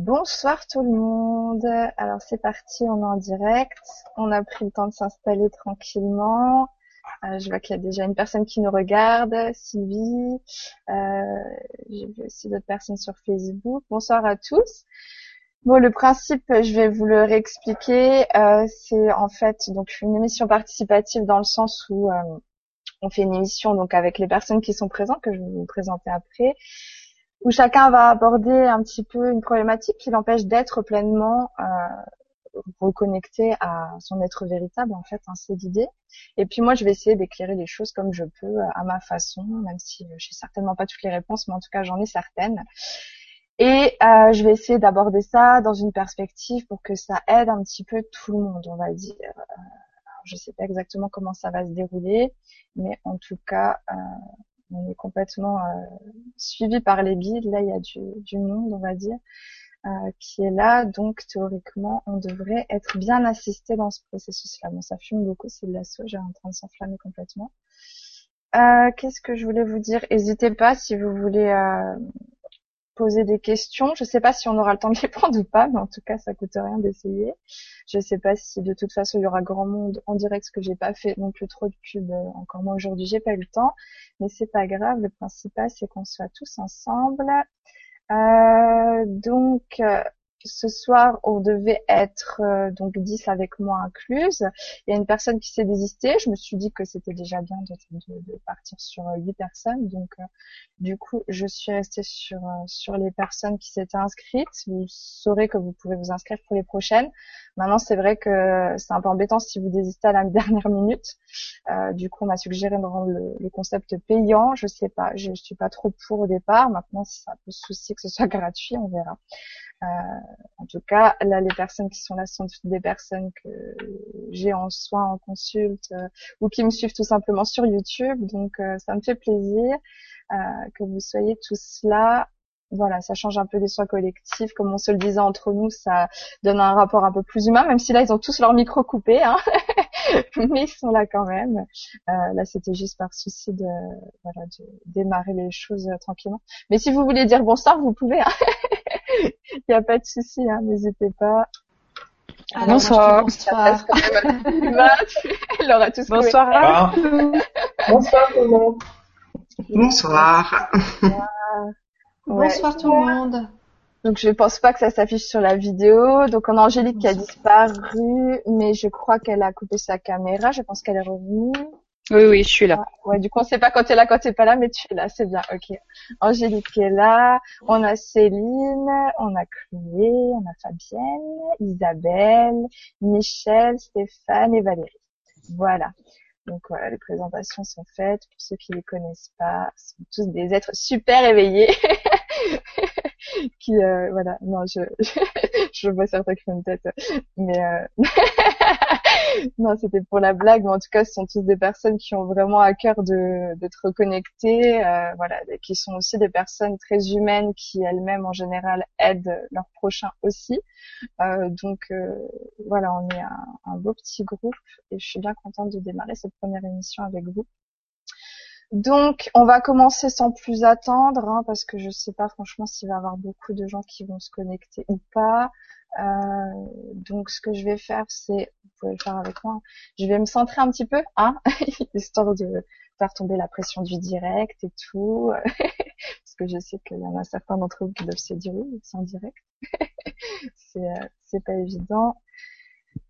Bonsoir tout le monde. Alors c'est parti, on est en direct. On a pris le temps de s'installer tranquillement. Euh, je vois qu'il y a déjà une personne qui nous regarde, Sylvie. Euh, J'ai vu aussi d'autres personnes sur Facebook. Bonsoir à tous. Bon, le principe, je vais vous le réexpliquer. Euh, c'est en fait donc une émission participative dans le sens où euh, on fait une émission donc avec les personnes qui sont présentes que je vais vous présenter après où chacun va aborder un petit peu une problématique qui l'empêche d'être pleinement euh, reconnecté à son être véritable, en fait, hein, c'est. Et puis moi, je vais essayer d'éclairer les choses comme je peux, euh, à ma façon, même si je n'ai certainement pas toutes les réponses, mais en tout cas, j'en ai certaines. Et euh, je vais essayer d'aborder ça dans une perspective pour que ça aide un petit peu tout le monde, on va dire. je ne sais pas exactement comment ça va se dérouler, mais en tout cas, euh, on est complètement euh, suivi par les guides. Là, il y a du, monde, on va dire, euh, qui est là. Donc, théoriquement, on devrait être bien assisté dans ce processus-là. Bon, ça fume beaucoup, c'est de l'assaut. J'ai en train de s'enflammer complètement. Euh, qu'est-ce que je voulais vous dire? N'hésitez pas si vous voulez poser des questions. Je ne sais pas si on aura le temps de les prendre ou pas, mais en tout cas, ça coûte rien d'essayer. Je ne sais pas si de toute façon il y aura grand monde en direct, ce que j'ai pas fait non plus trop de pub euh, encore moi aujourd'hui, j'ai pas eu le temps, mais c'est pas grave. Le principal c'est qu'on soit tous ensemble. Euh, donc euh, ce soir, on devait être euh, donc 10 avec moi incluse. Il y a une personne qui s'est désistée. Je me suis dit que c'était déjà bien de, partir sur 8 euh, personnes. Donc, euh, du coup, je suis restée sur, sur les personnes qui s'étaient inscrites. Vous saurez que vous pouvez vous inscrire pour les prochaines. Maintenant, c'est vrai que c'est un peu embêtant si vous désistez à la dernière minute. du coup, on m'a suggéré de rendre le, concept payant. Je sais pas, je suis pas trop pour au départ. Maintenant, si ça peut souci que ce soit gratuit, on verra. Euh, en tout cas, là, les personnes qui sont là sont des personnes que j'ai en soins, en consulte, euh, ou qui me suivent tout simplement sur YouTube. Donc, euh, ça me fait plaisir que vous soyez tous là voilà, ça change un peu des soins collectifs. Comme on se le disait entre nous, ça donne un rapport un peu plus humain, même si là, ils ont tous leur micro coupé, hein mais ils sont là quand même. Euh, là, c'était juste par souci de, voilà, de démarrer les choses euh, tranquillement. Mais si vous voulez dire bonsoir, vous pouvez. Hein Il n'y a pas de souci, hein, n'hésitez pas. bonsoir. bonsoir. Laura, tous bonsoir. bonsoir tout le monde. Bonsoir. Bonsoir tout le monde. Donc je pense pas que ça s'affiche sur la vidéo. Donc on a Angélique qui a disparu, mais je crois qu'elle a coupé sa caméra. Je pense qu'elle est revenue. Oui, oui, je suis là. Ah, ouais, du coup on sait pas quand tu es là, quand tu es pas là, mais tu es là, c'est bien. Ok. Angélique est là. On a Céline, on a Chloé, on a Fabienne, Isabelle, Michel, Stéphane et Valérie. Voilà. Donc voilà, les présentations sont faites. Pour ceux qui les connaissent pas, ce sont tous des êtres super éveillés. qui euh, voilà. Non je je, vois certains qui font une tête mais euh... non c'était pour la blague mais en tout cas ce sont tous des personnes qui ont vraiment à cœur de d'être reconnectées euh, voilà qui sont aussi des personnes très humaines qui elles-mêmes en général aident leurs prochains aussi. Euh, donc euh, voilà on est un beau petit groupe et je suis bien contente de démarrer cette première émission avec vous donc, on va commencer sans plus attendre, hein, parce que je sais pas franchement s'il va y avoir beaucoup de gens qui vont se connecter ou pas. Euh, donc, ce que je vais faire, c'est, vous pouvez le faire avec moi, je vais me centrer un petit peu, hein, histoire de faire tomber la pression du direct et tout, parce que je sais qu'il y en a certains d'entre vous qui doivent se dire oui, c'est en direct, c'est euh, c'est pas évident.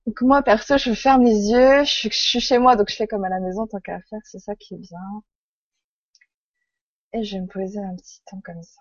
Donc moi perso, je ferme les yeux, je suis chez moi, donc je fais comme à la maison tant qu'à faire, c'est ça qui est bien. Et je me poser un petit temps comme ça.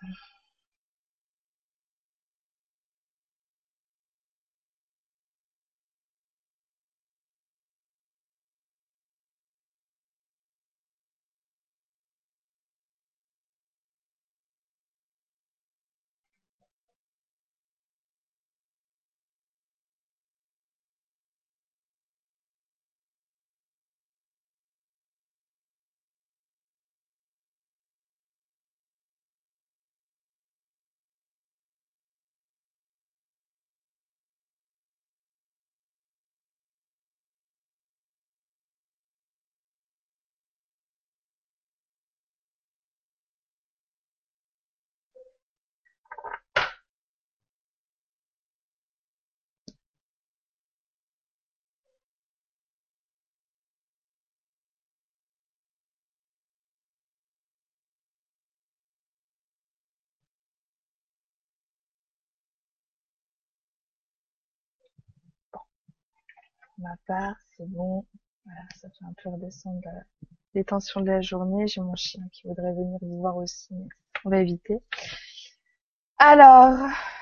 Ma part, c'est bon. Voilà, ça fait un peu redescendre les tensions de la journée. J'ai mon chien qui voudrait venir me voir aussi, mais on va éviter. Alors,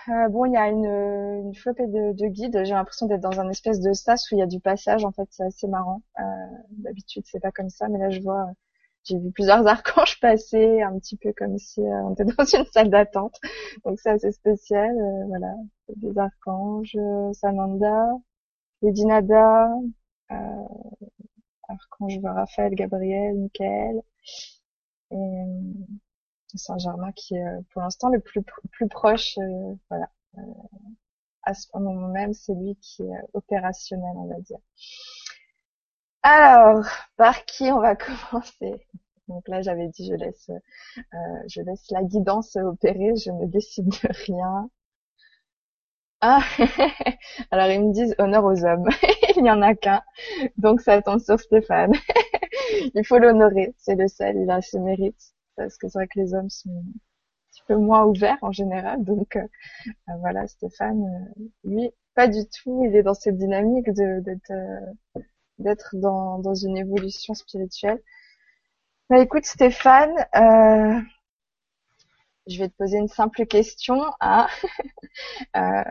euh, bon, il y a une, une flopée de, de guides. J'ai l'impression d'être dans un espèce de sas où il y a du passage. En fait, c'est assez marrant. Euh, D'habitude, c'est pas comme ça, mais là, je vois, j'ai vu plusieurs archanges passer, un petit peu comme si euh, on était dans une salle d'attente. Donc, c'est assez spécial. Euh, voilà, des archanges, euh, Sananda, Lady Nada, archange Raphaël, Gabriel, Michael. Et, Saint-Germain qui est euh, pour l'instant le plus plus proche euh, voilà euh, à ce moment même c'est lui qui est opérationnel on va dire alors par qui on va commencer? Donc là j'avais dit je laisse je laisse la guidance opérer je ne décide de rien ah alors ils me disent honneur aux hommes il n'y en a qu'un donc ça tombe sur Stéphane il faut l'honorer c'est le seul il a ses mérites parce que c'est vrai que les hommes sont un petit peu moins ouverts en général. Donc euh, euh, voilà, Stéphane, euh, lui, pas du tout. Il est dans cette dynamique d'être dans, une évolution spirituelle. Bah écoute Stéphane, je vais te poser une simple question. Hein euh,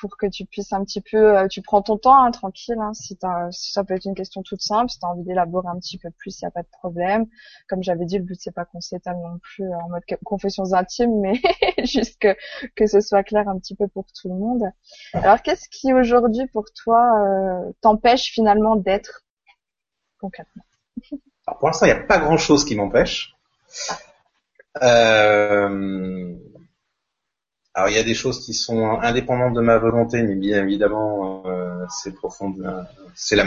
pour que tu puisses un petit peu, euh, tu prends ton temps, hein, tranquille. Hein, si, ça peut être une question toute simple, si tu as envie d'élaborer un petit peu plus, il n'y a pas de problème. Comme j'avais dit, le but c'est pas qu'on s'étale non plus en mode confessions intimes, mais juste que, que ce soit clair un petit peu pour tout le monde. Alors, qu'est-ce qui aujourd'hui pour toi euh, t'empêche finalement d'être concrètement? Alors pour l'instant, il n'y a pas grand-chose qui m'empêche. Euh, alors il y a des choses qui sont indépendantes de ma volonté, mais bien évidemment euh, c'est profond, c'est la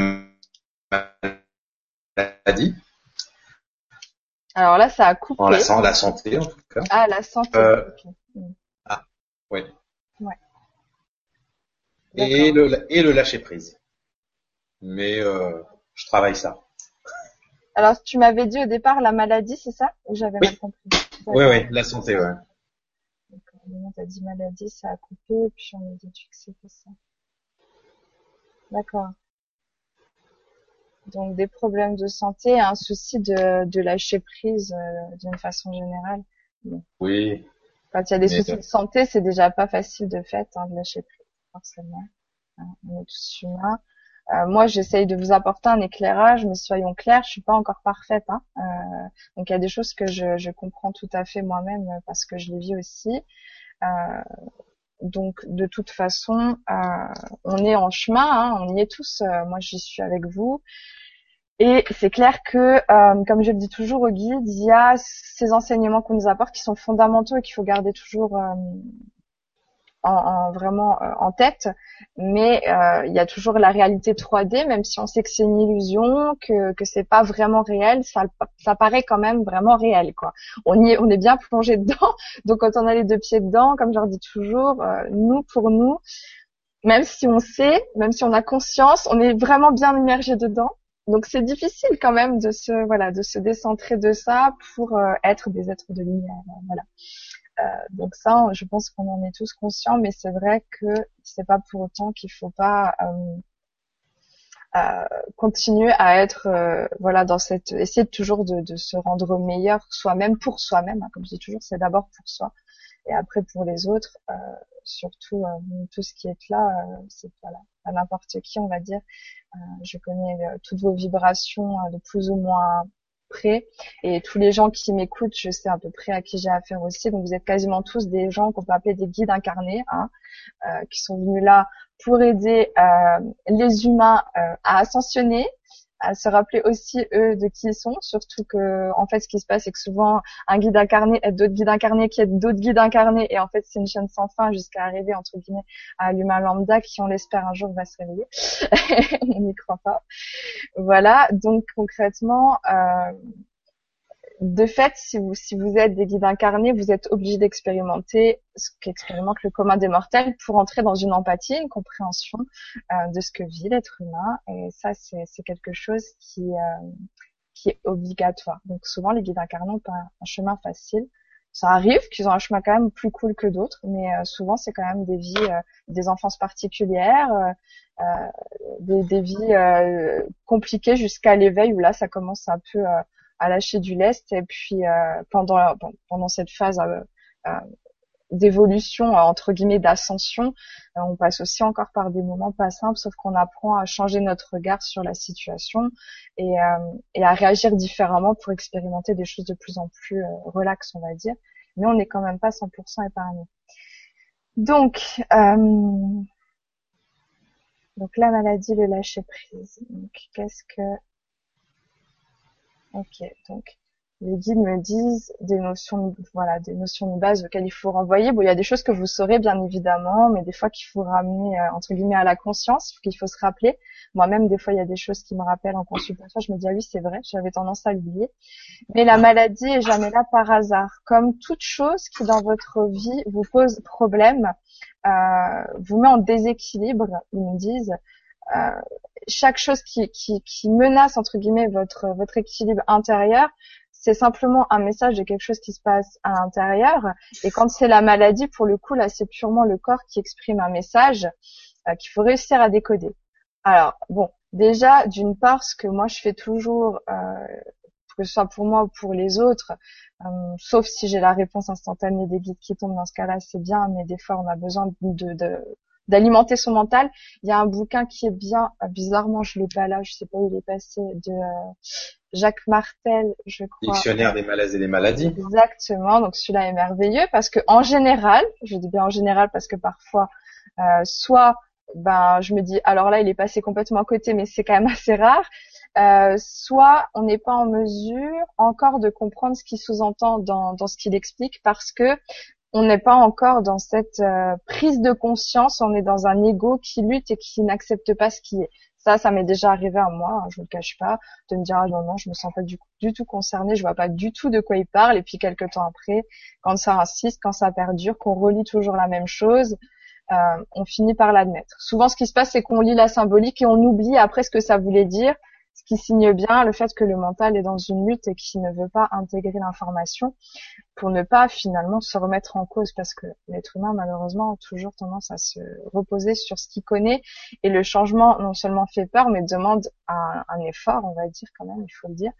maladie. Alors là, ça a coupé. En la, la santé en tout cas. Ah, la santé. Euh, ah, oui. Ouais. Et le et le lâcher prise. Mais euh, je travaille ça. Alors tu m'avais dit au départ la maladie, c'est ça? Ou j'avais mal compris? Oui, oui, la santé, ouais moment t'as dit maladie, ça a coupé, et puis on a dit que c'était ça. D'accord. Donc des problèmes de santé, un souci de, de lâcher prise euh, d'une façon générale. Oui. Quand il y a des soucis de santé, c'est déjà pas facile de fait hein, de lâcher prise, forcément. Hein, on est tous humains. Euh, moi, j'essaye de vous apporter un éclairage, mais soyons clairs, je suis pas encore parfaite. Hein. Euh, donc il y a des choses que je, je comprends tout à fait moi-même parce que je les vis aussi. Euh, donc de toute façon, euh, on est en chemin, hein, on y est tous. Euh, moi, j'y suis avec vous. Et c'est clair que, comme je le dis toujours au guide, il y a ces enseignements qu'on nous apporte qui sont fondamentaux et qu'il faut garder toujours en, vraiment euh, en tête, mais euh, il y a toujours la réalité 3D, même si on sait que c'est une illusion, que que c'est pas vraiment réel, ça ça paraît quand même vraiment réel quoi. On y est, on est bien plongé dedans, donc quand on a les deux pieds dedans, comme je leur dis toujours, euh, nous pour nous, même si on sait, même si on a conscience, on est vraiment bien immergé dedans. Donc c'est difficile quand même de se voilà de se décentrer de ça pour être des êtres de lumière. Voilà. Euh, donc ça, je pense qu'on en est tous conscients, mais c'est vrai que c'est pas pour autant qu'il faut pas euh, euh, continuer à être voilà dans cette essayer toujours de, de se rendre meilleur soi-même pour soi-même hein, comme je dis toujours c'est d'abord pour soi et après pour les autres. Euh, surtout tout ce qui est là c'est voilà à n'importe qui on va dire. Je connais toutes vos vibrations de plus ou moins près. Et tous les gens qui m'écoutent, je sais à peu près à qui j'ai affaire aussi. Donc vous êtes quasiment tous des gens qu'on peut appeler des guides incarnés, hein, euh, qui sont venus là pour aider euh, les humains euh, à ascensionner, à se rappeler aussi eux de qui ils sont, surtout que en fait ce qui se passe c'est que souvent un guide incarné aide d'autres guides incarnés qui aident d'autres guides incarnés et en fait c'est une chaîne sans fin jusqu'à arriver entre guillemets à l'humain lambda qui on l'espère un jour va se réveiller. on n'y croit pas. Voilà, donc concrètement euh, de fait, si vous, si vous êtes des guides incarnés, vous êtes obligé d'expérimenter ce qu'expérimente le commun des mortels pour entrer dans une empathie, une compréhension euh, de ce que vit l'être humain. Et ça, c'est quelque chose qui, euh, qui est obligatoire. Donc souvent, les guides incarnés ont pas un chemin facile, ça arrive qu'ils ont un chemin quand même plus cool que d'autres, mais souvent c'est quand même des vies, des enfances particulières, des, des, vies compliquées jusqu'à l'éveil où là ça commence un peu lâcher du lest et puis pendant pendant cette phase d'évolution euh, entre guillemets d'ascension, euh, on passe aussi encore par des moments pas simples, sauf qu'on apprend à changer notre regard sur la situation et, euh, et, à réagir différemment pour expérimenter des choses de plus en plus relax, on va dire. Mais on n'est quand même pas 100% épargné. Donc, donc la maladie, le lâcher prise. Donc qu'est-ce que Ok, donc les guides me disent des notions, voilà, des notions de base auxquelles il faut renvoyer. Bon, il y a des choses que vous saurez bien évidemment, mais des fois qu'il faut ramener euh, entre guillemets à la conscience, qu'il faut se rappeler. Moi-même, des fois, il y a des choses qui me rappellent en consultation. Je me dis ah oui, c'est vrai, j'avais tendance à l'oublier. Mais la maladie est jamais là par hasard. Comme toute chose qui dans votre vie vous pose problème, euh, vous met en déséquilibre, ils me disent. Euh, chaque chose qui, qui, qui menace entre guillemets votre votre équilibre intérieur c'est simplement un message de quelque chose qui se passe à l'intérieur. Et quand c'est la maladie, pour le coup, là, c'est purement le corps qui exprime un message euh, qu'il faut réussir à décoder. Alors, bon, déjà, d'une part, ce que moi je fais toujours, euh, que ce soit pour moi ou pour les autres, euh, sauf si j'ai la réponse instantanée des guides qui tombent dans ce cas-là, c'est bien, mais des fois on a besoin de, de, d'alimenter son mental. Il y a un bouquin qui est bien, bizarrement je l'ai pas là, je sais pas où il est passé, de Jacques Martel, je crois. Dictionnaire des malaises et des maladies. Exactement. Donc celui-là est merveilleux parce que en général, je dis bien en général parce que parfois, euh, soit ben je me dis alors là il est passé complètement à côté, mais c'est quand même assez rare. Euh, soit on n'est pas en mesure encore de comprendre ce qu'il sous-entend dans, dans ce qu'il explique parce que on n'est pas encore dans cette euh, prise de conscience, on est dans un ego qui lutte et qui n'accepte pas ce qui est. Ça, ça m'est déjà arrivé à moi, hein, je ne le cache pas, de me dire ah non non, je me sens pas du, tout concernée, je vois pas du tout de quoi il parle. Et puis quelques temps après, quand ça insiste, quand ça perdure, qu'on relit toujours la même chose, euh, on finit par l'admettre. Souvent, ce qui se passe, c'est qu'on lit la symbolique et on oublie après ce que ça voulait dire qui signe bien le fait que le mental est dans une lutte et qu'il ne veut pas intégrer l'information pour ne pas finalement se remettre en cause parce que l'être humain malheureusement a toujours tendance à se reposer sur ce qu'il connaît et le changement non seulement fait peur mais demande un, effort on va dire quand même il faut le dire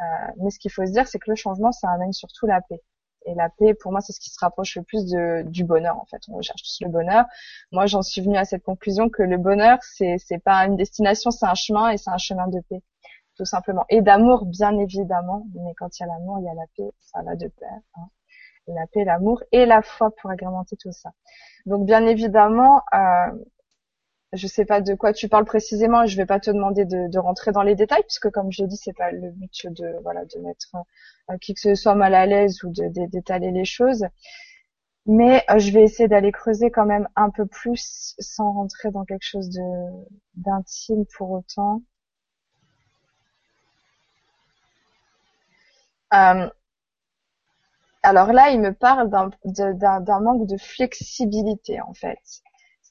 euh, mais ce qu'il faut se dire c'est que le changement ça amène surtout la paix et la paix, pour moi, c'est ce qui se rapproche le plus de, du bonheur. En fait, on recherche tous le bonheur. Moi, j'en suis venue à cette conclusion que le bonheur, c'est c'est pas une destination, c'est un chemin et c'est un chemin de paix, tout simplement. Et d'amour, bien évidemment. Mais quand il y a l'amour, il y a la paix. Ça va de pair. Hein. La paix, l'amour et la foi pour agrémenter tout ça. Donc, bien évidemment, euh, je sais pas de quoi tu parles précisément et je vais pas te demander de, rentrer dans les détails puisque comme je dit c'est pas le but de voilà de mettre euh, qui que ce soit mal à l'aise ou de d'étaler les choses mais euh, je vais essayer d'aller creuser quand même un peu plus sans rentrer dans quelque chose d'intime pour autant euh, alors là il me parle d'un manque de flexibilité en fait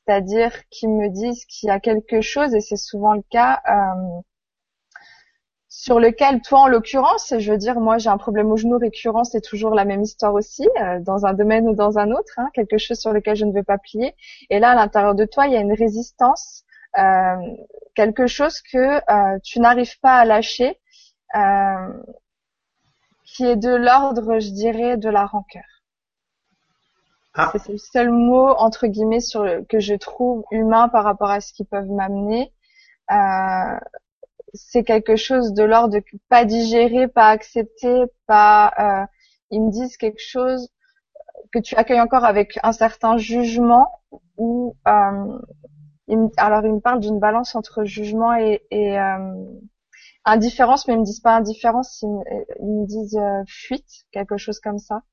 c'est-à-dire qu'ils me disent qu'il y a quelque chose, et c'est souvent le cas, euh, sur lequel toi en l'occurrence, je veux dire, moi j'ai un problème au genou récurrent, c'est toujours la même histoire aussi, euh, dans un domaine ou dans un autre, hein, quelque chose sur lequel je ne veux pas plier. Et là, à l'intérieur de toi, il y a une résistance, euh, quelque chose que tu n'arrives pas à lâcher, qui est de l'ordre, je dirais, de la rancœur. Ah. C'est le seul mot entre guillemets sur que je trouve humain par rapport à ce qu'ils peuvent m'amener. Euh, c'est quelque chose de l'ordre de pas digérer, pas accepter, pas. Euh, ils me disent quelque chose que tu accueilles encore avec un certain jugement ou euh, alors ils me parlent d'une balance entre jugement et, et euh, indifférence, mais ils me disent pas indifférence, ils, ils me disent euh, fuite, quelque chose comme ça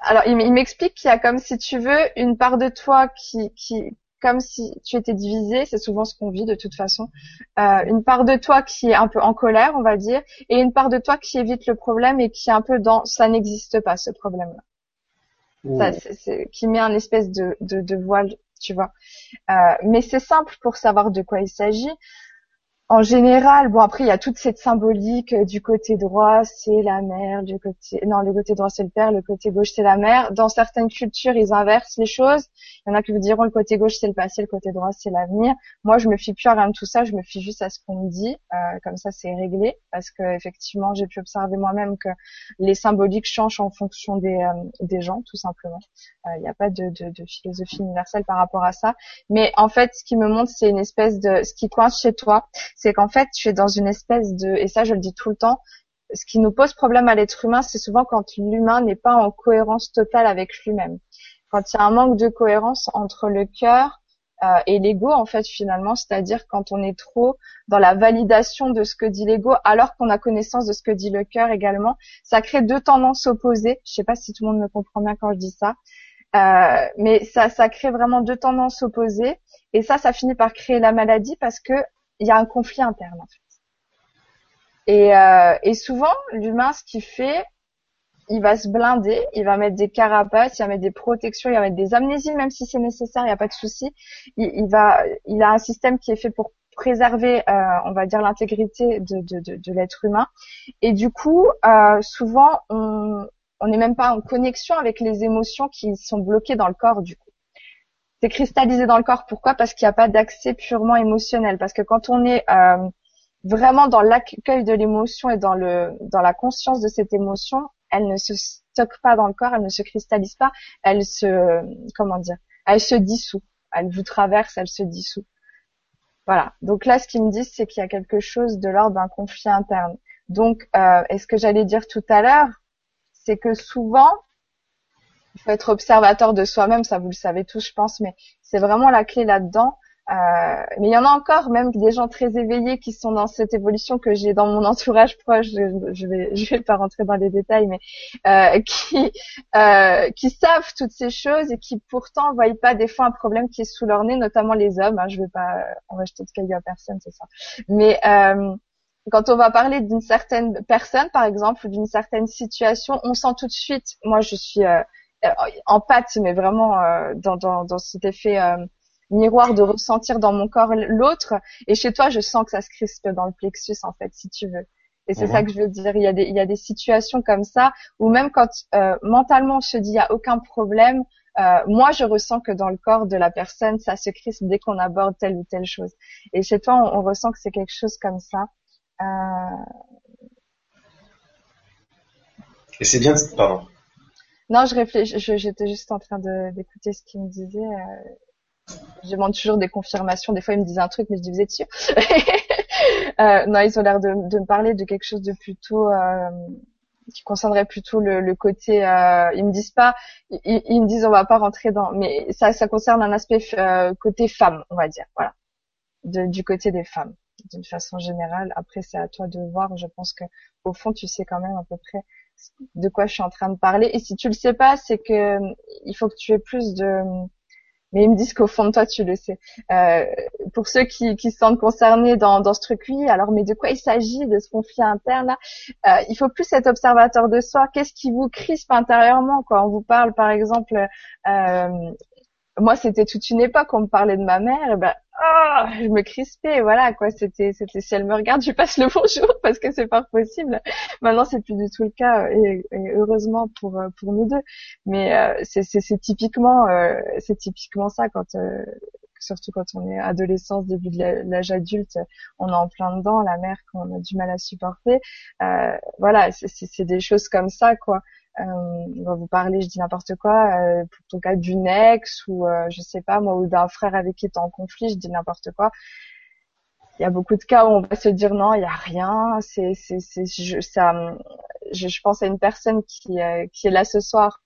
alors il m'explique qu'il y a comme si tu veux une part de toi qui, qui comme si tu étais divisé, c'est souvent ce qu'on vit de toute façon, euh, une part de toi qui est un peu en colère, on va dire, et une part de toi qui évite le problème et qui est un peu dans ça n'existe pas ce problème-là, qui met un espèce de, de, de voile, tu vois. Euh, mais c'est simple pour savoir de quoi il s'agit. En général, bon après il y a toute cette symbolique euh, du côté droit c'est la mère, du côté non le côté droit c'est le père, le côté gauche c'est la mère. Dans certaines cultures ils inversent les choses. Il y en a qui vous diront le côté gauche c'est le passé, le côté droit c'est l'avenir. Moi je me fie plus à rien de tout ça, je me fie juste à ce qu'on me dit, euh, comme ça c'est réglé parce que effectivement j'ai pu observer moi-même que les symboliques changent en fonction des euh, des gens tout simplement. Il n'y a pas de, de, de philosophie universelle par rapport à ça. Mais en fait ce qui me montre c'est une espèce de ce qui coince chez toi c'est qu'en fait, tu es dans une espèce de, et ça je le dis tout le temps, ce qui nous pose problème à l'être humain, c'est souvent quand l'humain n'est pas en cohérence totale avec lui-même. Quand il y a un manque de cohérence entre le cœur euh, et l'ego, en fait, finalement, c'est-à-dire quand on est trop dans la validation de ce que dit l'ego, alors qu'on a connaissance de ce que dit le cœur également, ça crée deux tendances opposées. Je sais pas si tout le monde me comprend bien quand je dis ça, euh, mais ça, ça crée vraiment deux tendances opposées. Et ça, ça finit par créer la maladie parce que il y a un conflit interne en fait. Et, euh, et souvent, l'humain, ce qu'il fait, il va se blinder, il va mettre des carapaces, il va mettre des protections, il va mettre des amnésies, même si c'est nécessaire, il n'y a pas de souci. Il, va, il a un système qui est fait pour préserver, euh, on va dire, l'intégrité de, de, de, de l'être humain. Et du coup, euh, souvent, on n'est même pas en connexion avec les émotions qui sont bloquées dans le corps, du coup c'est cristallisé dans le corps. Pourquoi? Parce qu'il n'y a pas d'accès purement émotionnel. Parce que quand on est euh, vraiment dans l'accueil de l'émotion et dans la conscience de cette émotion, elle ne se stocke pas dans le corps, elle ne se cristallise pas, elle se comment dire, elle se dissout. Elle vous traverse, elle se dissout. Voilà. Donc là, ce qu'ils me disent, c'est qu'il y a quelque chose de l'ordre d'un conflit interne. Donc, euh, et ce que j'allais dire tout à l'heure, c'est que souvent, il faut être observateur de soi-même, ça vous le savez tous, je pense, mais c'est vraiment la clé là-dedans. Euh, mais il y en a encore, même des gens très éveillés qui sont dans cette évolution que j'ai dans mon entourage proche. Je, vais, je vais pas rentrer dans les détails, mais euh, qui euh, qui savent toutes ces choses et qui pourtant voient pas des fois un problème qui est sous leur nez, notamment les hommes. Hein, je vais pas, on va jeter de cailloux à personne, c'est ça. Mais euh, quand on va parler d'une certaine personne, par exemple, ou d'une certaine situation, on sent tout de suite. Moi, je suis euh, en pâte, mais vraiment euh, dans, dans, dans cet effet euh, miroir de ressentir dans mon corps l'autre. Et chez toi, je sens que ça se crispe dans le plexus, en fait, si tu veux. Et c'est ça que je veux dire. Il y a des, il y a des situations comme ça où même quand mentalement on se dit il y a aucun problème, moi je ressens que dans le corps de la personne ça se crispe dès qu'on aborde telle ou telle chose. Et chez toi, on, on ressent que c'est quelque chose comme ça. Et c'est bien, pardon. Non, je réfléchis. J'étais juste en train d'écouter ce qu'il me disait. Euh, je demande toujours des confirmations. Des fois, ils me disent un truc, mais je dis vous êtes sûr? Euh, Non, ils ont l'air de, de, me parler de quelque chose de plutôt euh, qui concernerait plutôt le, le côté. Euh, ils me disent pas. Ils, ils, me disent on va pas rentrer dans. Mais ça, ça concerne un aspect euh, côté femme, on va dire. Voilà, de, du côté des femmes, d'une façon générale. Après, c'est à toi de voir. Je pense que au fond, tu sais quand même à peu près de quoi je suis en train de parler. Et si tu le sais pas, c'est que il faut que tu aies plus de. Mais ils me disent qu'au fond de toi, tu le sais. Euh, pour ceux qui, qui se sentent concernés dans, dans ce truc, oui, alors mais de quoi il s'agit de ce conflit interne là? Euh, Il faut plus être observateur de soi. Qu'est-ce qui vous crispe intérieurement quand on vous parle, par exemple, euh, moi c'était toute une époque on me parlait de ma mère, et ben oh, je me crispais, voilà quoi. C'était, c'était si elle me regarde, je passe le bonjour parce que c'est pas possible. Maintenant, c'est plus du tout le cas et, heureusement pour euh, pour nous deux. Mais euh, c'est, typiquement, euh, c'est typiquement ça quand surtout quand on est adolescent, début de l'âge adulte, on est en plein dedans, la mère qu'on a du mal à supporter. Euh, voilà, c'est des choses comme ça, quoi. Euh, on va vous parler, je dis n'importe quoi, euh, pour ton cas d'une ex ou euh, je sais pas moi ou d'un frère avec qui tu es en conflit, je dis n'importe quoi. Il y a beaucoup de cas où on va se dire non, il y a rien, c'est c'est c'est je, ça je, je, pense à une personne qui qui est là ce soir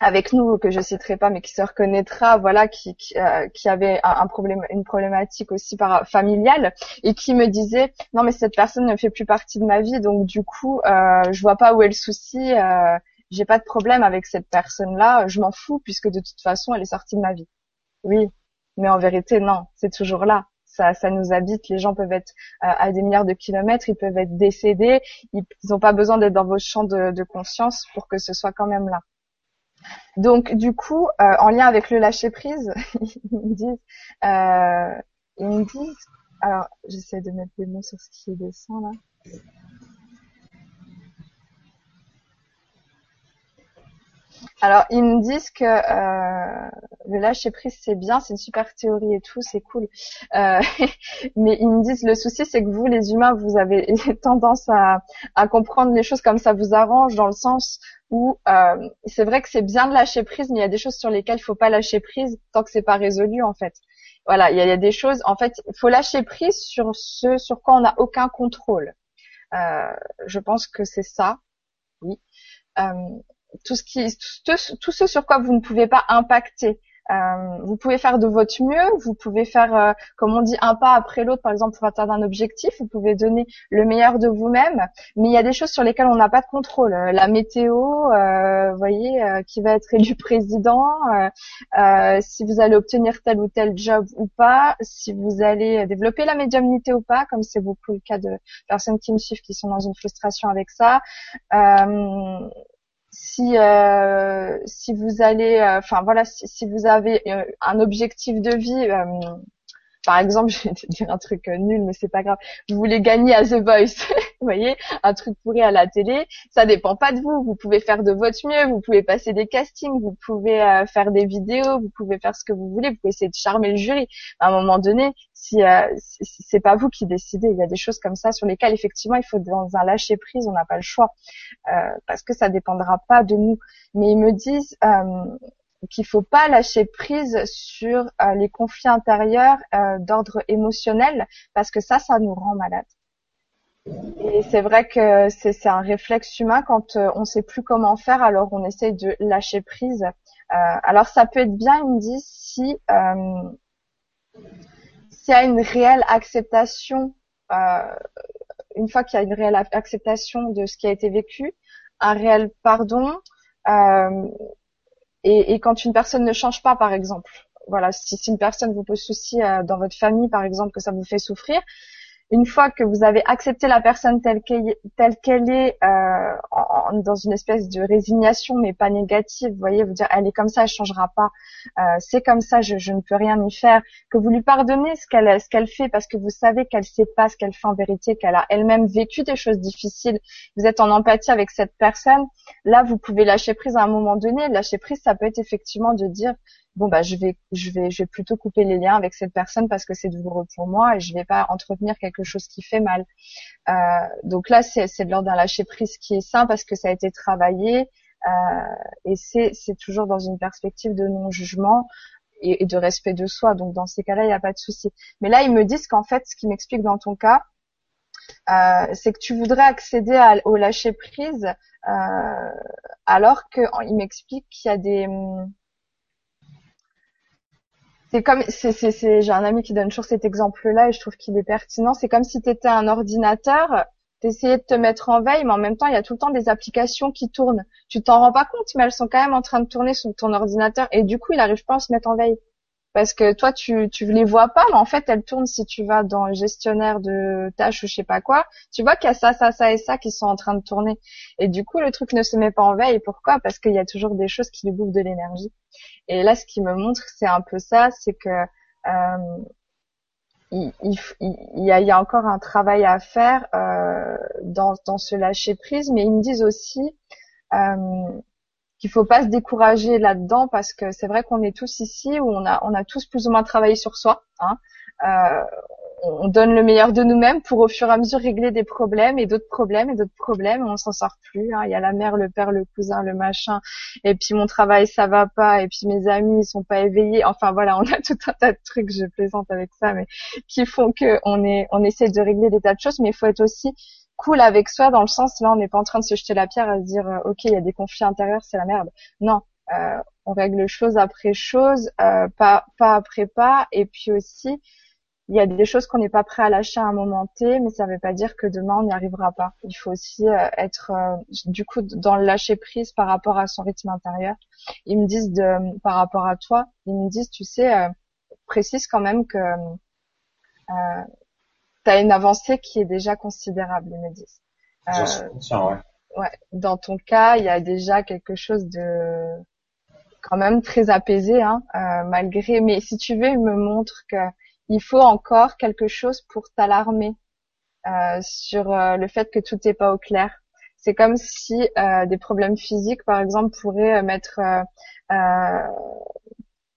avec nous que je citerai pas mais qui se reconnaîtra voilà qui qui, euh, qui avait un, problème une problématique aussi par familiale et qui me disait non mais cette personne ne fait plus partie de ma vie donc du coup euh, je vois pas où est le souci euh, j'ai pas de problème avec cette personne là je m'en fous puisque de toute façon elle est sortie de ma vie oui mais en vérité non c'est toujours là ça, ça nous habite. Les gens peuvent être euh, à des milliards de kilomètres, ils peuvent être décédés. Ils n'ont pas besoin d'être dans vos champs de, de conscience pour que ce soit quand même là. Donc du coup, euh, en lien avec le lâcher prise, ils me disent, euh, ils me disent, alors, j'essaie de mettre des mots sur ce qui descend là. Alors, ils me disent que euh, le lâcher prise c'est bien, c'est une super théorie et tout, c'est cool. Euh, mais ils me disent le souci c'est que vous, les humains, vous avez tendance à, à comprendre les choses comme ça vous arrange, dans le sens où euh, c'est vrai que c'est bien de lâcher prise, mais il y a des choses sur lesquelles il faut pas lâcher prise tant que c'est pas résolu en fait. Voilà, il y, a, des choses. En fait, il faut lâcher prise sur ce sur quoi on n'a aucun contrôle. Euh, je pense que c'est ça. Oui. Euh, tout ce qui, tout, ce sur quoi vous ne pouvez pas impacter. Euh, vous pouvez faire de votre mieux, vous pouvez faire, euh, comme on dit, un pas après l'autre, par exemple, pour atteindre un objectif, vous pouvez donner le meilleur de vous-même, mais il y a des choses sur lesquelles on n'a pas de contrôle. Euh, la météo, euh, voyez, qui va être élu président, si vous allez obtenir tel ou tel job ou pas, si vous allez développer la médiumnité ou pas, comme c'est beaucoup le cas de personnes qui me suivent qui sont dans une frustration avec ça si euh, si vous allez, euh, enfin voilà, si, si, vous avez euh, un objectif de vie par exemple, je vais te dire un truc euh, nul, mais c'est pas grave. Vous voulez gagner à The Voice, vous voyez, un truc pourri à la télé, ça dépend pas de vous. Vous pouvez faire de votre mieux, vous pouvez passer des castings, vous pouvez euh, faire des vidéos, vous pouvez faire ce que vous voulez, vous pouvez essayer de charmer le jury. À un moment donné, si, euh, c'est pas vous qui décidez, il y a des choses comme ça sur lesquelles effectivement il faut dans un lâcher prise, on n'a pas le choix euh, parce que ça dépendra pas de nous. Mais ils me disent qu'il faut pas lâcher prise sur euh, les conflits intérieurs euh, d'ordre émotionnel parce que ça, ça nous rend malade. Et c'est vrai que c'est un réflexe humain quand euh, on sait plus comment faire, alors on essaye de lâcher prise. alors ça peut être bien, il me dit, si s'il y a une réelle acceptation, une fois qu'il y a une réelle acceptation de ce qui a été vécu, un réel pardon, euh, et, quand une personne ne change pas, par exemple, voilà, si, si une personne vous pose souci euh, dans votre famille, par exemple, que ça vous fait souffrir, une fois que vous avez accepté la personne telle qu'elle est euh, dans une espèce de résignation mais pas négative, vous voyez, vous dire elle est comme ça, elle changera pas, euh, c'est comme ça, je, je, ne peux rien y faire, que vous lui pardonnez ce qu'elle ce qu'elle fait parce que vous savez qu'elle sait pas ce qu'elle fait en vérité, qu'elle a elle-même vécu des choses difficiles, vous êtes en empathie avec cette personne, là vous pouvez lâcher prise à un moment donné, lâcher prise ça peut être effectivement de dire bon bah je vais je vais je vais plutôt couper les liens avec cette personne parce que c'est douloureux pour moi et je vais pas entretenir quelque chose qui fait mal. Euh, donc là c'est c'est de l'ordre d'un lâcher prise qui est sain parce que ça a été travaillé euh, et c'est c'est toujours dans une perspective de non jugement et, de respect de soi. Donc dans ces cas-là il n'y a pas de souci. Mais là ils me disent qu'en fait ce qui m'explique dans ton cas euh, c'est que tu voudrais accéder au lâcher prise euh, alors qu'il m'explique qu'il y a des hum, c'est comme c'est c'est j'ai un ami qui donne toujours cet exemple là et je trouve qu'il est pertinent. C'est comme si tu étais un ordinateur t'essayais de te mettre en veille mais en même temps il y a tout le temps des applications qui tournent. Tu t'en rends pas compte mais elles sont quand même en train de tourner sur ton ordinateur et du coup il arrive pas à se mettre en veille parce que toi tu tu les vois pas mais en fait elles tournent si tu vas dans le gestionnaire de tâches ou je sais pas quoi tu vois qu'il y a ça ça ça et ça qui sont en train de tourner. Et du coup le truc ne se met pas en veille. Pourquoi? Parce qu'il y a toujours des choses qui lui bouffent de l'énergie. Et là ce qui me montre c'est un peu ça c'est que euh, il, il, il, y a, il, y a, encore un travail à faire euh, dans, dans ce lâcher prise mais ils me disent aussi euh, qu'il faut pas se décourager là-dedans parce que c'est vrai qu'on est tous ici où on a on a tous plus ou moins travaillé sur soi. Hein. Euh, on donne le meilleur de nous-mêmes pour au fur et à mesure régler des problèmes et d'autres problèmes et d'autres problèmes. On s'en sort plus. Hein. Il y a la mère, le père, le cousin, le machin. Et puis mon travail, ça va pas. Et puis mes amis, ils sont pas éveillés. Enfin voilà, on a tout un tas de trucs. Je plaisante avec ça, mais qui font que on est, on essaie de régler des tas de choses. Mais il faut être aussi cool avec soi dans le sens là on n'est pas en train de se jeter la pierre à se dire euh, ok il y a des conflits intérieurs c'est la merde. Non euh, on règle chose après chose euh, pas pas après pas. Et puis aussi il y a des choses qu'on n'est pas prêt à lâcher à un moment T mais ça ne veut pas dire que demain on n'y arrivera pas. Il faut aussi être du coup dans le lâcher prise par rapport à son rythme intérieur. Ils me disent de par rapport à toi ils me disent tu sais précise quand même que tu as une avancée qui est déjà considérable, ils me disent. Euh, ouais. ouais. Dans ton cas, il y a déjà quelque chose de quand même très apaisé, hein, euh, malgré. Mais si tu veux, il me montre que il faut encore quelque chose pour t'alarmer euh, sur euh, le fait que tout n'est pas au clair. C'est comme si euh, des problèmes physiques, par exemple, pourraient mettre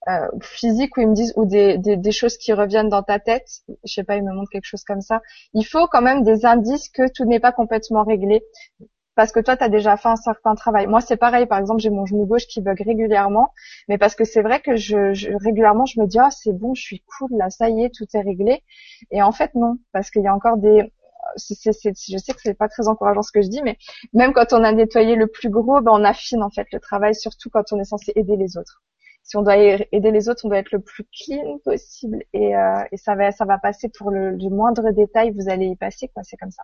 euh, physiques où ils me disent ou des, des, choses qui reviennent dans ta tête, je sais pas, ils me montrent quelque chose comme ça. Il faut quand même des indices que tout n'est pas complètement réglé parce que toi tu as déjà fait un certain travail. Moi c'est pareil, par exemple j'ai mon genou gauche qui bug régulièrement, mais parce que c'est vrai que je, je, régulièrement je me dis oh c'est bon, je suis cool là, ça y est, tout est réglé. Et en fait non, parce qu'il y a encore des je sais que c'est pas très encourageant ce que je dis, mais même quand on a nettoyé le plus gros, ben on affine en fait le travail, surtout quand on est censé aider les autres si on doit aider les autres, on doit être le plus clean possible et, euh, et ça va ça va passer pour le, le, moindre détail, vous allez y passer quoi, c'est comme ça.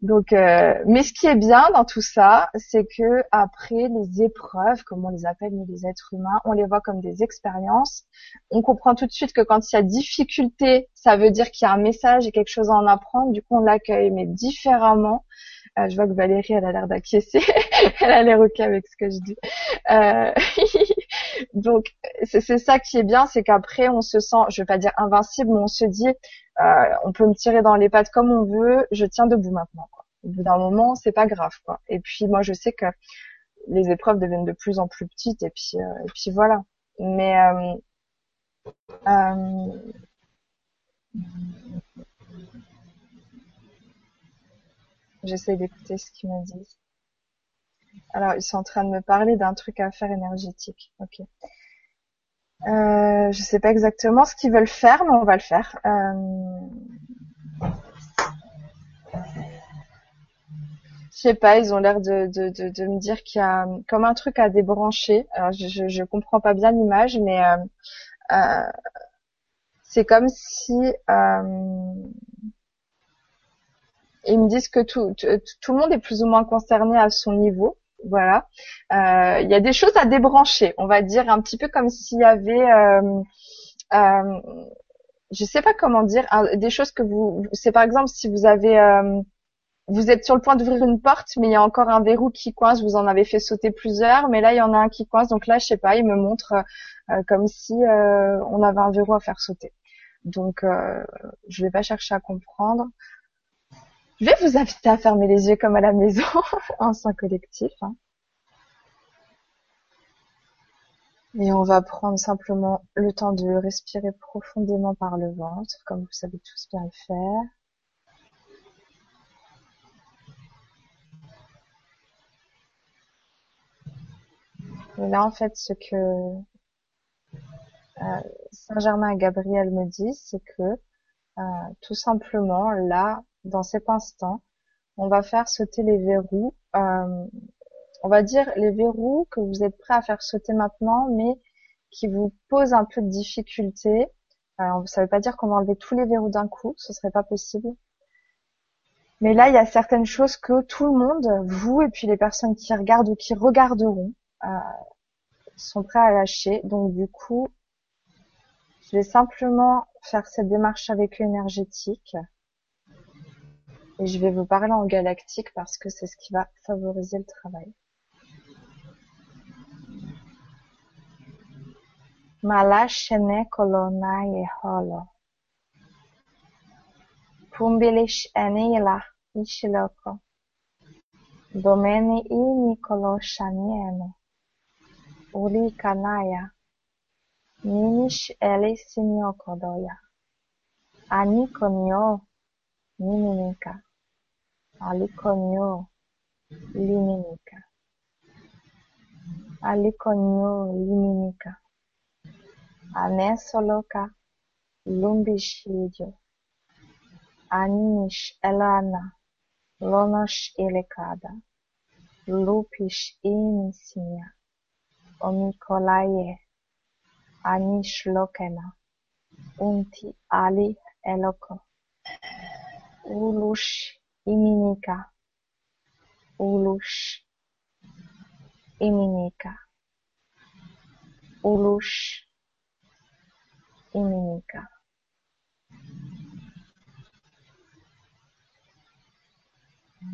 Donc, euh, mais ce qui est bien dans tout ça, c'est que après les épreuves, comme on les appelle nous les êtres humains, on les voit comme des expériences. On comprend tout de suite que quand il y a difficulté, ça veut dire qu'il y a un message et quelque chose à en apprendre. Du coup, on l'accueille mais différemment. Euh, je vois que Valérie, elle a l'air d'acquiescer. elle a l'air ok avec ce que je dis. Euh, donc, c'est ça qui est bien, c'est qu'après, on se sent, je vais pas dire invincible, mais on se dit, euh, on peut me tirer dans les pattes comme on veut, je tiens debout maintenant. Quoi. Au bout d'un moment, c'est pas grave. Quoi. Et puis, moi, je sais que les épreuves deviennent de plus en plus petites, et puis, et puis voilà. Mais J'essaie d'écouter ce qu'ils me disent. Alors, ils sont en train de me parler d'un truc à faire énergétique. Ok. Euh, je sais pas exactement ce qu'ils veulent faire, mais on va le faire. Euh... Je sais pas, ils ont l'air de, me dire qu'il y a comme un truc à débrancher. Alors, je, je comprends pas bien l'image, mais euh, euh, c'est comme si euh, ils me disent que tout, le monde est plus ou moins concerné à son niveau. Voilà. Euh, il y a des choses à débrancher, on va dire un petit peu comme s'il y avait, euh, euh, je sais pas comment dire, des choses que vous, c'est par exemple si vous avez, vous êtes sur le point d'ouvrir une porte, mais il y a encore un verrou qui coince, vous en avez fait sauter plusieurs, mais là il y en a un qui coince, donc là je sais pas, il me montre comme si on avait un verrou à faire sauter. Donc je vais pas chercher à comprendre. Je vais vous inviter à fermer les yeux comme à la maison, en sein collectif. Hein. Et on va prendre simplement le temps de respirer profondément par le ventre, comme vous savez tous bien le faire. Et là, en fait, ce que euh, Saint-Germain et Gabriel me disent, c'est que euh, tout simplement, là, dans cet instant, on va faire sauter les verrous. Euh, on va dire les verrous que vous êtes prêts à faire sauter maintenant, mais qui vous posent un peu de difficulté. Alors, ça ne veut pas dire qu'on va enlever tous les verrous d'un coup, ce serait pas possible. Mais là, il y a certaines choses que tout le monde, vous et puis les personnes qui regardent ou qui regarderont, euh, sont prêts à lâcher. Donc du coup, je vais simplement faire cette démarche avec l'énergétique. Et je vais vous parler en galactique parce que c'est ce qui va favoriser le travail. Malashene kolonaye holo. Pumbilish enila ishiloko. Domeni i nikolo shaniene. Uli kanaya. Ninish ele sinyokodoya. Anikonyo Niminika alikonyo liminika alikonyo liminika anesoloka lumbishijo anish elana lonosh elekada lupish inisia omikolaye anish lokena unti ali eloko Ulush iminika. Ulush iminika. Ulush iminika.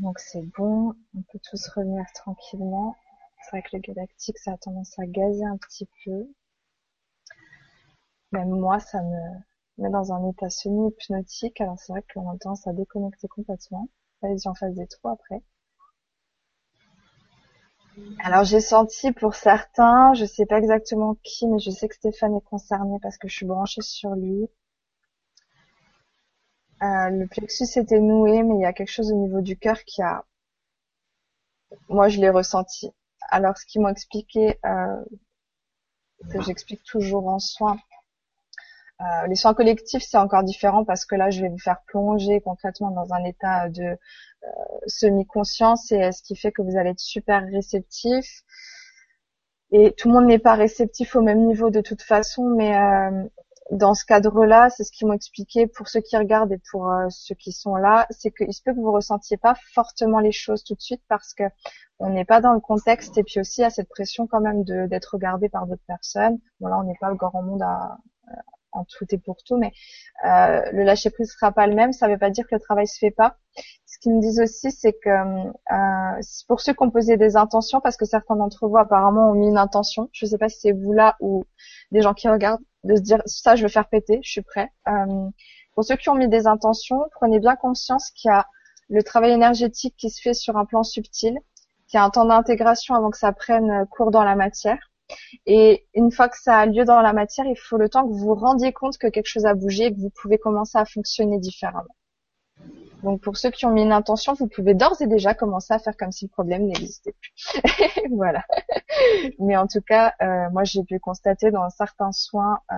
Donc c'est bon, on peut tous revenir tranquillement. C'est vrai que le galactique, ça a tendance à gazer un petit peu. Même moi, ça me, met dans un état semi-hypnotique. Alors c'est vrai qu'on a tendance à déconnecter complètement. Allez-y en face des trous après. Alors j'ai senti pour certains, je sais pas exactement qui, mais je sais que Stéphane est concerné parce que je suis branchée sur lui. Euh, le plexus était noué, mais il y a quelque chose au niveau du cœur qui a, moi je l'ai ressenti. Alors ce qu'ils m'ont expliqué, euh, que j'explique toujours en soins, euh, les soins collectifs, c'est encore différent parce que là, je vais vous faire plonger concrètement dans un état de euh, semi-conscience et ce qui fait que vous allez être super réceptif. Et tout le monde n'est pas réceptif au même niveau de toute façon, mais euh, dans ce cadre-là, c'est ce qu'ils m'ont expliqué pour ceux qui regardent et pour ceux qui sont là, c'est qu'il se peut que vous ressentiez pas fortement les choses tout de suite parce que on n'est pas dans le contexte et puis aussi à cette pression quand même d'être regardé par d'autres personnes. Bon là, on n'est pas le grand monde à, en tout et pour tout, mais euh, le lâcher prise sera pas le même. Ça ne veut pas dire que le travail se fait pas. Ce qu'ils me disent aussi, c'est que euh, pour ceux qui ont posé des intentions, parce que certains d'entre vous apparemment ont mis une intention. Je ne sais pas si c'est vous là ou des gens qui regardent, de se dire ça, je veux faire péter, je suis prêt. Euh, pour ceux qui ont mis des intentions, prenez bien conscience qu'il y a le travail énergétique qui se fait sur un plan subtil, qu'il y a un temps d'intégration avant que ça prenne cours dans la matière et une fois que ça a lieu dans la matière, il faut le temps que vous vous rendiez compte que quelque chose a bougé et que vous pouvez commencer à fonctionner différemment. Donc pour ceux qui ont mis une intention, vous pouvez d'ores et déjà commencer à faire comme si le problème n'existait plus. voilà. Mais en tout cas, euh, moi j'ai pu constater dans certains soins euh,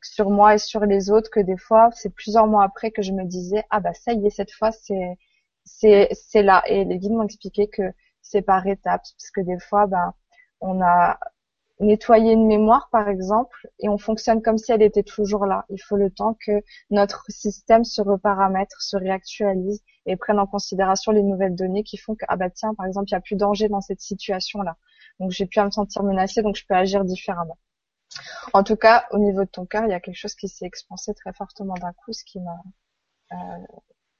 sur moi et sur les autres que des fois, c'est plusieurs mois après que je me disais ah bah ça y est cette fois c'est c'est c'est là et les guides m'ont expliqué que c'est par étapes parce que des fois bah on a nettoyé une mémoire, par exemple, et on fonctionne comme si elle était toujours là. Il faut le temps que notre système se reparamètre, se réactualise et prenne en considération les nouvelles données qui font que, ah bah tiens, par exemple, il n'y a plus danger dans cette situation-là. Donc j'ai pu me sentir menacée, donc je peux agir différemment. En tout cas, au niveau de ton cœur, il y a quelque chose qui s'est expansé très fortement d'un coup, ce qui m'a euh,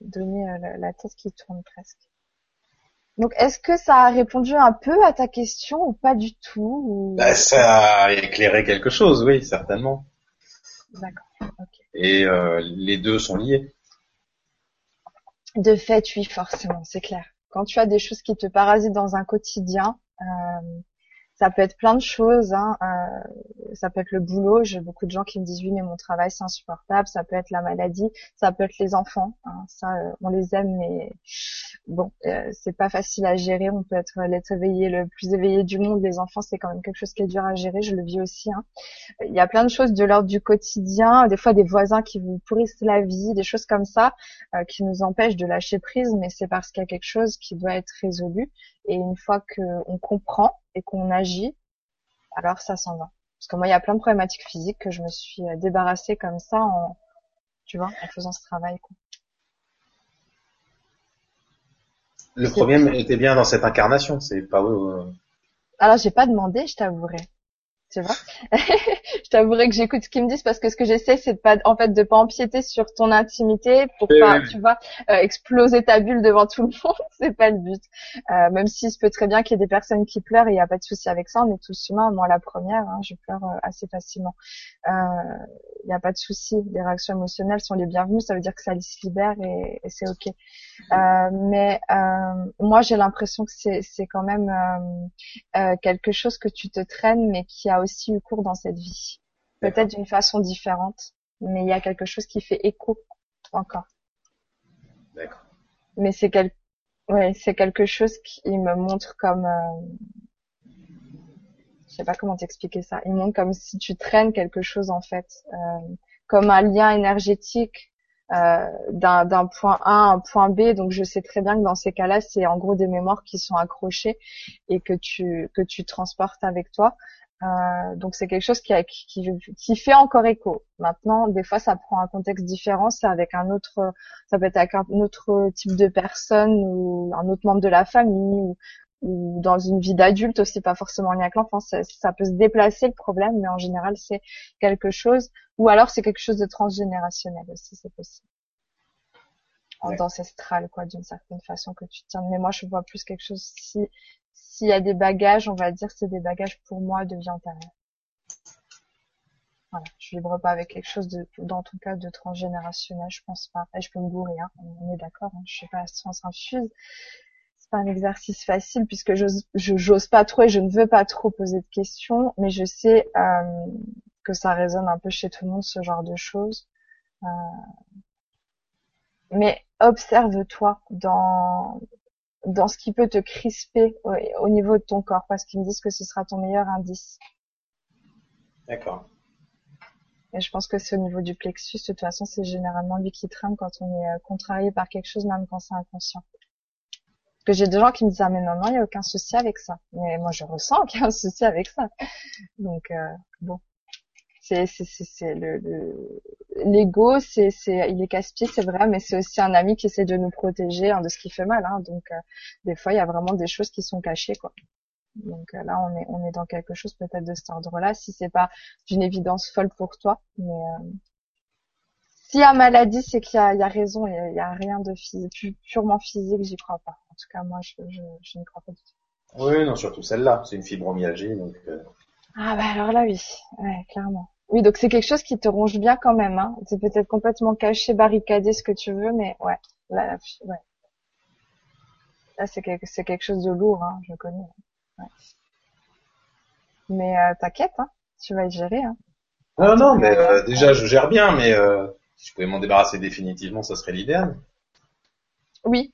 donné euh, la tête qui tourne presque. Donc, est-ce que ça a répondu un peu à ta question ou pas du tout bah, Ça a éclairé quelque chose, oui, certainement. D'accord. Et euh, les deux sont liés. De fait, oui, forcément, c'est clair. Quand tu as des choses qui te parasitent dans un quotidien, euh, ça peut être plein de choses. Hein. Euh, ça peut être le boulot. J'ai beaucoup de gens qui me disent oui, mais mon travail c'est insupportable. Ça peut être la maladie. Ça peut être les enfants. Hein. Ça, euh, on les aime, mais bon, euh, c'est pas facile à gérer. On peut être l'être éveillé le plus éveillé du monde. Les enfants, c'est quand même quelque chose qui est dur à gérer. Je le vis aussi. Hein. Il y a plein de choses de l'ordre du quotidien. Des fois, des voisins qui vous pourrissent la vie, des choses comme ça, euh, qui nous empêchent de lâcher prise. Mais c'est parce qu'il y a quelque chose qui doit être résolu. Et une fois qu'on comprend et qu'on agit, alors ça s'en va. Parce que moi, il y a plein de problématiques physiques que je me suis euh, débarrassée comme ça en, tu vois, en faisant ce travail. Quoi. Le problème était bien dans cette incarnation, c'est pas. Alors j'ai pas demandé, je t'avouerai tu vois. je t'avouerai que j'écoute ce qu'ils me disent parce que ce que j'essaie, c'est de pas, en fait, de pas empiéter sur ton intimité pour pas, tu vois, euh, exploser ta bulle devant tout le monde. c'est pas le but. Euh, même s'il se peut très bien qu'il y ait des personnes qui pleurent, il n'y a pas de souci avec ça. On est tous humains. Moi, la première, hein, je pleure euh, assez facilement. Il n'y a pas de souci. Les réactions émotionnelles sont les bienvenues. Ça veut dire que ça se libère et, et c'est ok. mais moi, j'ai l'impression que c'est, c'est quand même quelque chose que tu te traînes, mais qui a aussi eu cours dans cette vie. Peut-être d'une façon différente, mais il y a quelque chose qui fait écho encore. D'accord. Mais c'est quel... ouais, c'est quelque chose qui me montre comme, euh... je sais pas comment t'expliquer ça. Il montre comme si tu traînes quelque chose en fait, euh... comme un lien énergétique euh, d'un point A à un point B. Donc je sais très bien que dans ces cas-là, c'est en gros des mémoires qui sont accrochées et que tu que tu transportes avec toi. Euh, donc c'est quelque chose qui, qui, qui, fait encore écho. Maintenant, des fois, ça prend un contexte différent. C'est avec un autre, ça peut être avec un autre type de personne ou un autre membre de la famille ou, ou dans une vie d'adulte aussi, pas forcément en lien avec l'enfance. Ça, ça, peut se déplacer le problème, mais en général, c'est quelque chose. Ou alors, c'est quelque chose de transgénérationnel aussi, c'est possible. D'ancestral, quoi, d'une certaine façon que tu tiens. Mais moi, je vois plus quelque chose si s'il y a des bagages, on va dire c'est des bagages pour moi de vie antérieure. voilà, je vibre pas avec quelque chose de, dans ton cas, de transgénérationnel, je pense pas. Et je peux me bourrer, hein, on est d'accord, hein, je suis pas à science infuse. C'est pas un exercice facile puisque je j'ose pas trop et je ne veux pas trop poser de questions, mais je sais euh, que ça résonne un peu chez tout le monde ce genre de choses. Euh, mais observe-toi dans dans ce qui peut te crisper au, au niveau de ton corps, parce qu'ils me disent que ce sera ton meilleur indice. D'accord. Et je pense que c'est au niveau du plexus. De toute façon, c'est généralement lui qui trame quand on est euh, contrarié par quelque chose, même quand c'est inconscient. Parce que j'ai des gens qui me disent ah mais non non, il n'y a aucun souci avec ça. Mais moi je ressens qu'il y a un souci avec ça. Donc euh, bon, c'est c'est c'est le l'ego, c'est c'est il est casse-pied, c'est vrai, mais c'est aussi un ami qui essaie de nous protéger hein, de ce qui fait mal. Hein. Donc euh, des fois, il y a vraiment des choses qui sont cachées quoi. Donc euh, là, on est, on est dans quelque chose peut-être de cet ordre-là, si c'est pas d'une évidence folle pour toi. Mais euh, s'il y a maladie, c'est qu'il y a, il y a raison, il y a, rien de physique, purement physique, j'y crois pas. En tout cas, moi, je, je, je n'y crois pas du tout. Oui, non, surtout celle-là, c'est une fibromyalgie, donc. Euh... Ah bah alors là, oui, ouais, clairement. Oui, donc c'est quelque chose qui te ronge bien quand même. Hein. C'est peut-être complètement caché, barricadé, ce que tu veux, mais ouais, là, ouais. Là, c'est quelque, c'est quelque chose de lourd, hein, je connais. Mais euh, t'inquiète, hein, tu vas y gérer. Hein. Non, non, mais euh, déjà je gère bien, mais euh, si je pouvais m'en débarrasser définitivement, ça serait l'idéal. Oui,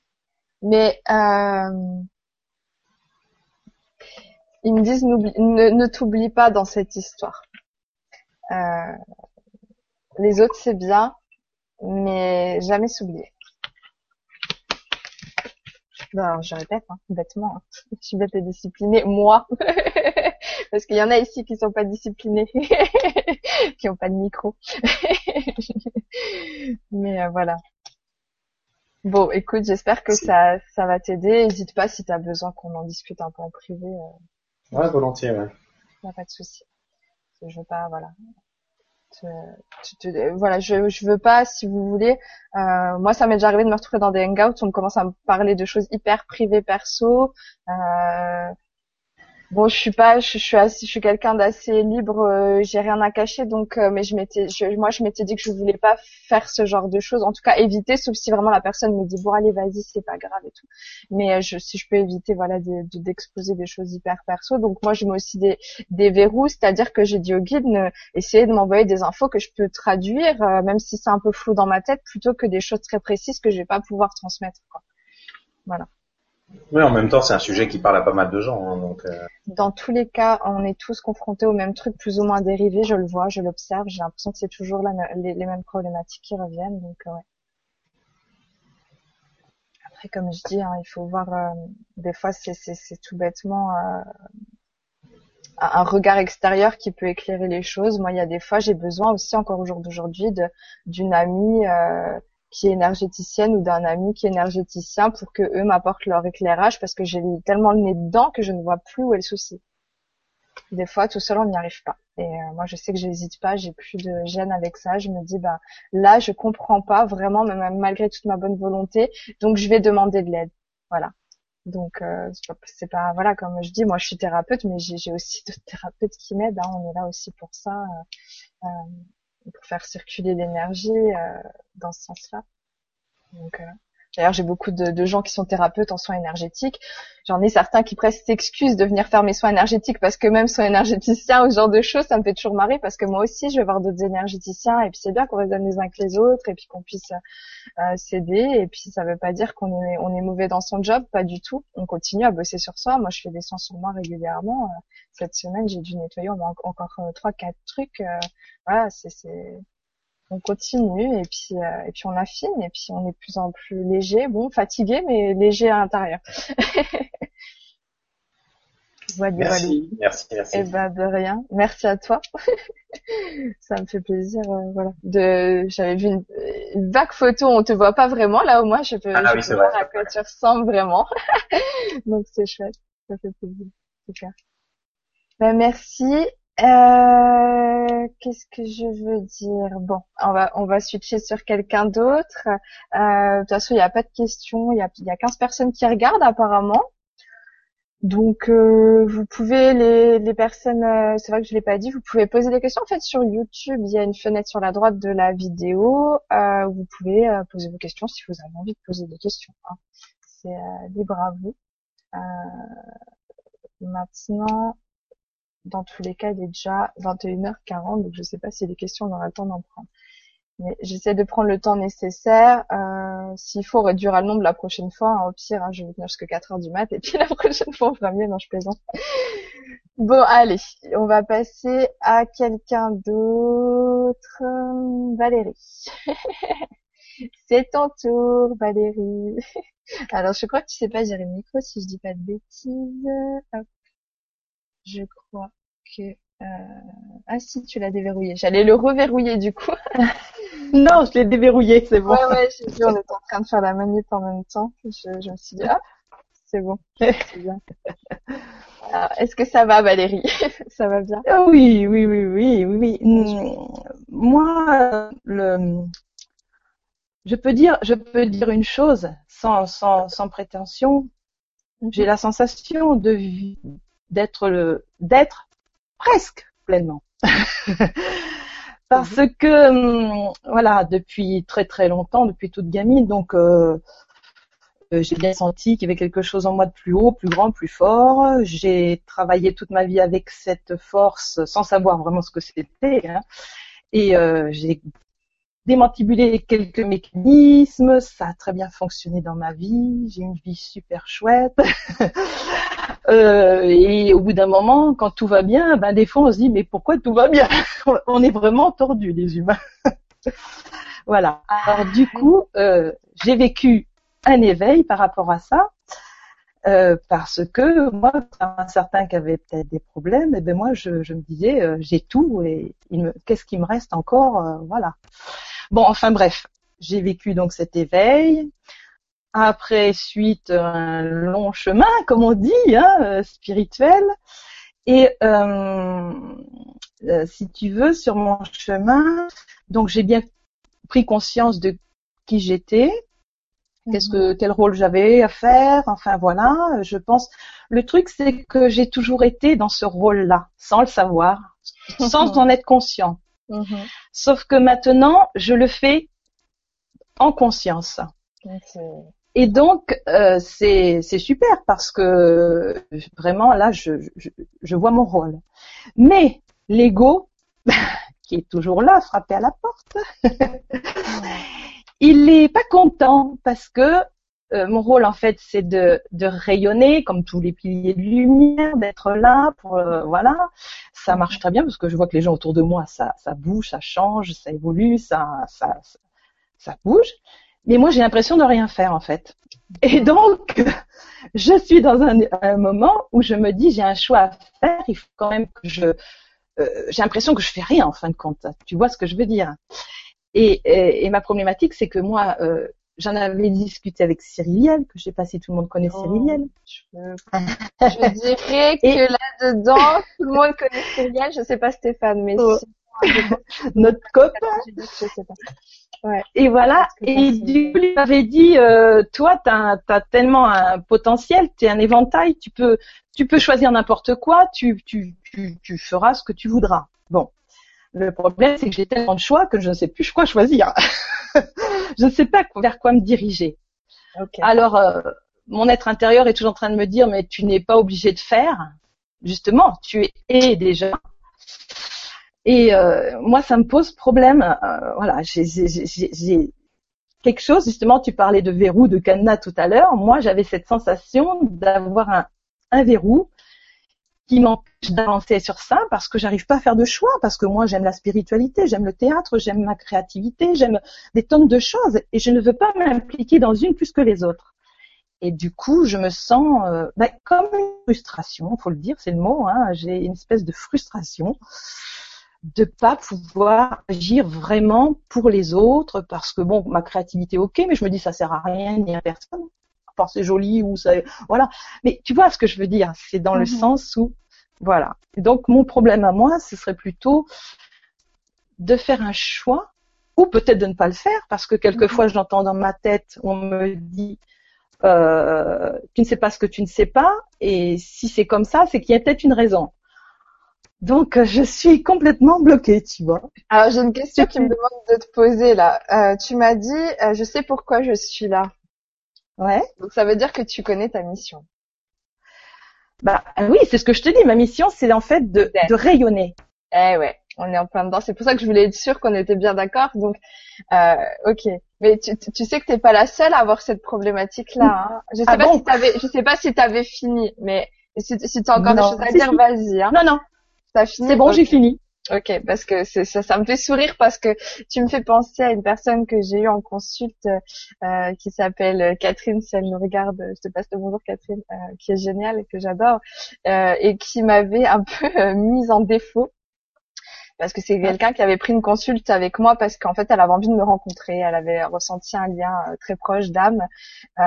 mais euh, ils me disent ne, ne t'oublie pas dans cette histoire. Euh, les autres c'est bien, mais jamais s'oublier. Alors je répète, hein, bêtement, hein. je suis bête et disciplinée, moi, parce qu'il y en a ici qui sont pas disciplinés, qui ont pas de micro. Mais euh, voilà. Bon, écoute, j'espère que ça, ça va t'aider. N'hésite pas si tu as besoin qu'on en discute un peu en privé. Euh... Ouais, volontiers, ouais. Y a pas de souci. Je veux pas, voilà, voilà, je, je veux pas, si vous voulez. Euh, moi, ça m'est déjà arrivé de me retrouver dans des hangouts où on commence à me parler de choses hyper privées, perso. Euh, Bon, je suis pas, je, suis assez, je suis quelqu'un d'assez libre, euh, j'ai rien à cacher, donc, euh, mais je m'étais, moi, je m'étais dit que je voulais pas faire ce genre de choses, en tout cas éviter, sauf si vraiment la personne me dit bon allez vas-y, c'est pas grave et tout. Mais euh, je, si je peux éviter, voilà, d'exposer des choses hyper perso, donc moi je mets aussi des, des verrous, c'est-à-dire que j'ai dit au guide, ne, essayez de m'envoyer des infos que je peux traduire, même si c'est un peu flou dans ma tête, plutôt que des choses très précises que je vais pas pouvoir transmettre. Quoi. Voilà. Oui, en même temps, c'est un sujet qui parle à pas mal de gens. Hein, donc, euh... Dans tous les cas, on est tous confrontés au même truc, plus ou moins dérivé. Je le vois, je l'observe. J'ai l'impression que c'est toujours les, mêmes problématiques qui reviennent. Donc, euh, ouais. Après, comme je dis, hein, il faut voir. Euh, des fois, c'est tout bêtement un regard extérieur qui peut éclairer les choses. Moi, il y a des fois, j'ai besoin aussi, encore au jour d'aujourd'hui, d'une amie qui est énergéticienne ou d'un ami qui est énergéticien pour que eux m'apportent leur éclairage parce que j'ai tellement le nez dedans que je ne vois plus où est le souci. Des fois, tout seul, on n'y arrive pas. Et euh, moi, je sais que j'hésite pas, j'ai plus de gêne avec ça. Je me dis, bah là, je comprends pas vraiment, même malgré toute ma bonne volonté, donc je vais demander de l'aide. Voilà. Donc euh, c'est pas voilà comme je dis, moi je suis thérapeute, mais j'ai aussi d'autres thérapeutes qui m'aident. Hein. On est là aussi pour ça. Euh, pour faire circuler l'énergie euh, dans ce sens-là. Donc, euh, D'ailleurs, j'ai beaucoup de, de, gens qui sont thérapeutes en soins énergétiques. J'en ai certains qui presque s'excusent de venir faire mes soins énergétiques parce que même soins énergéticiens ou ce genre de choses, ça me fait toujours marrer parce que moi aussi, je vais voir d'autres énergéticiens et puis c'est bien qu'on raisonne les uns que les autres et puis qu'on puisse euh, s'aider. Et puis ça veut pas dire qu'on est, on est mauvais dans son job, pas du tout. On continue à bosser sur soi. Moi, je fais des soins sur moi régulièrement. Euh, cette semaine, j'ai dû nettoyer encore euh, trois, quatre trucs. Euh, voilà, c'est on continue et puis euh, et puis on affine et puis on est de plus en plus léger, bon fatigué mais léger à l'intérieur. merci, merci, merci. Et eh ben de rien, merci à toi. Ça me fait plaisir, euh, voilà. De, j'avais vu une, une, vague photo, on te voit pas vraiment là au moins, je peux, ah, je peux voir à quoi tu ressembles vraiment. Donc c'est chouette, ça fait plaisir, super. Ben, merci euh, qu'est-ce que je veux dire? Bon, on va on va switcher sur quelqu'un d'autre. Euh, de toute façon, il n'y a pas de questions. Il y a il y a 15 personnes qui regardent apparemment. Donc euh, vous pouvez les, les personnes, euh, c'est vrai que je l'ai pas dit, vous pouvez poser des questions. En fait sur YouTube, il y a une fenêtre sur la droite de la vidéo où vous pouvez poser vos questions si vous avez envie de poser des questions. Hein. C'est libre à vous. maintenant, dans tous les cas, il est déjà 21h40, donc je sais pas si les questions on aura le temps d'en prendre. Mais j'essaie de prendre le temps nécessaire. Euh, S'il faut réduire le nombre la prochaine fois, hein, au pire, hein, je vais tenir jusqu'à 4 heures du mat, et puis la prochaine fois on fera mieux, non je plaisante. Bon, allez, on va passer à quelqu'un d'autre. Valérie. C'est ton tour, Valérie. Alors, je crois que tu sais pas gérer le micro si je dis pas de bêtises. Hop. Je crois que euh... Ah si, tu l'as déverrouillé. J'allais le reverrouiller du coup. non, je l'ai déverrouillé, c'est bon. Ouais, ouais, j'ai vu, on était en train de faire la manip en même temps. Je, je me suis dit, ah, c'est bon. Est-ce que ça va, Valérie? Ça va bien? Ah Oui, oui, oui, oui, oui. oui. Moi, le, je peux dire, je peux dire une chose sans, sans, sans prétention. J'ai la sensation de d'être le, d'être presque pleinement. Parce mhm. que hum, voilà, depuis très très longtemps, depuis toute gamine, donc euh, euh, j'ai bien senti qu'il y avait quelque chose en moi de plus haut, plus grand, plus fort. J'ai travaillé toute ma vie avec cette force sans savoir vraiment ce que c'était. Hein. Et euh, j'ai démantibulé quelques mécanismes, ça a très bien fonctionné dans ma vie, j'ai une vie super chouette. Euh, et au bout d'un moment, quand tout va bien, ben des fois on se dit mais pourquoi tout va bien? On est vraiment tordus les humains. voilà. Alors du coup, euh, j'ai vécu un éveil par rapport à ça. Euh, parce que moi, un certain qui avait peut-être des problèmes, et eh ben moi je, je me disais euh, j'ai tout et qu'est-ce qui me reste encore, euh, voilà. Bon, enfin bref, j'ai vécu donc cet éveil. Après, suite un long chemin, comme on dit, hein, euh, spirituel. Et euh, euh, si tu veux, sur mon chemin, donc j'ai bien pris conscience de qui j'étais, qu'est-ce que quel rôle j'avais à faire, enfin voilà, je pense. Le truc c'est que j'ai toujours été dans ce rôle-là, sans le savoir, sans en être conscient. Mhm. Sauf que maintenant, je le fais en conscience. Et donc, euh, c'est super parce que vraiment, là, je, je, vois mon rôle. Mais l'ego, qui est toujours là, frappé à la porte, il n'est pas content parce que euh, mon rôle en fait c'est de, de, rayonner comme tous les piliers de lumière, d'être là pour euh, voilà, ça marche très bien parce que je vois que les gens autour de moi ça ça bouge, ça change, ça évolue, ça ça ça bouge. Mais moi j'ai l'impression de rien faire en fait. Et donc je suis dans un, un moment où je me dis j'ai un choix à faire, il faut quand même que je euh, j'ai l'impression que je fais rien en fin de compte. Tu vois ce que je veux dire? Et, et, et, ma problématique, c'est que moi, euh, J'en avais discuté avec Cyriliel, que je sais pas si tout le monde connaît oh, Cyriliel. Je, dirais que là-dedans, tout le monde connaît Cyriliel, je sais pas Stéphane, mais oh. notre copain. Ouais. Et voilà. Et du coup, il m'avait dit, euh, toi, tu as, tellement un potentiel, tu es un éventail, tu peux, tu peux choisir n'importe quoi, tu, tu, tu, tu feras ce que tu voudras. Bon. Le problème, c'est que j'ai tellement de choix que je ne sais plus quoi choisir. je ne sais pas vers quoi me diriger. Alors, euh, mon être intérieur est toujours en train de me dire, mais tu n'es pas obligé de faire. Justement, tu es déjà. Et euh, moi, ça me pose problème. Euh, voilà, j'ai quelque chose. Justement, tu parlais de verrou, de cadenas tout à l'heure. Moi, j'avais cette sensation d'avoir un, un verrou qui m'empêche d'avancer sur ça parce que j'arrive pas à faire de choix, parce que moi j'aime la spiritualité, j'aime le théâtre, j'aime ma créativité, j'aime des tonnes de choses et je ne veux pas m'impliquer dans une plus que les autres. Et du coup, je me sens euh, bah, comme une frustration, faut le dire, c'est le mot. Hein, J'ai une espèce de frustration de pas pouvoir agir vraiment pour les autres parce que bon, ma créativité, ok, mais je me dis ça sert à rien ni à personne c'est joli ou ça, voilà. Mais tu vois ce que je veux dire C'est dans le mhm. sens où, voilà. donc mon problème à moi, ce serait plutôt de faire un choix ou peut-être de ne pas le faire parce que quelquefois mhm. j'entends dans ma tête, on me dit euh, tu ne sais pas ce que tu ne sais pas, et si c'est comme ça, c'est qu'il y a peut-être une raison. Donc, euh, je suis complètement bloquée, tu vois. Alors, j'ai une question qui me demande de te poser là. Euh, tu m'as dit, euh, je sais pourquoi je suis là. Ouais. Donc, ça veut dire que tu connais ta mission. Bah oui, c'est ce que je te dis. Ma mission, c'est en fait de, de rayonner. Eh ouais, on est en plein dedans. C'est pour ça que je voulais être sûre qu'on était bien d'accord. Donc, euh, ok. Mais tu, tu sais que t'es pas la seule à avoir cette problématique-là. Hein. Je sais Ah pas bon si t'avais, je sais pas si t'avais fini, mais si, si t'as encore Non. des choses à dire, si. vas-y. Hein. Non, non, T'as fini. c'est bon, j'ai fini. Ok, parce que ça, ça me fait sourire parce que tu me fais penser à une personne que j'ai eue en consulte euh, qui s'appelle Catherine, si elle nous regarde, je te passe le bonjour Catherine, euh, qui est géniale et que j'adore, euh, et qui m'avait un peu mise en défaut parce que c'est quelqu'un qui avait pris une consulte avec moi parce qu'en fait elle avait envie de me rencontrer, elle avait ressenti un lien euh, très proche d'âme euh,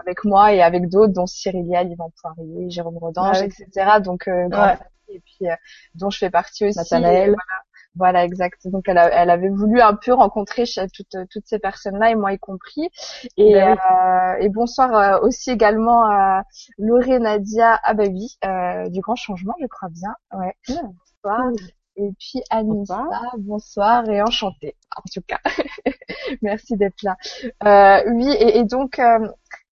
avec moi et avec d'autres dont Cyrilia, Yvan Poirier, Jérôme Rodange, Ouais. etc. Donc euh, grand Ouais. et puis euh, dont je fais partie aussi. Nathanaël. Voilà, voilà, exact. Donc elle, a- elle avait voulu un peu rencontrer toutes, toutes ces personnes-là et moi y compris. Et, Ben oui. euh, et bonsoir euh, aussi également à Lauré Nadia Ababi euh, du Grand Changement, je crois bien. Ouais. Bonsoir. Et puis Anissa, bonsoir. et enchantée en tout cas. Merci d'être là. Euh, oui, et, et donc euh,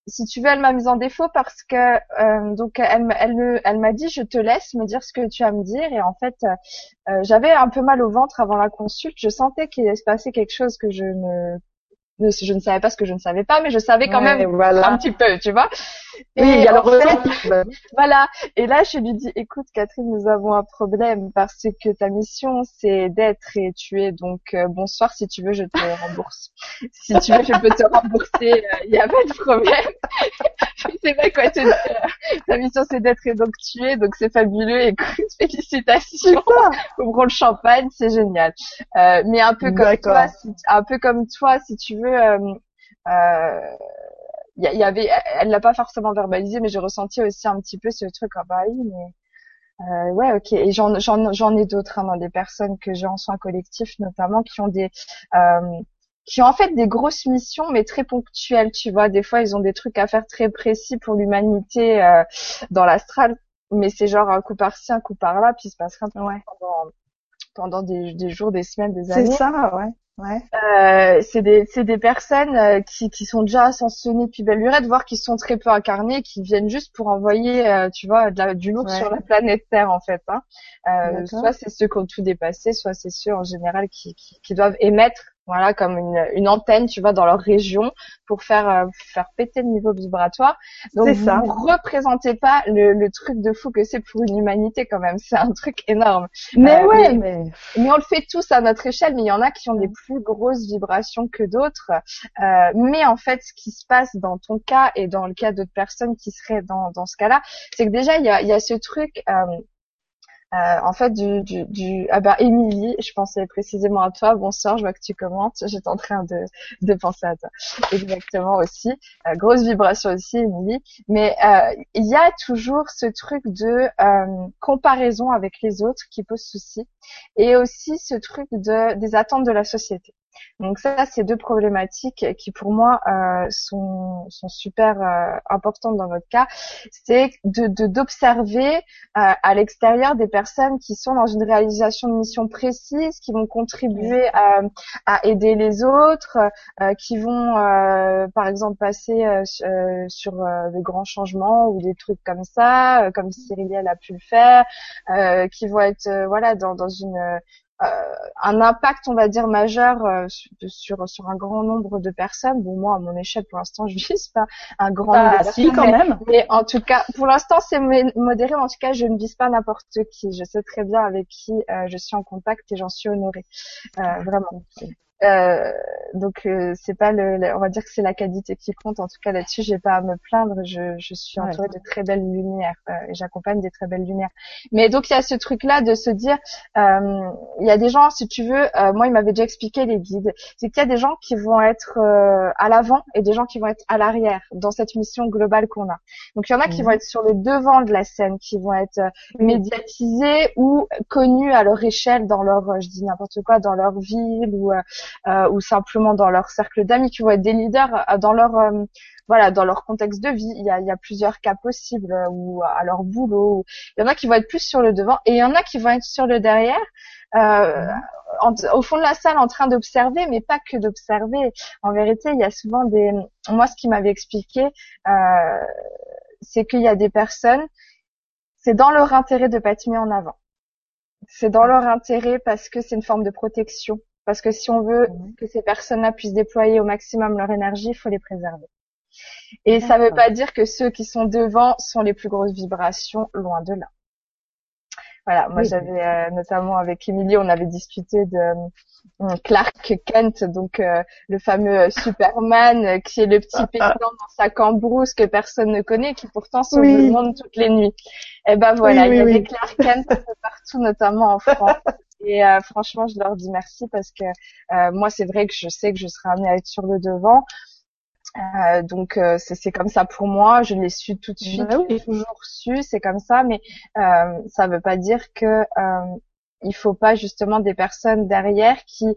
si tu veux, elle m'a mise en défaut parce que euh, donc elle, elle, me- elle m'a dit je te laisse me dire ce que tu as à me dire et en fait euh, j'avais un peu mal au ventre avant la consulte. Je sentais qu'il allait se passer quelque chose que je ne- je ne savais pas ce que je ne savais pas, mais je savais quand Ouais, même voilà. un petit peu, tu vois. Oui, il y a le en fait, ressenti. voilà. Et là, je lui dis, écoute, Catherine, nous avons un problème parce que ta mission, c'est d'être et tu es. Donc, euh, bonsoir, si tu veux, je te rembourse. si tu veux, je peux te rembourser. Il n'y a pas de problème. je sais pas quoi te dire. Ta mission, c'est d'être et donc tu es. Donc, c'est fabuleux. Écoute, félicitations. Ouvrons le champagne, c'est génial. Euh, mais un peu comme toi, si, un peu comme toi, si tu veux. Euh, euh, y avait, elle l'a pas forcément verbalisé, mais j'ai ressenti aussi un petit peu ce truc. Ah bah oui, mais euh, ouais, ok. Et j'en j'en j'en ai d'autres, hein, dans des personnes que j'ai en soins collectifs, notamment, qui ont des euh, qui ont en fait des grosses missions, mais très ponctuelles. Tu vois, des fois, ils ont des trucs à faire très précis pour l'humanité euh, dans l'astral, mais c'est genre un coup par-ci, un coup par-là, puis il se passe rien pendant pendant des, des jours, des semaines, des années. C'est ça, ouais. Ouais. Euh, c'est des c'est des personnes euh, qui qui sont déjà ascensionnées depuis belle lurette, voire qui sont très peu incarnées, qui viennent juste pour envoyer, euh, tu vois, de la- du lourd Ouais. sur la planète Terre en fait. Hein. Euh, soit c'est ceux qui ont tout dépassé, soit c'est ceux en général qui, qui qui doivent émettre, voilà, comme une une antenne, tu vois, dans leur région pour faire euh, faire péter le niveau vibratoire. Donc vous ça. ne représentez pas le, le truc de fou que c'est pour une humanité quand même. C'est un truc énorme. Mais Euh, ouais, mais- mais mais on le fait tous à notre échelle, mais il y en a qui ont des plus grosses vibrations que d'autres. Euh, mais en fait, ce qui se passe dans ton cas et dans le cas d'autres personnes qui seraient dans, dans ce cas-là, c'est que déjà, il y a, il y a ce truc... Euh, en fait, du, du, du... Ah bah, Émilie, je pensais précisément à toi. Bonsoir, je vois que tu commentes. J'étais en train de, de penser à toi. Exactement aussi. Euh, grosse vibration aussi, Émilie. Mais euh, il y a toujours ce truc de euh, comparaison avec les autres qui pose souci et aussi ce truc de des attentes de la société. Donc ça, c'est deux problématiques qui pour moi euh, sont, sont super euh, importantes dans votre cas. C'est de de- d'observer euh, à l'extérieur des personnes qui sont dans une réalisation de mission précise, qui vont contribuer à, à aider les autres, euh, qui vont euh, par exemple passer euh, su- euh, sur euh, de grands changements ou des trucs comme ça, euh, comme Cyril a pu le faire, euh, qui vont être euh, voilà dans, dans une euh, un impact on va dire majeur euh, sur sur un grand nombre de personnes. Bon moi à mon échelle pour l'instant je vise pas un grand nombre ah, de si quand mais- même. mais en tout cas, pour l'instant, c'est mo- modéré. En tout cas, je ne vise pas n'importe qui. Je sais très bien avec qui euh, je suis en contact et j'en suis honorée. Euh, vraiment. Euh, donc euh, c'est pas le, le- on va dire que c'est la qualité qui compte. En tout cas là-dessus, j'ai pas à me plaindre. Je, je suis Ouais. entourée de très belles lumières euh, et j'accompagne des très belles lumières. Mais donc il y a ce truc-là de se dire, euh, il y a des gens, si tu veux, euh, moi il m'avait déjà expliqué les guides, c'est qu'il y a des gens qui vont être euh, à l'avant et des gens qui vont être à l'arrière dans cette mission globale qu'on a. Donc il y en a qui Mhm. vont être sur le devant de la scène, qui vont être euh, médiatisés ou connus à leur échelle dans leur, je dis n'importe quoi, dans leur ville ou ou simplement dans leur cercle d'amis, qui vont être des leaders euh, dans leur euh, voilà, dans leur contexte de vie. Il y a, y a plusieurs cas possibles ou à leur boulot. Il y en a qui vont être plus sur le devant et il y en a qui vont être sur le derrière. Euh, au fond de la salle en train d'observer, mais pas que d'observer. En vérité, il y a souvent des. Moi, ce qui m'avait expliqué, euh, c'est qu'il y a des personnes, c'est dans leur intérêt de pas être mis en avant. C'est dans leur intérêt parce que c'est une forme de protection. Parce que si on veut que ces personnes-là puissent déployer au maximum leur énergie, il faut les préserver. Et ça ne veut pas dire que ceux qui sont devant sont les plus grosses vibrations, loin de là. Voilà, moi j'avais euh, notamment avec Émilie, on avait discuté de euh, Clark Kent, donc euh, le fameux Superman qui est le petit ah, ah. pétant dans sa cambrousse que personne ne connaît, qui pourtant sauve le monde toutes les nuits. Et eh ben voilà, il y a des Clark Kent partout, notamment en France. Et franchement, je leur dis merci parce que moi, c'est vrai que je sais que je serai amenée à être sur le devant. Euh, donc euh, c'est comme ça pour moi, je l'ai su tout de suite, bah oui. toujours su, c'est comme ça, mais euh, ça veut pas dire que euh, il faut pas justement des personnes derrière qui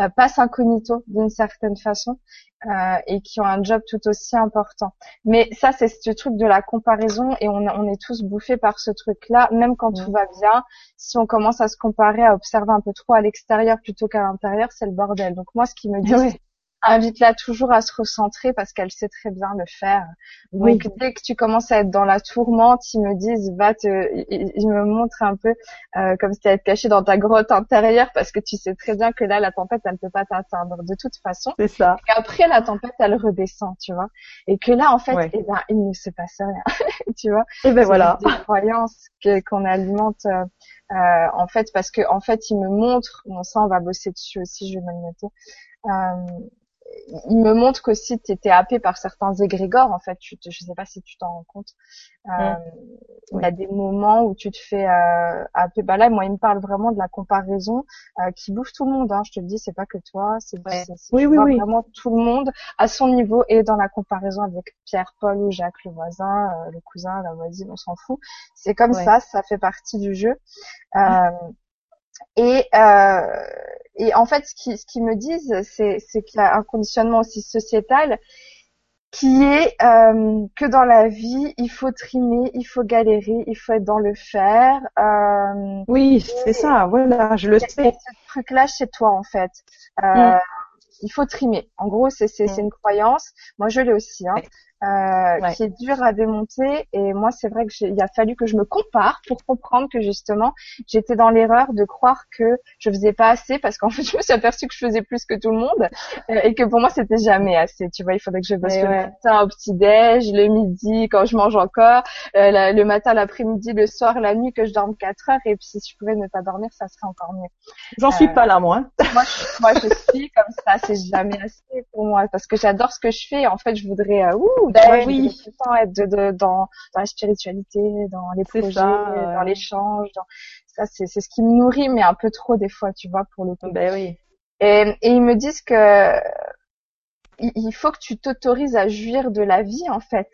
euh, passent incognito d'une certaine façon et qui ont un job tout aussi important. Mais ça c'est ce truc de la comparaison et on, on est tous bouffés par ce truc-là, même quand tout va bien. Si on commence à se comparer, à observer un peu trop à l'extérieur plutôt qu'à l'intérieur, c'est le bordel. Donc moi ce qui me dit invite-la toujours à se recentrer parce qu'elle sait très bien le faire. Donc dès que tu commences à être dans la tourmente, ils me disent va te, ils, me montrent un peu euh, comme si tu être caché dans ta grotte intérieure parce que tu sais très bien que là la tempête elle ne peut pas t'atteindre de toute façon. C'est ça. Et après la tempête elle redescend, tu vois. Et que là en fait, eh ben il ne se passe rien, tu vois. Et ben voilà. Des croyances qu'on alimente. Euh, euh, en fait parce que en fait il me montre bon ça on va bosser dessus aussi je vais me le noter euh, il me montre qu'aussi tu étais happé par certains égrégores en fait tu te, je sais pas si tu t'en rends compte euh, mm. il y a des moments où tu te fais euh, happer. Bah là moi il me parle vraiment de la comparaison euh, qui bouffe tout le monde hein, je te le dis c'est pas que toi c'est oui, oui, oui. vraiment tout le monde à son niveau et dans la comparaison avec Pierre Paul ou Jacques le voisin euh, le cousin la voisine on s'en fout. C'est comme ça ça fait partie du jeu. Euh, et, euh, et en fait, ce qu'ils ce me disent, c'est, qu'il y a un conditionnement aussi sociétal qui est euh, que dans la vie, il faut trimer, il faut galérer, il faut être dans le faire. Euh, oui, c'est ça, voilà, je le sais. Ce truc-là chez toi, en fait. Euh, mm. Il faut trimer. En gros, c'est, c'est, c'est mm. une croyance. Moi, je l'ai aussi. Hein euh, qui est dur à démonter. Et moi, c'est vrai que il a fallu que je me compare pour comprendre que justement, j'étais dans l'erreur de croire que je faisais pas assez parce qu'en fait, je me suis aperçue que je faisais plus que tout le monde euh, et que pour moi, c'était jamais assez. Tu vois, il faudrait que je bosse le matin au petit déj, le midi quand je mange encore, euh, le matin, l'après-midi, le soir, la nuit que je dorme 4 heures. Et puis, si je pouvais ne pas dormir, ça serait encore mieux. J'en suis pas là, moi. moi, je, moi, je suis comme ça. C'est jamais assez pour moi parce que j'adore ce que je fais. En fait, je voudrais, ouh, ben oui. tout le temps être de, dans, dans la spiritualité, dans les projets, dans l'échange. Dans... Ça, c'est ce qui me nourrit, mais un peu trop des fois, tu vois, pour le coup. Ben oui. Et, et ils me disent que il faut que tu t'autorises à jouir de la vie, en fait.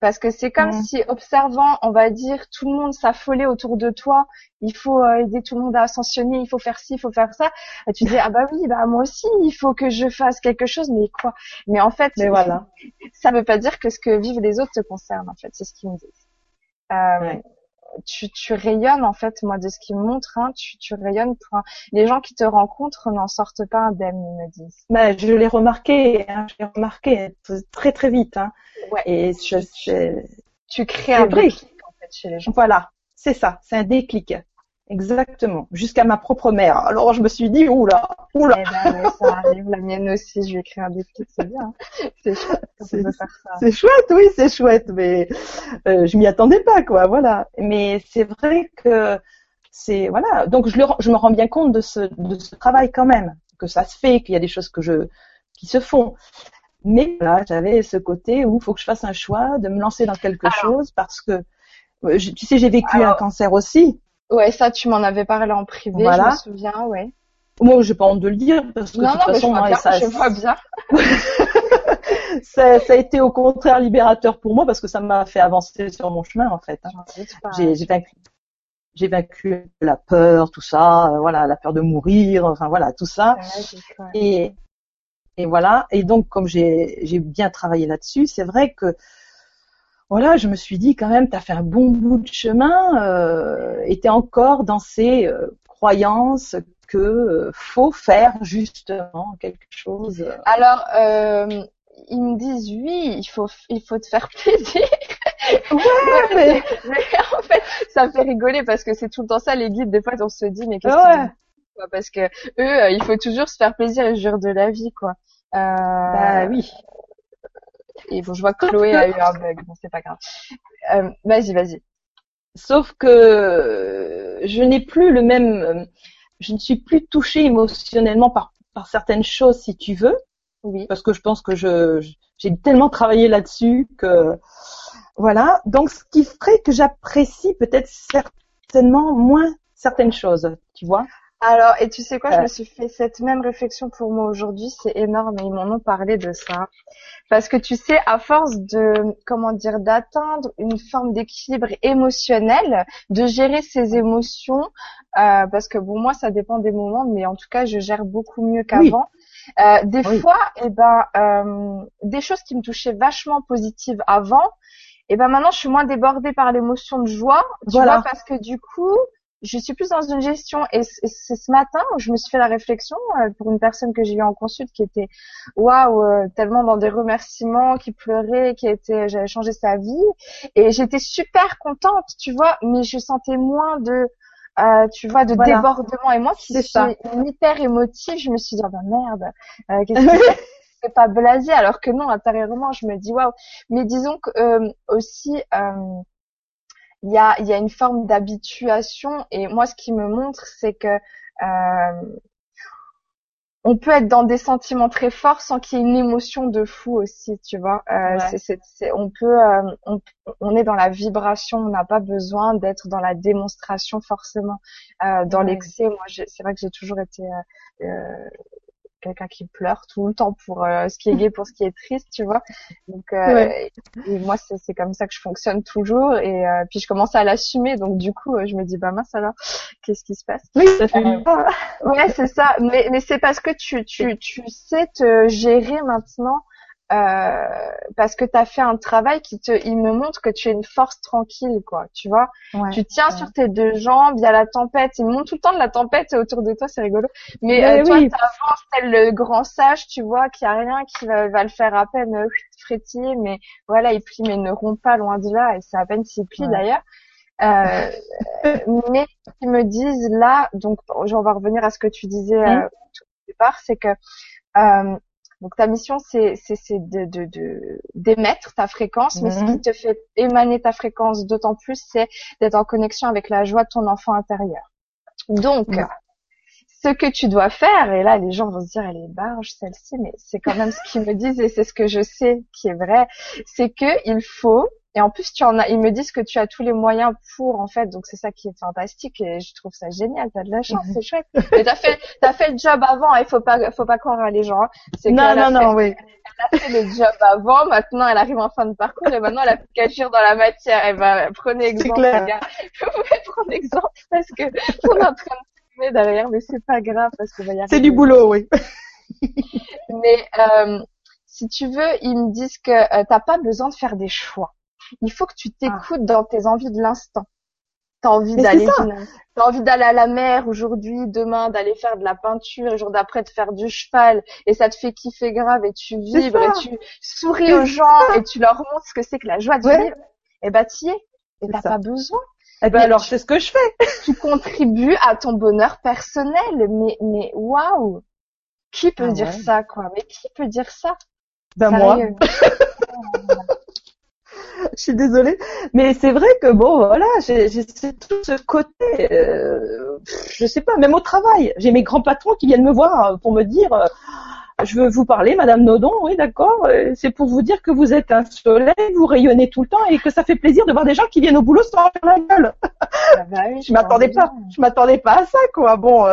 Parce que c'est comme mm. si observant, on va dire, tout le monde s'affolait autour de toi, il faut euh, aider tout le monde à ascensionner, il faut faire ci, il faut faire ça. Et tu dis ah bah oui, bah moi aussi, il faut que je fasse quelque chose, mais quoi? Mais en fait, mais voilà. ça veut pas dire que ce que vivent les autres te concerne. En fait, c'est ce qu'ils me disent. Euh, tu, tu rayonnes en fait, moi de ce qu'ils me montrent, hein, tu, tu rayonnes pour les gens qui te rencontrent n'en sortent pas indemnes, ils me disent. Bah, je l'ai remarqué, hein, je l'ai remarqué très très vite. Hein. Ouais. Et je, tu crées un déclic en fait chez les gens. Voilà, c'est ça, c'est un déclic. Exactement, jusqu'à ma propre mère. Alors je me suis dit, oula, oula. Eh ben, ça arrive, la mienne aussi, je ai créé un déclic, c'est bien. C'est chouette C'est chouette, oui, c'est chouette, mais euh, je m'y attendais pas, quoi, voilà. Mais c'est vrai que c'est, voilà, donc je, le, je me rends bien compte de ce, de ce travail quand même, que ça se fait, qu'il y a des choses que je, qui se font. Mais voilà, j'avais ce côté où il faut que je fasse un choix de me lancer dans quelque chose parce que, euh, tu sais, j'ai vécu un cancer aussi. Ouais, ça, tu m'en avais parlé en privé, je me souviens, ouais. Moi, j'ai pas honte de le dire parce que de toute façon, je, bien, ça, je vois bien. ça, ça, a été au contraire libérateur pour moi parce que ça m'a fait avancer sur mon chemin en fait. Hein. J'ai vaincu, j'ai vaincu la peur, tout ça, euh, voilà, la peur de mourir, enfin voilà, tout ça. Et et voilà. Et donc, comme j'ai j'ai bien travaillé là-dessus, c'est vrai que voilà, je me suis dit quand même, tu as fait un bon bout de chemin euh, et tu encore dans ces euh, croyances que euh, faut faire justement quelque chose. Alors, euh, ils me disent oui, il faut, il faut te faire plaisir. Ouais, mais... en fait, ça me fait rigoler parce que c'est tout le temps ça les guides. Des fois, on se dit mais qu'est-ce ouais. que parce que eux, il faut toujours se faire plaisir et jure de la vie, quoi. Euh... Bah oui. Et bon, je vois que Chloé a eu un bug. Bon, c'est pas grave. Euh, vas-y, vas-y. Sauf que je n'ai plus le même, je ne suis plus touchée émotionnellement par, par certaines choses, si tu veux. Oui. Parce que je pense que je, j'ai tellement travaillé là-dessus que, voilà. Donc, ce qui ferait que j'apprécie peut-être certainement moins certaines choses, tu vois. Alors, et tu sais quoi, je me suis fait cette même réflexion pour moi aujourd'hui, c'est énorme, et ils m'en ont parlé de ça. Parce que tu sais, à force de, comment dire, d'atteindre une forme d'équilibre émotionnel, de gérer ses émotions, euh, parce que bon, moi, ça dépend des moments, mais en tout cas, je gère beaucoup mieux qu'avant. Euh, des fois, eh ben, euh, des choses qui me touchaient vachement positives avant, et ben maintenant, je suis moins débordée par l'émotion de joie, tu Voilà. vois, parce que du coup, je suis plus dans une gestion et c'est ce matin où je me suis fait la réflexion euh, pour une personne que j'ai eue en consulte qui était waouh euh, tellement dans des remerciements qui pleurait qui était j'avais changé sa vie. Et j'étais super contente tu vois mais je sentais moins de euh, tu vois de Voilà. débordement. Et moi qui suis ça. hyper émotive je me suis dit oh, bah merde euh, qu'est-ce que c'est? C'est pas blasé. Alors que non intérieurement je me dis waouh. Mais disons que euh, aussi euh, il y a, y a une forme d'habituation et moi ce qui me montre c'est que euh, on peut être dans des sentiments très forts sans qu'il y ait une émotion de fou aussi tu vois euh, Ouais. c'est, c'est, c'est- on peut euh, on, on est dans la vibration on n'a pas besoin d'être dans la démonstration forcément euh, dans Ouais. l'excès moi j'ai- c'est vrai que j'ai toujours été euh, euh, quelqu'un qui pleure tout le temps pour euh, ce qui est gai pour ce qui est triste tu vois. Donc euh, Ouais. et moi c'est c'est comme ça que je fonctionne toujours. Et euh, puis je commence à l'assumer. Donc du coup euh, je me dis bah mince alors qu'est-ce qui se passe? Oui, ça fait Euh, ouais c'est ça. Mais mais c'est parce que tu tu tu sais te gérer maintenant euh, parce que tu as fait un travail qui te il me montre que tu es une force tranquille quoi tu vois Ouais. tu tiens Ouais. sur tes deux jambes il y a la tempête il me montre tout le temps de la tempête autour de toi c'est rigolo mais Mais euh, toi oui. t'avances tel le grand sage tu vois qu'il y a rien qui va, va le faire à peine euh, frétiller mais voilà il plie mais ne rompt pas loin de là et c'est à peine s'il plie Ouais. d'ailleurs euh, mais ils me disent là donc on va revenir à ce que tu disais euh, Mhm. au départ c'est que euh, donc ta mission c'est de de de- d'émettre ta fréquence mais ce Mhm. qui te fait émaner ta fréquence d'autant plus c'est d'être en connexion avec la joie de ton enfant intérieur donc Ouais. ce que tu dois faire et là les gens vont se dire elle est barge celle-ci mais c'est quand même ce qu'ils me disent et c'est ce que je sais qui est vrai c'est que il faut et en plus tu en as ils me disent que tu as tous les moyens pour en fait donc c'est ça qui est fantastique et je trouve ça génial t'as de la chance c'est chouette mais t'as fait t'as fait le job avant il faut pas faut pas croire à les gens hein. c'est Non, non, fait- non, oui. elle a fait le job avant, maintenant elle arrive en fin de parcours et maintenant elle a plus qu'à agir dans la matière. Eh ben, prenez exemple, les gars. Vous pouvez prendre exemple parce que on est en train de filmer derrière, mais c'est pas grave parce qu'on va y arriver. C'est du boulot, oui. Mais euh, si tu veux, ils me disent que euh, t'as pas besoin de faire des choix. Il faut que tu t'écoutes dans tes envies de l'instant. T'as envie Ah. D'aller, t'as envie d'aller à la mer aujourd'hui, demain d'aller faire de la peinture, et le jour d'après de faire du cheval, et ça te fait kiffer grave, et tu vibres, et tu souris aux gens, et tu leur montres ce que c'est que la joie de Ouais. vivre. Et bah t'y es. Et t'as pas besoin. Eh ben Mais alors, c'est ce que je fais. Tu contribues à ton bonheur personnel. Mais, mais waouh! Qui peut Ah dire ouais. ça, quoi? Mais qui peut dire ça? Ben moi, Sérieux. je suis désolée, mais c'est vrai que bon, voilà, j'ai tout ce côté, euh, je sais pas, même au travail, j'ai mes grands patrons qui viennent me voir euh, pour me dire, euh, je veux vous parler, Madame Nodon, oui, d'accord, euh, c'est pour vous dire que vous êtes un soleil, vous rayonnez tout le temps et que ça fait plaisir de voir des gens qui viennent au boulot sans faire la gueule. Ah bah oui, Je m'attendais pas, je m'attendais pas à ça, quoi. Bon,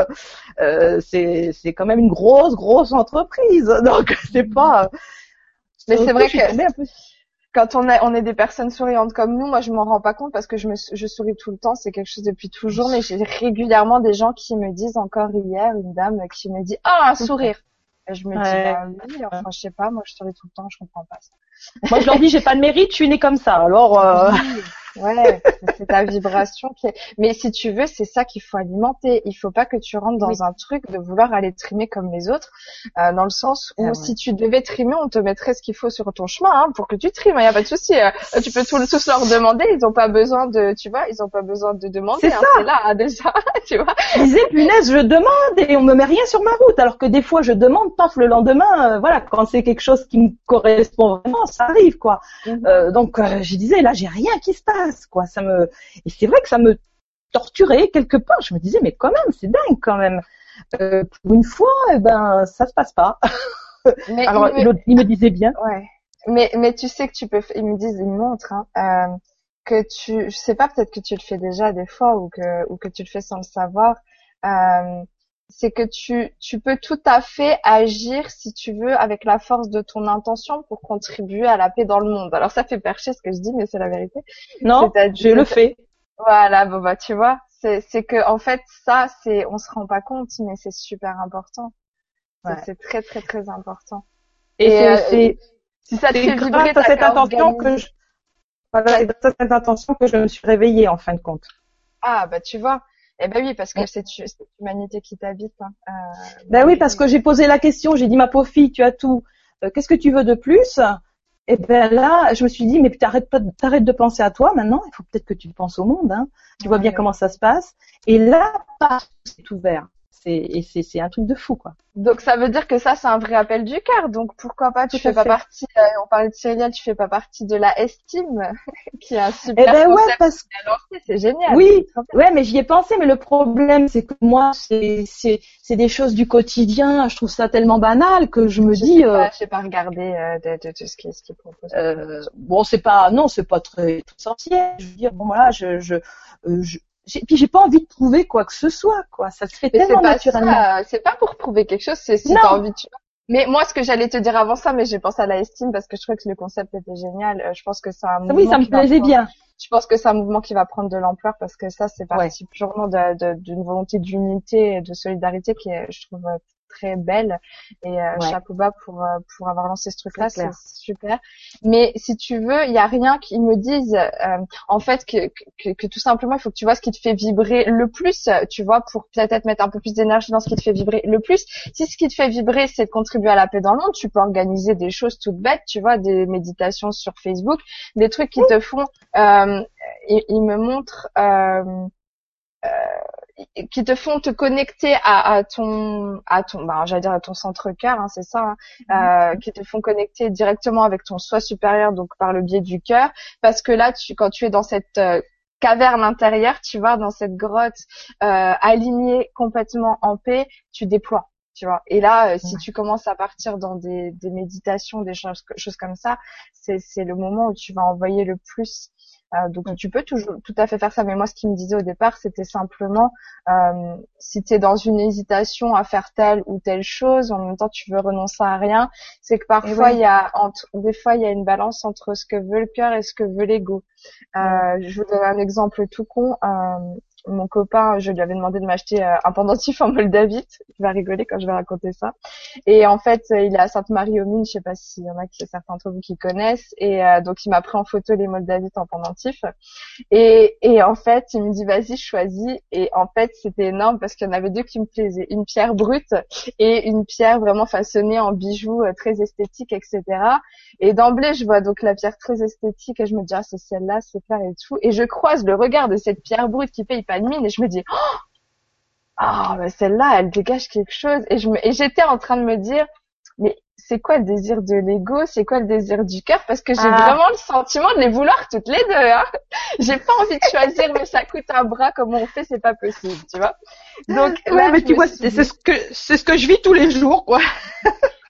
euh, c'est c'est quand même une grosse, grosse entreprise, donc c'est pas. Mais c'est vrai que- quand on est, on est des personnes souriantes comme nous, moi je m'en rends pas compte parce que je me, je souris tout le temps, c'est quelque chose depuis toujours, mais j'ai régulièrement des gens qui me disent encore hier, une dame qui me dit, ah, un sourire. Et je me dis, bah oui, enfin, je sais pas, moi, je souris tout le temps, je comprends pas ça. Moi, je leur dis, j'ai pas de mérite, je suis née comme ça. Alors, euh... Ouais, c'est ta vibration qui est. Mais si tu veux, c'est ça qu'il faut alimenter. Il faut pas que tu rentres dans un truc de vouloir aller trimer comme les autres, euh, dans le sens où ah si tu devais trimer, on te mettrait ce qu'il faut sur ton chemin hein, pour que tu trimes. Il y a pas de souci. Euh, tu peux tous, tous leur demander. Ils ont pas besoin de, tu vois, ils ont pas besoin de demander. C'est hein, là hein, déjà, tu vois. Je disais, punaise, je demande et on me met rien sur ma route. Alors que des fois, je demande, paf, le lendemain, euh, voilà, quand c'est quelque chose qui me correspond vraiment, ça arrive, quoi. Mhm. Euh, donc, je disais, là, j'ai rien qui se passe quoi. Ça me et c'est vrai que ça me torturait quelque part. Je me disais mais quand même, c'est dingue quand même. Euh, pour une fois, eh ben ça se passe pas. Mais Alors il me... il me disait bien. Ouais. Mais mais tu sais que tu peux. Ils me disent, ils me montrent hein, euh, que tu. Je sais pas, peut-être que tu le fais déjà des fois ou que ou que tu le fais sans le savoir. C'est que tu, tu peux tout à fait agir, si tu veux, avec la force de ton intention pour contribuer à la paix dans le monde. Alors ça fait percher ce que je dis, mais c'est la vérité. Non, je le fais. Voilà, bon bah tu vois, c'est c'est que en fait ça c'est on se rend pas compte, mais c'est super important. C'est très très très important. Et, c'est euh, si ça te fait vibrer, à cette intention que je voilà, cette intention que je me suis réveillée en fin de compte. Ah bah tu vois, eh ben oui, parce que c'est l'humanité qui t'habite. Hein. Euh, ben oui, parce que j'ai posé la question, j'ai dit ma pauvre fille, tu as tout. Euh, qu'est-ce que tu veux de plus? Et eh ben là, je me suis dit, mais t'arrêtes pas, t'arrêtes de penser à toi maintenant. Il faut peut-être que tu penses au monde. Hein. Tu vois bien comment ça se passe. Et là, c'est ouvert c'est c'est un truc de fou quoi. Donc ça veut dire que ça c'est un vrai appel du cœur. Donc pourquoi pas tu fais pas partie euh, on parlait de Cyril, tu fais pas partie de la estime qui est un super eh ben ouais, parce... c'est génial. Oui, ouais, mais j'y ai pensé mais le problème c'est que moi c'est c'est c'est des choses du quotidien, je trouve ça tellement banal que je me dis sais pas, euh... je sais pas regarder euh, de, de, de, ce qui ce qui propose. Euh, bon, c'est pas non, c'est pas très, très essentiel. Je veux dire bon voilà, je je, euh, je puis j'ai pas envie de prouver quoi que ce soit quoi. Ça se fait tellement naturellement. c'est pas pour prouver quelque chose c'est si t'as envie de... mais moi ce que j'allais te dire avant ça mais j'ai pensé à la estime parce que je trouvais que le concept était génial euh, je pense que c'est un mouvement oui ça me plaisait bien. Je pense que c'est un mouvement qui va prendre de l'ampleur parce que ça c'est parti purement d'une volonté d'unité et de solidarité qui est je trouve très belle. Et euh, chapeau bas pour euh, pour avoir lancé ce truc là c'est super. Mais si tu veux il y a rien qui me dise euh, en fait que, que, que tout simplement il faut que tu vois ce qui te fait vibrer le plus tu vois pour peut-être mettre un peu plus d'énergie dans ce qui te fait vibrer le plus. Si ce qui te fait vibrer c'est de contribuer à la paix dans le monde tu peux organiser des choses toutes bêtes tu vois des méditations sur Facebook des trucs qui te font euh, ils, me montrent euh, qui te font te connecter à, à ton à ton bah, j'allais dire à ton centre cœur hein, c'est ça hein, euh, qui te font connecter directement avec ton soi supérieur donc par le biais du cœur. Parce que là tu quand tu es dans cette euh, caverne intérieure tu vois dans cette grotte euh, alignée complètement en paix tu déploies tu vois. Et là euh, si tu commences à partir dans des, des méditations des choses, choses comme ça c'est c'est le moment où tu vas envoyer le plus euh, donc tu peux toujours tout à fait faire ça. Mais moi, ce qui me disait au départ, c'était simplement euh, si tu es dans une hésitation à faire telle ou telle chose, en même temps tu veux renoncer à rien, c'est que parfois il y a entre, des fois il y a une balance entre ce que veut le cœur et ce que veut l'ego. Euh, je vous donne un exemple tout con. Mon copain, je lui avais demandé de m'acheter euh, un pendentif en Moldavie. Il va rigoler quand je vais raconter ça. Et en fait, euh, il est à Sainte-Marie-aux-Mines. Je sais pas s'il y en a qui, certains d'entre vous qui connaissent. Et euh, donc, il m'a pris en photo les Moldavites en pendentif. Et, et en fait, il me dit, vas-y, choisis. Et en fait, c'était énorme parce qu'il y en avait deux qui me plaisaient. Une pierre brute et une pierre vraiment façonnée en bijoux très esthétique, etc. Et d'emblée, je vois donc la pierre très esthétique et je me dis, ah, c'est celle-là, c'est clair et tout. Et je croise le regard de cette pierre brute qui paye pas de mine et je me dis, oh, ah, celle-là, elle dégage quelque chose. Et je me, et j'étais en train de me dire, mais c'est quoi le désir de l'ego? C'est quoi le désir du cœur? Parce que j'ai ah. vraiment le sentiment de les vouloir toutes les deux. Hein j'ai pas envie de choisir, mais ça coûte un bras. Comment on fait? C'est pas possible, tu vois. Donc, ouais, mais tu vois, c'est ce que c'est ce que je vis tous les jours, quoi.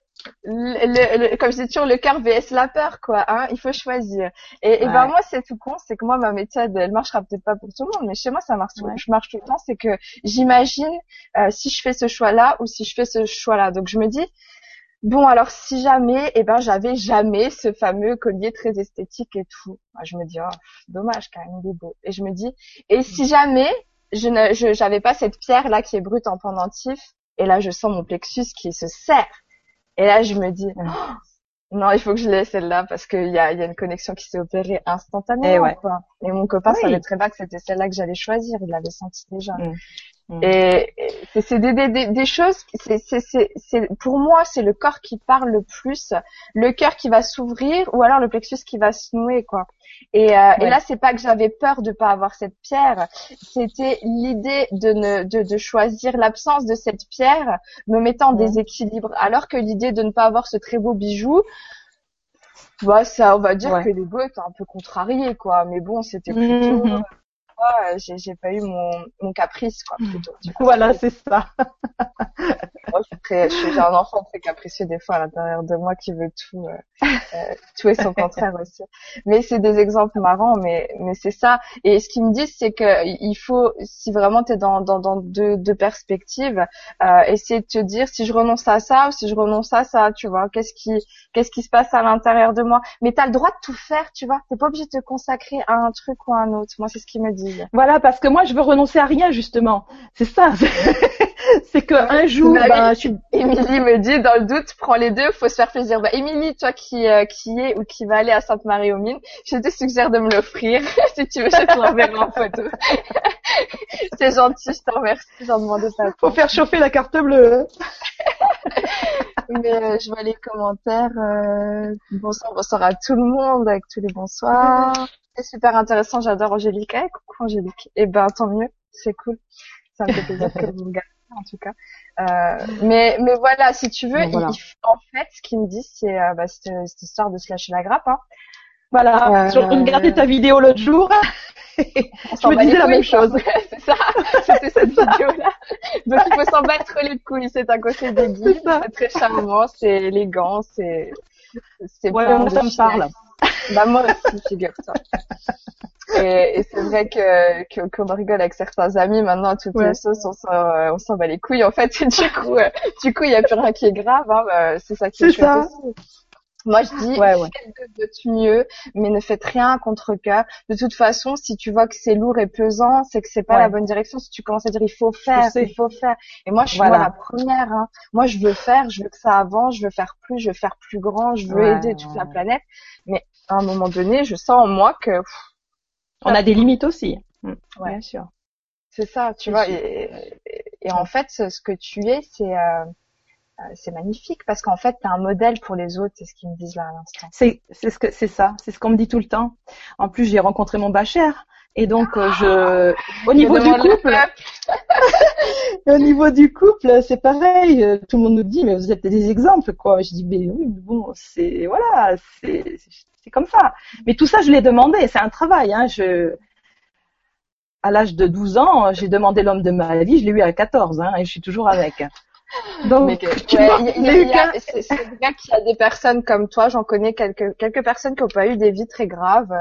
le, comme je dis toujours, le cœur vs la peur, quoi. Hein, il faut choisir. Et, et ben moi, c'est tout con, c'est que moi, ma méthode, elle marchera peut-être pas pour tout le monde, mais chez moi, ça marche. Je marche tout le temps. C'est que j'imagine euh, si je fais ce choix-là ou si je fais ce choix-là. Donc je me dis, bon, alors si jamais, eh ben j'avais jamais ce fameux collier très esthétique et tout. je me dis, oh, dommage quand même, il est beau. Et je me dis, et si jamais je ne, j'avais pas cette pierre là qui est brute en pendentif, et là je sens mon plexus qui se serre Et là, je me dis, oh, non, il faut que je laisse celle-là parce qu'il y a, y a une connexion qui s'est opérée instantanément. Et, quoi. et mon copain savait très bien que c'était celle-là que j'allais choisir. Il l'avait senti déjà. Mm. Mm. Et, c'est des, des, des, choses, c'est, c'est, c'est, pour moi, c'est le corps qui parle le plus, le cœur qui va s'ouvrir ou alors le plexus qui va se nouer, quoi. Et, euh, et là, c'est pas que j'avais peur de pas avoir cette pierre, c'était l'idée de ne de, de choisir l'absence de cette pierre me mettant en déséquilibre, alors que l'idée de ne pas avoir ce très beau bijou, bah ça, on va dire que l'ego était un peu contrarié, quoi. Mais bon, c'était plutôt mhm. Euh, j'ai pas eu mon, mon caprice, quoi, plutôt. Du coup, voilà, c'est ça. Moi, j'ai un enfant très capricieux des fois à l'intérieur de moi qui veut tout, euh, euh, tout et son contraire aussi. Mais c'est des exemples marrants, mais, mais c'est ça. Et ce qu'ils me disent, c'est que il faut, si vraiment tu es dans, dans, dans deux, deux perspectives, euh, essayer de te dire si je renonce à ça ou si je renonce à ça, tu vois, qu'est-ce qui, qu'est-ce qui se passe à l'intérieur de moi. Mais tu as le droit de tout faire, tu vois. T'es pas obligé de te consacrer à un truc ou à un autre. Moi, c'est ce qu'ils me disent. Voilà, parce que moi, je veux renoncer à rien, justement. C'est ça. c'est que un jour, bah, bah Émilie me dit, dans le doute, prends les deux, faut se faire plaisir. Bah, Émilie, toi qui, euh, qui est ou qui va aller à Sainte-Marie-aux-Mines, je te suggère de me l'offrir. si tu veux, je te l'enverrai en photo. c'est gentil, je t'en remercie, j'en demande pas. Faut faire chauffer la carte bleue. Hein. Mais euh, je vois les commentaires. Euh, bonsoir, bonsoir à tout le monde, avec tous les bonsoirs. C'est super intéressant, j'adore Angélique. Eh, coucou Angélique. Eh ben, tant mieux, c'est cool. Ça me fait plaisir que vous me gardez, en tout cas. Euh, mais, mais voilà, si tu veux, en fait, ce qu'ils me disent, c'est euh, bah, cette, histoire de se lâcher la grappe. Hein. Voilà, euh... j'ai regardé ta vidéo l'autre jour. je me disais la même chose. c'est ça, c'était cette vidéo-là. Donc il faut s'en battre les couilles. C'est un côté déguis, c'est très charmant, c'est élégant, c'est c'est ouais, ça me parle. Bah moi aussi, figure-toi. Et, et c'est vrai que qu'on rigole avec certains amis maintenant toutes les sauces, on s'en on s'en bat les couilles en fait. du coup, euh, du coup, il y a plus rien qui est grave. Hein, bah, c'est ça qui est, chouette aussi. Moi, je dis, ouais, ouais. faites de mieux, mais ne faites rien contre cœur. De toute façon, si tu vois que c'est lourd et pesant, c'est que c'est pas la bonne direction. Si tu commences à dire, il faut faire, il faut faire. Et moi, je suis la première. Hein. Moi, je veux faire, je veux que ça avance, je veux faire plus, je veux faire plus grand, je veux aider toute la planète. Mais à un moment donné, je sens en moi que on a des limites aussi. Mm. Bien sûr. C'est ça, tu vois. Et, et, en fait, ce que tu es, c'est euh, euh, c'est magnifique parce qu'en fait, tu es un modèle pour les autres, c'est ce qu'ils me disent là à l'instant. C'est ce que c'est ça, c'est ce qu'on me dit tout le temps. En plus, j'ai rencontré mon bachère et donc euh, je au niveau du couple au niveau du couple, c'est pareil, tout le monde nous dit mais vous êtes des exemples quoi. Je dis mais oui, bon, c'est voilà, c'est c'est comme ça. Mais tout ça, je l'ai demandé, c'est un travail hein, je à l'âge de 12 ans, j'ai demandé l'homme de ma vie, je l'ai eu à 14 hein, et je suis toujours avec. Donc, c'est vrai qu'il y a des personnes comme toi, j'en connais quelques quelques personnes qui n'ont pas eu des vies très graves,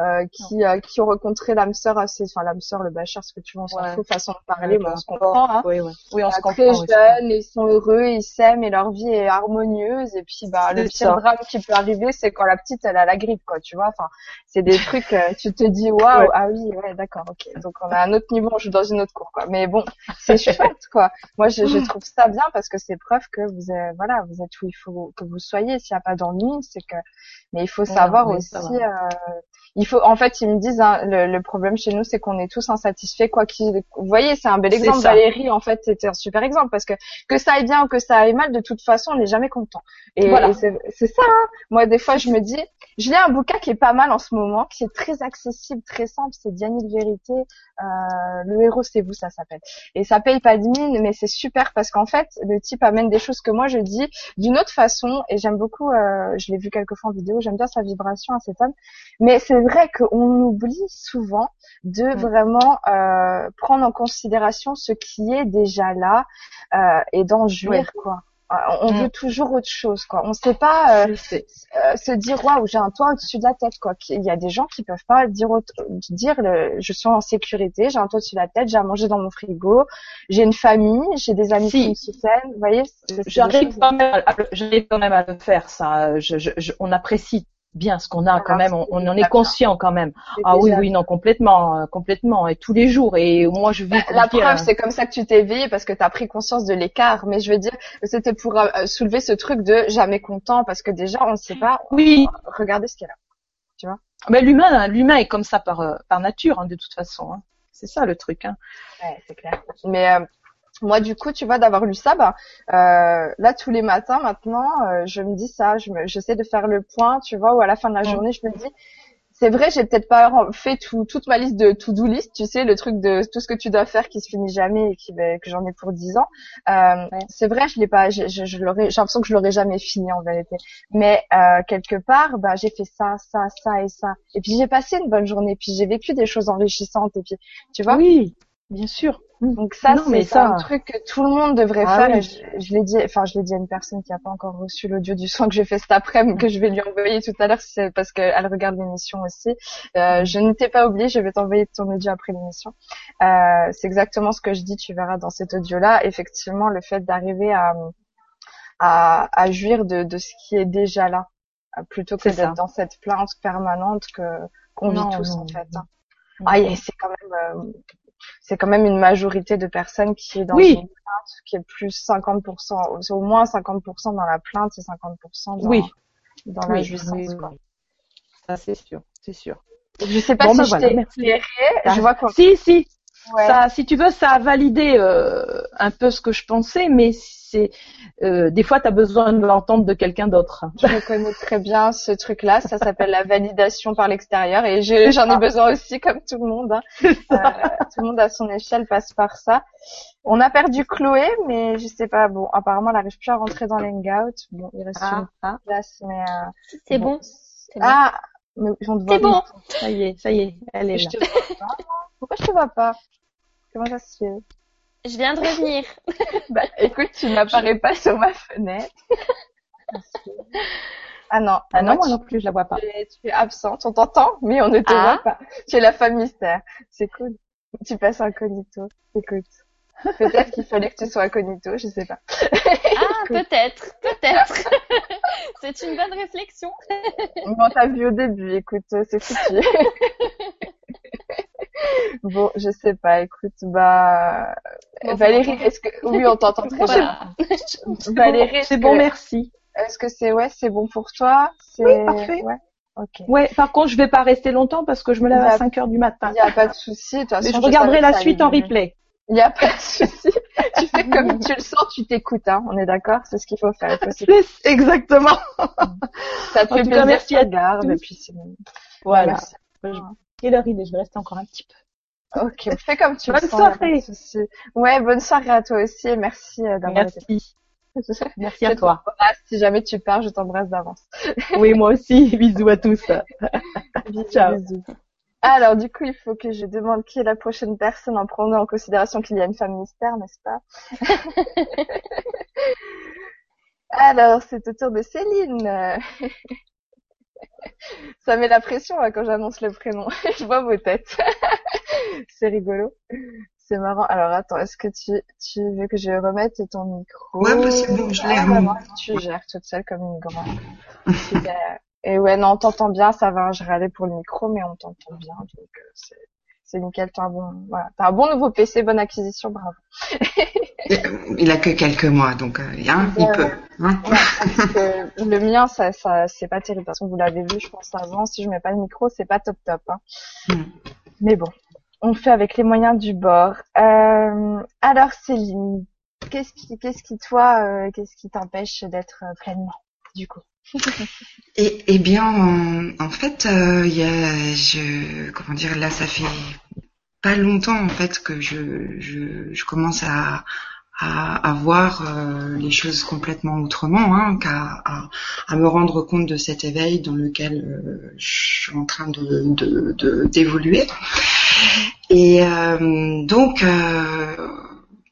euh, qui, euh, qui ont rencontré l'âme sœur assez, enfin l'âme sœur, le bachar, ce que tu veux, on s'en fout, façon de parler, mais on se comprend. Hein. Oui, oui. oui on se comprend. Très jeunes, ils sont heureux, ils s'aiment et leur vie est harmonieuse. Et puis, bah, le pire drame qui peut arriver, c'est quand la petite, elle a la grippe, quoi, tu vois. Enfin, c'est des trucs, euh, tu te dis, waouh, ah oui, ouais, d'accord, ok. Donc, on a un autre niveau, on joue dans une autre cour, quoi. Mais bon, c'est chouette, quoi. Moi, je, je, trouve ça bien parce que c'est preuve que vous êtes, voilà, vous êtes où il faut que vous soyez. S'il n'y a pas d'ennui, c'est que, mais il faut savoir aussi, il faut, en fait, ils me disent, hein, le, problème chez nous, c'est qu'on est tous insatisfaits, quoi qu'il. Vous voyez, c'est un bel exemple. Valérie, en fait, c'était un super exemple parce que que ça aille bien ou que ça aille mal, de toute façon, on n'est jamais content. Et, voilà. c'est ça. Hein. Moi, des fois, je me dis, je lis un bouquin qui est pas mal en ce moment, qui est très accessible, très simple. C'est Diane de vérité. Euh, le héros, c'est vous, ça s'appelle. Et ça paye pas de mine, mais c'est super parce qu'en fait, le type amène des choses que moi je dis d'une autre façon. Et j'aime beaucoup. Euh, je l'ai vu quelques fois en vidéo. J'aime bien sa vibration à cet homme. Mais c'est vrai qu'on oublie souvent de mm. vraiment euh, prendre en considération ce qui est déjà là euh, et d'en jouir quoi. Euh, on mm. veut toujours autre chose quoi. On sait pas euh, euh, se dire waouh j'ai un toit au-dessus de la tête quoi. Il y a des gens qui peuvent pas dire dire je suis en sécurité, j'ai un toit au-dessus de la tête, j'ai à manger dans mon frigo, j'ai une famille, j'ai des amis qui me soutiennent. Vous voyez J'arrive quand même, à, quand même à le faire ça. Je, je, on apprécie bien ce qu'on a quand même, on, en est conscient quand même. Ah oui, oui, non, complètement, euh, complètement, et tous les jours. Et moi, je vis. La preuve, c'est comme ça que tu t'es éveillé parce que tu as pris conscience de l'écart. Mais je veux dire, c'était pour euh, soulever ce truc de jamais content parce que déjà, on ne sait pas. Oui. Regardez ce qu'il y a là. Tu vois? Mais l'humain, l'humain est comme ça par euh, par nature, hein, de toute façon. Hein. C'est ça le truc. Hein. Ouais, c'est clair. Mais moi, du coup, tu vois, d'avoir lu ça, bah, euh, là, tous les matins, maintenant, euh, je me dis ça, je j'essaie de faire le point, tu vois, ou à la fin de la journée, je me dis, c'est vrai, j'ai peut-être pas fait tout, toute ma liste de to-do list, tu sais, le truc de tout ce que tu dois faire qui se finit jamais et qui, bah, que j'en ai pour dix ans. Euh, C'est vrai, je l'ai pas, je, je, je l'aurais, j'ai l'impression que je l'aurais jamais fini en vérité. Mais euh, quelque part, bah, j'ai fait ça, ça, ça et ça. Et puis j'ai passé une bonne journée, puis j'ai vécu des choses enrichissantes et puis, tu vois? Oui, bien sûr. Donc ça, c'est un truc que tout le monde devrait ah faire. je, l'ai dit, enfin je l'ai dit à une personne qui n'a pas encore reçu l'audio du son que j'ai fait cet après-midi, que je vais lui envoyer tout à l'heure, c'est parce qu'elle regarde l'émission aussi. Euh, je ne t'ai pas oublié, je vais t'envoyer ton audio après l'émission. Euh, c'est exactement ce que je dis, tu verras dans cet audio-là. Effectivement, le fait d'arriver à, à, à jouir de, de ce qui est déjà là, plutôt que d'être dans cette plainte permanente que qu'on vit tous en fait. Hein. Ah, c'est quand même euh, c'est quand même une majorité de personnes qui est dans une plainte, qui est plus 50%, au moins 50% dans la plainte et 50% dans, oui. dans la jouissance. Ça c'est sûr, c'est sûr. Je sais pas si ben je t'ai éclairé. Je vois quoi. Si, si. Ça, si tu veux, ça a validé euh, un peu ce que je pensais, mais c'est euh, des fois tu as besoin de l'entendre de quelqu'un d'autre. Je connais très bien ce truc-là, ça s'appelle la validation par l'extérieur et j'en ai besoin aussi comme tout le monde. Hein. Euh, tout le monde à son échelle passe par ça. On a perdu Chloé, mais je sais pas. Bon, apparemment, elle n'arrive plus à rentrer dans l'hangout. Bon, il reste ah, une place, mais euh, c'est bon. Ah, mais c'est bon. Ça y est, ça y est, elle est là. Pourquoi je te vois pas? Comment ça se fait? Je viens de revenir. bah, écoute, tu n'apparais pas sur ma fenêtre. ah non, ah non, moi non plus, je la vois pas. Tu es, absente, on t'entend, mais on ne te voit ah. pas. Tu es la femme mystère. C'est cool. Tu passes incognito. Écoute. Peut-être qu'il fallait que tu sois incognito, je sais pas. ah, peut-être, peut-être. c'est une bonne réflexion. bon, t'as vu au début, écoute, c'est foutu. bon, je sais pas. Écoute, bah Valérie, est-ce que oui, on t'entend très bien. Valérie, c'est bon, merci. Est-ce que c'est ouais, c'est bon pour toi? Oui, parfait. Ouais. Par contre, je vais pas rester longtemps parce que je me lève à 5 heures du matin. Il y a pas de souci. Mais je regarderai la suite en replay. Il y a pas de souci. tu fais comme tu le sens, tu t'écoutes, hein. On est d'accord, c'est ce qu'il faut faire. Exactement. Ça te fait plaisir. merci à garde et puis Voilà. Quelle heure il est Je vais rester encore un petit peu. Ok, fais comme tu bonne veux. Bonne soirée. Ouais, bonne soirée à toi aussi et merci euh, d'avoir Merci. Merci à toi. Si jamais tu pars, je t'embrasse d'avance. oui, moi aussi. Bisous à tous. Ciao. Bisous. Alors, du coup, il faut que je demande qui est la prochaine personne en prenant en considération qu'il y a une femme mystère, n'est-ce pas Alors, c'est au tour de Céline. Ça met la pression hein, quand j'annonce le prénom. je vois vos têtes. c'est rigolo. C'est marrant. Alors attends, est-ce que tu, tu veux que je remette ton micro Ouais, bah, c'est bon, je l'ai. Ah, tu gères toute seule comme une grande. Et ouais, non, on t'entend bien, ça va. Je râlais pour le micro, mais on t'entend bien, donc euh, c'est c'est nickel. T'as un bon, voilà, t'as un bon nouveau PC, bonne acquisition, bravo. il a que quelques mois, donc hein, il peut. Hein le mien, ça, ça, c'est pas terrible. De toute façon, vous l'avez vu, je pense avant. Si je mets pas le micro, c'est pas top top. Hein. Hmm. Mais bon, on fait avec les moyens du bord. Euh, alors Céline, qu'est-ce qui, qu'est-ce qui toi, euh, qu'est-ce qui t'empêche d'être euh, pleinement, du coup? Et, eh bien, en, fait, euh, y a, je, comment dire, là, ça fait pas longtemps en fait que je, je, je commence à, à, à voir euh, les choses complètement autrement, hein, qu'à à, à, me rendre compte de cet éveil dans lequel euh, je suis en train de d'évoluer. De, Et euh, donc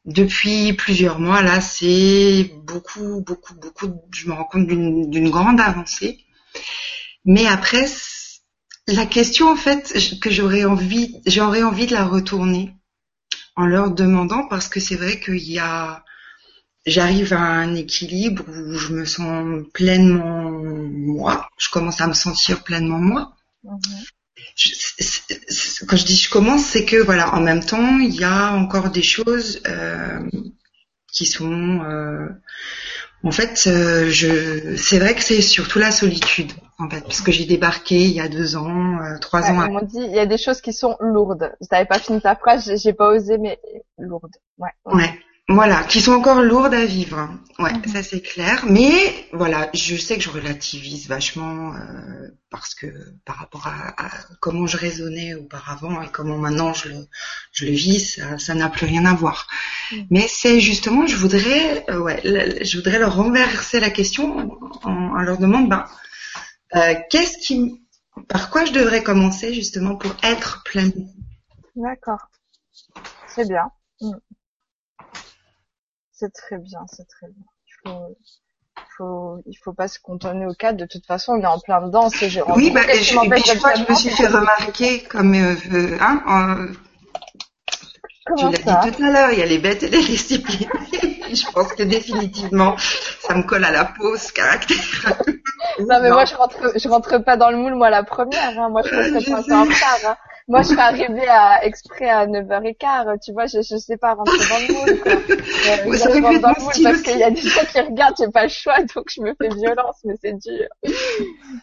depuis plusieurs mois là, c'est beaucoup, beaucoup, beaucoup. Je me rends compte d'une grande avancée. Mais après, la question en fait que j'aurais envie, j'aurais envie de la retourner en leur demandant parce que c'est vrai qu'il y a j'arrive à un équilibre où je me sens pleinement moi. Je commence à me sentir pleinement moi. Mhm. Je- quand je dis je commence, c'est que voilà, en même temps, il y a encore des choses euh, qui sont, euh, en fait, euh, je, c'est vrai que c'est surtout la solitude, en fait, parce que j'ai débarqué il y a deux ans, euh, trois Ouais, ans. ils m'ont dit, il y a des choses qui sont lourdes. Je t'avais pas fini ta phrase, j'ai- j'ai pas osé, mais lourdes. Ouais. Ouais. Voilà, qui sont encore lourdes à vivre. Ouais, Mhm. ça c'est clair. Mais voilà, je sais que je relativise vachement euh, parce que par rapport à, à comment je raisonnais auparavant et comment maintenant je le, je le vis, ça n'a plus rien à voir. Mhm. Mais c'est justement, je voudrais, euh, ouais, le- je voudrais leur renverser la question en, en- en leur demandant, ben, euh, qu'est-ce qui, par quoi je devrais commencer justement pour être pleine? D'accord. C'est bien. Mm. C'est très bien, c'est très bien. Il faut, faut, il faut pas se cantonner au cadre. De toute façon, on est en plein dedans. C'est je. Oui, bah, et je, puis, je crois que je me suis fait remarquer comme, euh, euh, hein, euh, tu Comment l'as ça dit tout à l'heure, il y a les bêtes et les disciplines. je pense que définitivement, ça me colle à la peau, ce caractère. Non, mais moi, je rentre, je rentre pas dans le moule, moi, la première, hein. Moi, je Euh, je serais pas en retard, hein. Moi, je serais arrivée à, exprès à 9h15, tu vois, je, je sais pas rentrer dans le moule, quoi. Euh, Ouais, je rentre dans le moule parce qu'il y a des gens qui regardent, j'ai pas le choix, donc je me fais violence, mais c'est dur.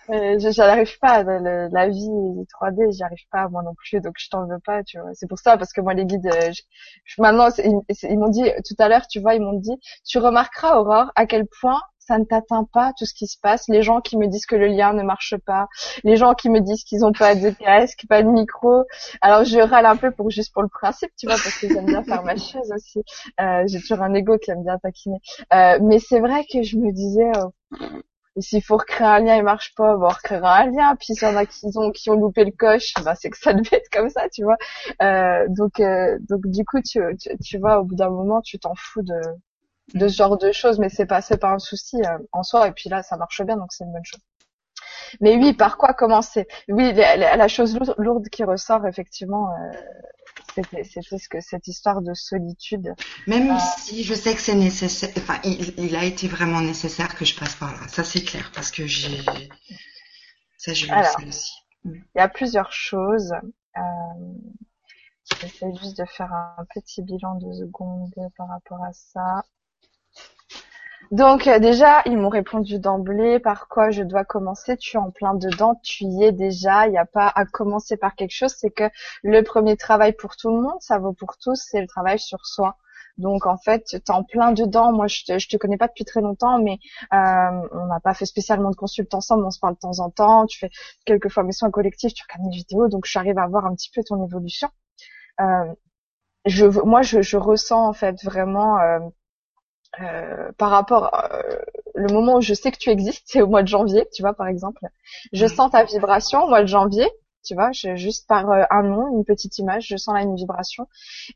Euh, je, j'arrive pas, le- la vie 3D, j'y arrive pas, moi non plus, donc je t'en veux pas, tu vois. C'est pour ça, parce que moi, les guides, euh, je- je- maintenant, ils m'ont dit, tout à l'heure, tu vois, ils m'ont dit, tu remarqueras, Aurore, à quel point ça ne t'atteint pas tout ce qui se passe. Les gens qui me disent que le lien ne marche pas, les gens qui me disent qu'ils ont pas de casque, pas de micro. Alors je râle un peu pour juste pour le principe, tu vois, parce que j'aime bien faire ma chose aussi. Euh, J'ai toujours un ego qui aime bien taquiner. Euh, mais c'est vrai que je me disais, euh, s'il faut recréer un lien, il marche pas, bon, on recréera un lien. Puis s'il y en a qui ont qui ont loupé le coche, bah c'est que ça devait être comme ça, tu vois. Euh, donc euh, donc du coup, tu, tu tu vois, au bout d'un moment, tu t'en fous de de ce genre de choses, mais c'est pas c'est pas un souci euh, en soi. Et puis là, ça marche bien, donc c'est une bonne chose. Mais oui, par quoi commencer? Oui, la, la- chose lourde, qui ressort effectivement, euh, c'était ce que cette histoire de solitude. Même Euh. si je sais que c'est nécessaire, enfin, il, il a été vraiment nécessaire que je passe par là. Ça, c'est clair, parce que j'ai, ça, je le sais aussi. Il y a plusieurs choses. Euh, J'essaie juste de faire un petit bilan de secondes par rapport à ça. Donc euh, déjà, ils m'ont répondu d'emblée par quoi je dois commencer. Tu es en plein dedans, tu y es déjà. Il n'y a pas à commencer par quelque chose. C'est que le premier travail pour tout le monde, ça vaut pour tous, c'est le travail sur soi. Donc en fait, tu es en plein dedans. Moi, je te, te connais pas depuis très longtemps, mais euh, on n'a pas fait spécialement de consulte ensemble. On se parle de temps en temps. Tu fais quelques fois mes soins collectifs, tu regardes mes vidéos, donc j'arrive à voir un petit peu ton évolution. Euh, je, moi, je, je ressens en fait vraiment euh, euh, par rapport euh, le moment où je sais que tu existes, c'est au mois de janvier, tu vois par exemple. Je Ouais. sens ta vibration au mois de janvier, tu vois, je, juste par euh, un nom, une petite image, je sens là une vibration.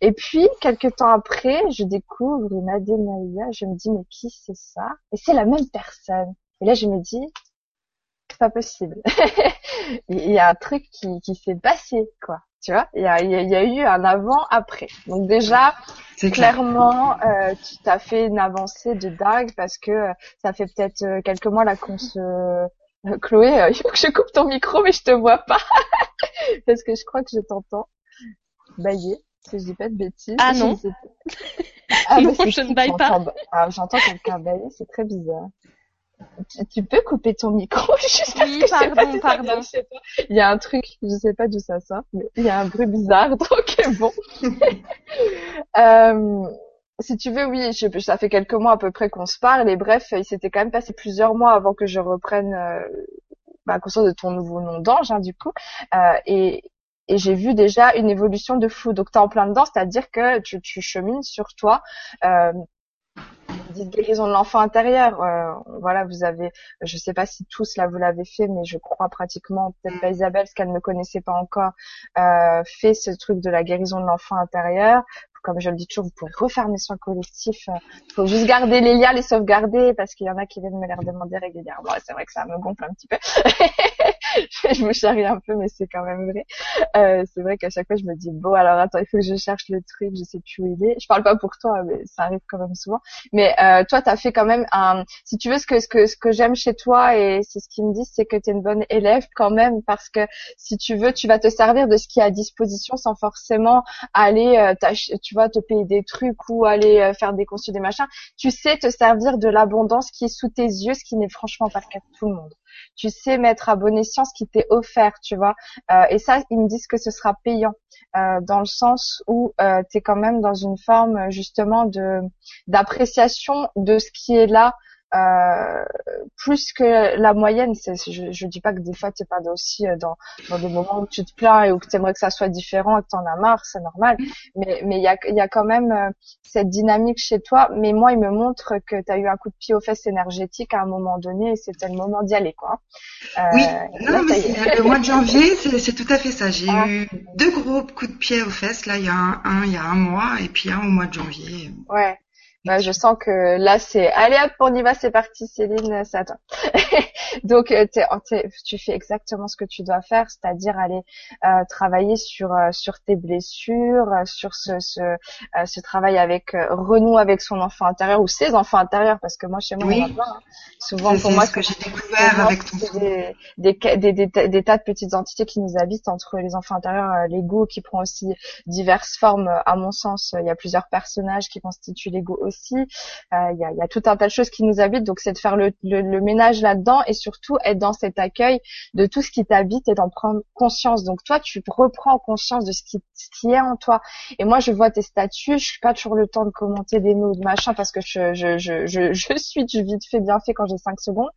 Et puis quelques temps après, je découvre une Adénaïa, je me dis mais qui c'est ça? Et c'est la même personne. Et là je me dis c'est pas possible. Il y a un truc qui, qui s'est passé quoi. Tu vois, il y a, il y a- eu un avant-après. Donc déjà, C'est clair. clairement, euh, tu t'as fait une avancée de dingue parce que euh, ça fait peut-être euh, quelques mois là qu'on se... euh, Chloé, euh, il faut que je coupe ton micro, mais je te vois pas parce que je crois que je t'entends bailler. Si je dis pas de bêtises. Ah Je non. sais pas. Ah, Non, c'est je ne baille pas. Ah, j'entends quelqu'un bailler, c'est très bizarre. Tu, peux couper ton micro juste parce Oui, que je sais pas pardon, pardon. je sais pas. Il y a un truc, je sais pas d'où ça sort, mais il y a un bruit bizarre, donc bon. Euh, si tu veux, oui, je, ça fait quelques mois à peu près qu'on se parle, et bref, il s'était quand même passé plusieurs mois avant que je reprenne euh, bah, conscience de ton nouveau nom d'ange, hein, du coup, euh, et, et j'ai vu déjà une évolution de fou. Donc, tu es en plein dedans, c'est-à-dire que tu, tu chemines sur toi. Euh, dites guérison de l'enfant intérieur. Euh, voilà, vous avez, je sais pas si tous là vous l'avez fait, mais je crois pratiquement, peut-être pas Isabelle, parce qu'elle ne connaissait pas encore, euh, fait ce truc de la guérison de l'enfant intérieur. Comme je le dis toujours, vous pouvez refaire mes soins collectifs. Il faut juste garder les liens, les sauvegarder, parce qu'il y en a qui viennent me les redemander régulièrement. C'est vrai que ça me gonfle un petit peu. je me charrie un peu, mais c'est quand même vrai. Euh, c'est vrai qu'à chaque fois, je me dis bon, alors attends, il faut que je cherche le truc, je sais plus où il est. Je parle pas pour toi, mais ça arrive quand même souvent. Mais euh, toi, t'as fait quand même un. Si tu veux, ce que ce que ce que j'aime chez toi et c'est ce qu'ils me disent, c'est que t'es une bonne élève quand même, parce que si tu veux, tu vas te servir de ce qui est à disposition sans forcément aller, euh, tu vas te payer des trucs ou aller euh, faire des conçus des machins. Tu sais te servir de l'abondance qui est sous tes yeux, ce qui n'est franchement pas le cas de tout le monde tu sais mettre à bon escient ce qui t'est offert, tu vois. Euh, et ça, ils me disent que ce sera payant, euh, dans le sens où euh, tu es quand même dans une forme justement de d'appréciation de ce qui est là euh, plus que la moyenne. Je, je dis pas que des fois t'es pas aussi euh, dans, dans des moments où tu te plains et où tu aimerais que ça soit différent et que t'en as marre, c'est normal. Mais mais il y a, y a quand même euh, cette dynamique chez toi. Mais moi, il me montre que tu as eu un coup de pied aux fesses énergétique à un moment donné et c'était le moment d'y aller, quoi. Euh, oui, non, mais le mois de janvier, c'est tout à fait ça. J'ai ah. eu deux gros coups de pied aux fesses. Là, il y a un, un, il y a un mois et puis un au mois de janvier. Ouais. Bah, je sens que là, c'est allez hop, on y va, c'est parti, Céline, c'est à toi. Donc, euh, tu fais exactement ce que tu dois faire, c'est-à-dire aller euh, travailler sur euh, sur tes blessures, sur ce ce, ce travail avec renou avec son enfant intérieur ou ses enfants intérieurs, parce que moi chez moi, oui. Hein. souvent pour moi, ce que j'ai découvert avec ton des des, des, des, des, tas de petites entités qui nous habitent entre les enfants intérieurs, l'ego qui prend aussi diverses formes. À mon sens, il y a plusieurs personnages qui constituent l'ego aussi euh, il y, a, y, a, tout un tas de choses qui nous habitent, donc c'est de faire le, le, ménage là-dedans et surtout être dans cet accueil de tout ce qui t'habite et d'en prendre conscience. Donc toi, tu reprends conscience de ce qui, ce qui est en toi. Et moi, je vois tes statuts, je suis pas toujours le temps de commenter des mots de machin parce que je, je, je, je, je suis du vite fait bien fait quand j'ai 5 secondes.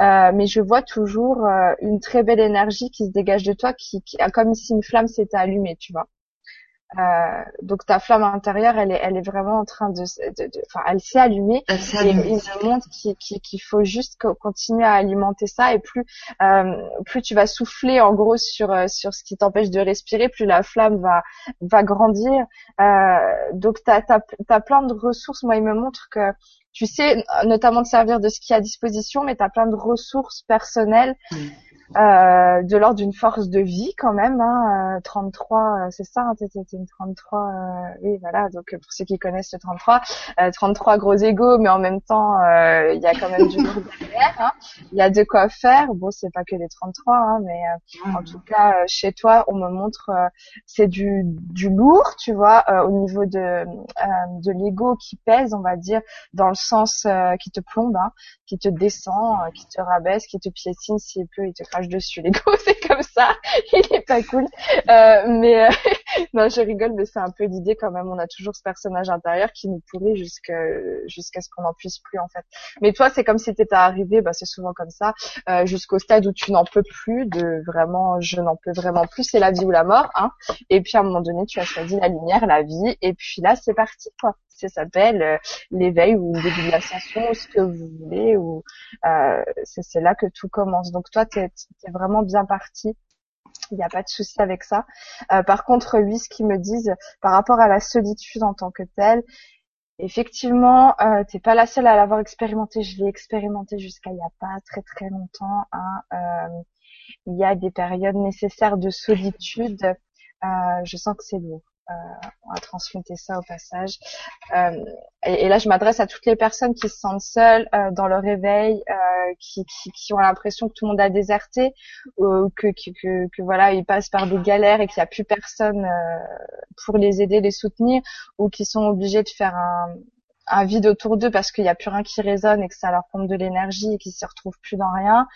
Euh, mais je vois toujours euh, une très belle énergie qui se dégage de toi, qui, qui comme si une flamme s'était allumée, tu vois. Euh, donc ta flamme intérieure, elle est, elle est vraiment en train de, enfin, elle s'est allumée. Elle s'est allumée. Et il me montre qu'il faut juste continuer à alimenter ça et plus, euh, plus tu vas souffler en gros sur euh, sur ce qui t'empêche de respirer, plus la flamme va va grandir. Euh, donc t'as as, as plein de ressources. Moi, il me montre que tu sais notamment te servir de ce qui est à disposition, mais tu as plein de ressources personnelles. Euh, de l'ordre d'une force de vie quand même. Hein, 33, euh, euh, c'est ça, hein, c'était une 33. Euh, oui, voilà. Donc pour ceux qui connaissent le 33, 33 gros égaux, mais en même temps, il y a quand même du lourd derrière. Hein. Il y a de quoi faire. Bon, c'est pas que les 33, hein, mais en tout cas, chez toi, on me montre, c'est du, du lourd, tu vois, au niveau de de l'ego qui pèse, on va dire, dans le sens qui te plombe, hein, qui te descend, qui te rabaisse, qui te piétine s'il peut, il te dessus. L'ego, c'est comme ça. Il est pas cool. Euh, mais euh, non, je rigole, mais c'est un peu l'idée quand même. On a toujours ce personnage intérieur qui nous pourrit jusqu'à jusqu'à ce qu'on n'en puisse plus en fait. Mais toi, c'est comme si t'étais arrivé, bah c'est souvent comme ça, euh, jusqu'au stade où tu n'en peux plus, de vraiment, je n'en peux vraiment plus, c'est la vie ou la mort, hein. Et puis à un moment donné, tu as choisi la lumière, la vie, et puis là, c'est parti quoi ça s'appelle euh, l'éveil ou le début de l'ascension ou ce que vous voulez ou euh, c'est là que tout commence donc toi tu es, vraiment bien parti il n'y a pas de souci avec ça. Euh, par contre, oui, ce qu'ils me disent par rapport à la solitude en tant que telle, effectivement, euh, t'es pas la seule à l'avoir expérimenté. Je l'ai expérimenté jusqu'à il n'y a pas très très longtemps. Hein. Euh, il y a des périodes nécessaires de solitude. Euh, je sens que c'est lourd. Euh, on va transmettre ça au passage. Euh, et, là, je m'adresse à toutes les personnes qui se sentent seules euh, dans leur réveil, qui, qui, qui, ont l'impression que tout le monde a déserté, ou que, que, que, voilà, ils passent par des galères et qu'il n'y a plus personne pour les aider, les soutenir, ou qui sont obligés de faire un, un vide autour d'eux parce qu'il n'y a plus rien qui résonne et que ça leur pompe de l'énergie et qu'ils se retrouvent plus dans rien.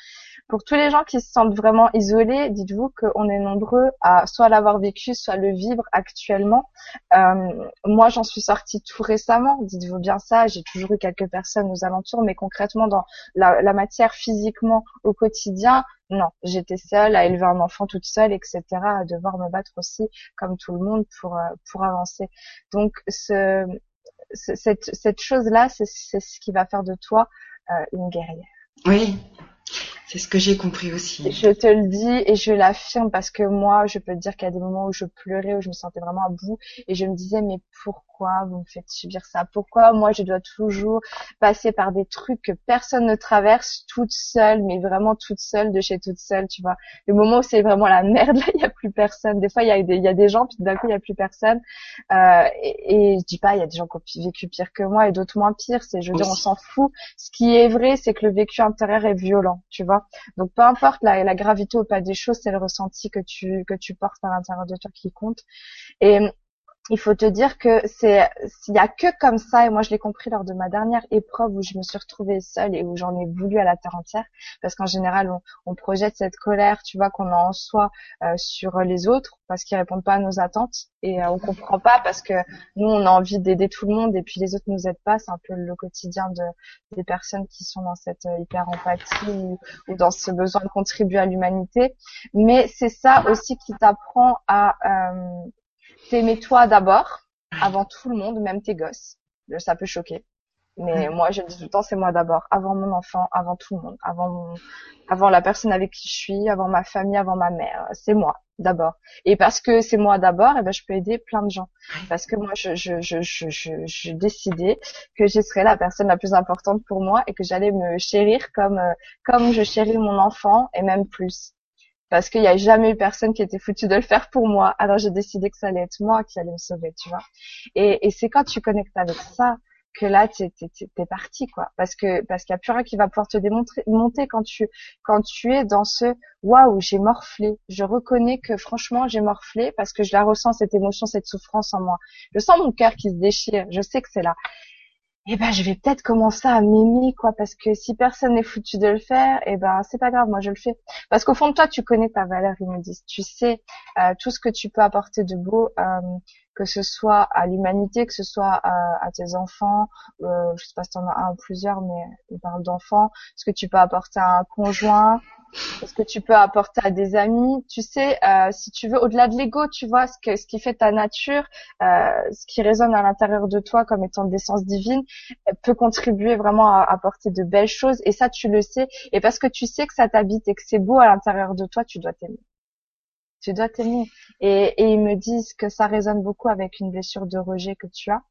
Pour tous les gens qui se sentent vraiment isolés, dites-vous qu'on est nombreux à soit l'avoir vécu, soit le vivre actuellement. Euh, moi, j'en suis sortie tout récemment. Dites-vous bien ça. J'ai toujours eu quelques personnes aux alentours, mais concrètement dans la, la matière physiquement au quotidien, non, j'étais seule à élever un enfant toute seule, etc., à devoir me battre aussi comme tout le monde pour euh, pour avancer. Donc ce cette, cette chose-là, c'est ce qui va faire de toi euh, une guerrière. Oui, C'est ce que j'ai compris aussi. Je te le dis et je l'affirme parce que moi, je peux te dire qu'il y a des moments où je pleurais, où je me sentais vraiment à bout et je me disais mais pourquoi vous me faites subir ça? Pourquoi moi je dois toujours passer par des trucs que personne ne traverse toute seule, mais vraiment toute seule de chez toute seule, tu vois? Le moment où c'est vraiment la merde, là, il y a plus personne. Des fois, il y a des, il y a des gens, puis d'un coup, il y a plus personne. Euh, et, et, je dis pas, il y a des gens qui ont vécu pire que moi et d'autres moins pire. C'est, je veux dire, on s'en fout. Ce qui est vrai, c'est que le vécu intérieur est violent, tu vois? Donc peu importe la, gravité ou pas des choses, c'est le ressenti que tu que tu portes à l'intérieur de toi qui compte. Il faut te dire que c'est s'il y a que comme ça et moi je l'ai compris lors de ma dernière épreuve où je me suis retrouvée seule et où j'en ai voulu à la terre entière parce qu'en général on, on, projette cette colère tu vois qu'on a en soi euh, sur les autres parce qu'ils répondent pas à nos attentes et euh, on comprend pas parce que nous on a envie d'aider tout le monde et puis les autres nous aident pas. C'est un peu le quotidien de des personnes qui sont dans cette euh, hyper empathie ou, ou, dans ce besoin de contribuer à l'humanité. Mais c'est ça aussi qui t'apprend à euh, t'aimer toi d'abord, avant tout le monde, même tes gosses. Ça peut choquer. Mais moi, je dis tout le temps, c'est moi d'abord, avant mon enfant, avant tout le monde, avant mon, avant la personne avec qui je suis, avant ma famille, avant ma mère. C'est moi d'abord. Et parce que c'est moi d'abord, et eh ben je peux aider plein de gens. Parce que moi, je, je, je, je, je, je décidais que je serais la personne la plus importante pour moi et que j'allais me chérir comme, euh, comme je chéris mon enfant et même plus parce qu'il n'y a jamais eu personne qui était foutu de le faire pour moi. Alors j'ai décidé que ça allait être moi qui allait me sauver, tu vois. Et, et c'est quand tu connectes avec ça que là t'es es, parti quoi. Parce que parce qu'il y a plus rien qui va pouvoir te démontrer monter quand tu quand tu es dans ce waouh j'ai morflé. Je reconnais que franchement j'ai morflé parce que je la ressens cette émotion cette souffrance en moi. Je sens mon cœur qui se déchire. Je sais que c'est là eh ben je vais peut-être commencer à m'aimer quoi parce que si personne n'est foutu de le faire eh ben c'est pas grave moi je le fais. Parce qu'au fond de toi tu connais ta valeur ils me disent tu sais euh, tout ce que tu peux apporter de beau euh, que ce soit à l'humanité que ce soit à, tes enfants euh, je sais pas si t'en as un ou plusieurs mais on parle d'enfants ce que tu peux apporter à un conjoint? Ce que tu peux apporter à des amis? Tu sais, euh, si tu veux, au-delà de l'ego, tu vois, ce, que, ce qui fait ta nature, euh, ce qui résonne à l'intérieur de toi comme étant d'essence divine, peut contribuer vraiment à apporter de belles choses. Et ça, tu le sais. Et parce que tu sais que ça t'habite et que c'est beau à l'intérieur de toi, tu dois t'aimer. Tu dois t'aimer. Et, et ils me disent que ça résonne beaucoup avec une blessure de rejet que tu as.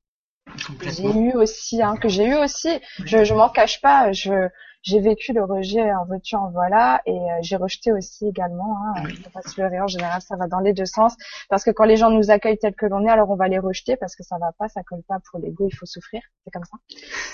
J'ai eu aussi, hein, que j'ai eu aussi. Je, je m'en cache pas. Je, j'ai vécu le rejet en voiture en voilà et euh, j'ai rejeté aussi également. Hein, faut pas se en général ça va dans les deux sens. Parce que quand les gens nous accueillent tels que l'on est, alors on va les rejeter parce que ça va pas, ça colle pas pour l'ego, il faut souffrir, c'est comme ça.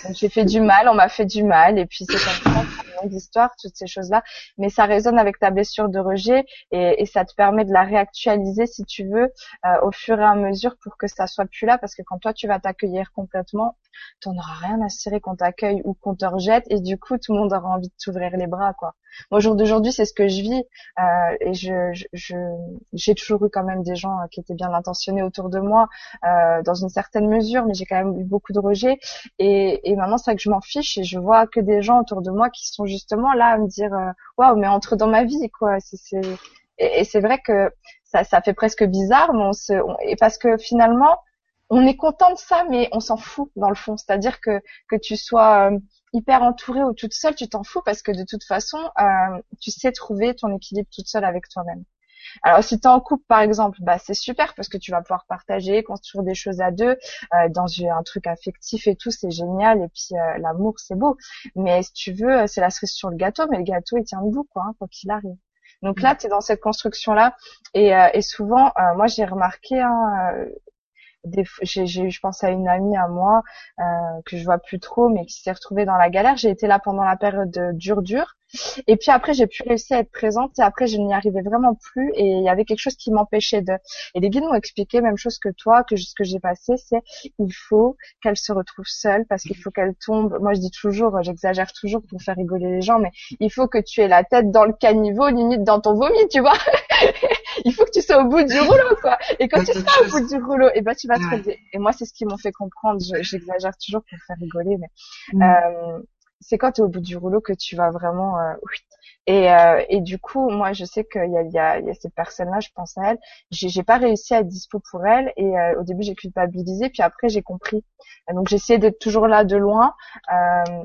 Donc j'ai fait du mal, on m'a fait du mal et puis c'est comme ça, c'est histoire, toutes ces choses-là, mais ça résonne avec ta blessure de rejet et, et ça te permet de la réactualiser si tu veux euh, au fur et à mesure pour que ça soit plus là. Parce que quand toi tu vas t'accueillir complètement, t'en auras rien à cirer qu'on t'accueille ou qu'on te rejette. Et du coup monde aura envie de t'ouvrir les bras quoi. Moi, au jour d'aujourd'hui, c'est ce que je vis euh, et je, je, j'ai toujours eu quand même des gens qui étaient bien intentionnés autour de moi euh, dans une certaine mesure, mais j'ai quand même eu beaucoup de rejets et, et maintenant c'est vrai que je m'en fiche et je vois que des gens autour de moi qui sont justement là à me dire euh, waouh mais entre dans ma vie quoi. C'est, c'est... Et, c'est vrai que ça, ça fait presque bizarre, mais on se, et parce que finalement on est content de ça, mais on s'en fout dans le fond. C'est-à-dire que que tu sois euh, hyper entourée ou toute seule, tu t'en fous parce que de toute façon, euh, tu sais trouver ton équilibre toute seule avec toi-même. Alors si tu es en couple par exemple, bah c'est super parce que tu vas pouvoir partager, construire des choses à deux, euh, dans un truc affectif et tout, c'est génial et puis l'amour c'est beau. Mais si tu veux, c'est la cerise sur le gâteau, mais le gâteau il tient debout quoi, hein, quoi qu'il arrive. Donc là, tu es dans cette construction là et, et souvent, moi j'ai remarqué, hein, j'ai, je pense à une amie à moi euh, que je vois plus trop, mais qui s'est retrouvée dans la galère. J'ai été là pendant la période dur dur, et puis après j'ai pu réussir à être présente. Et après je n'y arrivais vraiment plus, et il y avait quelque chose qui m'empêchait de. Et les guides m'ont expliqué même chose que toi, que ce que j'ai passé, c'est il faut qu'elle se retrouve seule parce qu'il faut qu'elle tombe. Moi je dis toujours, j'exagère toujours pour faire rigoler les gens, mais il faut que tu aies la tête dans le caniveau, limite dans ton vomi, tu vois. il faut que tu sois au bout du rouleau, quoi. Et quand tu seras au bout du rouleau, et eh ben tu vas te relever. Et moi, c'est ce qui m'ont fait comprendre. J'exagère toujours pour faire rigoler, mais mm. euh, c'est quand tu es au bout du rouleau que tu vas vraiment. Euh, et, euh, et du coup, moi, je sais qu'il y a, il y, a, y a cette personne-là, je pense à elle. J'ai pas réussi à être dispo pour elle, et euh, au début, j'ai culpabilisé, puis après, j'ai compris. Donc, j'ai essayé d'être toujours là de loin. Euh,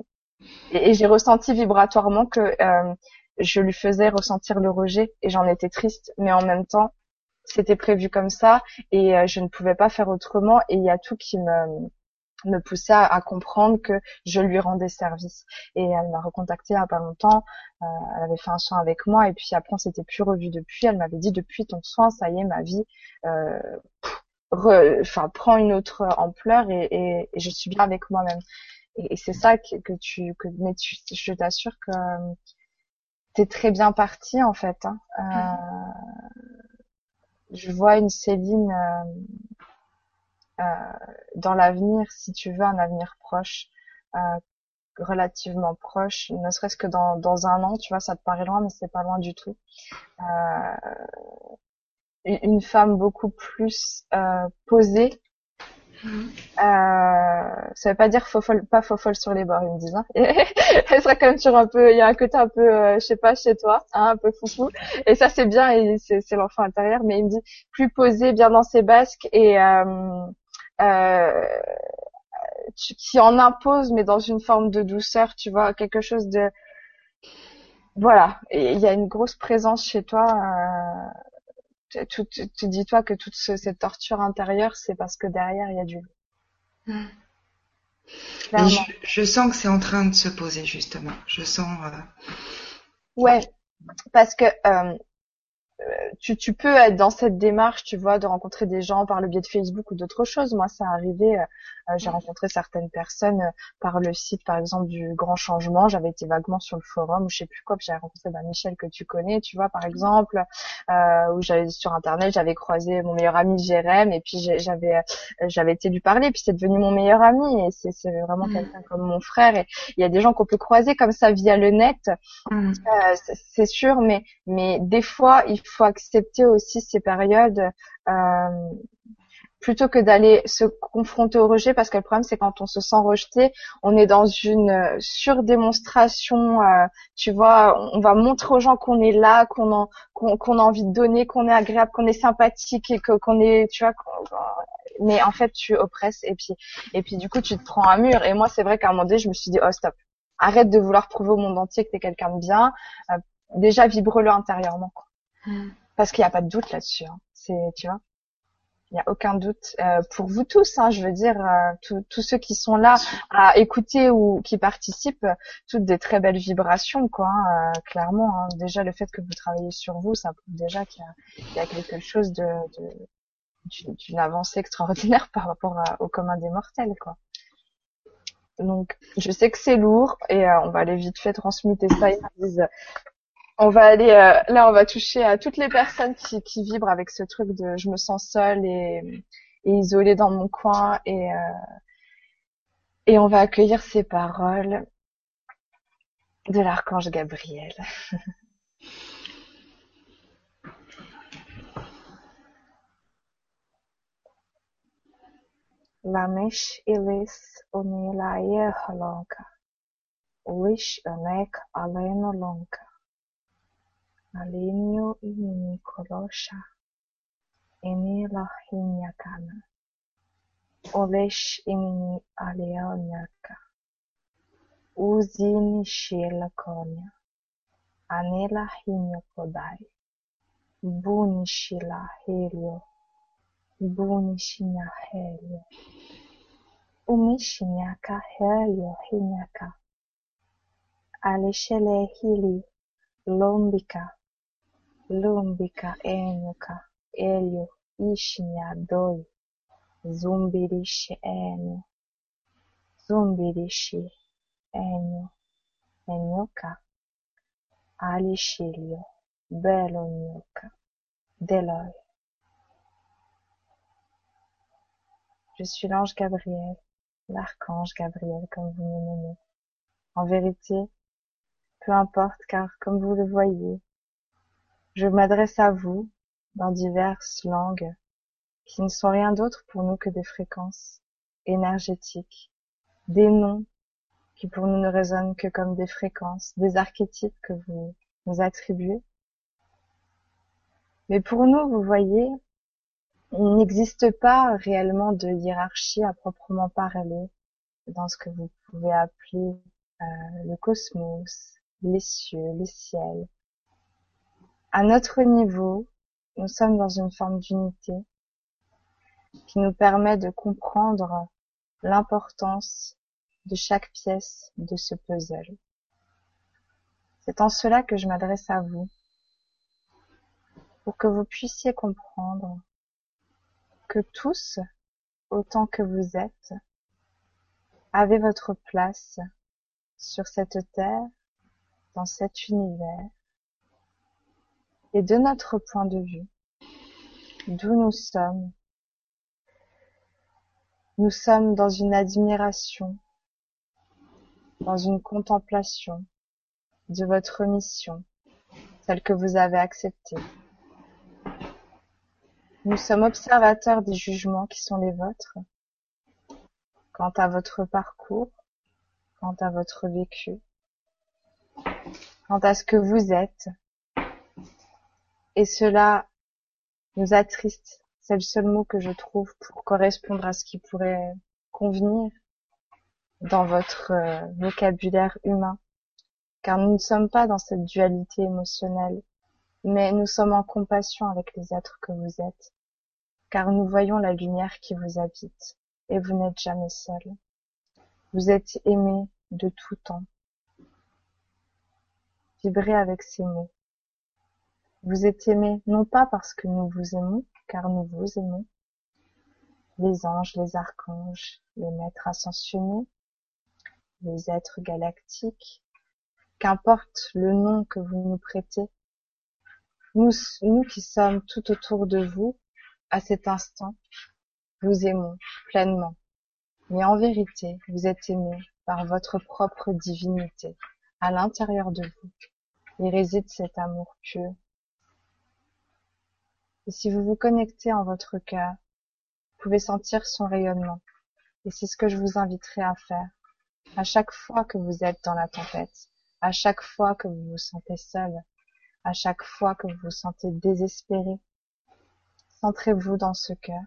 et, et j'ai ressenti vibratoirement que euh, je lui faisais ressentir le rejet et j'en étais triste, mais en même temps, c'était prévu comme ça et euh, je ne pouvais pas faire autrement et il y a tout qui me me poussait à, comprendre que je lui rendais service. Et elle m'a recontacté il y a pas longtemps. Euh, elle avait fait un soin avec moi et puis après on s'était plus revu depuis. Elle m'avait dit depuis ton soin, ça y est, ma vie, euh, enfin prend une autre ampleur et, et, je suis bien avec moi-même. Et, c'est ça que, que, tu, que mais tu, je t'assure que t'es très bien parti en fait. Hein. Euh, je vois une Céline euh, euh, dans l'avenir, si tu veux, un avenir proche, euh, relativement proche, ne serait-ce que dans, dans un an, tu vois, ça te paraît loin, mais c'est pas loin du tout. une femme beaucoup plus posée euh, ça veut pas dire faux folle, pas faux folle sur les bords, ils me disent. Hein. Elle sera quand même sur un peu, il y a un côté un peu, euh, je sais pas, chez toi, hein, un peu foufou. Et ça c'est bien, et c'est l'enfant intérieur. Mais il me dit plus posé, bien dans ses basques et euh, euh, qui en impose, mais dans une forme de douceur, tu vois, quelque chose de, voilà. Il y a une grosse présence chez toi. Euh, tu, tu, dis-toi que toute cette torture intérieure, c'est parce que derrière, il y a du je, je, sens que c'est en train de se poser, justement. Je sens... Euh... Ouais, parce que euh, tu, tu peux être dans cette démarche, tu vois, de rencontrer des gens par le biais de Facebook ou d'autres choses. Moi, ça arrivé, euh, euh, j'ai rencontré certaines personnes euh, par le site, par exemple, du Grand Changement. J'avais été vaguement sur le forum, ou je sais plus quoi, puis j'avais rencontré bah, Michel que tu connais, tu vois, par exemple, euh, où j'avais sur Internet, j'avais croisé mon meilleur ami Jérém, et puis j'avais j'avais été lui parler, puis c'est devenu mon meilleur ami, et c'est vraiment mmh. quelqu'un comme mon frère. Et il y a des gens qu'on peut croiser comme ça via le net, mmh. c'est sûr, mais mais des fois, il faut accepter aussi ces périodes euh, plutôt que d'aller se confronter au rejet parce que le problème c'est quand on se sent rejeté on est dans une surdémonstration euh, tu vois on va montrer aux gens qu'on est là qu'on qu'on a envie de donner qu'on est agréable qu'on est sympathique et que qu'on est tu vois mais en fait tu oppresses et puis et puis du coup tu te prends un mur. Et moi c'est vrai qu'à un moment donné je me suis dit oh stop. Arrête de vouloir prouver au monde entier que tu es quelqu'un de bien. Euh, déjà vibre-le intérieurement quoi. Parce qu'il n'y a pas de doute là-dessus. Hein. C'est, tu vois, il n'y a aucun doute euh, pour vous tous. Hein, je veux dire, euh, tous ceux qui sont là à écouter ou qui participent, toutes des très belles vibrations, quoi. Hein, euh, clairement, hein. déjà le fait que vous travaillez sur vous, ça prouve déjà qu'il y, y, a quelque chose de, d'une avancée extraordinaire par rapport au commun des mortels, quoi. Donc, je sais que c'est lourd et on va aller vite fait transmuter ça. Ils on va aller euh, là, on va toucher à toutes les personnes qui, vibrent avec ce truc de je me sens seule et, isolée dans mon coin et euh, et on va accueillir ces paroles de l'archange Gabriel. Malengo ni kolosha eneo lenye olesh kuboresha maeneo yaliyonyooka, uzinishie konya. Eneo hinyo podai, buni la helio, buni na helio, umishi helio hinyaka, alishele hili lombika. Lumbika enyuka elyo ishinya doi zumbirishi enyu zumbirishi enyu enyuka alishilyo belo nyuka deloi Je suis l'ange Gabriel, l'archange Gabriel comme vous me nommez. En vérité, peu importe car comme vous le voyez, je m'adresse à vous dans diverses langues qui ne sont rien d'autre pour nous que des fréquences énergétiques, des noms qui pour nous ne résonnent que comme des fréquences, des archétypes que vous nous attribuez. Mais pour nous, vous voyez, il n'existe pas réellement de hiérarchie à proprement parler dans ce que vous pouvez appeler euh, le cosmos, les cieux, le ciel. À notre niveau, nous sommes dans une forme d'unité qui nous permet de comprendre l'importance de chaque pièce de ce puzzle. C'est en cela que je m'adresse à vous, pour que vous puissiez comprendre que tous, autant que vous êtes, avez votre place sur cette terre, dans cet univers, et de notre point de vue, d'où nous sommes, nous sommes dans une admiration, dans une contemplation de votre mission, celle que vous avez acceptée. Nous sommes observateurs des jugements qui sont les vôtres quant à votre parcours, quant à votre vécu, quant à ce que vous êtes. Et cela nous attriste. C'est le seul mot que je trouve pour correspondre à ce qui pourrait convenir dans votre euh, vocabulaire humain. Car nous ne sommes pas dans cette dualité émotionnelle, mais nous sommes en compassion avec les êtres que vous êtes, car nous voyons la lumière qui vous habite, et vous n'êtes jamais seul. Vous êtes aimé de tout temps. Vibrez avec ces mots. Vous êtes aimé non pas parce que nous vous aimons, car nous vous aimons, les anges, les archanges, les maîtres ascensionnés, les êtres galactiques, qu'importe le nom que vous nous prêtez, nous, nous qui sommes tout autour de vous, à cet instant, vous aimons pleinement. Mais en vérité, vous êtes aimé par votre propre divinité. À l'intérieur de vous, il réside cet amour pur. Et si vous vous connectez en votre cœur, vous pouvez sentir son rayonnement. Et c'est ce que je vous inviterai à faire. À chaque fois que vous êtes dans la tempête, à chaque fois que vous vous sentez seul, à chaque fois que vous vous sentez désespéré, centrez-vous dans ce cœur.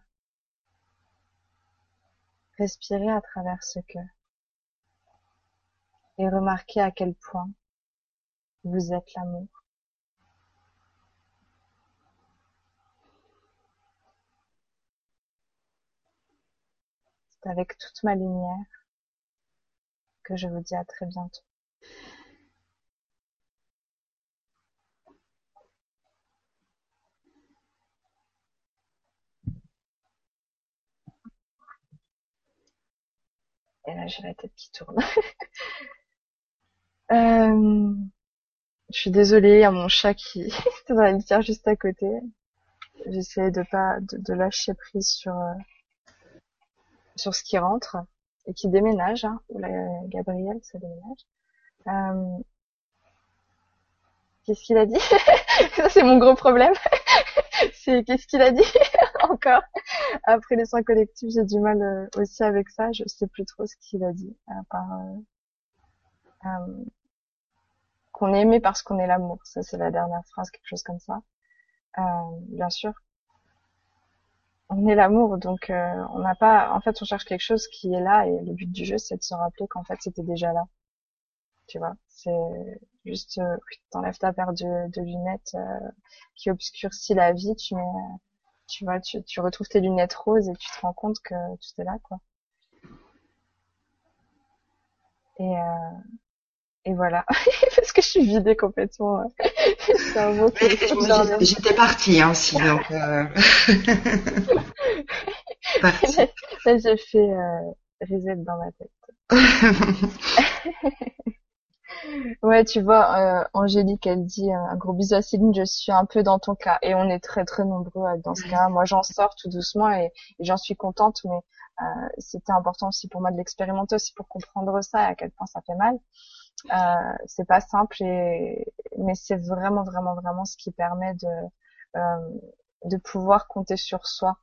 Respirez à travers ce cœur. Et remarquez à quel point vous êtes l'amour. Avec toute ma lumière que je vous dis à très bientôt. Et là, j'ai la tête qui tourne. je suis désolée, il y a mon chat qui est dans la litière juste à côté. J'essaie de pas de, de, lâcher prise sur euh, sur ce qui rentre et qui déménage. Hein, ou la Gabrielle, ça déménage. Euh, qu'est-ce qu'il a dit? Ça, c'est mon gros problème. c'est qu'est-ce qu'il a dit encore? Après les soins collectifs, j'ai du mal euh, aussi avec ça. Je sais plus trop ce qu'il a dit, à part euh, euh, qu'on est aimé parce qu'on est l'amour. Ça, c'est la dernière phrase, quelque chose comme ça. bien sûr, on est l'amour, donc on n'a pas. En fait, on cherche quelque chose qui est là, et le but du jeu, c'est de se rappeler qu'en fait, c'était déjà là. Tu vois, c'est juste euh, t'enlèves ta paire de, lunettes euh, qui obscurcit la vie, tu mets, tu vois, tu, tu retrouves tes lunettes roses et tu te rends compte que tout est là, quoi. Euh, et voilà, parce que je suis vidée complètement. J'étais partie hein, aussi, donc. Euh... partie. Là, j'ai fait euh, reset dans ma tête. Ouais, tu vois, euh, Angélique, elle dit un gros bisou à Céline, je suis un peu dans ton cas. Et on est très très nombreux euh, dans ce cas. Moi, j'en sors tout doucement et, j'en suis contente, mais euh, c'était important aussi pour moi de l'expérimenter aussi pour comprendre ça et à quel point ça fait mal. Euh, c'est pas simple, et, mais c'est vraiment vraiment vraiment ce qui permet de de pouvoir compter sur soi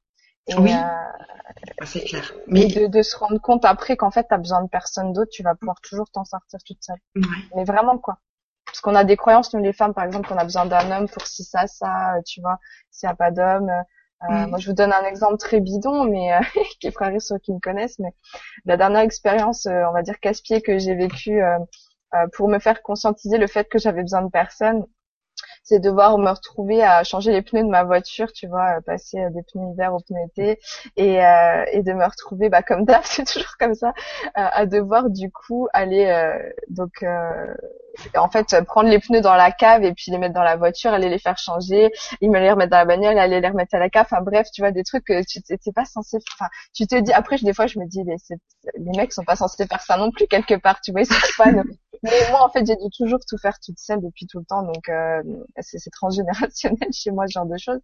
et, oui, euh, c'est clair. Mais de, de, se rendre compte après qu'en fait, tu as besoin de personne d'autre, tu vas pouvoir toujours t'en sortir toute seule. Ouais. Mais vraiment, quoi. Parce qu'on a des croyances, nous les femmes, par exemple, qu'on a besoin d'un homme pour si ça, ça, tu vois, s'il n'y a pas d'homme. Euh, Moi, je vous donne un exemple très bidon, mais euh, qui est frère ceux qui me connaissent. Mais la dernière expérience, euh, on va dire casse-pied que j'ai vécue euh, euh, pour me faire conscientiser le fait que j'avais besoin de personne c'est devoir me retrouver à changer les pneus de ma voiture, tu vois, passer euh, des pneus hiver aux pneus été et, euh, et de me retrouver, bah comme d'hab, c'est toujours comme ça, euh, à devoir du coup aller donc en fait prendre les pneus dans la cave et puis les mettre dans la voiture, aller les faire changer, ils me les remettre dans la bagnole, aller les remettre à la cave. Enfin bref, tu vois des trucs que tu t'es pas censé. Enfin, tu te dis après des fois je me dis mais les mecs sont pas censés faire ça non plus quelque part, tu vois, ils sont pas. mais moi en fait j'ai dû toujours tout faire toute seule depuis tout le temps, donc euh, c'est transgénérationnel chez moi ce genre de choses.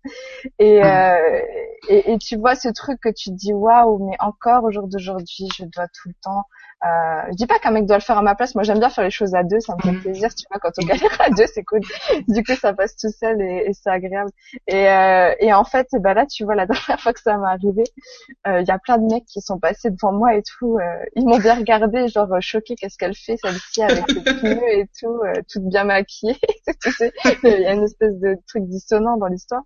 Et, euh, et, et tu vois ce truc que tu te dis waouh mais encore au jour d'aujourd'hui je dois tout le temps euh, je dis pas qu'un mec doit le faire à ma place. Moi, j'aime bien faire les choses à deux. Ça me fait mm. plaisir. Tu vois, quand on galère à deux, c'est cool. Du coup, ça passe tout seul et, et c'est agréable. Et, euh, et en fait, bah là, tu vois, la dernière fois que ça m'est arrivé, il euh, y a plein de mecs qui sont passés devant moi et tout. Euh, ils m'ont bien regardé, genre choqué. Qu'est-ce qu'elle fait celle-ci avec ses pneus et tout, euh, toute bien maquillée. Il y a une espèce de truc dissonant dans l'histoire.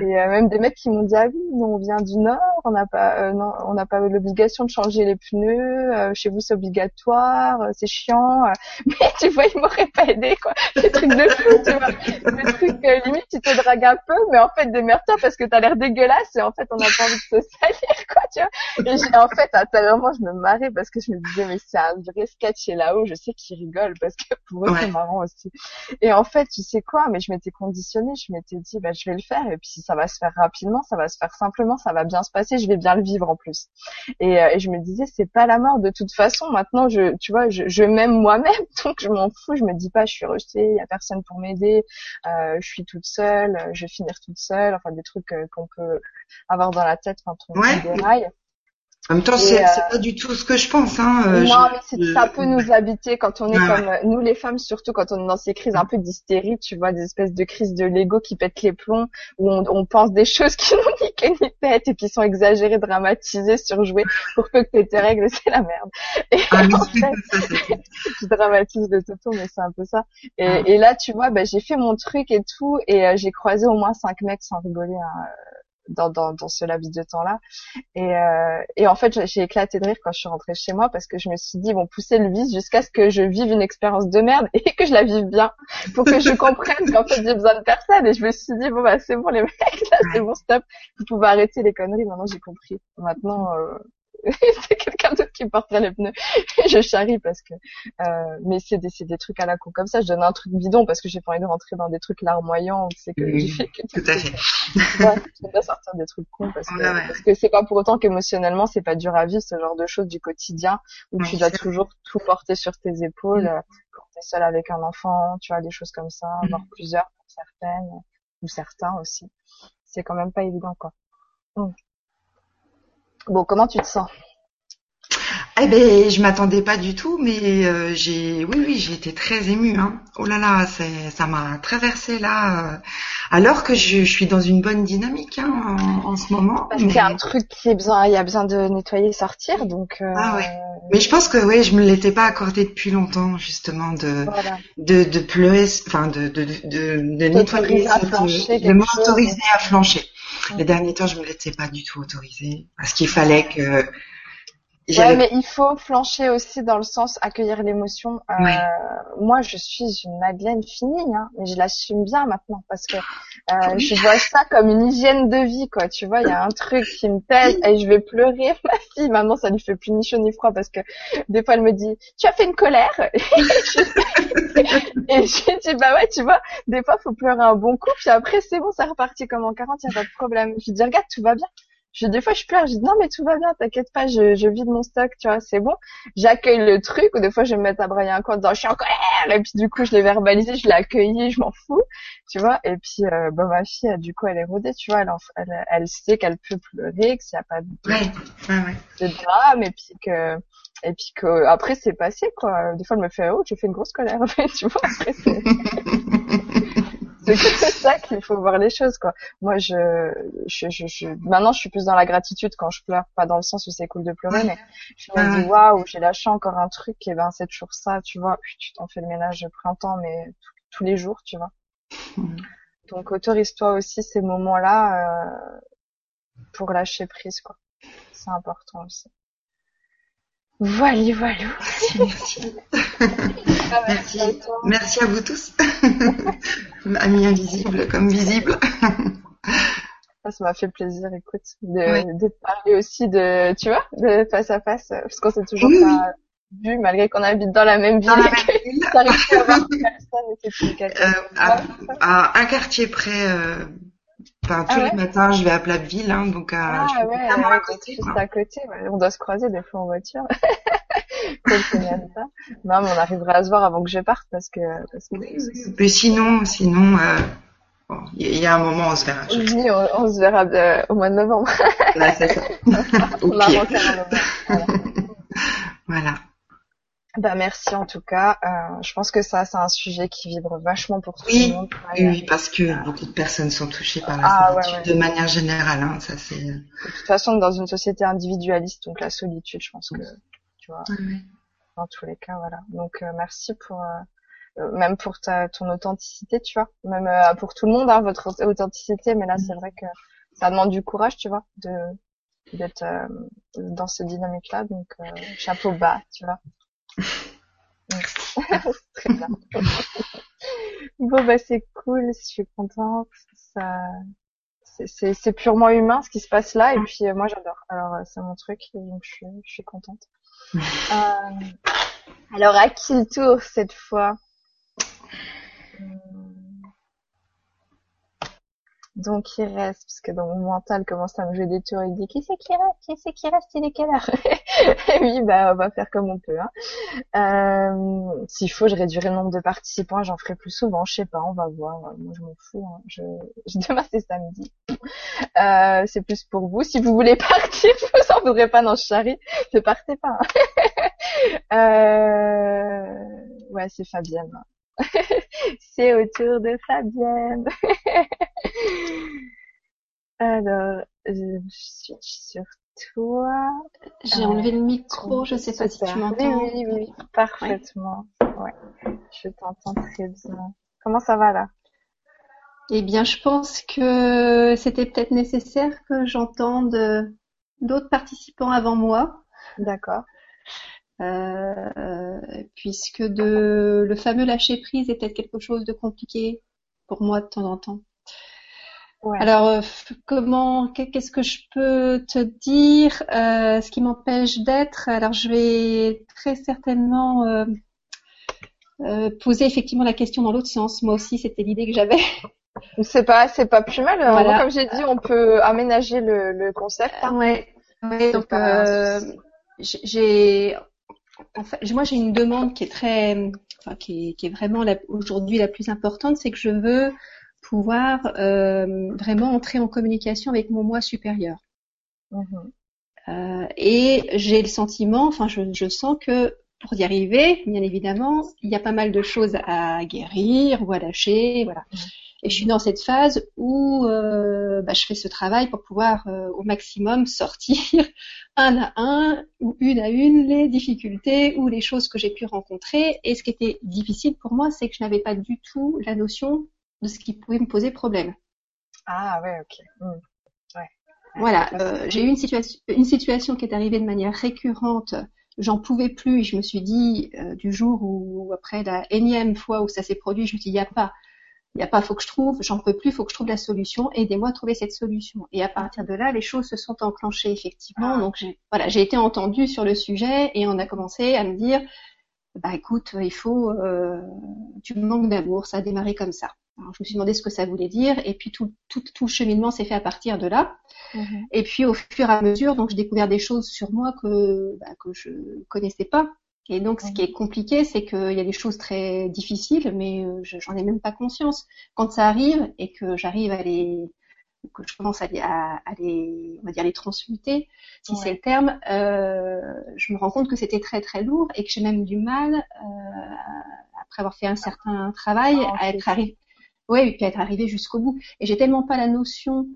Et même des mecs qui m'ont dit ah oui, nous on vient du nord, on n'a pas, non, on n'a pas l'obligation de changer les pneus. chez vous, obligatoire, euh, c'est chiant. Euh. Mais tu vois, il m'aurait pas aidé, quoi. Des trucs de fou, tu vois. Des trucs, euh, limite, tu te dragues un peu, mais en fait, démerde-toi parce que t'as l'air dégueulasse et en fait, on n'a pas envie de se salir, quoi, tu vois. Et en fait, intérieurement, je me marrais parce que je me disais, mais c'est un vrai sketch et là-haut, je sais qu'ils rigolent parce que pour eux, c'est marrant aussi. Et en fait, tu sais quoi, mais je m'étais conditionnée, je m'étais dit, bah, je vais le faire et puis ça va se faire rapidement, ça va se faire simplement, ça va bien se passer, je vais bien le vivre en plus. Et, et je me disais, c'est pas la mort de toute façon maintenant, je, tu vois, je, je m'aime moi-même, donc je m'en fous. Je me dis pas, je suis rejetée, il y a personne pour m'aider, euh, je suis toute seule, je vais finir toute seule. Enfin, des trucs euh, qu'on peut avoir dans la tête quand on ouais. déraille. En même temps, c'est euh, pas du tout ce que je pense. Hein. Euh, non, mais ça peut nous habiter quand on est comme nous les femmes, surtout quand on est dans ces crises un peu d'hystérie, tu vois, des espèces de crises de l'ego qui pètent les plombs, où on, on pense des choses qui n'ont ni queue ni tête et qui sont exagérées, dramatisées, surjouées pour peu que t'aies tes règles, c'est la merde. Et ah, en fait, tu dramatises de tout, mais c'est un peu ça. Et, ah. et là, tu vois, bah, j'ai fait mon truc et tout, et euh, j'ai croisé au moins cinq mecs sans rigoler. Hein, dans, dans, dans ce laps de temps-là. Et, euh, et en fait, j'ai éclaté de rire quand je suis rentrée chez moi parce que je me suis dit, bon, pousser le vice jusqu'à ce que je vive une expérience de merde et que je la vive bien pour que je comprenne qu'en fait, j'ai besoin de personne. Et je me suis dit, bon, bah, c'est bon, les mecs, là, c'est bon, stop. Vous pouvez arrêter les conneries. Maintenant, j'ai compris. Maintenant, euh, c'est quelqu'un d'autre qui porterait les pneus. je charrie parce que, euh, mais c'est des, c'est des trucs à la con comme ça. Je donne un truc bidon parce que j'ai pas envie de rentrer dans des trucs larmoyants. C'est que mmh, que tout à fait. je bien sortir des trucs cons parce que, parce que c'est pas pour autant qu'émotionnellement c'est pas dur à vivre ce genre de choses du quotidien où tu dois toujours tout porter sur tes épaules mmh. quand t'es seul avec un enfant, tu vois des choses comme ça, mmh. voire plusieurs pour certaines ou certains aussi. C'est quand même pas évident quoi. Bon, comment tu te sens? Eh ben, je m'attendais pas du tout, mais euh, j'ai, oui, oui, j'ai été très émue. Hein. Oh là là, ça m'a traversé là, euh, alors que je, suis dans une bonne dynamique hein, en, ce moment. Parce qu'il y a un truc qui est besoin, il y a besoin de nettoyer, sortir, donc. Euh, ah ouais. Mais je pense que oui, je me l'étais pas accordé depuis longtemps, justement, de de, de pleurer, enfin, de de de, de nettoyer, de m'autoriser à flancher. Les derniers temps, je me l'étais pas du tout autorisé parce qu'il fallait que Ouais, mais il faut flancher aussi dans le sens accueillir l'émotion. Euh, Moi, je suis une Madeleine finie, hein, mais je l'assume bien maintenant parce que euh, je vois ça comme une hygiène de vie, quoi. Tu vois, il y a un truc qui me pèse et je vais pleurer. Ma fille, maintenant, ça lui fait plus ni chaud ni froid parce que des fois, elle me dit, tu as fait une colère. et je dis, bah ouais, tu vois, des fois, faut pleurer un bon coup, puis après, c'est bon, ça repartit comme en 40, il n'y a pas de problème. Je dis, regarde, tout va bien. Je, des fois, je pleure, je dis non, mais tout va bien, t'inquiète pas, je, je vide mon stock, tu vois, c'est bon. J'accueille le truc, ou des fois, je vais me mettre à brailler un coin en disant je suis en colère, et puis du coup, je l'ai verbalisé, je l'ai accueilli, je m'en fous, tu vois. Et puis, euh, bah, ma fille, du coup, elle est rodée, tu vois, elle, elle, elle sait qu'elle peut pleurer, qu'il n'y a pas de, ouais, de drame, et puis que, et puis que après c'est passé quoi. Des fois, elle me fait oh, j'ai fait une grosse colère, tu vois. Après, c'est comme ça qu'il faut voir les choses quoi. Moi je, je, je, je, maintenant je suis plus dans la gratitude quand je pleure, pas dans le sens où c'est cool de pleurer, mais je me dis waouh j'ai lâché encore un truc et ben c'est toujours ça, tu vois. Tu t'en fais le ménage printemps mais tous les jours, tu vois. Donc autorise-toi aussi ces moments-là euh, pour lâcher prise quoi. C'est important aussi. Voilà, voilà. Merci, merci. Ah, Merci. à. Merci à vous tous. Amis invisibles comme visibles. Ah, Ça m'a fait plaisir, écoute, de, parler aussi de, tu vois, de face à face, parce qu'on s'est toujours Oui, pas vu, malgré qu'on habite dans la même ville. Dans la même à euh, à, à un quartier près, euh, enfin, tous Ah ouais les matins, je vais à Platteville, hein, donc à, je Ah suis ouais, ouais, à côté. juste à côté, on doit se croiser des fois en voiture. Ça. Non, mais on arrivera à se voir avant que je parte parce que, parce que Oui, oui. Mais sinon, sinon, euh, bon, il y a un moment, on se verra. je- oui, on, on se verra euh, au mois de novembre. Là, c'est ça. Au on a pire. Voilà. Voilà. Bah merci en tout cas. Euh, je pense que ça, c'est un sujet qui vibre vachement pour tout Oui, le monde. Oui, oui, parce que beaucoup de personnes sont touchées par la Ah, ouais, solitude de manière générale. Hein, ça c'est. De toute façon, dans une société individualiste, donc la solitude, je pense que, tu vois, dans tous les cas, voilà. Donc euh, merci pour, euh, euh, même pour ta, ton authenticité, tu vois, même euh, pour tout le monde, hein, votre authenticité. Mais là, c'est vrai que ça demande du courage, tu vois, de d'être euh, dans cette dynamique-là. Donc euh, chapeau bas, tu vois. Très bien. bon bah c'est cool, je suis contente. Ça, c'est- purement humain ce qui se passe là et puis euh, moi j'adore. Alors euh, c'est mon truc donc je suis je suis contente. Euh, alors à qui le tour cette fois? Donc il reste parce que dans mon mental commence à me jouer des tours. Il dit qui c'est qui reste Qui c'est qui reste Il est quelle heure? Oui bah on va faire comme on peut. Hein. Euh, S'il faut, je réduirai le nombre de participants, j'en ferai plus souvent, je sais pas, on va voir. Moi, je m'en fous. Hein. Je... Demain, c'est samedi. Euh, c'est plus pour vous. Si vous voulez partir, vous en voudrais pas dans ce charrie. Ne partez pas. hein. euh... Ouais, c'est Fabienne. C'est au tour de Fabienne. Alors, je suis sur toi. J'ai Euh, enlevé le micro, je sais pas si tu m'entends. Oui, oui, oui, oui, parfaitement. Ouais. Je t'entends très bien. Comment ça va là? Eh bien, je pense que c'était peut-être nécessaire que j'entende euh, d'autres participants avant moi, D'accord. Euh, puisque de, le fameux lâcher prise est peut-être quelque chose de compliqué pour moi de temps en temps. Ouais. Alors, euh, comment, qu'est- qu'est-ce que je peux te dire euh, Ce qui m'empêche d'être, alors je vais très certainement euh, euh, poser effectivement la question dans l'autre sens. Moi aussi, c'était l'idée que j'avais. c'est pas, c'est pas plus mal. Voilà. Comme j'ai dit, on peut aménager le, le concept. hein. Ouais, ouais, donc j'ai- en fait, moi j'ai une demande qui est très, enfin, qui est, qui est vraiment aujourd'hui la plus importante, c'est que je veux pouvoir euh, vraiment entrer en communication avec mon moi supérieur. Mhm. Euh, et j'ai le sentiment, enfin je, je sens que pour y arriver, bien évidemment, il y a pas mal de choses à guérir ou à lâcher, voilà. Et je suis dans cette phase où euh, bah, je fais ce travail pour pouvoir euh, au maximum sortir un à un ou une à une les difficultés ou les choses que j'ai pu rencontrer. Et ce qui était difficile pour moi, c'est que je n'avais pas du tout la notion de ce qui pouvait me poser problème. Ah ouais, ok. Mm. Voilà, euh, j'ai eu une situation, une situation qui est arrivée de manière récurrente. J'en pouvais plus et je me suis dit euh, du jour où après la énième fois où ça s'est produit, je me suis dit il y a pas, il y a pas, faut que je trouve, j'en peux plus, faut que je trouve la solution. Aidez-moi à trouver cette solution. Et à partir de là, les choses se sont enclenchées effectivement. Ah. Donc j'ai, voilà, j'ai été entendue sur le sujet et on a commencé à me dire bah écoute, il faut, euh, tu manques d'amour, ça a démarré comme ça. Alors, je me suis demandé ce que ça voulait dire et puis tout, tout, tout le cheminement s'est fait à partir de là. Mhm. Et puis au fur et à mesure, donc j'ai découvert des choses sur moi que bah, que je connaissais pas. Et donc ce qui est compliqué, c'est qu'il y a des choses très difficiles, mais euh, je- j'en ai même pas conscience. Quand ça arrive et que j'arrive à les que je commence à les, à, à les on va dire les transmuter, si Ouais. c'est le terme, euh, je me rends compte que c'était très très lourd et que j'ai même du mal euh, après avoir fait un certain travail Ah, à être arrivé, ouais, et puis à être arrivé jusqu'au bout. Et j'ai tellement pas la notion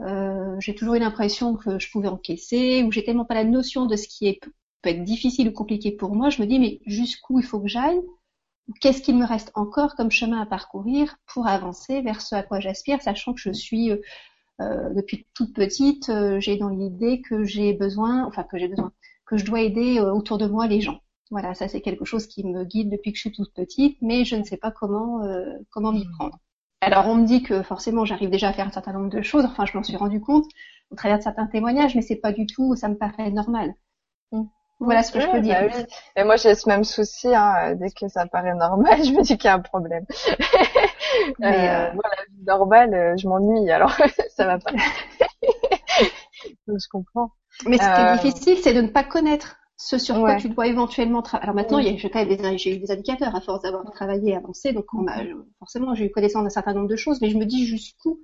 euh, j'ai toujours eu l'impression que je pouvais encaisser, ou j'ai tellement pas la notion de ce qui est, peut être difficile ou compliqué pour moi, je me dis mais jusqu'où il faut que j'aille Qu'est-ce qu'il me reste encore comme chemin à parcourir pour avancer vers ce à quoi j'aspire, sachant que je suis euh, depuis toute petite, euh, j'ai dans l'idée que j'ai besoin, enfin que j'ai besoin, que je dois aider euh, autour de moi les gens. Voilà, ça c'est quelque chose qui me guide depuis que je suis toute petite, mais je ne sais pas comment euh, comment m'y prendre. Alors on me dit que forcément j'arrive déjà à faire un certain nombre de choses, enfin je m'en suis rendu compte au travers de certains témoignages, mais c'est pas du tout, ça me paraît normal. Voilà ce que je peux dire. Bah oui. Et moi j'ai ce même souci, hein, dès que ça paraît normal, je me dis qu'il y a un problème. Mais, euh, euh, moi, la vie normale, euh, je m'ennuie, alors ça va pas. Donc, je comprends. Mais ce qui Euh, est difficile, c'est de ne pas connaître ce sur quoi tu dois éventuellement travailler. Alors maintenant, a j'ai quand même j'ai eu des indicateurs à force d'avoir travaillé, avancé, donc on a, forcément j'ai eu connaissance d'un certain nombre de choses, mais je me dis jusqu'où,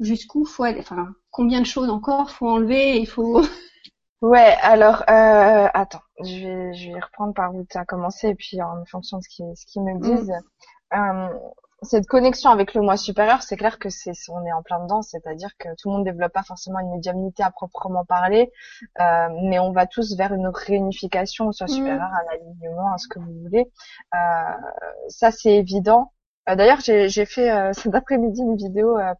jusqu'où faut aller, enfin combien de choses encore faut enlever, il faut. Ouais, alors euh, attends, je vais je vais reprendre par où tu as commencé et puis en fonction de ce qu'ils ce qu'ils me disent. Euh, cette connexion avec le moi supérieur, c'est clair que c'est on est en plein dedans, c'est-à-dire que tout le monde développe pas forcément une médiumnité à proprement parler, euh, mais on va tous vers une réunification, soit Mhm. supérieur, un alignement, à ce que vous voulez. Euh, ça c'est évident. Euh, D'ailleurs, j'ai j'ai fait euh, cet après-midi une vidéo euh,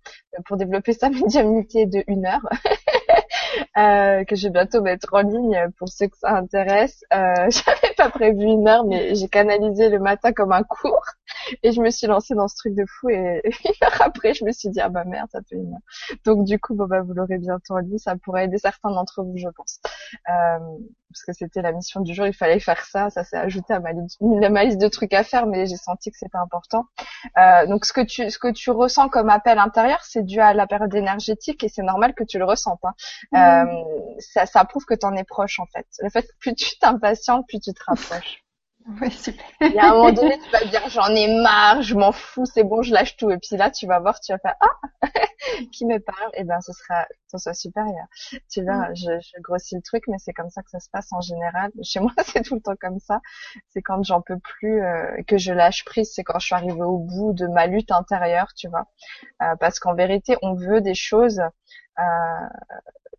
pour développer sa médiumnité de une heure. Euh, que je vais bientôt mettre en ligne pour ceux que ça intéresse. Euh, J'avais pas prévu une heure, mais j'ai canalisé le matin comme un cours et je me suis lancée dans ce truc de fou et une heure après, je me suis dit ah bah merde, ça fait une heure. Donc du coup, bon bah vous l'aurez bientôt en ligne, ça pourrait aider certains d'entre vous, je pense. Euh, parce que c'était la mission du jour, il fallait faire ça, ça s'est ajouté à ma, liste de trucs à faire, mais j'ai senti que c'était important. Euh, donc ce que tu ce que tu ressens comme appel intérieur, c'est dû à la période énergétique et c'est normal que tu le ressentes. Hein. Euh, ça, ça prouve que tu en es proche en fait. Le fait que plus tu t'impatientes, plus tu te rapproches. Ouais, super. Il y a un moment donné, tu vas dire j'en ai marre, je m'en fous, c'est bon, je lâche tout. Et puis là, tu vas voir, tu vas faire ah qui me parle? Et ben ce sera ton soi supérieur. Tu vois, je, je grossis le truc, mais c'est comme ça que ça se passe en général. Chez moi, c'est tout le temps comme ça. C'est quand j'en peux plus euh, que je lâche prise. C'est quand je suis arrivée au bout de ma lutte intérieure, tu vois. Euh, parce qu'en vérité, on veut des choses,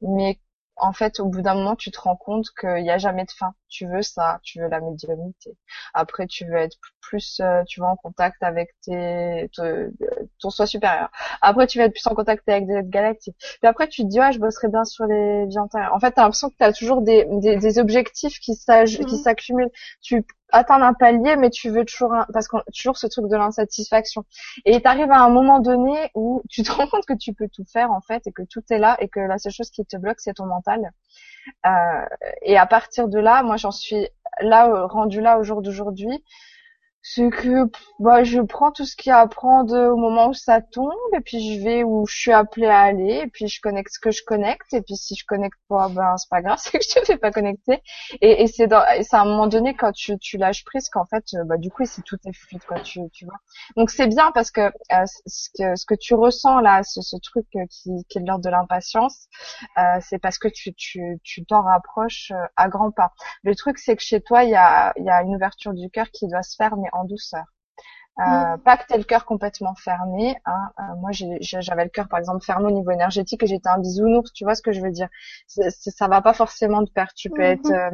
mais en fait, au bout d'un moment, tu te rends compte qu'il n'y a jamais de fin. Tu veux ça, tu veux la médiumnité. Après, tu veux être plus, euh, tu vois, en contact avec tes, te- ton soi supérieur. Après, tu vas être plus en contact avec des galactiques. Puis après, tu te dis, ouais, je bosserai bien sur les vies antérieures. En fait, t'as l'impression que t'as toujours des, des, des objectifs qui Mhm. s'accumulent. Tu atteins un palier, mais tu veux toujours parce qu'on toujours ce truc de l'insatisfaction. Et t'arrives à un moment donné où tu te rends compte que tu peux tout faire, en fait, et que tout est là, et que la seule chose qui te bloque, c'est ton mental. Euh, et à partir de là, moi, j'en suis là, euh, rendu là au jour d'aujourd'hui. C'est que bah, je prends tout ce qu'il y a à prendre au moment où ça tombe, et puis je vais où je suis appelée à aller, et puis je connecte ce que je connecte, et puis si je connecte pas, ben c'est pas grave, c'est que je te fais pas connecter. Et, et c'est dans, et c'est à un moment donné quand tu, tu lâches prise qu'en fait, euh, bah du coup, c'est tout est fluide, quoi, tu, tu vois. Donc c'est bien parce que euh, ce que ce que tu ressens là, ce, ce truc euh, qui, qui est de l'ordre de l'impatience, euh, c'est parce que tu tu tu t'en rapproches euh, à grands pas. Le truc, c'est que chez toi, il y a, il y a une ouverture du cœur qui doit se faire, en douceur. Euh, Pas que t'aies le cœur complètement fermé. Hein. Euh, moi, j'avais le cœur, par exemple, fermé au niveau énergétique et j'étais un bisounours. Tu vois ce que je veux dire C'est- c'est- Ça va pas forcément de pair. Tu peux Mhm. être euh,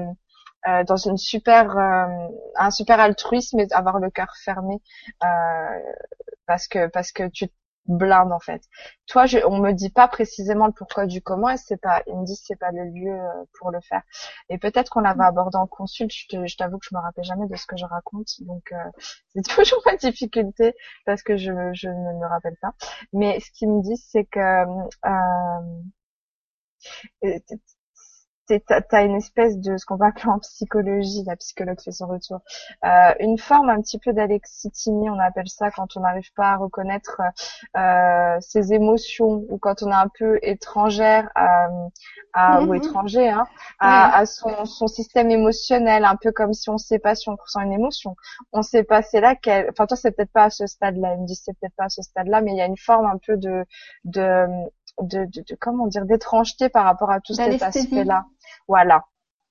euh, dans une super, euh, un super altruisme et avoir le cœur fermé euh, parce que parce que tu te blindes en fait. Toi, je, on me dit pas précisément le pourquoi du comment et c'est pas, ils me disent c'est pas le lieu euh, pour le faire. Et peut-être qu'on la va aborder en consulte. Je te- je t'avoue que je me rappelle jamais de ce que je raconte, donc euh, c'est toujours ma difficulté parce que je, je ne me rappelle pas. Mais ce qu'ils me disent, c'est que euh, t'es- t'as une espèce de ce qu'on va appeler en psychologie, la psychologue fait son retour, euh, une forme un petit peu d'alexithymie, on appelle ça quand on n'arrive pas à reconnaître euh, ses émotions ou quand on est un peu étrangère à, à- ou Mhm. étranger hein, à, à son, son système émotionnel, un peu comme si on sait pas si on ressent une émotion. On sait pas, c'est là qu'elle. Enfin toi c'est peut-être pas à ce stade-là, il me dit c'est peut-être pas à ce stade-là, mais il y a une forme un peu de de de, de, de- comment dire d'étrangeté par rapport à tout cet aspect-là. Voilà,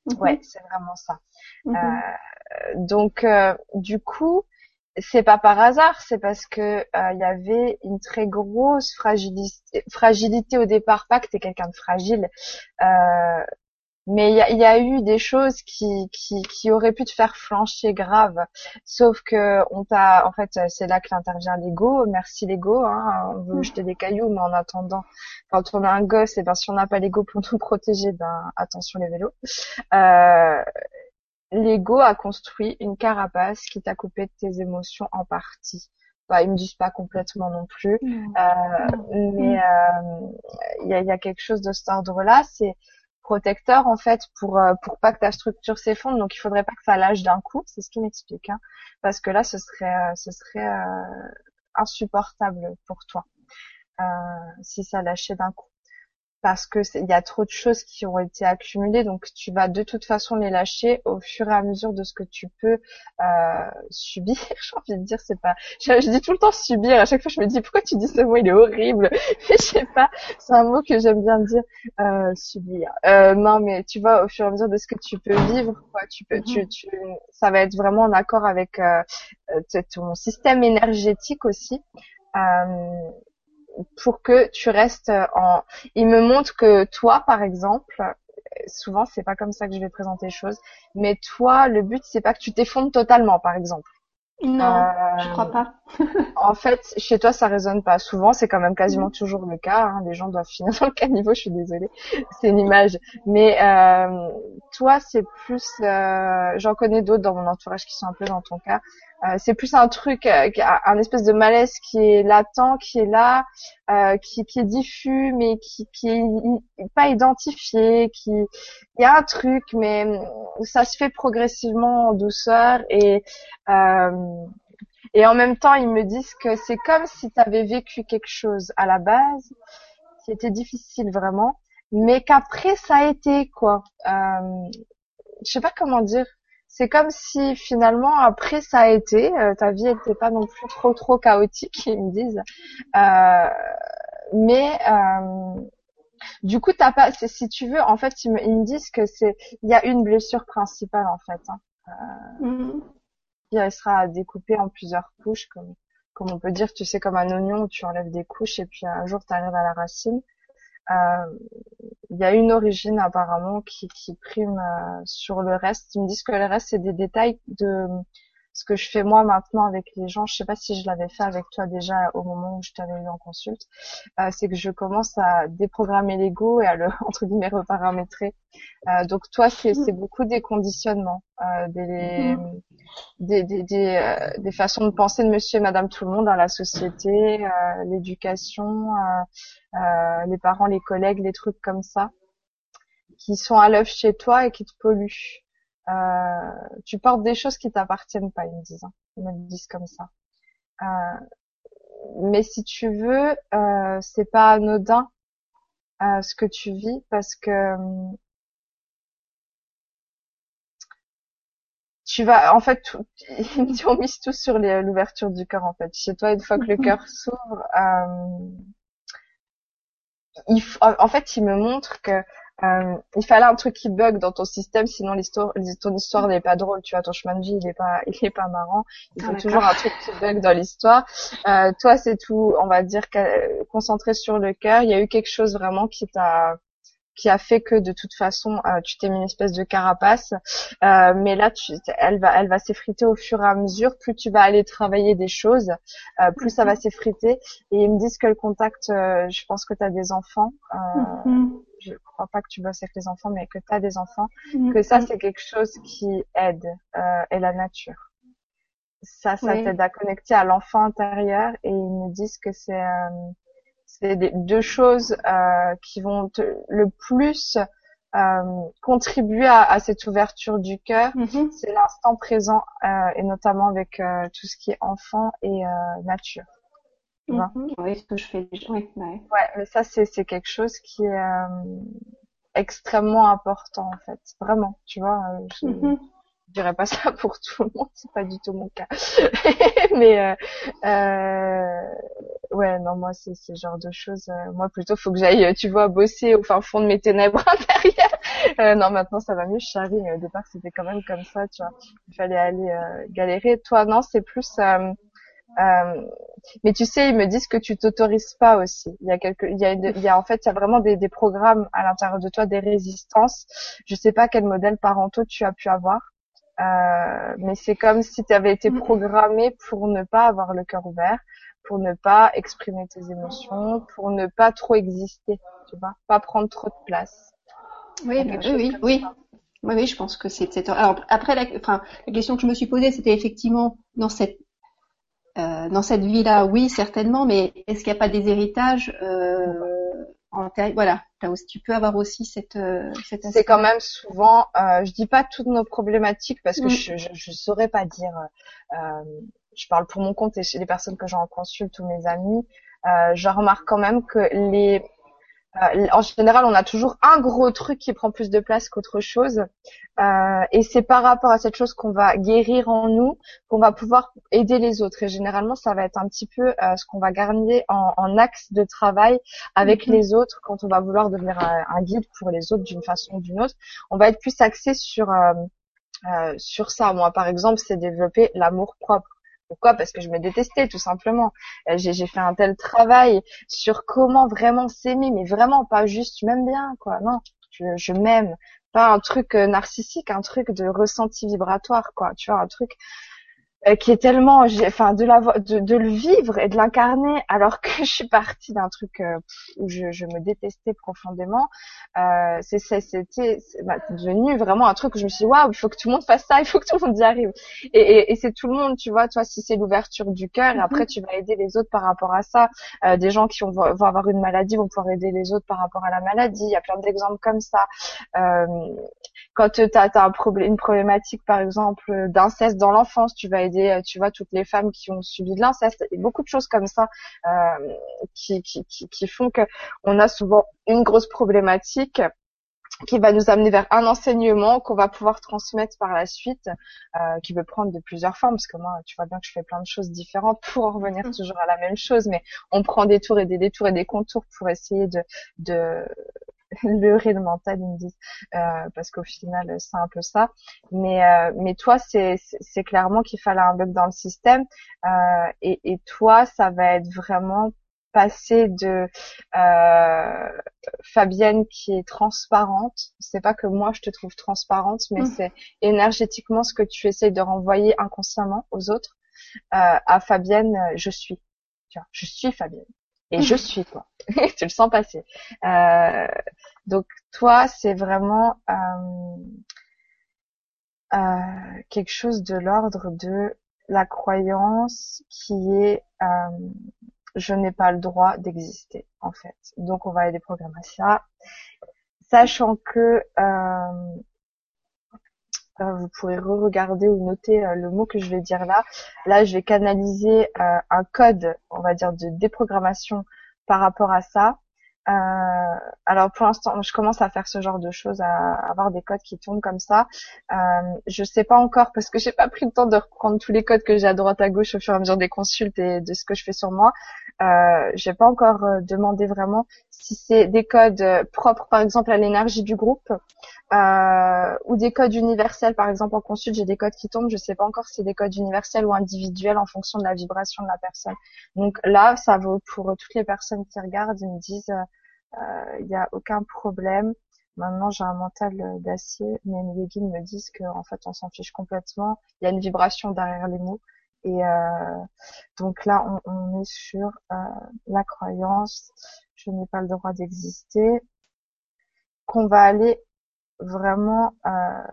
Mhm. ouais, c'est vraiment ça. Mhm. Euh, donc euh, du coup, c'est pas par hasard, c'est parce que euh, il y avait une très grosse fragilité, fragilité au départ, pas que t'es quelqu'un de fragile, euh, mais il y a, y a eu des choses qui, qui, qui auraient pu te faire flancher grave. Sauf que on t'a, en fait, c'est là que intervient l'ego. Merci l'ego. Hein. On veut Mm. jeter des cailloux, mais en attendant, quand on a un gosse, et ben si on n'a pas l'ego pour nous protéger, ben attention les vélos. Euh, l'ego a construit une carapace qui t'a coupé de tes émotions en partie. Bah, ils me disent pas complètement non plus, euh, mais euh, il y, a, y, a, quelque chose de cet ordre-là. C'est protecteur en fait pour euh, pour pas que ta structure s'effondre. Donc il faudrait pas que ça lâche d'un coup. C'est ce qu'il m'explique, hein, parce que là ce serait euh, ce serait euh, insupportable pour toi si ça lâchait d'un coup parce que il y a trop de choses qui ont été accumulées, donc tu vas de toute façon les lâcher au fur et à mesure de ce que tu peux euh, subir. J'ai envie de dire, c'est pas, je, dis tout le temps subir. À chaque fois, je me dis pourquoi tu dis ce mot, il est horrible? Mais je sais pas, c'est un mot que j'aime bien dire, euh, subir. Euh, non, mais tu vois, au fur et à mesure de ce que tu peux vivre, quoi, tu peux, tu, tu, ça va être vraiment en accord avec euh, ton système énergétique aussi. Euh, pour que tu restes en. Il me montre que toi, par exemple, souvent c'est pas comme ça que je vais présenter les choses, mais toi, le but c'est pas que tu t'effondres totalement, par exemple. Non, euh, je crois pas. en fait, chez toi, ça résonne pas. Souvent, c'est quand même quasiment toujours le cas. Hein. Les gens doivent finir dans le caniveau. Je suis désolée, c'est une image. Mais euh, toi, c'est plus. Euh, J'en connais d'autres dans mon entourage qui sont un peu dans ton cas. Euh, c'est plus un truc, euh, un espèce de malaise qui est latent, qui est là, euh, qui, qui, est diffus, mais qui, qui est pas identifié. Qui, il y a un truc, mais ça se fait progressivement en douceur et et en même temps, ils me disent que c'est comme si tu avais vécu quelque chose à la base qui était difficile vraiment, mais qu'après ça a été quoi. Euh, je sais pas comment dire c'est comme si finalement après ça a été, euh, ta vie n'était pas non plus trop trop chaotique, ils me disent. Euh, mais euh, du coup, t'as pas, si tu veux, en fait, ils me, disent que c'est, il y a une blessure principale en fait. Hein. Euh, mm-hmm. Elle sera découpée en plusieurs couches, comme comme on peut dire, tu sais, comme un oignon où tu enlèves des couches et puis un jour tu arrives à la racine. Euh, il y a une origine apparemment qui, qui prime euh, sur le reste. Ils me disent que le reste c'est des détails de ce que je fais moi maintenant avec les gens, je sais pas si je l'avais fait avec toi déjà au moment où je t'avais eu en consulte, euh, c'est que je commence à déprogrammer l'ego et à le entre guillemets reparamétrer. Euh, donc toi, c'est beaucoup des conditionnements, euh, des, mm-hmm. des, des, des, euh, des, façons de penser de Monsieur et Madame tout le monde dans la société, euh, l'éducation, les parents, les collègues, les trucs comme ça, qui sont à l'œuvre chez toi et qui te polluent. Euh, tu portes des choses qui t'appartiennent pas, ils me disent. Hein. Ils me le disent comme ça. Euh, mais si tu veux, euh, c'est pas anodin euh, ce que tu vis parce que tu vas, en fait, on mise tout sur l'ouverture du cœur en fait. Chez toi, une fois que le cœur s'ouvre, euh, il, en fait, il me montre que euh, il fallait un truc qui bug dans ton système, sinon l'histoire, ton histoire n'est pas drôle. Tu vois, ton chemin de vie, il est pas, il est pas marrant. Il faut ah, toujours un truc qui bug dans l'histoire. Euh, toi, c'est tout, on va dire, concentré sur le cœur. Il y a eu quelque chose vraiment qui t'a, qui a fait que de toute façon euh, tu t'es mis une espèce de carapace euh, mais là tu, elle va elle va s'effriter au fur et à mesure plus tu vas aller travailler des choses euh, plus ça va mhm. s'effriter et ils me disent que le contact je pense que tu as des enfants mhm. Je crois pas que tu bosses avec les enfants mais que tu as des enfants mhm. que ça c'est quelque chose qui aide et la nature ça ça t'aide à connecter à l'enfant intérieur et ils me disent que c'est c'est deux choses euh, qui vont le plus euh, contribuer à, cette ouverture du cœur. Mm-hmm. C'est l'instant présent euh, et notamment avec tout ce qui est enfant et nature. Mm-hmm. Oui, ce que je fais déjà. Ouais, ouais. mais ça c'est c'est quelque chose qui est extrêmement important en fait, vraiment. Tu vois. Mm-hmm je dirais pas ça pour tout le monde, c'est pas du tout mon cas. mais euh, euh, ouais, non, moi c'est ce genre de choses. Euh, moi plutôt, faut que j'aille, tu vois, bosser au fin fond de mes ténèbres intérieures. Euh, non, maintenant ça va mieux, je charrie. Mais au départ, c'était quand même comme ça, tu vois. Il fallait aller euh, galérer. Toi, non, c'est plus. Mais tu sais, ils me disent que tu t'autorises pas aussi. Il y a quelque, il y a, il y a en fait, il y a vraiment des, des programmes à l'intérieur de toi, des résistances. Je sais pas quel modèle parentaux tu as pu avoir. Euh, mais c'est comme si tu avais été mm. programmé pour ne pas avoir le cœur ouvert, pour ne pas exprimer tes émotions, pour ne pas trop exister, tu vois, pas prendre trop de place. Oui, bah oui, oui, oui. Oui, oui, je pense que c'est. Alors après, la, enfin, la question que je me suis posée, c'était effectivement dans cette euh, dans cette vie-là, oui, certainement, mais est-ce qu'il n'y a pas des héritages euh, en voilà, là aussi, tu peux avoir aussi cette, euh, cette C'est quand même souvent, euh, je dis pas toutes nos problématiques parce que mm. je, je, je saurais pas dire. Euh, je parle pour mon compte et chez les personnes que j'en consulte ou mes amis, euh, je remarque quand même que les euh, en général, on a toujours un gros truc qui prend plus de place qu'autre chose. Euh, et c'est par rapport à cette chose qu'on va guérir en nous qu'on va pouvoir aider les autres. Et généralement, ça va être un petit peu euh, ce qu'on va garder en, en, axe de travail avec mhm. les autres quand on va vouloir devenir un, guide pour les autres d'une façon ou d'une autre. On va être plus axé sur euh, sur ça. Moi, par exemple, c'est développer l'amour propre. Pourquoi? Parce que je me détestais tout simplement. Euh, j'ai fait un tel travail sur comment vraiment s'aimer, mais vraiment pas juste tu m'aimes bien, quoi. Non, je, je m'aime. Pas un truc euh, narcissique, un truc de ressenti vibratoire, quoi. Tu vois, un truc euh, qui est tellement, enfin, de, la, de, de le vivre et de l'incarner, alors que je suis partie d'un truc euh, où je, je, me détestais profondément. Euh, c'est, c'était bah, devenu vraiment un truc où je me suis dit, waouh, il faut que tout le monde fasse ça, il faut que tout le monde y arrive. Et, et, et c'est tout le monde, tu vois, toi, si c'est l'ouverture du cœur, et après tu vas aider les autres par rapport à ça. Euh, des gens qui vont, vont, avoir une maladie vont pouvoir aider les autres par rapport à la maladie. Il y a plein d'exemples comme ça. Euh, quand tu as, as un problème, une problématique, par exemple, d'inceste dans l'enfance, tu vas aider euh, tu vois, toutes les femmes qui ont subi de l'inceste, et beaucoup de choses comme ça euh, qui, qui, qui, font que on a souvent une grosse problématique qui va nous amener vers un enseignement qu'on va pouvoir transmettre par la suite, euh, qui peut prendre de plusieurs formes, parce que moi, tu vois bien que je fais plein de choses différentes pour en revenir mmh. toujours à la même chose, mais on prend des tours et des détours et des contours pour essayer de, de, le mental, ils me disent, euh, parce qu'au final, c'est un peu ça. Mais, euh, mais toi, c'est, c'est clairement qu'il fallait un bug dans le système. Euh, et, et toi, ça va être vraiment passer de Fabienne qui est transparente. C'est pas que moi je te trouve transparente, mais mmh. c'est énergétiquement ce que tu essayes de renvoyer inconsciemment aux autres. À Fabienne, je suis. Tu vois, je suis Fabienne et je suis toi. tu le sens passer. Euh, donc toi, c'est vraiment euh, euh, quelque chose de l'ordre de la croyance qui est je n'ai pas le droit d'exister en fait. Donc on va aller déprogrammer ça, sachant que vous pourrez re-regarder ou noter le mot que je vais dire là. Là, je vais canaliser un code, on va dire, de déprogrammation par rapport à ça. Euh, alors pour l'instant, je commence à faire ce genre de choses, à avoir des codes qui tombent comme ça. Euh, je sais pas encore parce que j'ai pas pris le temps de reprendre tous les codes que j'ai à droite à gauche au fur et à mesure des consultes et de ce que je fais sur moi. Euh, j'ai pas encore euh, demandé vraiment si c'est des codes euh, propres, par exemple à l'énergie du groupe, euh, ou des codes universels. Par exemple en consulte, j'ai des codes qui tombent. Je sais pas encore si c'est des codes universels ou individuels en fonction de la vibration de la personne. Donc là, ça vaut pour toutes les personnes qui regardent. Ils me disent euh, il n'y a aucun problème. Maintenant, j'ai un mental d'acier, mais les guides me disent qu'en fait, on s'en fiche complètement. Il y a une vibration derrière les mots. Et euh, donc là, on, on est sur euh, la croyance, je n'ai pas le droit d'exister, qu'on va aller vraiment euh,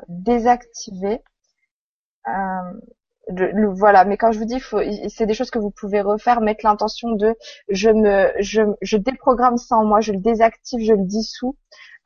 désactiver. Euh, le, voilà, mais quand je vous dis, c'est des choses que vous pouvez refaire, mettre l'intention de, je me, je, je déprogramme ça en moi, je le désactive, je le dissous,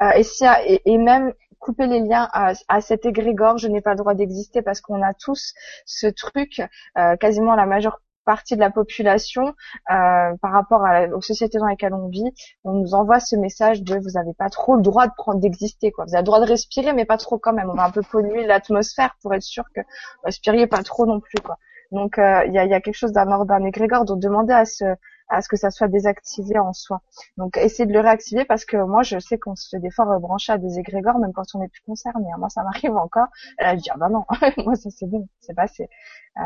euh, et, si, et, et, même couper les liens à, à cet égrégore, je n'ai pas le droit d'exister parce qu'on a tous ce truc, euh, quasiment la majeure partie de la population euh, par rapport aux sociétés dans lesquelles on vit, on nous envoie ce message de vous n'avez pas trop le droit de prendre d'exister quoi. Vous avez le droit de respirer mais pas trop quand même. On va un peu polluer l'atmosphère pour être sûr que vous respiriez pas trop non plus quoi. Donc euh, il y, a, quelque chose d'un ordre d'un égrégore. Donc demandez à ce à ce que ça soit désactivé en soi. Donc essayez de le réactiver parce que moi je sais qu'on se fait des fois rebrancher à des égrégores même quand on n'est plus concerné. Moi ça m'arrive encore. Elle dit ah bah non, moi ça c'est bon, c'est passé. Euh,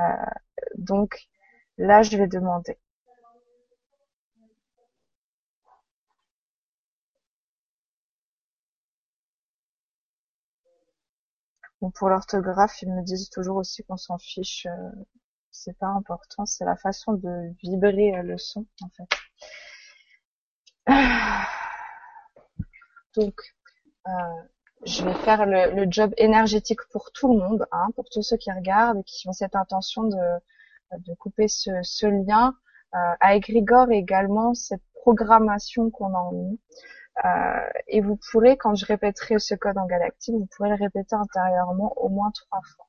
donc Là, je vais demander. Bon, pour l'orthographe, ils me disent toujours aussi qu'on s'en fiche. Euh, c'est pas important, c'est la façon de vibrer euh, le son, en fait. Donc, euh, je vais faire le, job énergétique pour tout le monde, hein, pour tous ceux qui regardent et qui ont cette intention de, couper ce, lien. Euh, à égrégore également cette programmation qu'on a en nous. Euh, et vous pourrez, quand je répéterai ce code en galactique, vous pourrez le répéter intérieurement au moins trois fois.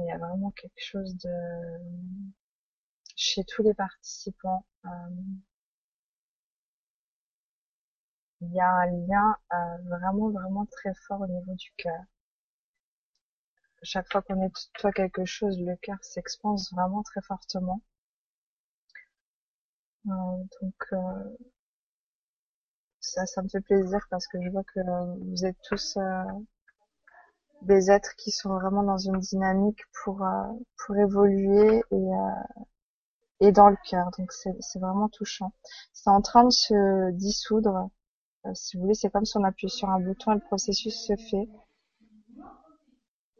Il y a vraiment quelque chose de chez tous les participants. Euh, il y a un lien euh, vraiment vraiment très fort au niveau du cœur. Chaque fois qu'on est toi quelque chose, le cœur s'expanse vraiment très fortement. Euh, donc ça, ça me fait plaisir parce que je vois que vous êtes tous des êtres qui sont vraiment dans une dynamique pour pour évoluer et et dans le cœur. Donc c'est vraiment touchant. C'est en train de se dissoudre. Euh, si vous voulez, c'est comme si on appuyait sur un bouton et le processus se fait.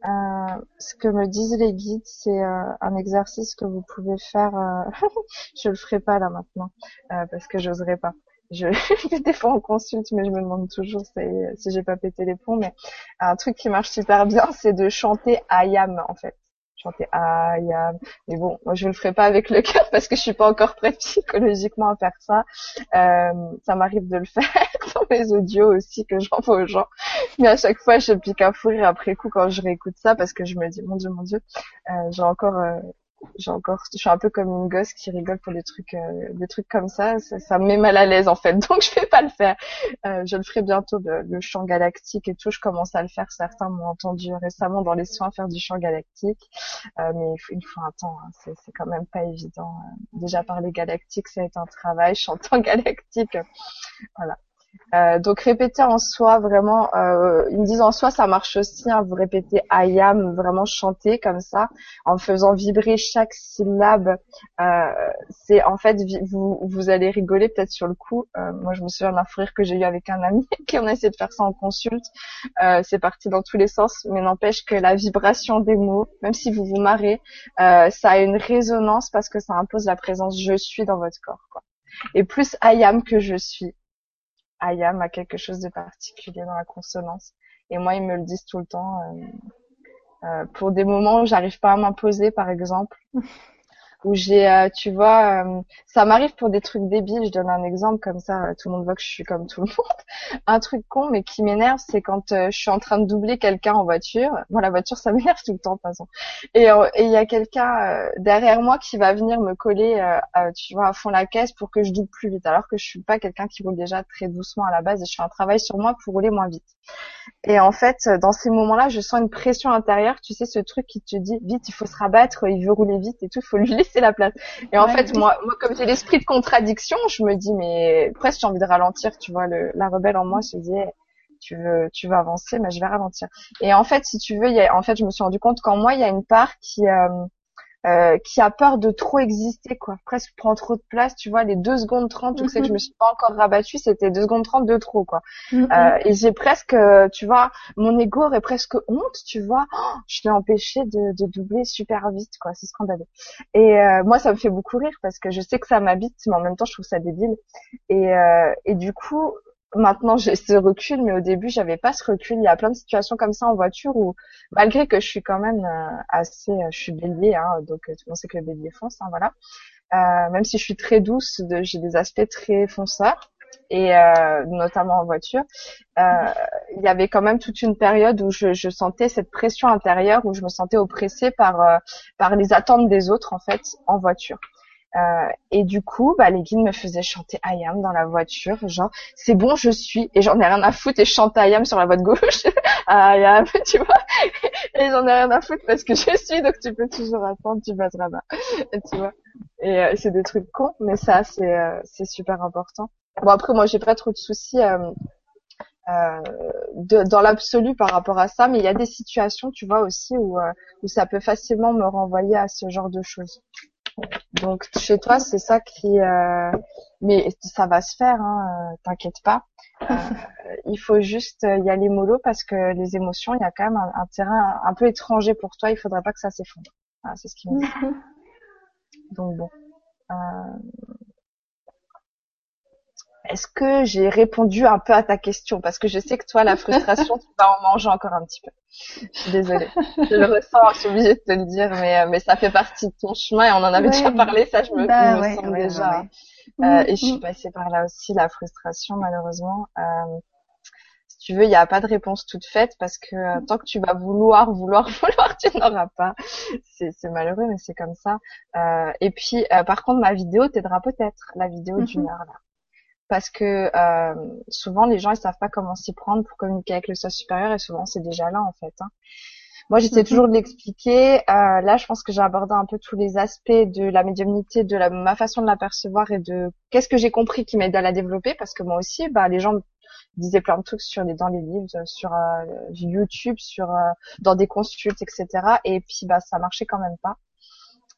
Euh, ce que me disent les guides, c'est euh, un exercice que vous pouvez faire. je le ferai pas là maintenant parce que j'oserais pas. Je des fois on consulte, mais je me demande toujours si j'ai pas pété les plombs. Mais un truc qui marche super bien, c'est de chanter Ayam en fait. Chanter ah mais bon moi je le ferai pas avec le cœur parce que je suis pas encore prête psychologiquement à faire ça. Euh, ça m'arrive de le faire dans mes audios aussi que j'envoie aux gens. Mais à chaque fois je pique un fou rire après coup quand je réécoute ça parce que je me dis mon dieu mon dieu euh, j'ai encore euh, j'ai encore je suis un peu comme une gosse qui rigole pour des trucs euh, des trucs comme ça, ça, me met mal à l'aise en fait. Donc je vais pas le faire. Euh, je le ferai bientôt le, chant galactique et tout. Je commence à le faire. Certains m'ont entendu récemment dans les soins faire du chant galactique. Euh, mais il faut, il faut un temps hein. c'est, c'est quand même pas évident déjà parler galactique ça a été un travail. Chantant galactique voilà euh, donc répéter en soi vraiment, euh, ils me disent en soi ça marche aussi. Hein, vous répétez ayam, vraiment chanter comme ça, en faisant vibrer chaque syllabe. Euh, c'est en fait vous vous allez rigoler peut-être sur le coup. Euh, moi je me souviens d'un fou que j'ai eu avec un ami qui on a essayé de faire ça en consulte. C'est parti dans tous les sens, mais n'empêche que la vibration des mots, même si vous vous marrez, ça a une résonance parce que ça impose la présence je suis dans votre corps. Quoi. Et plus ayam que je suis. Ayam a quelque chose de particulier dans la consonance. Et moi, ils me le disent tout le temps. Euh, euh, pour des moments où j'arrive pas à m'imposer, par exemple, où j'ai, euh, tu vois, euh, ça m'arrive pour des trucs débiles. Je donne un exemple comme ça, euh, tout le monde voit que je suis comme tout le monde. un truc con, mais qui m'énerve, c'est quand je suis en train de doubler quelqu'un en voiture. Moi, la voiture, ça m'énerve tout le temps, de toute façon. Et il y a quelqu'un derrière moi qui va venir me coller, tu vois, à fond la caisse pour que je double plus vite, alors que je suis pas quelqu'un qui roule déjà très doucement à la base et je fais un travail sur moi pour rouler moins vite. Et en fait, dans ces moments-là, je sens une pression intérieure. Tu sais, ce truc qui te dit vite, il faut se rabattre, il veut rouler vite et tout, il faut lui laisser la place. Et en fait, moi, moi, comme j'ai l'esprit de contradiction, je me dis, mais presque j'ai envie de ralentir. Tu vois, le, la rebelle en moi se dit, tu veux, tu veux avancer, mais je vais ralentir. Et en fait, si tu veux, il y a, en fait, je me suis rendu compte qu'en moi, il y a une part qui euh, euh, qui a peur de trop exister, quoi. Presque prend trop de place, tu vois, les deux secondes 30 où c'est que je me suis pas encore rabattue, c'était deux secondes 30 de trop, quoi. Mm-hmm. euh, et j'ai presque, tu vois, mon ego aurait presque honte, tu vois, oh, je l'ai empêché de, de, doubler super vite, quoi, c'est scandaleux. Et euh, moi, ça me fait beaucoup rire parce que je sais que ça m'habite, mais en même temps, je trouve ça débile. Et, euh, et du coup, maintenant j'ai ce recul, mais au début j'avais pas ce recul. Il y a plein de situations comme ça en voiture où, malgré que je suis quand même euh, assez, euh, je suis bélier, hein, donc euh, tout le monde sait que le bélier fonce, hein, voilà. Euh, même si je suis très douce, j'ai des aspects très fonceurs et euh, notamment en voiture, il y avait quand même toute une période où je, je, sentais cette pression intérieure, où je me sentais oppressée par par les attentes des autres en fait en voiture. Euh, et du coup, bah, les guides me faisaient chanter Ayam dans la voiture, genre c'est bon, je suis, et j'en ai rien à foutre, et je chante Ayam sur la voie de gauche, Ayam, tu vois, et j'en ai rien à foutre parce que je suis, donc tu peux toujours attendre, tu passeras là-bas, tu vois. Et euh, c'est des trucs cons, mais ça c'est euh, c'est super important. Bon après moi j'ai pas trop de soucis euh, euh, dans l'absolu par rapport à ça, mais il y a des situations, tu vois aussi où euh, où ça peut facilement me renvoyer à ce genre de choses. Donc chez toi c'est ça qui, euh, mais ça va se faire, hein, euh, t'inquiète pas. Euh, il faut juste y aller mollo parce que les émotions, il y a quand même un, un terrain un peu étranger pour toi. Il faudrait pas que ça s'effondre. Voilà, c'est ce qui me dit. Donc bon. Euh, Est-ce que j'ai répondu un peu à ta question? Parce que je sais que toi, la frustration, tu vas en manger encore un petit peu. Je suis désolée. Je le ressens, je suis obligée de te le dire, mais, euh, mais ça fait partie de ton chemin et on en avait Ouais. déjà parlé, ça je me, Bah me ouais, sens ouais, déjà. Euh, Mm, et je suis mm. passée par là aussi, la frustration, malheureusement. Euh, si tu veux, il n'y a pas de réponse toute faite parce que euh, tant que tu vas vouloir, vouloir, vouloir, tu n'auras pas. C'est malheureux, mais c'est comme ça. Euh, et puis, euh, par contre, ma vidéo t'aidera peut-être, la vidéo d'une Mhm. heure là. Parce que euh, souvent, les gens, ils savent pas comment s'y prendre pour communiquer avec le soi supérieur et souvent, c'est déjà là, en fait. hein. Moi, j'essaie Mhm. toujours de l'expliquer. Euh, là, je pense que j'ai abordé un peu tous les aspects de la médiumnité, de la, ma façon de l'apercevoir et de qu'est-ce que j'ai compris qui m'aide à la développer. Parce que moi aussi, bah, les gens disaient plein de trucs sur les, dans les livres, sur euh, YouTube, sur euh, dans des consultes, etc. Et puis, bah, ça marchait quand même pas.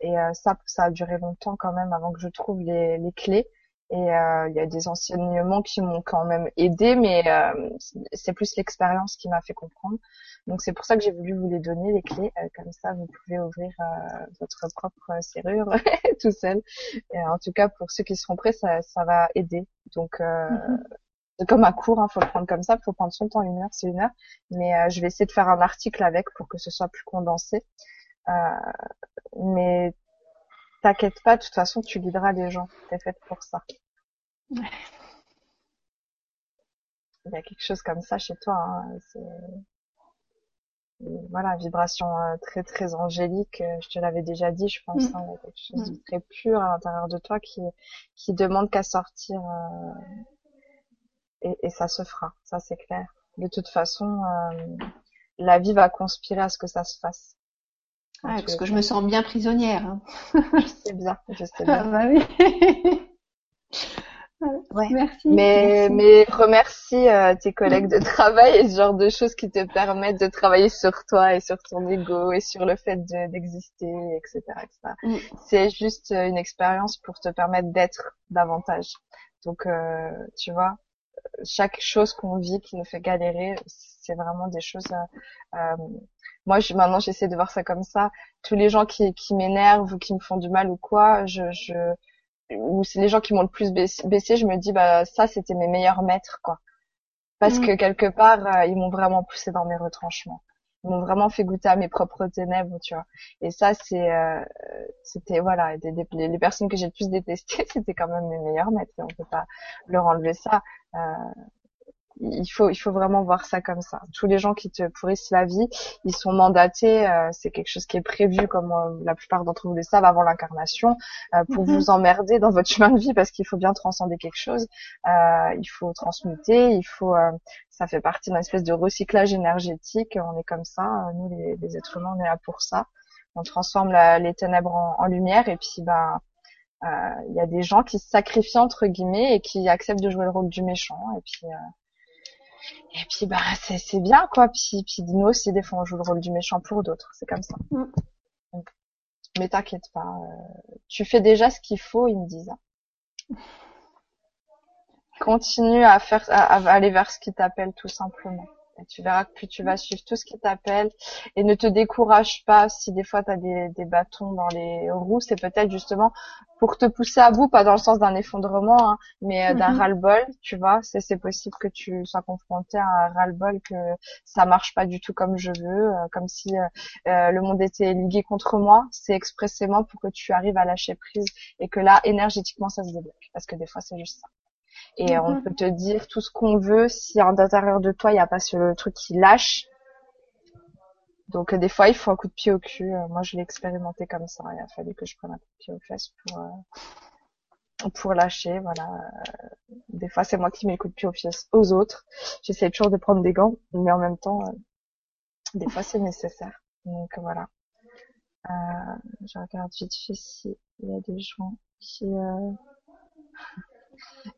Et euh, ça, ça a duré longtemps quand même avant que je trouve les, les clés. Et euh, il y a des enseignements qui m'ont quand même aidé, mais euh, c'est plus l'expérience qui m'a fait comprendre. Donc c'est pour ça que j'ai voulu vous les donner les clés, euh, comme ça vous pouvez ouvrir euh, votre propre serrure tout seul. Et en tout cas pour ceux qui seront prêts, ça, ça va aider. Donc euh, Mhm. c'est comme un cours, hein, faut le prendre comme ça, faut prendre son temps, une heure, c'est une heure. Mais euh, je vais essayer de faire un article avec pour que ce soit plus condensé. Euh, mais t'inquiète pas, de toute façon tu guideras les gens. T'es faite pour ça. Ouais. Il y a quelque chose comme ça chez toi. Hein. C'est voilà, vibration euh, très très angélique. euh, Je te l'avais déjà dit, je pense. Mm. hein, il y a quelque chose de très pur à l'intérieur de toi qui qui demande qu'à sortir. euh, et, et ça se fera, ça c'est clair. De toute façon, euh, la vie va conspirer à ce que ça se fasse. Ouais, parce que je me sens bien prisonnière. hein. Je sais bien, je sais bien. Ah bah oui. Ouais. Merci. Mais, merci. mais remercie euh, tes collègues de travail et ce genre de choses qui te permettent de travailler sur toi et sur ton ego et sur le fait de- d'exister, etc., etc. Mm. C'est juste euh, une expérience pour te permettre d'être davantage. Donc, euh, tu vois, chaque chose qu'on vit qui nous fait galérer, c'est vraiment des choses. euh, euh, moi, je, maintenant, j'essaie de voir ça comme ça. Tous les gens qui, qui m'énervent ou qui me font du mal ou quoi, je, je ou c'est les gens qui m'ont le plus baissé, je me dis bah ça c'était mes meilleurs maîtres quoi. Parce Mm. que quelque part euh, ils m'ont vraiment poussé dans mes retranchements. Ils m'ont vraiment fait goûter à mes propres ténèbres, tu vois. Et ça c'est euh, c'était voilà des, des- les, les personnes que j'ai le plus détestées, c'était quand même mes meilleurs maîtres et on peut pas leur enlever ça. Euh, il faut il faut vraiment voir ça comme ça. Tous les gens qui te pourrissent la vie, ils sont mandatés, euh, c'est quelque chose qui est prévu comme euh, la plupart d'entre vous le savent avant l'incarnation euh, pour Mhm. vous emmerder dans votre chemin de vie parce qu'il faut bien transcender quelque chose. Euh, il faut transmuter, il faut euh, ça fait partie d'une espèce de recyclage énergétique, on est comme ça, nous les, les êtres humains on est là pour ça. On transforme la- les ténèbres en, en lumière et puis ben euh, il y a des gens qui se sacrifient entre guillemets et qui acceptent de jouer le rôle du méchant et puis euh, et puis bah c'est c'est bien quoi. Puis puis nous aussi des fois on joue le rôle du méchant pour d'autres. C'est comme ça. Mm. Donc, mais t'inquiète pas, euh, tu fais déjà ce qu'il faut, ils me disent. Continue à faire à, à aller vers ce qui t'appelle tout simplement. Et tu verras que plus tu vas suivre tout ce qui t'appelle et ne te décourage pas si des fois tu as des, des bâtons dans les roues, c'est peut-être justement pour te pousser à bout, pas dans le sens d'un effondrement, hein, mais euh, d'un Mhm. ras-le-bol, tu vois. C'est c'est possible que tu sois confronté à un ras-le-bol, que ça marche pas du tout comme je veux, euh, comme si euh, le monde était ligué contre moi. C'est expressément pour que tu arrives à lâcher prise et que là, énergétiquement, ça se débloque. Parce que des fois, c'est juste ça. Et euh, on Mhm. peut te dire tout ce qu'on veut si à l'intérieur de toi, il n'y a pas ce truc qui lâche. Donc euh, des fois, il faut un coup de pied au cul. Euh, moi, je l'ai expérimenté comme ça. Il a fallu que je prenne un coup de pied aux fesses pour euh, pour lâcher. Voilà. Des fois, c'est moi qui mets le coup de pied aux fesses aux autres. J'essaie toujours de prendre des gants, mais en même temps, euh, des fois, c'est nécessaire. Donc voilà. Euh, je regarde vite fait s'il y a des gens qui. Euh...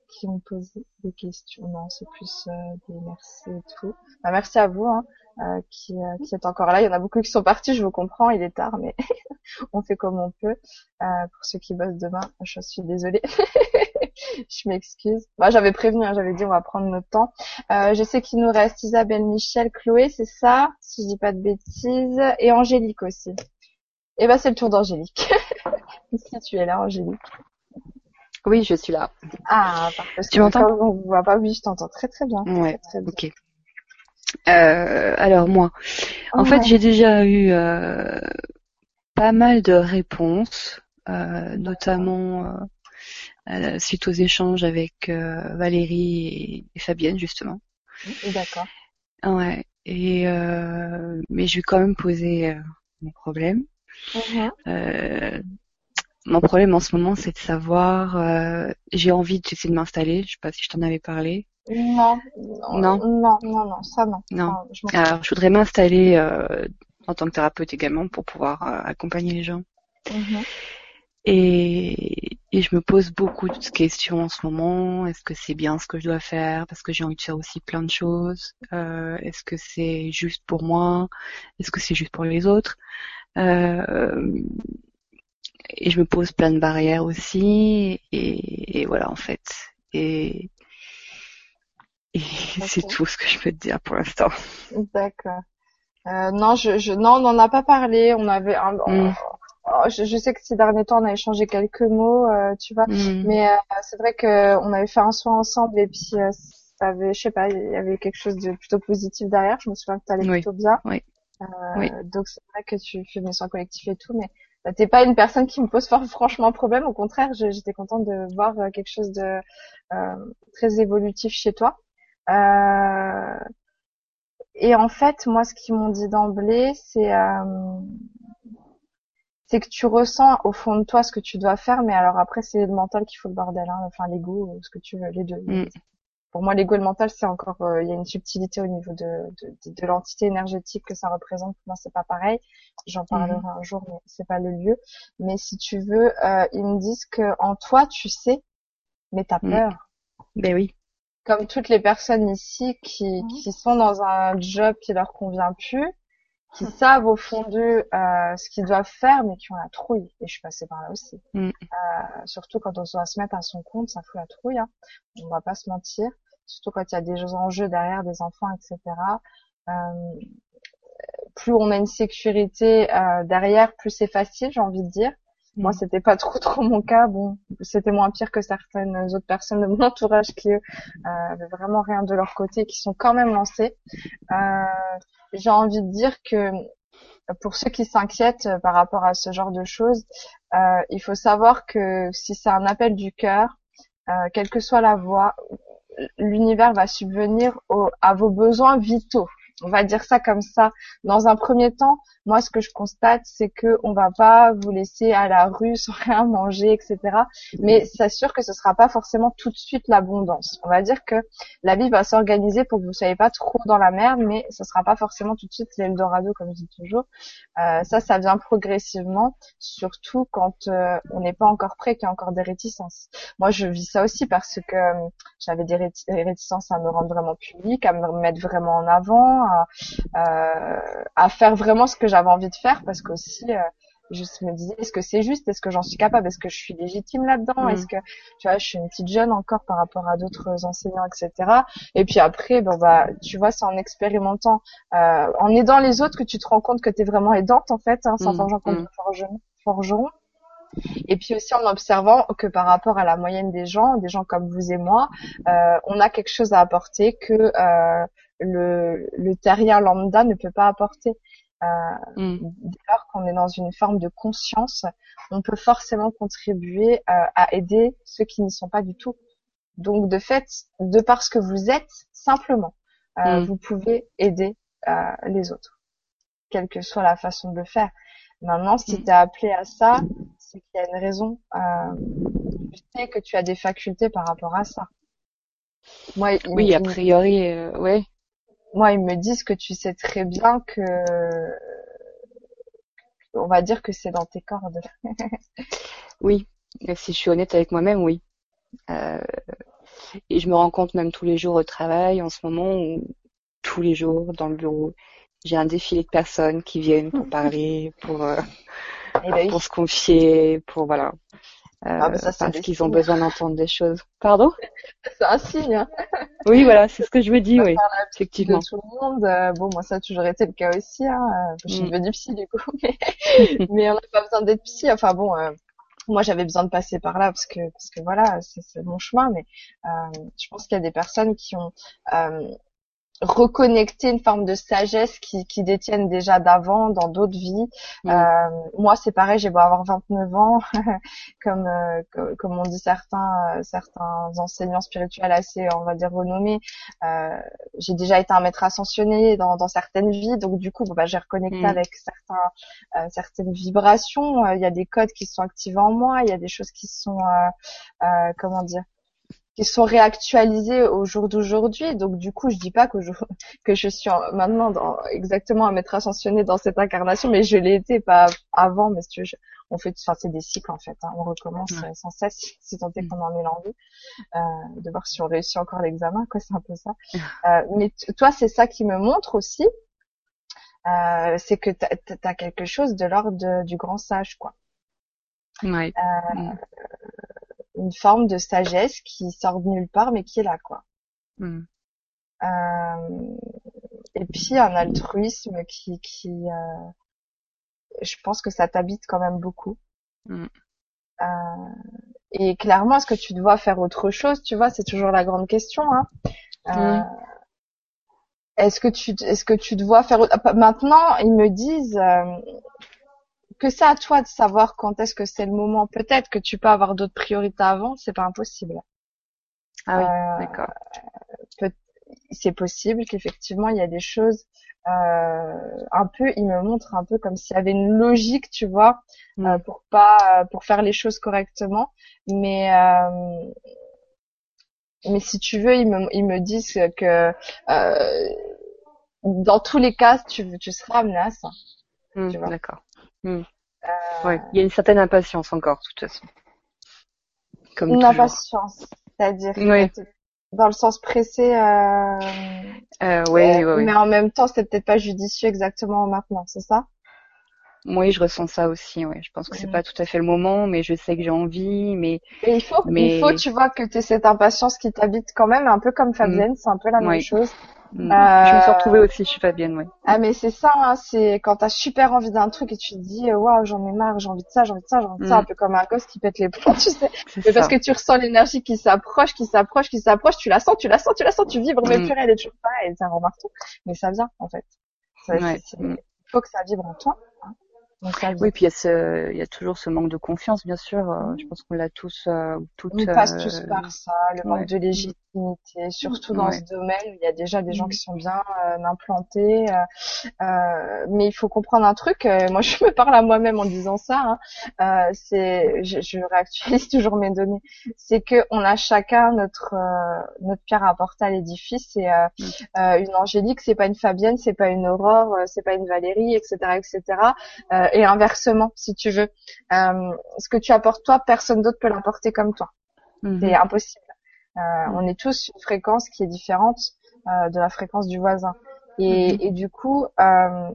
qui ont posé des questions. Non, c'est plus euh, des merci et tout. Bah, merci à vous hein, euh, qui, euh, qui êtes encore là. Il y en a beaucoup qui sont partis, je vous comprends, il est tard, mais on fait comme on peut. Pour ceux qui bossent demain, je suis désolée. je m'excuse. Moi, j'avais prévenu, hein, j'avais dit on va prendre notre temps. Euh, je sais qu'il nous reste Isabelle, Michel, Chloé, c'est ça, si je dis pas de bêtises, et Angélique aussi. Et ben c'est le tour d'Angélique. si tu es là, Angélique. Oui, je suis là. Ah, parfait. Tu m'entends On voit pas, oui, je t'entends très très bien. Ouais. Très, très bien. Ok. Euh, alors moi, en fait, j'ai déjà eu euh, pas mal de réponses, euh, notamment euh, euh, suite aux échanges avec euh, Valérie et, et Fabienne justement. D'accord. Ouais. Et euh, mais je vais quand même poser mon problème. Mhm. Mon problème en ce moment, c'est de savoir. euh, j'ai envie d'essayer de m'installer. Je sais pas si je t'en avais parlé. Non, Non? non, non, non, ça non. Non. Enfin, je Alors, je voudrais m'installer euh, en tant que thérapeute également pour pouvoir euh, accompagner les gens. Mhm. Et, et je me pose beaucoup de questions en ce moment. Est-ce que c'est bien ce que je dois faire? Parce que j'ai envie de faire aussi plein de choses. Euh, Est-ce que c'est juste pour moi? Est-ce que c'est juste pour les autres? Euh, Et je me pose plein de barrières aussi. Et, et voilà, en fait. Et, et c'est tout ce que je peux te dire pour l'instant. D'accord. Euh, non, je, je, non, on n'en a pas parlé. On avait, un, Mm. oh, je, je sais que ces derniers temps, on a échangé quelques mots, euh, tu vois. Mm. Mais euh, c'est vrai que on avait fait un soin ensemble et puis euh, ça avait, je sais pas, il y avait quelque chose de plutôt positif derrière. Je me souviens que t'allais Oui. plutôt bien. Oui. Oui. Donc c'est vrai que tu fais des soins collectifs et tout, mais t'es pas une personne qui me pose franchement problème. Au contraire, j'étais contente de voir euh, quelque chose de euh, très évolutif chez toi. Euh, et en fait, moi, ce qu'ils m'ont dit d'emblée, c'est c'est que tu ressens au fond de toi ce que tu dois faire, mais alors après, c'est le mental qui fout le bordel, hein. enfin l'ego, ce que tu veux, les deux. Mm. Pour moi, l'ego et le mental, c'est encore, euh, il y a une subtilité au niveau de, de, de, de l'entité énergétique que ça représente. Pour moi, c'est pas pareil. J'en parlerai un jour, mais c'est pas le lieu. Mais si tu veux, euh, ils me disent que en toi, tu sais, mais t'as Mm. peur Ben oui. comme toutes les personnes ici qui, qui sont dans un job qui leur convient plus, qui savent au fond d'eux euh, ce qu'ils doivent faire, mais qui ont la trouille. Et je suis passée par là aussi. Mm. Euh, surtout quand on doit se mettre à son compte, ça fout la trouille. Hein. On va pas se mentir. Surtout quand il y a des enjeux derrière, des enfants, etc. Euh, plus on a une sécurité euh, derrière, plus c'est facile, j'ai envie de dire. Moi, Mm. c'était pas trop trop mon cas. Bon, c'était moins pire que certaines autres personnes de mon entourage qui eux, euh, avaient vraiment rien de leur côté, qui sont quand même lancés. Euh, J'ai envie de dire que pour ceux qui s'inquiètent euh, par rapport à ce genre de choses, euh, il faut savoir que si c'est un appel du cœur, euh, quelle que soit la voie, l'univers va subvenir au- à vos besoins vitaux. On va dire ça comme ça. Dans un premier temps, moi, ce que je constate, c'est que on va pas vous laisser à la rue sans rien manger, etc. Mais sûr que ce sera pas forcément tout de suite l'abondance. On va dire que la vie va s'organiser pour que vous soyez pas trop dans la merde, mais ce sera pas forcément tout de suite l'Eldorado, comme je dis toujours. Euh, ça, ça vient progressivement, surtout quand euh, on n'est pas encore prêt, qu'il y a encore des réticences. Moi, je vis ça aussi parce que euh, j'avais des des réticences à me rendre vraiment publique, à me mettre vraiment en avant, à, euh, à faire vraiment ce que j'avais envie de faire, parce qu'aussi, euh, je me disais, est-ce que c'est juste, est-ce que j'en suis capable, est-ce que je suis légitime là-dedans, Mm. est-ce que, tu vois, je suis une petite jeune encore par rapport à d'autres enseignants, etc. Et puis après, bon bah, tu vois, c'est en expérimentant, euh, en aidant les autres que tu te rends compte que tu es vraiment aidante en fait, hein, sans Mm, forgeant comme mm. forgeron. forgeron. Et puis aussi en observant que par rapport à la moyenne des gens, des gens comme vous et moi, euh, on a quelque chose à apporter que euh, le, le terrien lambda ne peut pas apporter. Euh, Mm. dès lors qu'on est dans une forme de conscience, on peut forcément contribuer euh, à aider ceux qui n'y sont pas du tout. Donc de fait, de par ce que vous êtes, simplement, euh, Mm. vous pouvez aider euh, les autres, quelle que soit la façon de le faire. Maintenant, si Mm. tu es appelé à ça, c'est qu'il y a une raison. Euh, tu sais que tu as des facultés par rapport à ça. Moi, Oui, a priori, euh, ouais. Moi, ils me disent que tu sais très bien que, on va dire que c'est dans tes cordes. Oui. Si je suis honnête avec moi-même, oui. Euh, et je me rends compte même tous les jours au travail en ce moment où tous les jours dans le bureau, j'ai un défilé de personnes qui viennent pour parler, pour euh, Et ben, pour se confier, pour voilà. Euh, Ah, bah ça, parce qu'ils ont besoin d'entendre des choses. Pardon? C'est un signe hein, Oui, voilà, c'est ce que je me dis, oui, de effectivement. tout le monde. Euh, bon, moi, ça a toujours été le cas aussi. Hein. euh, Je suis Mm. devenue psy du coup, mais, mais on n'a pas besoin d'être psy. Enfin bon, euh, moi, j'avais besoin de passer par là parce que parce que voilà, c'est c'est mon chemin. Mais euh, je pense qu'il y a des personnes qui ont euh, reconnecté une forme de sagesse qui, qui détiennent déjà d'avant dans d'autres vies. Mm. Euh, moi, c'est pareil, j'ai beau avoir 29 ans, comme, euh, co- comme on dit certains euh, certains enseignants spirituels assez, on va dire, renommés. Euh, j'ai déjà été un maître ascensionné dans, dans certaines vies, donc du coup, bon, bah, j'ai reconnecté Mm. avec certains euh, certaines vibrations. Euh, Il y a des codes qui sont activés en moi, il y a des choses qui sont, euh, euh, comment dire, qui sont réactualisées au jour d'aujourd'hui. Donc du coup, je dis pas que je que je suis en- maintenant dans, exactement un maître ascensionné dans cette incarnation, mais je l'ai été pas avant. Mais si tu veux, je- on fait, enfin c'est des cycles en fait. hein. on recommence Ouais. euh, sans cesse, si tant est Mm. qu'on en ait l'envie, euh, de voir si on réussit encore l'examen. Quoi, c'est un peu ça. Euh, mais toi, c'est ça qui me montre aussi, euh, c'est que t'as as quelque chose de l'ordre du grand sage, quoi. Ouais. Euh, Mm. Une forme de sagesse qui sort de nulle part, mais qui est là, quoi. Mm. Euh, et puis un altruisme qui, qui euh, je pense que ça t'habite quand même beaucoup. Mm. Euh, et clairement, est-ce que tu dois faire autre chose? Tu vois, c'est toujours la grande question. Hein. Mm. Est-ce que tu, est-ce que tu dois faire autre- Maintenant, ils me disent que c'est à toi de savoir quand est-ce que c'est le moment. Peut-être que tu peux avoir d'autres priorités avant. C'est pas impossible. Ah oui, Euh, d'accord. c'est possible qu'effectivement il y a des choses euh, un peu, il me montre un peu comme s'il y avait une logique, tu vois, Mm. euh, pour pas, pour faire les choses correctement. Mais euh, mais si tu veux, ils me ils me disent que euh, dans tous les cas, tu tu seras amené à ça. Tu vois. D'accord. Mm. Euh, Ouais, il y a une certaine impatience encore, de toute façon. Comme une toujours. impatience, c'est-à-dire Oui. dans le sens pressé. Euh, Euh. Mais en même temps, c'est peut-être pas judicieux exactement maintenant, c'est ça? Oui, je ressens ça aussi, oui. Je pense que c'est Mhm. pas tout à fait le moment, mais je sais que j'ai envie, mais Et il faut, Mais- il faut, tu vois, que tu aies cette impatience qui t'habite quand même, un peu comme Fabienne, c'est un peu la même chose. Mm, Euh, je me suis retrouvée aussi, je suis pas bien, oui. Ah mais c'est ça, hein, c'est quand t'as super envie d'un truc et tu te dis euh, waouh j'en ai marre, j'ai envie de ça, j'ai envie de ça, j'ai envie de ça, Mm. un peu comme un gosse qui pète les plombs, tu sais. C'est Mais ça. parce que tu ressens l'énergie qui s'approche, qui s'approche, qui s'approche, tu la sens, tu la sens, tu la sens, tu vibres, mais Mm. purée, elle est toujours pas, c'est un remarque tout. Mais ça vient en fait. Ça, Ouais. faut que ça vibre en toi. hein. Donc ça vient. Oui, puis il y a ce, il y a toujours ce manque de confiance, bien sûr. euh, je pense qu'on l'a tous, euh, toutes. On passe euh, tous par ça, le manque ouais. de légitimité, surtout dans Ouais. ce domaine où il y a déjà des gens Mm. qui sont bien euh, implantés. euh, mais il faut comprendre un truc. euh, moi, je me parle à moi-même en disant ça. hein, euh, c'est, je, je réactualise toujours mes données. C'est que on a chacun notre euh, notre pierre à apporter à l'édifice. Et euh, Mm. une Angélique, c'est pas une Fabienne, c'est pas une Aurore, c'est pas une Valérie, etc., etc. Et inversement, si tu veux. Euh, ce que tu apportes toi, personne d'autre peut l'apporter comme toi. mhm. C'est impossible. Euh, Mm. On est tous une fréquence qui est différente euh, de la fréquence du voisin. Et, Mhm. et du coup, euh,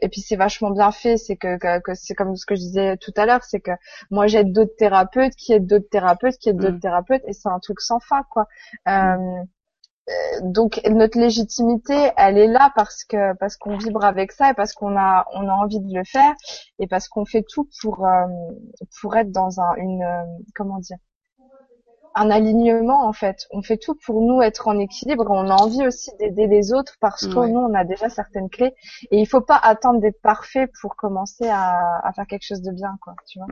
et puis c'est vachement bien fait, c'est que, que, que c'est comme ce que je disais tout à l'heure, c'est que moi j'aide d'autres thérapeutes, qui aident d'autres thérapeutes, qui aident d'autres Mm. thérapeutes, et c'est un truc sans fin, quoi. Euh, donc notre légitimité, elle est là parce que parce qu'on vibre avec ça et parce qu'on a on a envie de le faire et parce qu'on fait tout pour euh, pour être dans un une euh, comment dire un alignement en fait. On fait tout pour nous être en équilibre. et On a envie aussi d'aider les autres parce que Ouais. nous on a déjà certaines clés et il faut pas attendre d'être parfait pour commencer à, à faire quelque chose de bien quoi. Tu vois.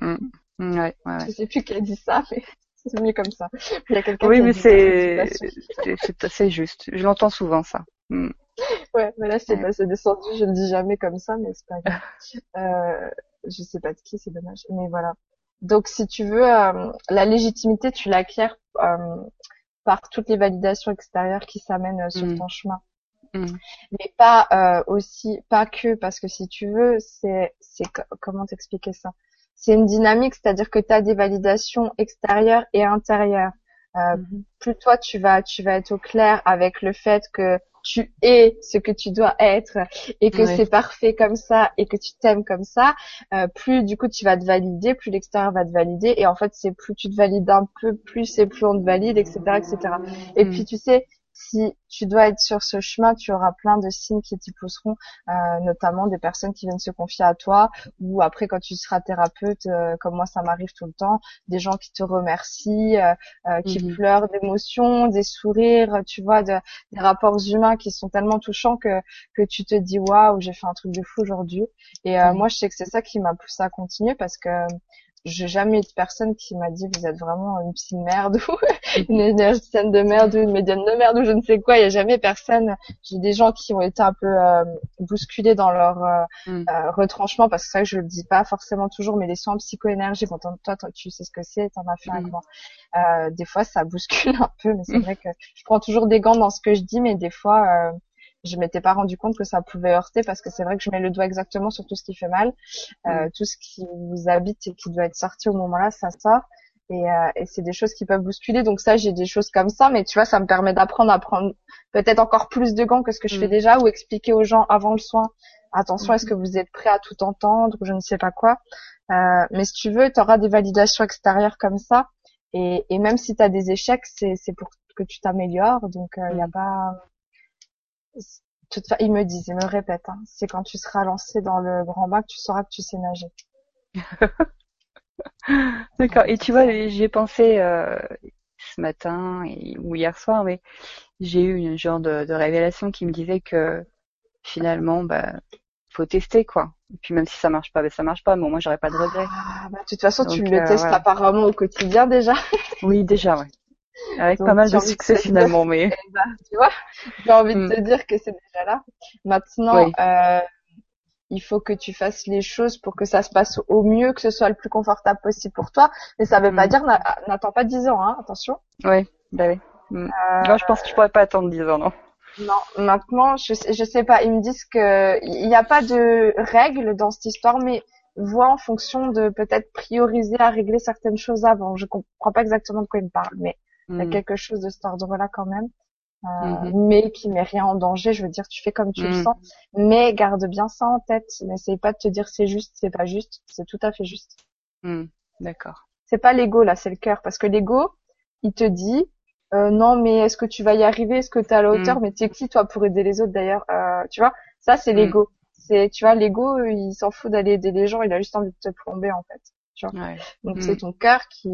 Mm. Ouais, ouais. Je sais plus qui a dit ça mais c'est mieux comme ça. Il y a quelqu'un Oui, qui mais c'est, c'est, c'est- c'est juste. Je l'entends souvent, ça. Mm. Ouais, mais là c'est Ouais. passé descendu, je le dis jamais comme ça, mais c'est pas grave. euh, je sais pas de qui, c'est dommage. Mais voilà. Donc si tu veux, euh, la légitimité, tu l'acquiers euh, par toutes les validations extérieures qui s'amènent euh, sur Mm. ton chemin. Mm. Mais pas euh, aussi, pas que, parce que si tu veux, c'est, c'est co- comment t'expliquer ça? C'est une dynamique, c'est-à-dire que tu as des validations extérieures et intérieures. euh, Mhm. plus toi tu vas tu vas être au clair avec le fait que tu es ce que tu dois être et que Ouais. c'est parfait comme ça et que tu t'aimes comme ça, euh, plus du coup tu vas te valider, plus l'extérieur va te valider et en fait c'est plus tu te valides un peu plus et plus on te valide, etc., etc. Et Mm. puis tu sais, si tu dois être sur ce chemin, tu auras plein de signes qui t'y pousseront, euh, notamment des personnes qui viennent se confier à toi, ou après quand tu seras thérapeute, euh, comme moi ça m'arrive tout le temps, des gens qui te remercient, euh, euh, qui Mhm. pleurent d'émotion, des sourires, tu vois, de- des rapports humains qui sont tellement touchants que que tu te dis waouh, j'ai fait un truc de fou aujourd'hui. Et euh, Mhm. moi je sais que c'est ça qui m'a poussé à continuer parce que j'ai jamais eu de personne qui m'a dit vous êtes vraiment une psy de merde ou une énergéticienne de merde ou une médium de merde ou je ne sais quoi. Il y a jamais personne. J'ai des gens qui ont été un peu euh, bousculés dans leur euh, Mm. euh, retranchement parce que c'est vrai que je le dis pas forcément toujours, mais les soins psycho-énergie, bon, toi, tu sais ce que c'est, t'en as fait un Mm. grand. Euh, des fois, ça bouscule un peu, mais c'est vrai que je prends toujours des gants dans ce que je dis, mais des fois, euh, je m'étais pas rendu compte que ça pouvait heurter parce que c'est vrai que je mets le doigt exactement sur tout ce qui fait mal, euh, tout ce qui vous habite et qui doit être sorti au moment-là, ça sort. Et, euh, et c'est des choses qui peuvent bousculer. Donc ça, j'ai des choses comme ça, mais tu vois, ça me permet d'apprendre à prendre peut-être encore plus de gants que ce que je fais Mm. déjà, ou expliquer aux gens avant le soin. Attention, est-ce que vous êtes prêt à tout entendre ou je ne sais pas quoi. Euh, mais si tu veux, tu auras des validations extérieures comme ça. Et, et même si tu as des échecs, c'est c'est pour que tu t'améliores. Donc il y a Mm. pas. Toute Ils me disent, ils me le répètent. Hein, c'est quand tu seras lancé dans le grand bain que tu sauras que tu sais nager. D'accord. Et tu vois, j'y ai pensé euh, ce matin et, ou hier soir, mais j'ai eu une genre de, de révélation qui me disait que finalement, bah, faut tester quoi. Et puis même si ça marche pas, bah, ça marche pas. Mais au moins, j'aurais pas de regrets. Ah, bah, de toute façon, tu Donc, le euh, testes voilà. apparemment au quotidien déjà. Oui, déjà, ouais. Avec Donc, pas mal de succès finalement, mais tu vois, j'ai envie Mm. de te dire que c'est déjà là. Maintenant, Oui. euh, il faut que tu fasses les choses pour que ça se passe au mieux, que ce soit le plus confortable possible pour toi. Mais ça veut pas Mm. dire n'a- n'attends pas 10 ans, hein, attention. ouais, bah oui. Mm. Euh, Moi, je pense que je pourrais pas attendre 10 ans, non. Non, maintenant, je sais, je sais pas. Ils me disent que il n'y a pas de règles dans cette histoire, mais vois en fonction de peut-être prioriser à régler certaines choses avant. Je comprends pas exactement de quoi ils me parlent, mais il y a Mm. quelque chose de cet ordre-là quand même. Euh, Mhm. mais qui met rien en danger. Je veux dire, tu fais comme tu le Mm. sens, mais garde bien ça en tête. N'essaye pas de te dire c'est juste, c'est pas juste. C'est tout à fait juste. Mm. D'accord. C'est pas l'ego là, c'est le cœur, parce que l'ego, il te dit euh, non, mais est-ce que tu vas y arriver? Est-ce que tu es à la hauteur? Mais t'es qui toi pour aider les autres d'ailleurs? Euh, Tu vois, ça c'est l'ego. C'est, tu vois, l'ego, il s'en fout d'aller aider les gens, il a juste envie de te plomber en fait. Ouais. Donc Mm. c'est ton cœur qui.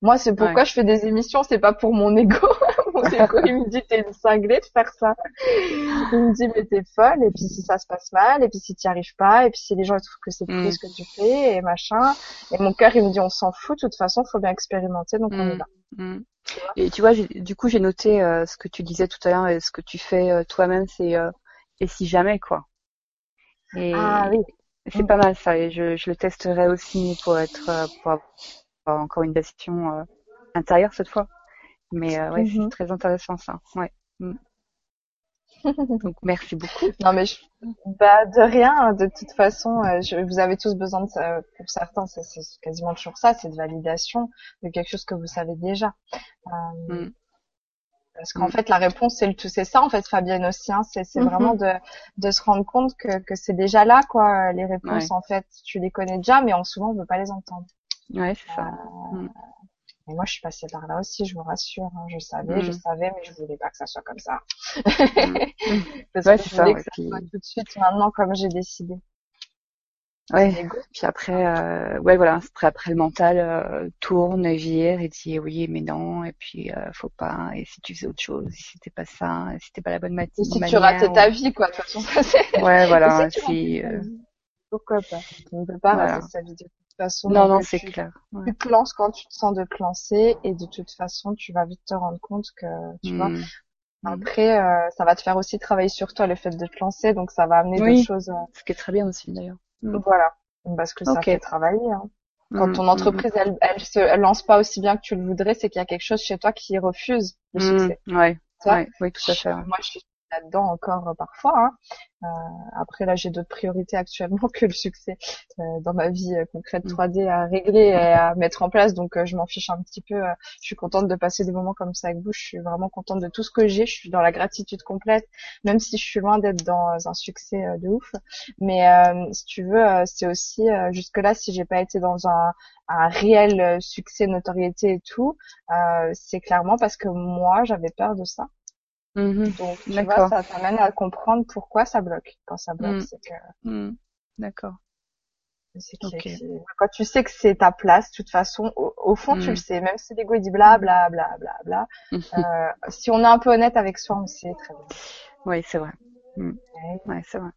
Moi, c'est pourquoi je fais des émissions, c'est pas pour mon ego. mon ego, il me dit t'es une cinglée de faire ça. Il me dit mais t'es folle, et puis si ça se passe mal, et puis si t'y arrives pas, et puis si les gens ils trouvent que c'est pourri Mm. ce que tu fais, et machin. Et mon cœur, il me dit on s'en fout, de toute façon, faut bien expérimenter, donc on Mm. est là. Mm. Et tu vois, du coup, j'ai noté euh, ce que tu disais tout à l'heure et ce que tu fais euh, toi-même, c'est euh, et si jamais quoi. Et Ah oui. c'est pas mal ça. Et je, je le testerai aussi pour être pour avoir encore une validation euh, intérieure cette fois. Mais euh, ouais, Mhm. c'est très intéressant ça. Ouais. Mm. Donc merci beaucoup. Non mais je... bah de rien. De toute façon, euh, je... vous avez tous besoin de ça. Pour certains, c'est quasiment toujours ça, c'est de validation de quelque chose que vous savez déjà. Euh, Mm. Parce qu'en Mm. fait, la réponse, c'est le tout. C'est ça, en fait, Fabienne aussi. Hein, c'est Mhm. vraiment de, de se rendre compte que, que c'est déjà là, quoi. Les réponses, Ouais. en fait, tu les connais déjà, mais en souvent, on veut pas les entendre. Ouais, c'est ça. Et moi, je suis passée par là aussi, je vous rassure. hein. Je savais, je Mm. savais, mais je voulais pas que ça soit comme ça. Mm. Parce Ouais, que je ça, voulais ouais, que ça puis- soit tout de suite maintenant, comme j'ai décidé. Ouais. Puis après, euh, ouais, voilà, après, après le mental euh, tourne, vire et dit oui, mais non, et puis euh, faut pas, et si tu faisais autre chose, si c'était pas ça, si c'était pas la bonne mati- Et si tu ratais ou- ta vie, quoi, de toute façon, ça c'est. Ouais, voilà, si euh, Pourquoi pas? On ne peut pas Voilà. rater sa vie façon. non, non, c'est tu- clair. Ouais. Tu te lances quand tu te sens de te lancer et de toute façon, tu vas vite te rendre compte que, tu vois, Mm. Mm. après, euh, ça va te faire aussi travailler sur toi, le fait de te lancer, donc ça va amener Oui. des choses, euh, Ce qui est très bien aussi d'ailleurs. Mm. voilà. Parce que ça fait travailler, hein. Quand Mm, ton entreprise, elle, elle se elle lance pas aussi bien que tu le voudrais, c'est qu'il y a quelque chose chez toi qui refuse le succès. Ouais, oui, tout à fait. ouais. Moi, je suis là-dedans encore euh, parfois. Hein. Euh, après là, j'ai d'autres priorités actuellement que le succès euh, dans ma vie euh, concrète 3D mm. à régler et à mettre en place. Donc je m'en fiche un petit peu. je suis contente de passer des moments comme ça avec vous. Je suis vraiment contente de tout ce que j'ai. Je suis dans la gratitude complète, même si je suis loin d'être dans un succès de ouf. Mais si tu veux, c'est aussi jusque là si j'ai pas été dans un, un réel succès, notoriété et tout, c'est clairement parce que moi j'avais peur de ça. Mhm. Donc, tu vois, ça t'amène à comprendre pourquoi ça bloque. Quand ça bloque, Mhm. c'est que, Mhm. D'accord. quand tu sais que c'est ta place, de toute façon, au, au fond, tu Mhm. le sais. Même si l'ego dit bla bla bla bla bla, euh, si on est un peu honnête avec soi, on sait très bien. Oui, c'est vrai. Ouais. Ouais, c'est vrai.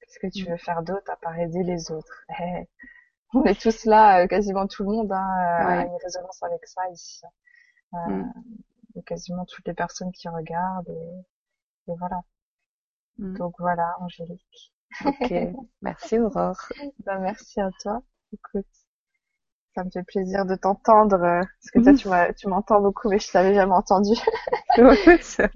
Qu'est-ce que tu veux faire d'autre à part aider les autres? Eh, On est tous là, euh, quasiment tout le monde, hein, euh, a une résonance avec ça ici. Euh, Mm. quasiment toutes les personnes qui regardent et, et voilà. Mm. Donc voilà, Angélique. Ok. Merci Aurore. Ben, merci à toi. Écoute, ça me fait plaisir de t'entendre, euh, parce que toi, Mhm. tu m'entends beaucoup, mais je t'avais jamais entendu.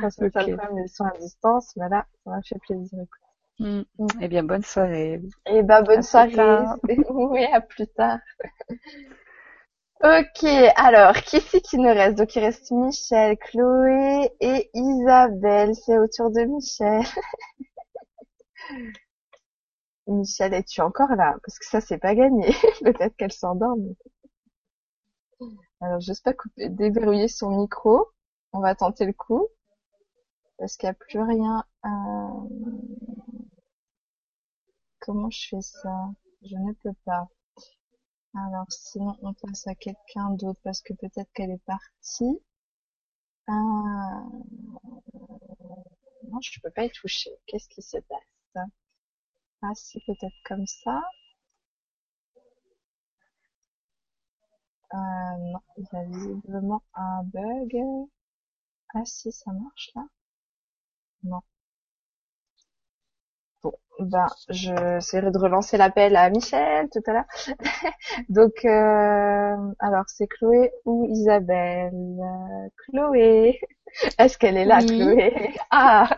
Parce que ça, Ok. quand même, ils sont à distance, mais là, ça m'a fait plaisir. écoute. Mm. Mm. Eh bien, bonne soirée. Et ben, À bonne plus soirée. oui, à plus tard. Ok, alors, qui c'est qui nous reste? Donc, il reste Michel, Chloé et Isabelle. C'est au tour de Michel. Michel, es-tu encore là? Parce que ça, c'est pas gagné. Peut-être qu'elle s'endorme. Alors, j'ose pas couper, déverrouiller son micro. On va tenter le coup. Parce qu'il n'y a plus rien à... Comment je fais ça? Je ne peux pas. Alors, sinon, on passe à quelqu'un d'autre parce que peut-être qu'elle est partie. Ah... Non, je peux pas y toucher. Qu'est-ce qui se passe? Ah, si, peut-être comme ça. Euh, non, il y a visiblement un bug. Ah, si, ça marche là. Non. Ben, je essaierai de relancer l'appel à Michel tout à l'heure. Donc, euh, alors, c'est Chloé ou Isabelle? Euh, Chloé. Est-ce qu'elle est là, Oui. Chloé? Ah!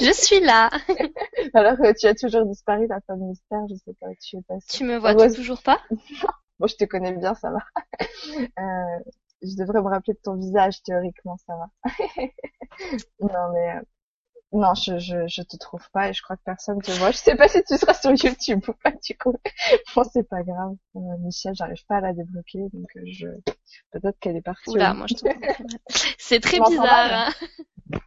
Je suis là. Alors, euh, tu as toujours disparu, la femme mystère, je sais pas où tu es passée. Tu me vois Heureuse- toujours pas? Bon, je te connais bien, ça va. Euh, je devrais me rappeler de ton visage, théoriquement, ça va. non, mais, euh, non, je, je, je te trouve pas et je crois que personne te voit. Je sais pas si tu seras sur YouTube ou pas, du coup. Bon, c'est pas grave. Euh, Michel, j'arrive pas à la débloquer, donc euh, je, peut-être qu'elle est partie. Oula, moi je mal. C'est très bizarre. hein.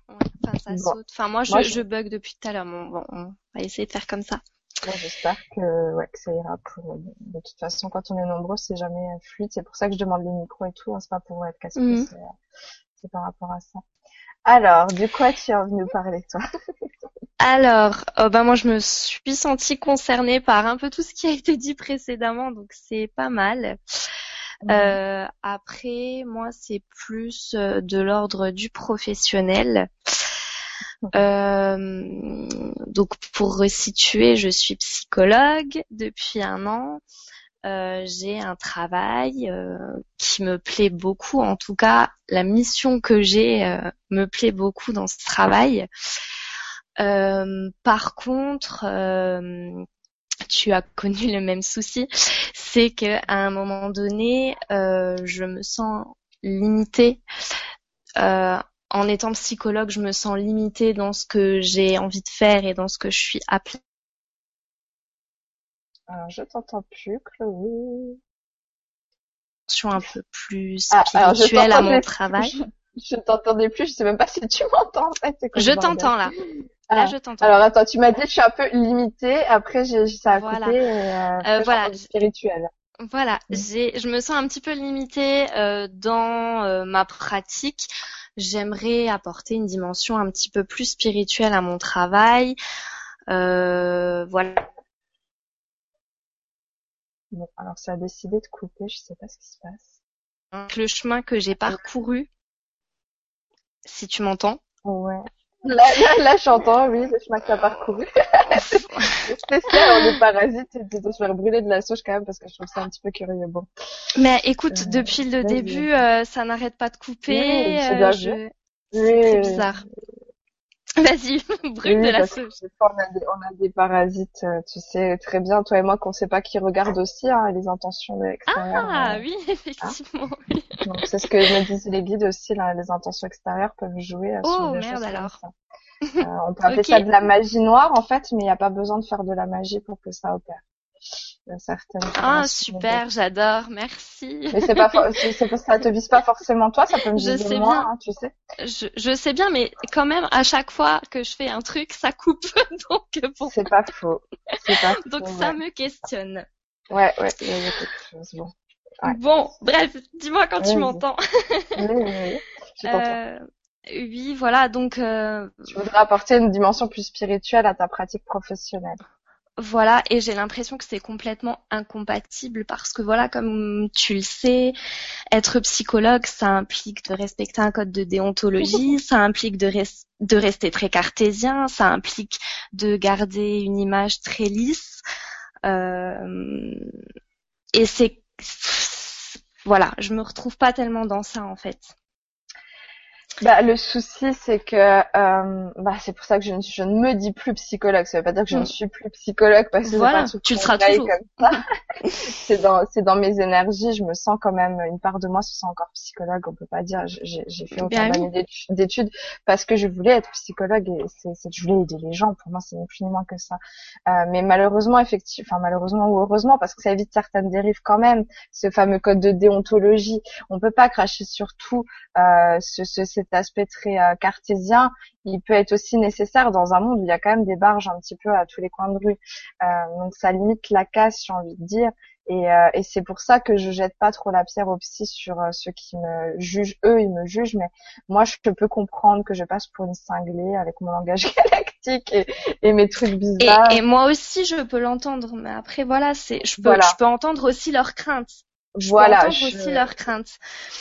Ouais, Enfin, ça Bon. saute. Enfin, moi, je, Moi, je- je bug depuis tout à l'heure. Bon, on va essayer de faire comme ça. Bon, j'espère que, ouais, que ça ira pour, de toute façon, quand on est nombreux, c'est jamais euh, fluide. C'est pour ça que je demande les micros et tout, hein, c'est pas pour être casse Mhm. euh, c'est par rapport à ça. Alors, de quoi tu as envie de nous parler, toi? Alors, euh, bah moi je me suis sentie concernée par un peu tout ce qui a été dit précédemment, donc c'est pas mal. Euh, après, moi c'est plus euh, de l'ordre du professionnel. Euh, donc pour resituer, je suis psychologue depuis un an. Euh, j'ai un travail euh, qui me plaît beaucoup. En tout cas, la mission que j'ai euh, me plaît beaucoup dans ce travail. Par contre, tu as connu le même souci, c'est que à un moment donné, je me sens limitée. En étant psychologue, je me sens limitée dans ce que j'ai envie de faire et dans ce que je suis appelée. Alors, je t'entends plus, Chloé. un peu plus Ah, je spirituelle à mon travail. Je t'entendais plus, je sais même pas si tu m'entends, en fait. Je t'entends là. Ah, Là, je t'entends. Alors, attends, tu m'as dit que je suis un peu limitée, après, j'ai, ça a Voilà. coupé, et, euh, après, j'ai voilà. Voilà, Mm. j'ai, je me sens un petit peu limitée euh, dans euh, ma pratique. J'aimerais apporter une dimension un petit peu plus spirituelle à mon travail. Euh, voilà. Bon, alors, ça a décidé de couper, je sais pas ce qui se passe. Donc, le chemin que j'ai parcouru, si tu m'entends. Ouais. Là, là, là, j'entends, oui, le chemin que t'as parcouru. c'est spécial, on est parasites et de se faire brûler de la sauge quand même parce que je trouve ça un petit peu curieux. Bon. Mais écoute, Euh, depuis le début, euh, ça n'arrête pas de couper. Oui, c'est euh, je- vu. C'est très Oui, bizarre. Vas-y, brûle Oui, de la fois, on a des, on a des parasites, euh, tu sais très bien, toi et moi, qu'on sait pas qui regardent aussi hein, les intentions extérieures. Ah euh, oui, effectivement. oui. donc c'est ce que me disent les guides aussi, là, les intentions extérieures peuvent jouer euh, sur Oh des merde alors. Euh, on peut appeler ça de la magie noire en fait, mais il n'y a pas besoin de faire de la magie pour que ça opère. Certaines Ah super, j'adore, merci. Mais c'est pas, c'est c'est pas- ça te vise pas forcément toi, ça peut me Je sais moi, bien. hein, tu sais. Je, je sais bien, mais quand même, à chaque fois que je fais un truc, ça coupe. Donc bon, C'est pas faux. C'est pas faux. donc ouais. ça me questionne. Ouais, ouais, il y a quelque chose. Bon. Ouais. Bon, bref, dis-moi quand tu m'entends. Oui, oui, oui. Je. Euh, oui, voilà, donc euh, Tu voudrais apporter une dimension plus spirituelle à ta pratique professionnelle. Voilà, et j'ai l'impression que c'est complètement incompatible parce que voilà, comme tu le sais, être psychologue, ça implique de respecter un code de déontologie, ça implique de, res- de rester très cartésien, ça implique de garder une image très lisse. Euh, et c'est voilà, je me retrouve pas tellement dans ça en fait. Bah, le souci, c'est que, euh, bah, c'est pour ça que je ne, je ne me dis plus psychologue. Ça veut pas dire que je ne Mm. suis plus psychologue parce que Voilà, pas tu le seras toujours. comme ça. c'est dans, c'est dans mes énergies. Je me sens quand même, une part de moi se sent encore psychologue. On peut pas dire, j'ai, j'ai fait oui. d'années d'étu- d'études parce que je voulais être psychologue et c'est, c'est, je voulais aider les gens. Pour moi, c'est ni plus ni moins que ça. Euh, mais malheureusement, effectivement, enfin, malheureusement ou heureusement, parce que ça évite certaines dérives quand même. Ce fameux code de déontologie. On peut pas cracher sur tout euh, ce, ce- cet aspect très euh, cartésien, il peut être aussi nécessaire dans un monde où il y a quand même des barges un petit peu à tous les coins de rue. Euh, donc ça limite la casse, j'ai envie de dire. Et, euh, et c'est pour ça que je jette pas trop la pierre aux psy sur euh, ceux qui me jugent. Eux, ils me jugent, mais moi, je peux comprendre que je passe pour une cinglée avec mon langage galactique et, et mes trucs Et, bizarres. et moi aussi, je peux l'entendre, mais après voilà, c'est je peux Voilà. je peux entendre aussi leurs craintes. Voilà, je- aussi leurs craintes.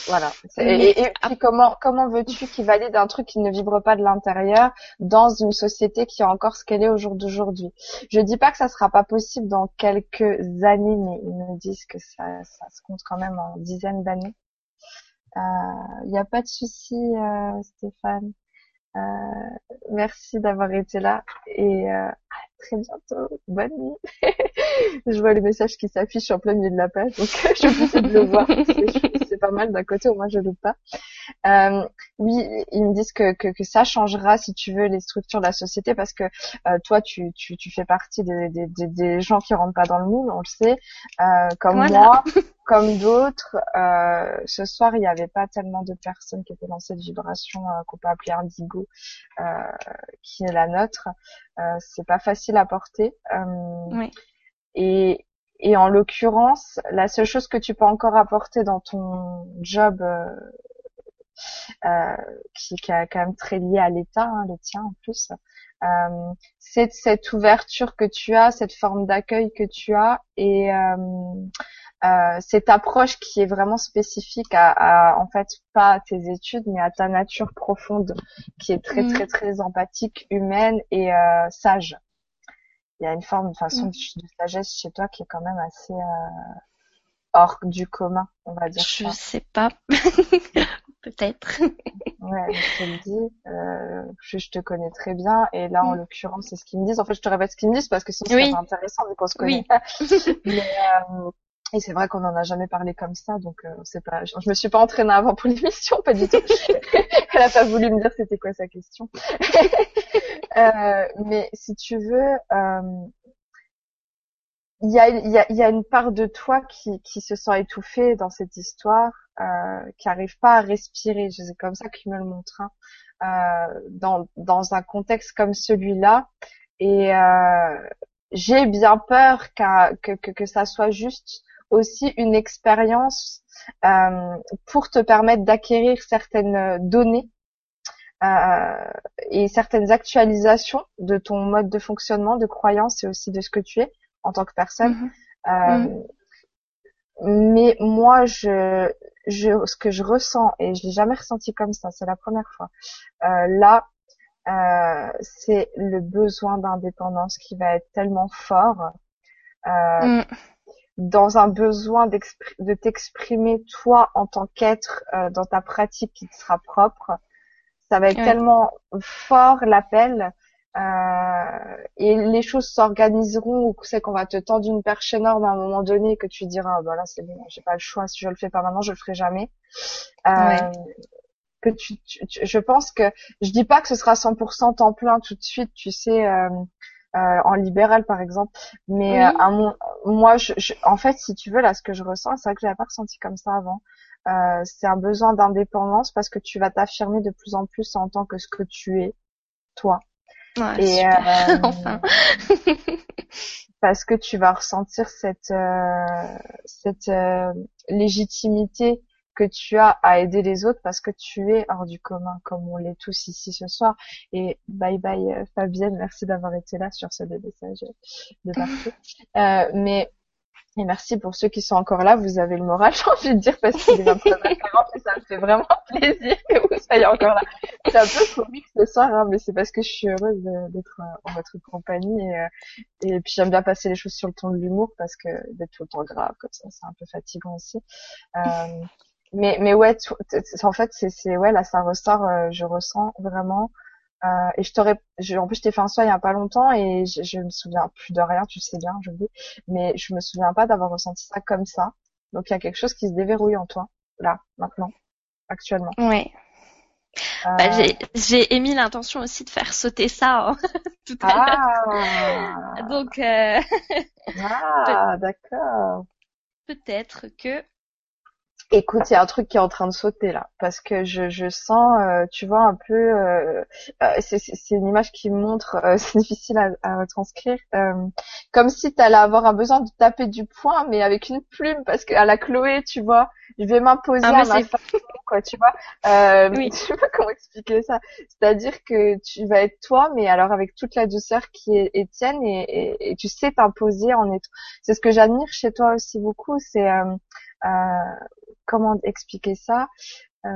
Voilà. Mais- Et, et puis comment comment veux-tu qu'ils valident un truc qui ne vibre pas de l'intérieur dans une société qui est encore ce qu'elle est au jour d'aujourd'hui? Je dis pas que ça sera pas possible dans quelques années, mais ils me disent que ça, ça se compte quand même en dizaines d'années. Il n'y a pas de souci, euh, Stéphane. Euh, merci d'avoir été là et euh, à très bientôt. Bonne nuit. je vois les messages qui s'affichent en plein milieu de la page, donc je vais essayer de le voir. Pas mal d'un côté, au moins je loupe pas. Euh, oui, ils me disent que, que, que ça changera, si tu veux, les structures de la société, parce que euh, toi, tu, tu, tu fais partie des, des, des, des gens qui rentrent pas dans le moule, on le sait. Euh, comme Voilà. moi, comme d'autres, ce soir, il n'y avait pas tellement de personnes qui étaient dans cette vibration qu'on peut appeler indigo, qui est la nôtre. C'est pas facile à porter. Oui. Et, et en l'occurrence, la seule chose que tu peux encore apporter dans ton job, euh, euh, qui, qui est quand même très lié à l'État, hein, le tien en plus, euh, c'est cette ouverture que tu as, cette forme d'accueil que tu as et euh, euh, cette approche qui est vraiment spécifique à, à, en fait pas à tes études mais à ta nature profonde qui est très Mhm. très très empathique, humaine et euh, sage. Il y a une forme, une façon Mhm. de, de sagesse chez toi qui est quand même assez euh, hors du commun, on va dire Je ça. sais pas. Peut-être. Ouais, je te le dis, euh, je, je te connais très bien et là en Mm. l'occurrence c'est ce qu'ils me disent. En fait, je te répète ce qu'ils me disent parce que sinon Oui. c'est pas intéressant vu qu'on se connaît. Oui. Mais euh, et c'est vrai qu'on en a jamais parlé comme ça, donc euh, c'est pas. Je, je me suis pas entraînée avant pour l'émission, pas du tout. Elle a pas voulu me dire c'était quoi sa question. Euh, mais si tu veux, euh, il y a, y, a, y a une part de toi qui, qui se sent étouffée dans cette histoire, euh, qui arrive pas à respirer. C'est comme ça qu'il me le montre. hein. Dans, dans un contexte comme celui-là. Et j'ai bien peur qu'à- que, que, que ça soit juste aussi une expérience euh, pour te permettre d'acquérir certaines données euh, et certaines actualisations de ton mode de fonctionnement, de croyance et aussi de ce que tu es en tant que personne. Mhm. Euh, Mais moi, je, je, ce que je ressens, et je l'ai jamais ressenti comme ça, c'est la première fois. euh, là, euh, c'est le besoin d'indépendance qui va être tellement fort. Euh, Mm. Dans un besoin de t'exprimer toi en tant qu'être euh, dans ta pratique qui te sera propre, ça va être tellement fort l'appel euh, et les choses s'organiseront ou c'est qu'on va te tendre une perche énorme à un moment donné que tu diras ah, bah là c'est bon j'ai pas le choix si je le fais pas maintenant je le ferai jamais. Euh, que tu, tu- tu- je pense que je dis pas que ce sera 100% temps plein tout de suite tu sais euh, en libéral par exemple mais Oui. euh, à mon, moi je, je- en fait si tu veux là ce que je ressens c'est vrai que j'avais pas ressenti comme ça avant euh, c'est un besoin d'indépendance parce que tu vas t'affirmer de plus en plus en tant que ce que tu es toi Ouais, et super. euh, enfin. parce que tu vas ressentir cette euh, cette euh, légitimité que tu as à aider les autres parce que tu es hors du commun comme on l'est tous ici ce soir et bye bye euh, Fabienne merci d'avoir été là sur ce des messages de partout Euh, mais et merci pour ceux qui sont encore là, vous avez le moral, j'ai envie de dire, parce qu'il est 23h40 et ça me fait vraiment plaisir que vous soyez encore là. C'est un peu comique ce soir, hein, mais c'est parce que je suis heureuse d'être euh, en votre compagnie et, euh, et puis j'aime bien passer les choses sur le ton de l'humour parce que d'être tout le temps grave comme ça, c'est un peu fatigant aussi. Euh, mais mais ouais, en fait c'est ouais là ça ressort, euh, je ressens vraiment. Euh, et je t'aurais, en plus je t'ai fait un soin il y a pas longtemps et je, je me souviens plus de rien, tu sais bien, je dis, mais je me souviens pas d'avoir ressenti ça comme ça. Donc il y a quelque chose qui se déverrouille en toi là maintenant, actuellement. Ouais. Euh, Bah, j'ai, j'ai émis l'intention aussi de faire sauter ça hein, tout à ah, l'heure. Donc euh, ah, d'accord. peut-être que Écoute, il y a un truc qui est en train de sauter là, parce que je, je sens, euh, tu vois, un peu, euh, euh, c'est une image qui me montre, euh, c'est difficile à, à retranscrire, euh, comme si tu allais avoir un besoin de taper du poing, mais avec une plume, parce que à la Chloé, tu vois, je vais m'imposer Ah, à ma façon, quoi, tu vois. Euh, Oui. Je sais pas comment expliquer ça. C'est-à-dire que tu vas être toi, mais alors avec toute la douceur qui est Étienne, et, et, et tu sais t'imposer en étant. C'est ce que j'admire chez toi aussi beaucoup, c'est euh, comment expliquer ça euh,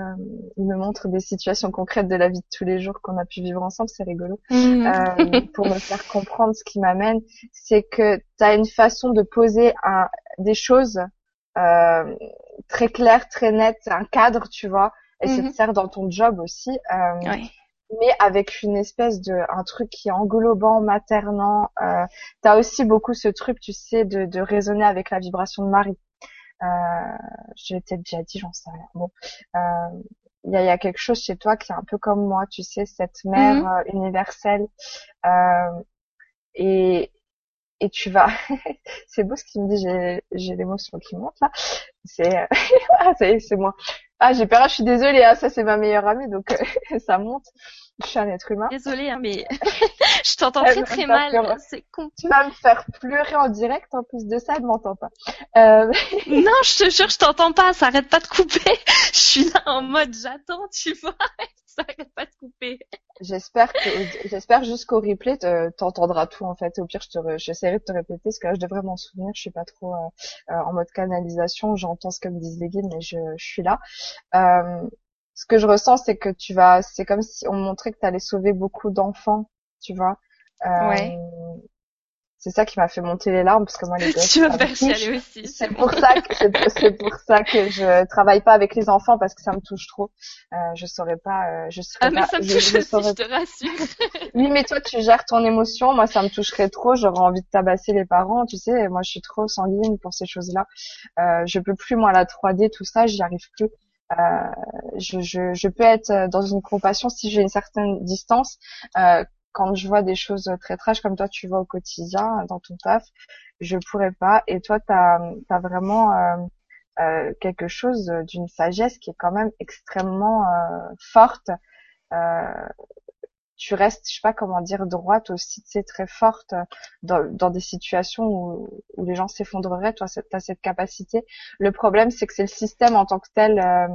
Il me montre des situations concrètes de la vie de tous les jours qu'on a pu vivre ensemble, c'est rigolo. Euh, pour me faire comprendre ce qui m'amène, c'est que tu as une façon de poser un, des choses euh, très claires, très nettes, un cadre, tu vois, et c'est Mhm. sert dans ton job aussi. mais avec une espèce de un truc qui est englobant, maternant. Euh, T'as aussi beaucoup ce truc, tu sais, de, de raisonner avec la vibration de Marie. Euh, je l'ai peut-être déjà dit, j'en sais rien. Bon, Euh, il y, a, y a quelque chose chez toi qui est un peu comme moi, tu sais, cette mère Mhm. euh, universelle. Euh, et et tu vas, c'est beau ce qu'il me dit, j'ai j'ai l'émotion qui monte là. C'est ah ça y est, c'est moi. Ah j'ai peur, je suis désolée, ah, ça c'est ma meilleure amie donc euh, ça monte. Je suis un être humain. Désolée, hein, mais je t'entends très très mal. C'est con. Tu vas me faire pleurer en direct en plus de ça, elle m'entend pas. Euh, Non, je te jure, je t'entends pas. Ça arrête pas de couper. Je suis là en mode j'attends, tu vois. Ça arrête pas de couper. j'espère que j'espère juste qu'au replay te- t'entendras tout en fait. Au pire, je te re- j'essaierai de te répéter parce que là je devrais m'en souvenir. Je suis pas trop euh, euh, en mode canalisation. J'entends ce que me disent les guides, mais je, suis là. Euh, ce que je ressens, c'est que tu vas, c'est comme si on montrait que tu allais sauver beaucoup d'enfants, tu vois. Euh. C'est ça qui m'a fait monter les larmes parce que moi les gosses, Tu vas faire chialer aussi. C'est pour ça que c'est pour- ça que je travaille pas avec les enfants parce que ça me touche trop. Euh, je saurais pas, euh, je saurais Ah mais pas. ça me je- touche je aussi, saurais je te rassure. oui, mais toi, tu gères ton émotion. Moi, ça me toucherait trop. J'aurais envie de tabasser les parents, tu sais. Moi, je suis trop sanguine pour ces choses-là. Euh, je peux plus, moi, la 3D, tout ça, j'y arrive plus. Euh, je, je, je peux être dans une compassion si j'ai une certaine distance. Euh, quand je vois des choses très trash comme toi, tu vois au quotidien, dans ton taf, je pourrais pas. Et toi, t'as as vraiment euh, euh, quelque chose d'une sagesse qui est quand même extrêmement euh, forte. Euh, tu restes, je sais pas comment dire, droite aussi, tu sais, très forte dans, dans des situations où, où les gens s'effondreraient. Toi, tu as cette capacité. Le problème, c'est que c'est le système en tant que tel, euh,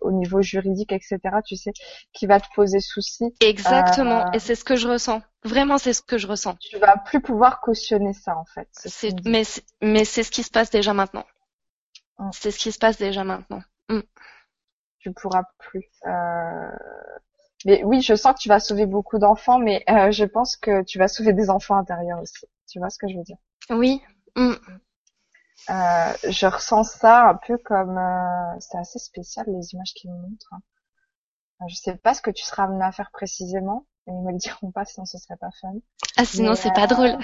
au niveau juridique, etc., tu sais, qui va te poser souci. Exactement. Euh, Et c'est ce que je ressens. Vraiment, c'est ce que je ressens. Tu vas plus pouvoir cautionner ça, en fait. C'est mais, c'est- mais c'est ce qui se passe déjà maintenant. Mm. C'est ce qui se passe déjà maintenant. Tu pourras plus. Euh, Mais oui, je sens que tu vas sauver beaucoup d'enfants, mais euh, je pense que tu vas sauver des enfants intérieurs aussi. Tu vois ce que je veux dire? Oui. Mm. Euh, je ressens ça un peu comme euh, c'est assez spécial les images qu'ils me montrent. hein. je sais pas ce que tu seras amené à faire précisément, ils me le diront pas, sinon ce serait pas fun. Ah, sinon c'est pas drôle.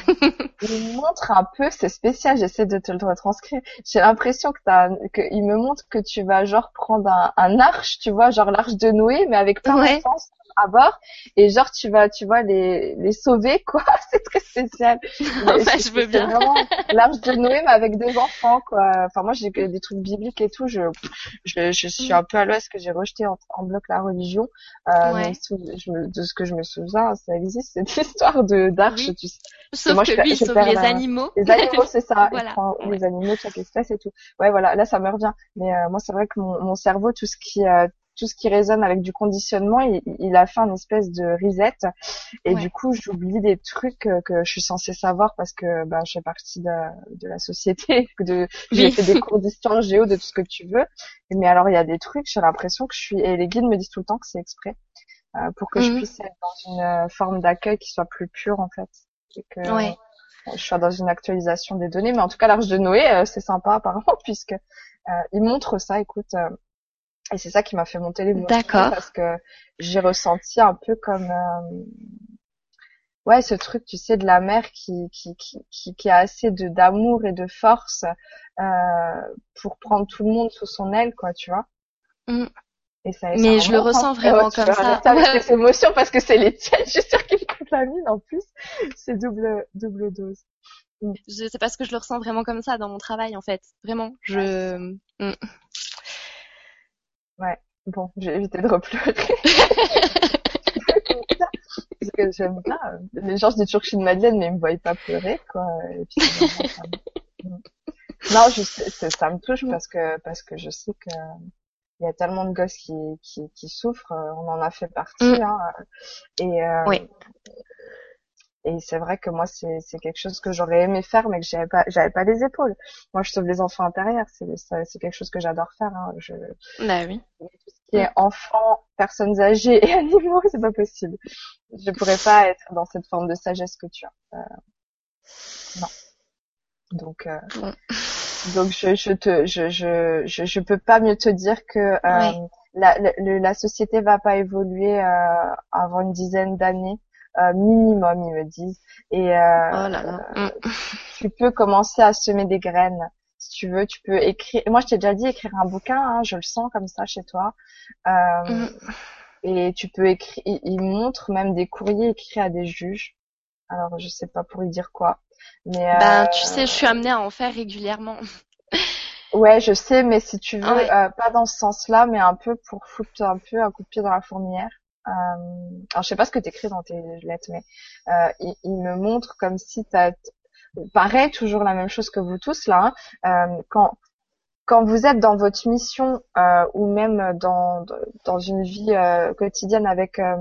il montre un peu, c'est spécial, j'essaie de te le retranscrire. J'ai l'impression que t'as, que il me montre que tu vas genre prendre un, un arche, tu vois, genre l'arche de Noé, mais avec plein Ouais. de sens à bord, et genre tu vas, tu vois, les, les sauver, quoi. c'est très spécial. Mais c'est- je veux bien. vraiment l'arche de Noé, mais avec des enfants, quoi. Enfin, moi, j'ai des trucs bibliques et tout, je, je, je suis un peu à l'ouest que j'ai rejeté en, en bloc la religion. Euh, Ouais. je de ce que je me souviens, ça existe, cette histoire de, d'arche, Oui. tu sais. Sauf moi, je que fais- lui, il je sauve les la- animaux. Les animaux, c'est ça. Voilà. Il prend Ouais. les animaux de chaque espèce et tout. Ouais, voilà. Là, ça me revient. Mais euh, moi, c'est vrai que mon, mon cerveau, tout ce qui, euh, tout ce qui résonne avec du conditionnement, il, il a fait une espèce de reset. Et Ouais. du coup, j'oublie des trucs euh, que je suis censée savoir parce que ben, je fais partie de, de la société. De, j'ai Oui. fait des cours d'histoire géo, de tout ce que tu veux. Mais alors, il y a des trucs, j'ai l'impression que je suis... Et les guides me disent tout le temps que c'est exprès. euh, pour que je Mhm. puisse être dans une euh, forme d'accueil qui soit plus pure, en fait. Et que, Ouais. je suis dans une actualisation des données, mais en tout cas l'arche de Noé, euh, c'est sympa apparemment puisque euh, il montre ça. Écoute, euh, et c'est ça qui m'a fait monter les émotions D'accord. parce que j'ai ressenti un peu comme euh, ouais ce truc, tu sais, de la mère qui qui qui qui, qui a assez de d'amour et de force euh, pour prendre tout le monde sous son aile, quoi, tu vois. Mm. Et ça, Mais ça je le ressens vraiment comme ça. arrêter avec tes émotions parce que c'est les tiennes. Je suis sûre qu'ils me la mine en plus. C'est double double dose. Je sais pas ce que je le ressens vraiment comme ça dans mon travail, en fait. Vraiment. Je, Mm. Bon, j'ai évité de repleurer. Parce que j'aime bien. euh, Les gens, je dis toujours que je suis une Madeleine, mais ils me voient pas pleurer, quoi. Et puis, c'est vraiment, ça me-. Non, je sais, ça me touche parce que, parce que je sais que il y a tellement de gosses qui, qui, qui souffrent, euh, on en a fait partie, Mm. hein. Et, euh, Oui. Et c'est vrai que moi, c'est, c'est quelque chose que j'aurais aimé faire, mais que j'avais pas, j'avais pas les épaules. Moi, je sauve les enfants intérieurs. C'est, c'est quelque chose que j'adore faire, hein. Je, Bah oui. qui est enfants, personnes âgées et animaux, c'est pas possible. Je pourrais pas être dans cette forme de sagesse que tu as. Euh, non. Donc, euh, donc je, je te, je, je, je, je peux pas mieux te dire que euh, Ouais. la, la, la société va pas évoluer euh, avant une dizaine d'années minimum, ils me disent. Et euh, Oh là là. Mm. tu peux commencer à semer des graines. Si tu veux, tu peux écrire. Moi, je t'ai déjà dit écrire un bouquin. Hein, je le sens comme ça chez toi. Euh, Mm. Et tu peux écrire. Il, il montre même des courriers écrits à des juges. Alors, je sais pas pour y dire quoi. Mais Ben, euh, tu sais, je suis amenée à en faire régulièrement. ouais, je sais. Mais si tu veux, Ah ouais. euh, pas dans ce sens-là, mais un peu pour foutre un peu un coup de pied dans la fourmilière. Euh, alors, je sais pas ce que t'écris dans tes lettres, mais euh, il, il me montre comme si t'as pareil, toujours la même chose que vous tous là. hein. Euh, quand quand vous êtes dans votre mission euh, ou même dans dans une vie euh, quotidienne avec euh,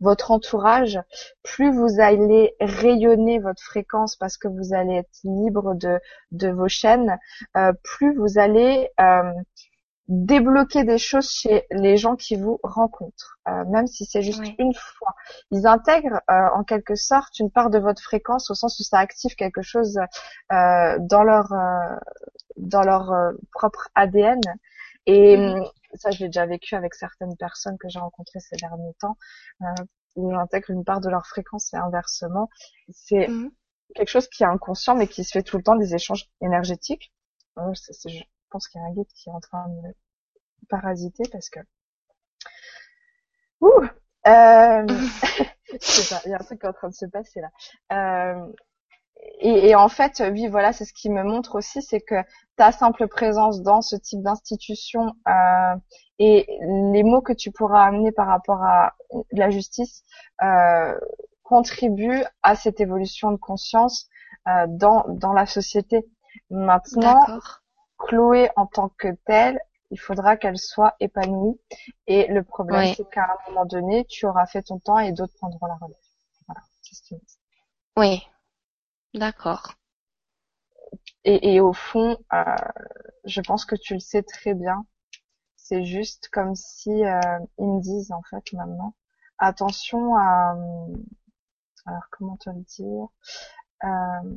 votre entourage, plus vous allez rayonner votre fréquence parce que vous allez être libre de de vos chaînes, plus vous allez débloquer des choses chez les gens qui vous rencontrent, euh, même si c'est juste Oui. une fois. Ils intègrent euh, en quelque sorte une part de votre fréquence au sens où ça active quelque chose euh, dans leur euh, dans leur euh, propre ADN. Et Mhm. hum, ça, je l'ai déjà vécu avec certaines personnes que j'ai rencontrées ces derniers temps, euh, où ils intègrent une part de leur fréquence et inversement. C'est Mhm. quelque chose qui est inconscient, mais qui se fait tout le temps des échanges énergétiques. Pense qu'il y a un guide qui est en train de me parasiter parce que... Ouh euh... je pas, il y a un truc qui est en train de se passer là. Euh, et, en fait, oui, voilà, c'est ce qui me montre aussi, c'est que ta simple présence dans ce type d'institution euh, et les mots que tu pourras amener par rapport à la justice euh, contribuent à cette évolution de conscience dans dans la société. Maintenant. Chloé en tant que telle, il faudra qu'elle soit épanouie. Et le problème, c'est qu'à un moment donné, tu auras fait ton temps et d'autres prendront la relève. Voilà, c'est ce qui me dit. Oui. D'accord. Et, et au fond, euh, je pense que tu le sais très bien. C'est juste comme si euh, ils me disent en fait maintenant, attention à, euh, alors comment te le dire, euh,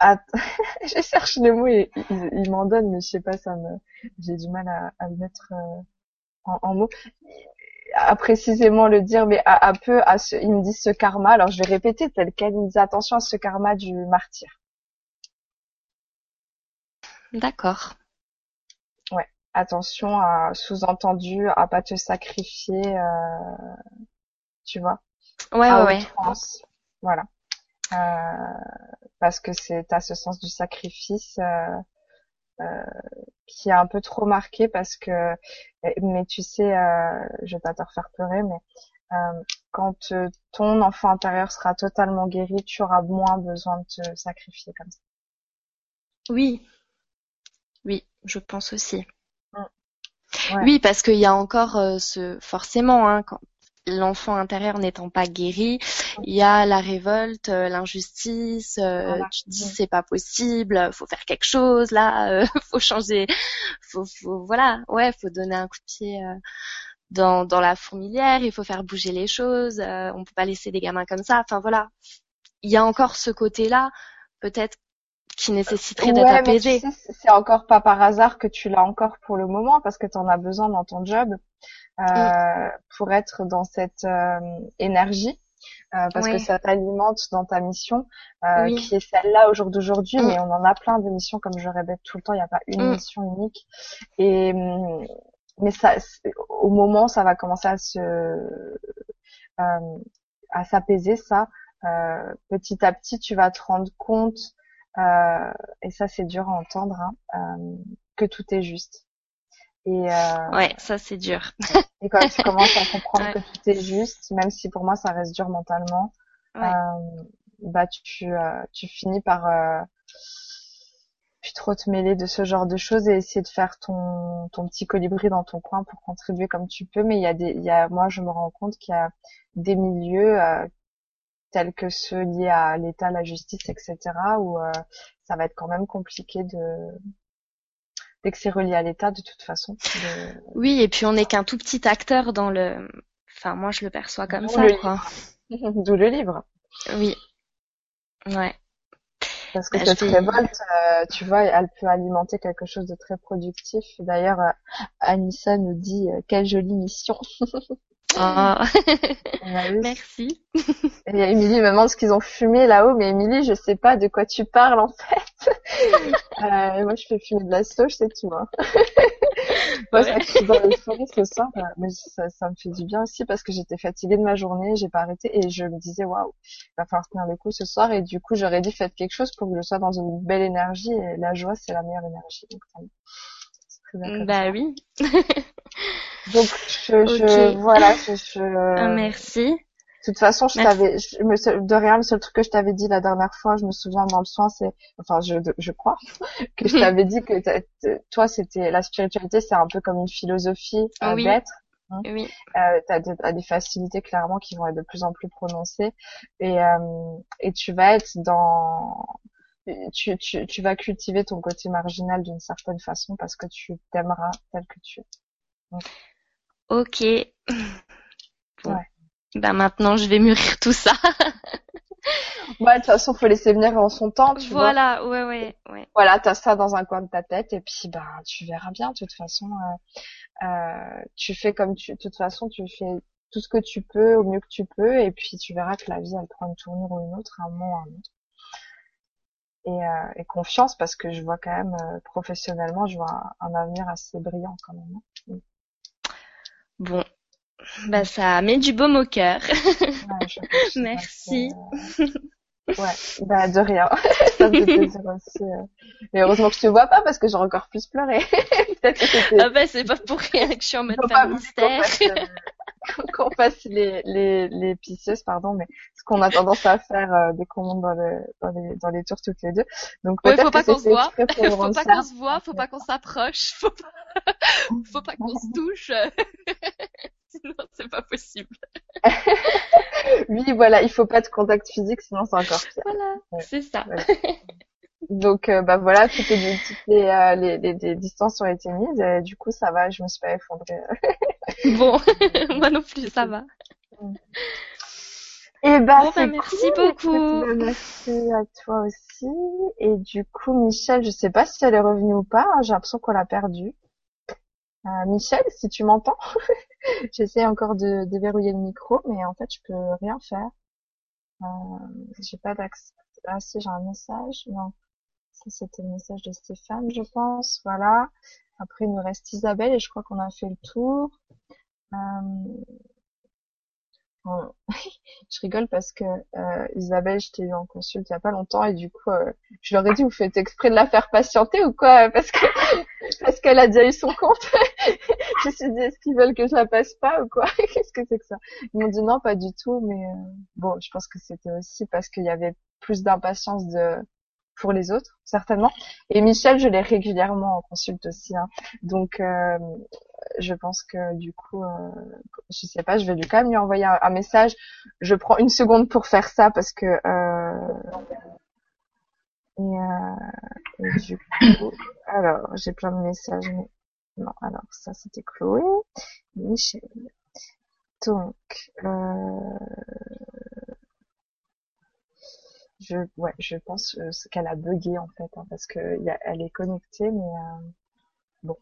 je cherche le mot et il, il m'en donne, mais je sais pas, ça me, j'ai du mal à, à le mettre. euh, en, en mots à précisément le dire, mais à, à peu, à ce, ils me disent ce karma. Alors je vais répéter tel quel. Ils me disent attention à ce karma du martyr. D'accord. Ouais. Attention à sous-entendu à pas te sacrifier, euh, tu vois. Ouais, à ouais, ouais. Voilà. Euh, parce que c'est t'as ce sens du sacrifice euh, euh, qui est un peu trop marqué parce que mais tu sais euh, je vais pas te refaire pleurer mais euh, quand euh, ton enfant intérieur sera totalement guéri tu auras moins besoin de te sacrifier comme ça Oui. Oui, je pense aussi. Ouais. Oui, parce qu'il y a encore ce forcément, hein, quand l'enfant intérieur n'étant pas guéri, il y a la révolte, euh, l'injustice. euh, Voilà. Tu te dis c'est pas possible, faut faire quelque chose là, euh, faut changer, faut, faut voilà, ouais, faut donner un coup de pied euh, dans dans la fourmilière, il faut faire bouger les choses, euh, on peut pas laisser des gamins comme ça. Enfin voilà, il y a encore ce côté-là, peut-être qui nécessiterait d'être Ouais, apaisé. tu sais, c'est encore pas par hasard que tu l'as encore pour le moment parce que tu en as besoin dans ton job euh, Mm. pour être dans cette euh, énergie euh, parce que ça t'alimente dans ta mission euh, Oui. qui est celle-là au jour d'aujourd'hui Mm. mais on en a plein de missions comme je répète tout le temps il n'y a pas une Mm. mission unique et mais ça au moment ça va commencer à se euh, à s'apaiser ça euh, petit à petit tu vas te rendre compte euh, et ça c'est dur à entendre, hein, euh, que tout est juste. Et, euh, Ouais, ça c'est dur. et quand tu commences à comprendre Ouais. que tout est juste, même si pour moi ça reste dur mentalement, Ouais. euh, bah tu euh, tu finis par euh, plus trop te mêler de ce genre de choses et essayer de faire ton ton petit colibri dans ton coin pour contribuer comme tu peux. Mais il y a des il y a moi je me rends compte qu'il y a des milieux euh, tels que ceux liés à l'État, la justice, etc., où euh, ça va être quand même compliqué de dès que c'est relié à l'État de toute façon. de- Oui, et puis on n'est qu'un tout petit acteur dans le. Enfin, moi je le perçois comme ça, quoi. D'où le livre. Oui. Ouais. Parce que Bah, cette révolte, euh, tu vois, elle peut alimenter quelque chose de très productif. D'ailleurs, euh, Anissa nous dit euh, quelle jolie mission. Ah. On a eu- Merci. Et Émilie me demande ce qu'ils ont fumé là-haut, mais Émilie, je sais pas de quoi tu parles en fait. euh, moi, je fais fumer de la sauge, c'est tout. Hein. moi, Ouais. je suis dans l'euphorie ce soir, euh, mais ça, ça me fait du bien aussi parce que j'étais fatiguée de ma journée, j'ai pas arrêté et je me disais waouh, il va falloir tenir le coup ce soir et du coup, j'aurais dit faites quelque chose pour que je sois dans une belle énergie et la joie, c'est la meilleure énergie. Donc, ça très bien comme Bah ça. oui. Donc, je, je voilà, je, je- Ah, merci. de toute façon, je t'avais, de rien, le seul truc que je t'avais dit la dernière fois, je me souviens dans le soin, c'est, enfin, je, je crois, que je t'avais dit que toi, c'était, la spiritualité, c'est un peu comme une philosophie euh, Oui. d'être. Oui. Euh, t'as des, t'as des facilités clairement qui vont être de plus en plus prononcées et euh, et tu vas être dans tu, tu, tu vas cultiver ton côté marginal d'une certaine façon parce que tu t'aimeras tel que tu es. Ok. Bon. Ouais. Bah maintenant je vais mûrir tout ça. Ouais, de toute façon, faut laisser venir en son temps, tu vois. voilà, ouais, ouais, ouais. voilà, t'as ça dans un coin de ta tête et puis ben tu verras bien. De toute façon, euh, euh, tu fais comme tu, de toute façon, tu fais tout ce que tu peux au mieux que tu peux et puis tu verras que la vie elle prend une tournure ou une autre, un moment ou un autre. Et, euh, et confiance parce que je vois quand même euh, professionnellement, je vois un, un avenir assez brillant quand même. hein. Bon. Bah ça met du baume au cœur. Ouais, pas Merci. euh, Ouais, bah de rien. ça me fait plaisir aussi. euh. Mais heureusement que je te vois pas parce que j'aurais encore plus pleuré. Ah bah c'est pas pour rien que je suis en mode mystère. euh, qu'on fasse les, les, les pisseuses, pardon, mais ce qu'on a tendance à faire euh, dès qu'on monte dans, le, dans, les, dans les tours toutes les deux. Donc Ouais, peut-être faut pas qu'on se voit. Faut pas qu'on se voit, faut pas qu'on s'approche, faut pas, faut pas qu'on se touche. Sinon c'est pas possible. Oui, voilà, il faut pas de contact physique, sinon c'est encore pire. Voilà, Ouais. c'est ça. Donc euh, bah voilà, toutes les, toutes les, euh, les, les, les distances ont été mises. Et du coup, ça va, je me suis pas effondrée. Bon, moi non plus, ça va. Et bah, Bon, bah, c'est merci cool. beaucoup. Écoute, bah, merci à toi aussi. Et du coup, Michel, je sais pas si elle est revenue ou pas. hein, J'ai l'impression qu'on l'a perdue. Euh, Michel, si tu m'entends, j'essaie encore de déverrouiller le micro, mais en fait, je peux rien faire. Euh, j'ai pas d'accès. Ah si, j'ai un message. Non, ça c'était le message de Stéphane, je pense. Voilà. Après, il nous reste Isabelle et je crois qu'on a fait le tour. Euh, je rigole parce que euh, Isabelle, je t'ai eu en consulte il y a pas longtemps et du coup, euh, je leur ai dit, vous faites exprès de la faire patienter ou quoi? Parce que parce qu'elle a déjà eu son compte. je me suis dit, est-ce qu'ils veulent que je la passe pas ou quoi? Qu'est-ce que c'est que ça? Ils m'ont dit non, pas du tout. Mais euh, bon, je pense que c'était aussi parce qu'il y avait plus d'impatience de pour les autres, certainement. Et Michel, je l'ai régulièrement en consulte aussi. Hein. Donc, euh, je pense que du coup, euh, je sais pas, je vais lui quand même lui envoyer un, message. Je prends une seconde pour faire ça parce que euh, et, euh, et, du coup, alors j'ai plein de messages. Mais... Non, alors ça c'était Chloé, Michel. Donc, euh, je, ouais, je pense euh, qu'elle a bugué en fait, hein, parce que y a, elle est connectée, mais euh, bon,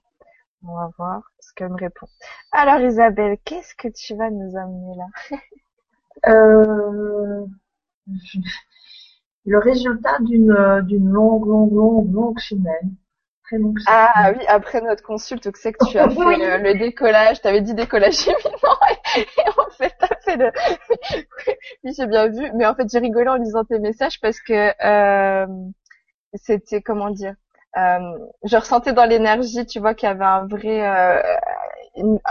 on va voir ce qu'elle me répond. Alors Isabelle, qu'est-ce que tu vas nous amener là? Euh, Le résultat d'une d'une longue, longue, longue, longue semaine. Très longue semaine. Ah oui, après notre consulte, tu sais que tu as fait le, décollage, tu avais dit décollage et, en fait le oui, j'ai bien vu. Mais en fait, j'ai rigolé en lisant tes messages parce que euh, c'était comment dire. Euh, je ressentais dans l'énergie, tu vois, qu'il y avait un vrai, euh,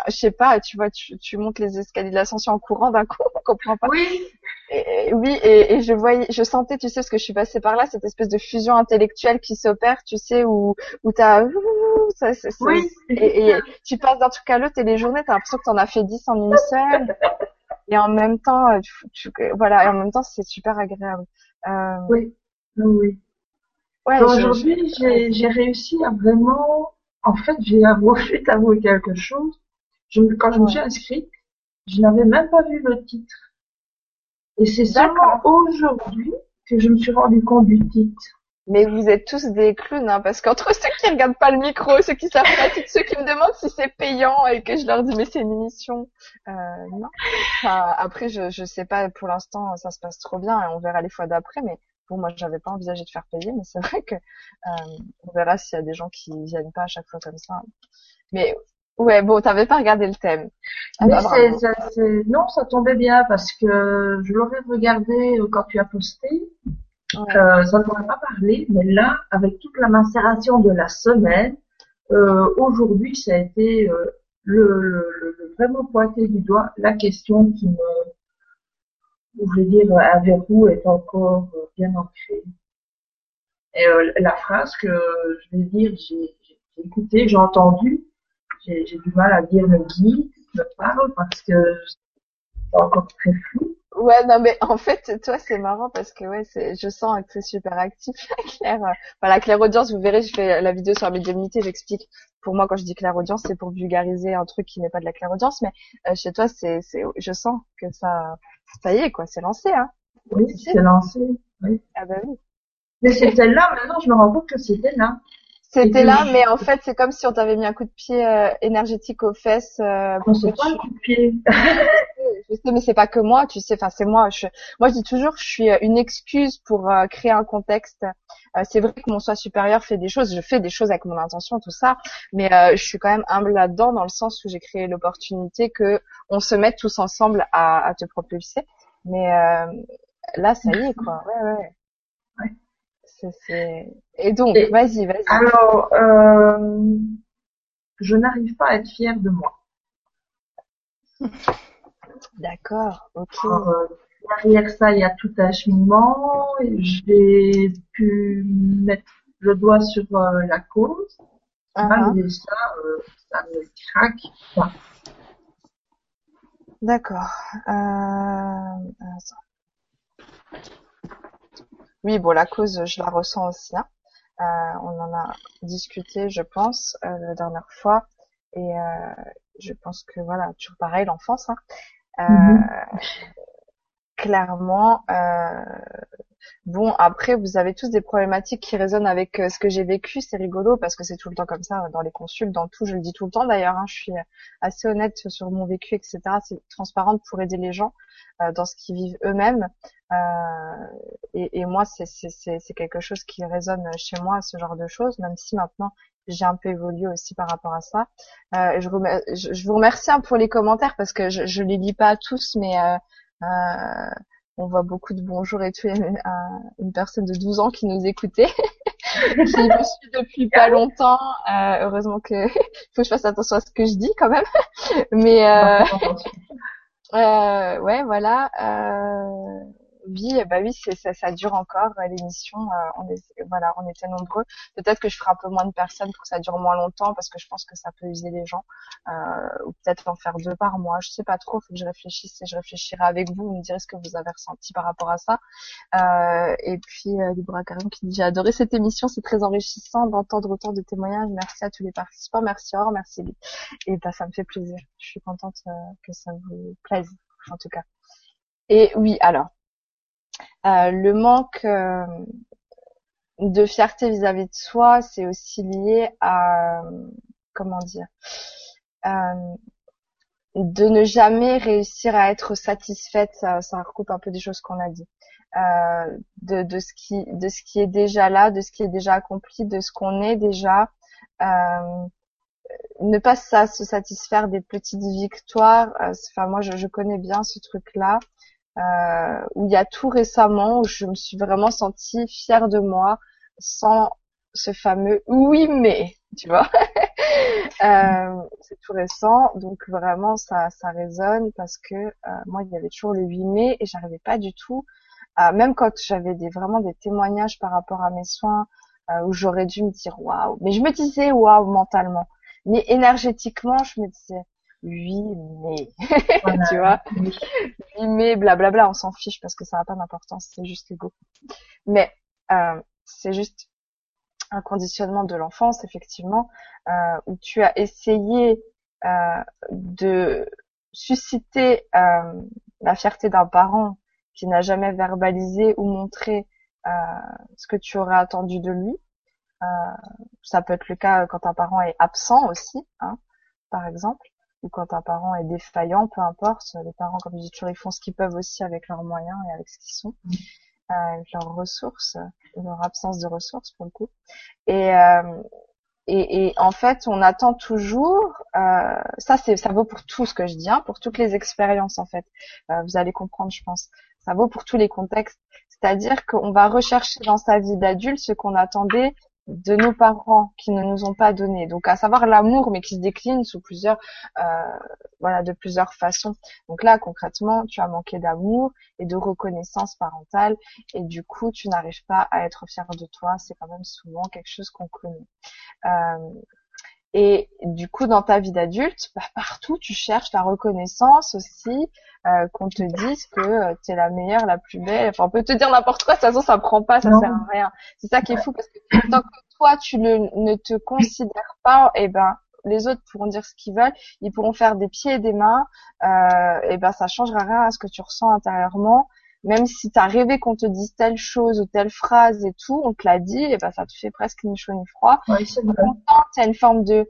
je sais pas, tu vois, tu, tu montes les escaliers de l'ascension en courant d'un coup, on comprend pas. Oui. Et, oui, et, et, je voyais, je sentais, tu sais, parce que je suis passée par là, cette espèce de fusion intellectuelle qui s'opère, tu sais, où où t'as, ça, oui. et, et, tu passes d'un truc à l'autre et les journées, t'as l'impression que t'en as fait dix en une seule et en même temps, euh, tu, voilà, et en même temps, c'est super agréable. Euh... Oui, oui. Ouais, Aujourd'hui, j'ai, réussi à vraiment, en fait, j'ai avoué, avoué quelque chose. Je, quand je me suis inscrite, je n'avais même pas vu le titre. Et c'est seulement aujourd'hui que je me suis rendu compte du titre. Mais vous êtes tous des clowns, hein, parce qu'entre ceux qui regardent pas le micro, ceux qui savent pas, ceux qui me demandent si c'est payant et que je leur dis mais c'est une émission, euh, non. Enfin, après, je je sais pas, pour l'instant, ça se passe trop bien et on verra les fois d'après, mais bon, moi, j'avais pas envisagé de faire payer, mais c'est vrai que euh, on verra s'il y a des gens qui viennent pas à chaque fois comme ça. Mais ouais, bon, t'avais pas regardé le thème. Ah, mais bah, c'est, non, ça tombait bien parce que je l'aurais regardé quand tu as posté. Euh, ça ne pourrait pas parler, mais là, avec toute la macération de la semaine, euh, aujourd'hui, ça a été euh, le, le, vraiment pointé du doigt la question qui me, je vais dire, un verrou est encore bien ancré. Et la phrase que je vais dire, j'ai écouté, j'ai entendu, j'ai du mal à dire le guide me parle parce que c'est encore très flou. Ouais, non, mais en fait, toi, c'est marrant parce que ouais, c'est, je sens que c'est super actif, Claire. Voilà, Claire Audience, vous verrez, je fais la vidéo sur la médiumnité, j'explique. Pour moi, quand je dis Claire Audience, c'est pour vulgariser un truc qui n'est pas de la Claire Audience, mais euh, chez toi, c'est, c'est, je sens que ça, ça y est, quoi, c'est lancé, hein. Oui, c'est lancé, oui. Ah bah oui. Mais c'était là, maintenant, je me rends compte que c'était là. C'était là, mais en fait, c'est comme si on t'avait mis un coup de pied euh, énergétique aux fesses. Euh, pour pas un coup de pied. je sais, mais c'est pas que moi, tu sais. Enfin, c'est moi. Je, moi, je dis toujours, je suis euh, une excuse pour euh, créer un contexte. c'est vrai que mon soi supérieur fait des choses. Je fais des choses avec mon intention, tout ça. Mais je suis quand même humble là-dedans, dans le sens où j'ai créé l'opportunité que on se mette tous ensemble à, à te propulser. Mais là, ça y est, quoi. Ouais, ouais. ouais. Et donc, vas-y, vas-y. Alors, euh, je n'arrive pas à être fière de moi. D'accord, ok. Euh, derrière ça, il y a tout un cheminement. J'ai pu mettre le doigt sur euh, la cause. Malgré ça, ça me craque pas. D'accord. Euh... Oui, bon, la cause, je la ressens aussi. Hein. Euh, on en a discuté, je pense, euh, la dernière fois, et euh, je pense que voilà, toujours pareil, l'enfance. Hein. Mm-hmm. Clairement, bon, après, vous avez tous des problématiques qui résonnent avec ce que j'ai vécu. C'est rigolo parce que c'est tout le temps comme ça dans les consultes, dans tout. Je le dis tout le temps d'ailleurs. Hein, je suis assez honnête sur mon vécu, etc. C'est transparente pour aider les gens dans ce qu'ils vivent eux-mêmes. Et, et, moi, c'est quelque chose qui résonne chez moi, ce genre de choses, même si maintenant j'ai un peu évolué aussi par rapport à ça. Euh, je, je, vous remercie hein, pour les commentaires parce que je, je les lis pas tous, mais euh, euh, on voit beaucoup de bonjours et tout. une personne de 12 ans qui nous écoutait, qui me suit depuis pas longtemps. Euh, heureusement que faut que je fasse attention à ce que je dis quand même. mais euh, euh, ouais, voilà. Oui, bah oui, c'est ça, ça dure encore euh, l'émission. Euh, on est, voilà, on était nombreux. Peut-être que je ferai un peu moins de personnes pour que ça dure moins longtemps, parce que je pense que ça peut user les gens. Euh, ou peut-être en faire deux par mois. Je sais pas trop. Faut que je réfléchisse et je réfléchirai avec vous. Vous me direz ce que vous avez ressenti par rapport à ça. Euh, et puis euh, Libra Karim qui dit j'ai adoré cette émission. C'est très enrichissant d'entendre autant de témoignages. Merci à tous les participants. Merci Or, merci Et bah ça me fait plaisir. Je suis contente euh, que ça vous plaise en tout cas. Et oui, alors le manque euh, de fierté vis-à-vis de soi, c'est aussi lié à comment dire euh, de ne jamais réussir à être satisfaite. Ça, recoupe un peu des choses qu'on a dit. de, ce qui de ce qui est déjà là, de ce qui est déjà accompli, de ce qu'on est déjà. ne pas ça, se satisfaire des petites victoires. Enfin, moi, je connais bien ce truc-là euh, où il y a tout récemment où je me suis vraiment sentie fière de moi sans ce fameux oui mais tu vois. Euh, c'est tout récent donc vraiment ça ça résonne parce que euh, moi il y avait toujours le 8 mai et j'arrivais pas du tout à, même quand j'avais des vraiment des témoignages par rapport à mes soins euh, où j'aurais dû me dire waouh mais je me disais waouh mentalement. Mais énergétiquement je me disais oui mais tu vois? Oui. Mais blablabla on s'en fiche parce que ça n'a pas d'importance c'est juste l'ego mais euh, c'est juste un conditionnement de l'enfance effectivement euh, où tu as essayé euh, de susciter euh, la fierté d'un parent qui n'a jamais verbalisé ou montré euh, ce que tu aurais attendu de lui. Euh, ça peut être le cas quand un parent est absent aussi hein, par exemple ou quand un parent est défaillant, peu importe. Les parents, comme je dis toujours, ils font ce qu'ils peuvent aussi avec leurs moyens et avec ce qu'ils sont, euh, avec leurs ressources, leur absence de ressources pour le coup. Et, euh, et, et, en fait, on attend toujours. Euh, ça, c'est ça vaut pour tout ce que je dis, hein, pour toutes les expériences en fait. Euh, vous allez comprendre, je pense. Ça vaut pour tous les contextes. C'est-à-dire qu'on va rechercher dans sa vie d'adulte ce qu'on attendait de nos parents qui ne nous ont pas donné. Donc à savoir l'amour, mais qui se décline sous plusieurs, euh, voilà, de plusieurs façons. Donc là concrètement, tu as manqué d'amour et de reconnaissance parentale, et du coup tu n'arrives pas à être fier de toi. C'est quand même souvent quelque chose qu'on connaît. Euh, et du coup, dans ta vie d'adulte, bah, partout, tu cherches la reconnaissance aussi, euh, qu'on te dise que euh, tu es la meilleure, la plus belle. Enfin, on peut te dire n'importe quoi, de toute façon, ça prend pas, ça sert à rien. C'est ça qui est fou, parce que tant que toi, tu ne, te considères pas, et eh ben, les autres pourront dire ce qu'ils veulent, ils pourront faire des pieds et des mains, euh, et ben, ça changera rien à ce que tu ressens intérieurement même si tu as rêvé qu'on te dise telle chose ou telle phrase et tout, on te l'a dit, et ben ça te fait presque ni chaud ni froid. Ouais, c'est vrai. Tu une forme de,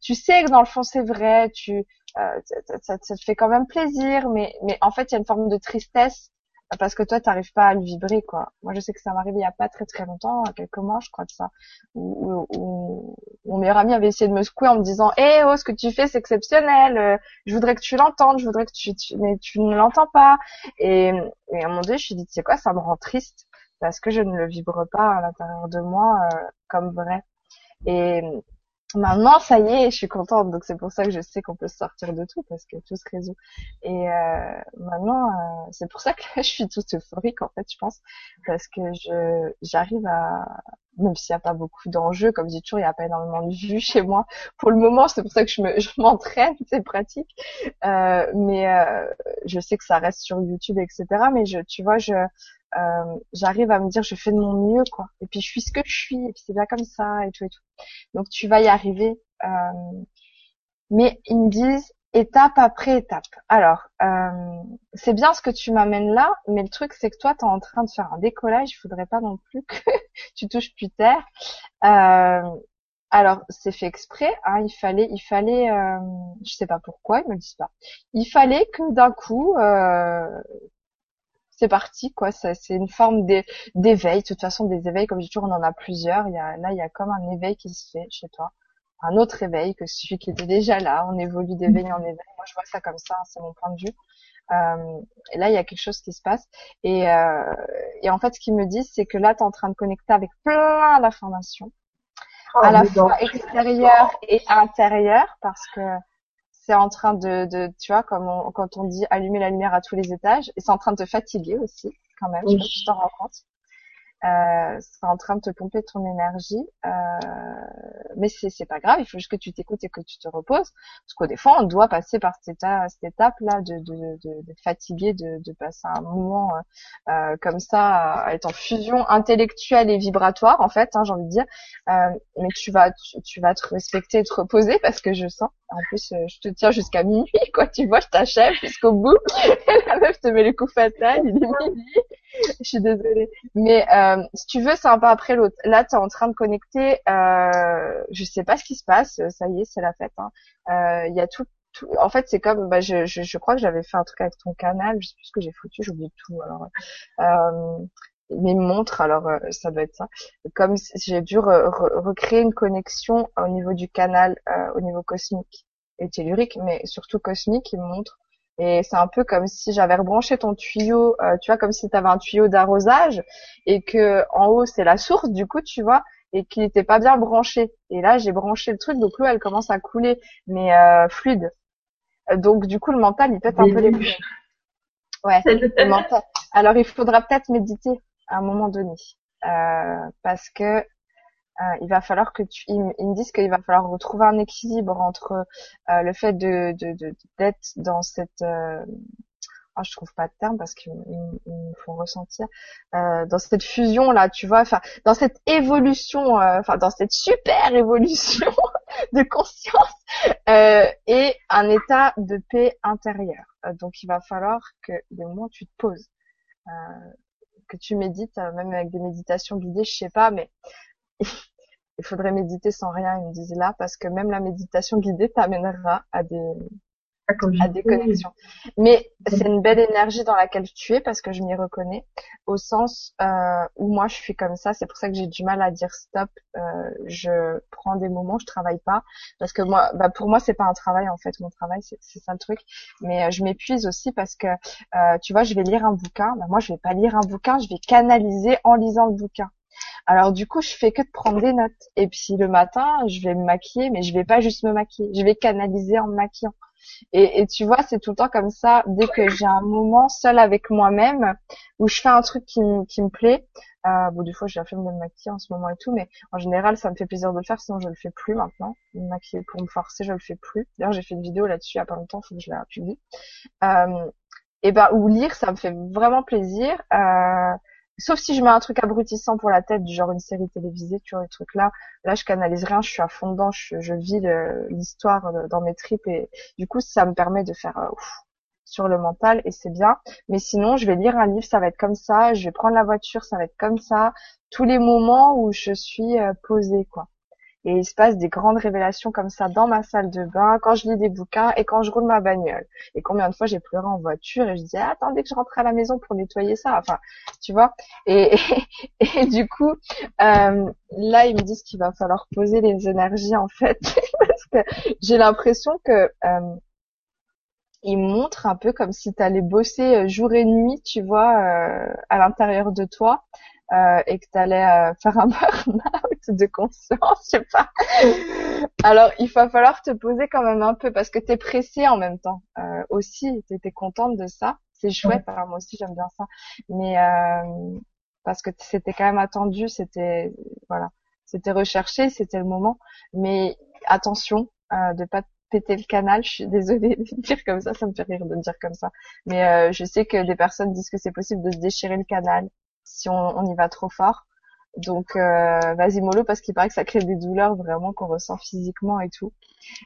tu sais que dans le fond c'est vrai, tu, euh, ça, ça, te fait quand même plaisir, mais mais en fait il y a une forme de tristesse parce que toi t'arrives pas à le vibrer quoi. Moi je sais que ça m'arrive il y a pas très très longtemps, quelques mois je crois de ça, où, où, mon meilleur ami avait essayé de me secouer en me disant "Eh oh ce que tu fais c'est exceptionnel, euh, je voudrais que tu l'entendes, je voudrais que tu, mais tu ne l'entends pas." Et, et à moment donné je suis dit "Tu quoi, ça me rend triste parce que je ne le vibre pas à l'intérieur de moi euh, comme vrai." Et Maintenant, ça y est, je suis contente. Donc c'est pour ça que je sais qu'on peut sortir de tout parce que tout se résout. Et euh, maintenant, euh, c'est pour ça que je suis toute euphorique en fait, je pense, parce que je j'arrive à même s'il n'y a pas beaucoup d'enjeux, comme je dis toujours, il n'y a pas énormément de vues chez moi. Pour le moment, c'est pour ça que je me, je m'entraîne, c'est pratique. Euh, mais euh, je sais que ça reste sur YouTube, etc. Mais je, tu vois, je, euh, j'arrive à me dire je fais de mon mieux quoi et puis je suis ce que je suis et puis c'est bien comme ça et tout et tout donc tu vas y arriver euh, mais ils me disent étape après étape. Alors, euh, c'est bien ce que tu m'amènes là, mais le truc c'est que toi, tu es en train de faire un décollage, il faudrait pas non plus que tu touches plus terre. Euh, alors, c'est fait exprès, hein, il fallait, il fallait, euh, je sais pas pourquoi, ils me le disent pas. Il fallait que d'un coup, c'est parti, quoi. C'est une forme d'éveil. De toute façon, des éveils, comme je dis toujours, on en a plusieurs. Il y a, là, il y a comme un éveil qui se fait chez toi un autre éveil que celui qui était déjà là. On évolue d'éveil en éveil. Moi, je vois ça comme ça, c'est mon point de vue. Euh, et là, il y a quelque chose qui se passe. Et, euh, et en fait, ce qu'ils me disent, c'est que là, tu es en train de connecter avec plein d'informations, oh, à la fois extérieures et intérieures, parce que c'est en train de, de tu vois, comme quand on dit allumer la lumière à tous les étages, et c'est en train de te fatiguer aussi, quand même. Je sais pas si tu t'en rends compte euh, c'est en train de te pomper ton énergie, euh, mais c'est c'est pas grave, il faut juste que tu t'écoutes et que tu te reposes, parce qu'au des fois on doit passer par cette cette étape là de de de, de fatigué, de, de passer un moment euh, comme ça à être en fusion intellectuelle et vibratoire en fait, hein, j'ai envie de dire, euh, mais tu vas tu, tu, vas te respecter et te reposer parce que je sens, en plus euh, je te tiens jusqu'à minuit quoi, tu vois, je t'achève jusqu'au bout, la meuf te met le coup fatal, il est minuit, je suis désolée, mais euh, si tu veux, c'est un pas après l'autre. Là, tu es en train de connecter. Euh, je sais pas ce qui se passe. Ça y est, c'est la fête. Hein. Euh, il y a tout, En fait, c'est comme. Bah, je, je, je, crois que j'avais fait un truc avec ton canal. Je sais plus ce que j'ai foutu. J'oublie tout. Alors, euh, mes montres. Alors, euh, ça doit être ça. Comme j'ai dû recréer une connexion au niveau du canal, euh, au niveau cosmique et tellurique, mais surtout cosmique, me montre et c'est un peu comme si j'avais rebranché ton tuyau, euh, tu vois, comme si tu avais un tuyau d'arrosage et que en haut c'est la source, du coup, tu vois, et qu'il n'était pas bien branché. Et là, j'ai branché le truc, donc l'eau elle commence à couler, mais euh, fluide. Donc du coup, le mental il pète un peu les plombs. Ouais, le mental. Alors il faudra peut-être méditer à un moment donné, euh, parce que euh, il va falloir que tu, ils, me disent qu'il va falloir retrouver un équilibre entre euh, le fait de d'être dans cette euh, oh, je trouve pas de terme parce qu'ils me font ressentir euh, dans cette fusion là, tu vois, enfin dans cette évolution, enfin dans cette super évolution de conscience et un état de paix intérieure. donc il va falloir que des moments tu te poses, que tu médites, même avec des méditations guidées, je sais pas, mais il faudrait méditer sans rien, ils me disent là, parce que même la méditation guidée t'amènera à des, à des connexions. Mais c'est une belle énergie dans laquelle tu es parce que je m'y reconnais au sens euh, où moi je suis comme ça. C'est pour ça que j'ai du mal à dire stop. Euh, je prends des moments, je travaille pas parce que moi, bah pour moi c'est pas un travail en fait. Mon travail c'est ça le truc. Mais euh, je m'épuise aussi parce que euh, tu vois, je vais lire un bouquin. Bah, moi je vais pas lire un bouquin, je vais canaliser en lisant le bouquin. Alors du coup, je fais que de prendre des notes. Et puis le matin, je vais me maquiller, mais je vais pas juste me maquiller, je vais canaliser en me maquillant. Et, tu vois, c'est tout le temps comme ça. Dès que j'ai un moment seul avec moi-même où je fais un truc qui, qui me plaît, euh, bon, des fois, j'ai la flemme de me maquiller en ce moment et tout, mais en général, ça me fait plaisir de le faire, sinon je le fais plus maintenant. Me maquiller pour me forcer, je le fais plus. D'ailleurs, j'ai fait une vidéo là-dessus il y a pas longtemps, faut que je la publie. Euh, et ben, ou lire, ça me fait vraiment plaisir. Euh, sauf si je mets un truc abrutissant pour la tête, du genre une série télévisée, tu vois, les trucs là. Là, je canalise rien, je suis à fond dedans, je, vis l'histoire euh, dans mes tripes et du coup, ça me permet de faire euh, ouf, sur le mental et c'est bien. Mais sinon, je vais lire un livre, ça va être comme ça. Je vais prendre la voiture, ça va être comme ça. Tous les moments où je suis euh, posée, quoi. Et il se passe des grandes révélations comme ça dans ma salle de bain, quand je lis des bouquins et quand je roule ma bagnole. Et combien de fois j'ai pleuré en voiture et je disais ah, attendez que je rentre à la maison pour nettoyer ça. Enfin, tu vois. Et, du coup, euh, là ils me disent qu'il va falloir poser les énergies en fait parce que j'ai l'impression que euh, montrent un peu comme si tu allais bosser euh, jour et nuit, tu vois, euh, à l'intérieur de toi euh, et que tu allais euh, faire un burn-out de conscience, je sais pas. Alors, il va falloir te poser quand même un peu parce que tu es pressé en même temps euh, aussi. Tu étais contente de ça. C'est chouette. Alors, moi aussi, j'aime bien ça. Mais euh, parce que c'était quand même attendu, c'était voilà, c'était recherché, c'était le moment. Mais attention euh, de pas péter le canal. Je suis désolée de dire comme ça, ça me fait rire de dire comme ça. Mais euh, je sais que des personnes disent que c'est possible de se déchirer le canal si on, y va trop fort. Donc euh, vas-y mollo parce qu'il paraît que ça crée des douleurs vraiment qu'on ressent physiquement et tout.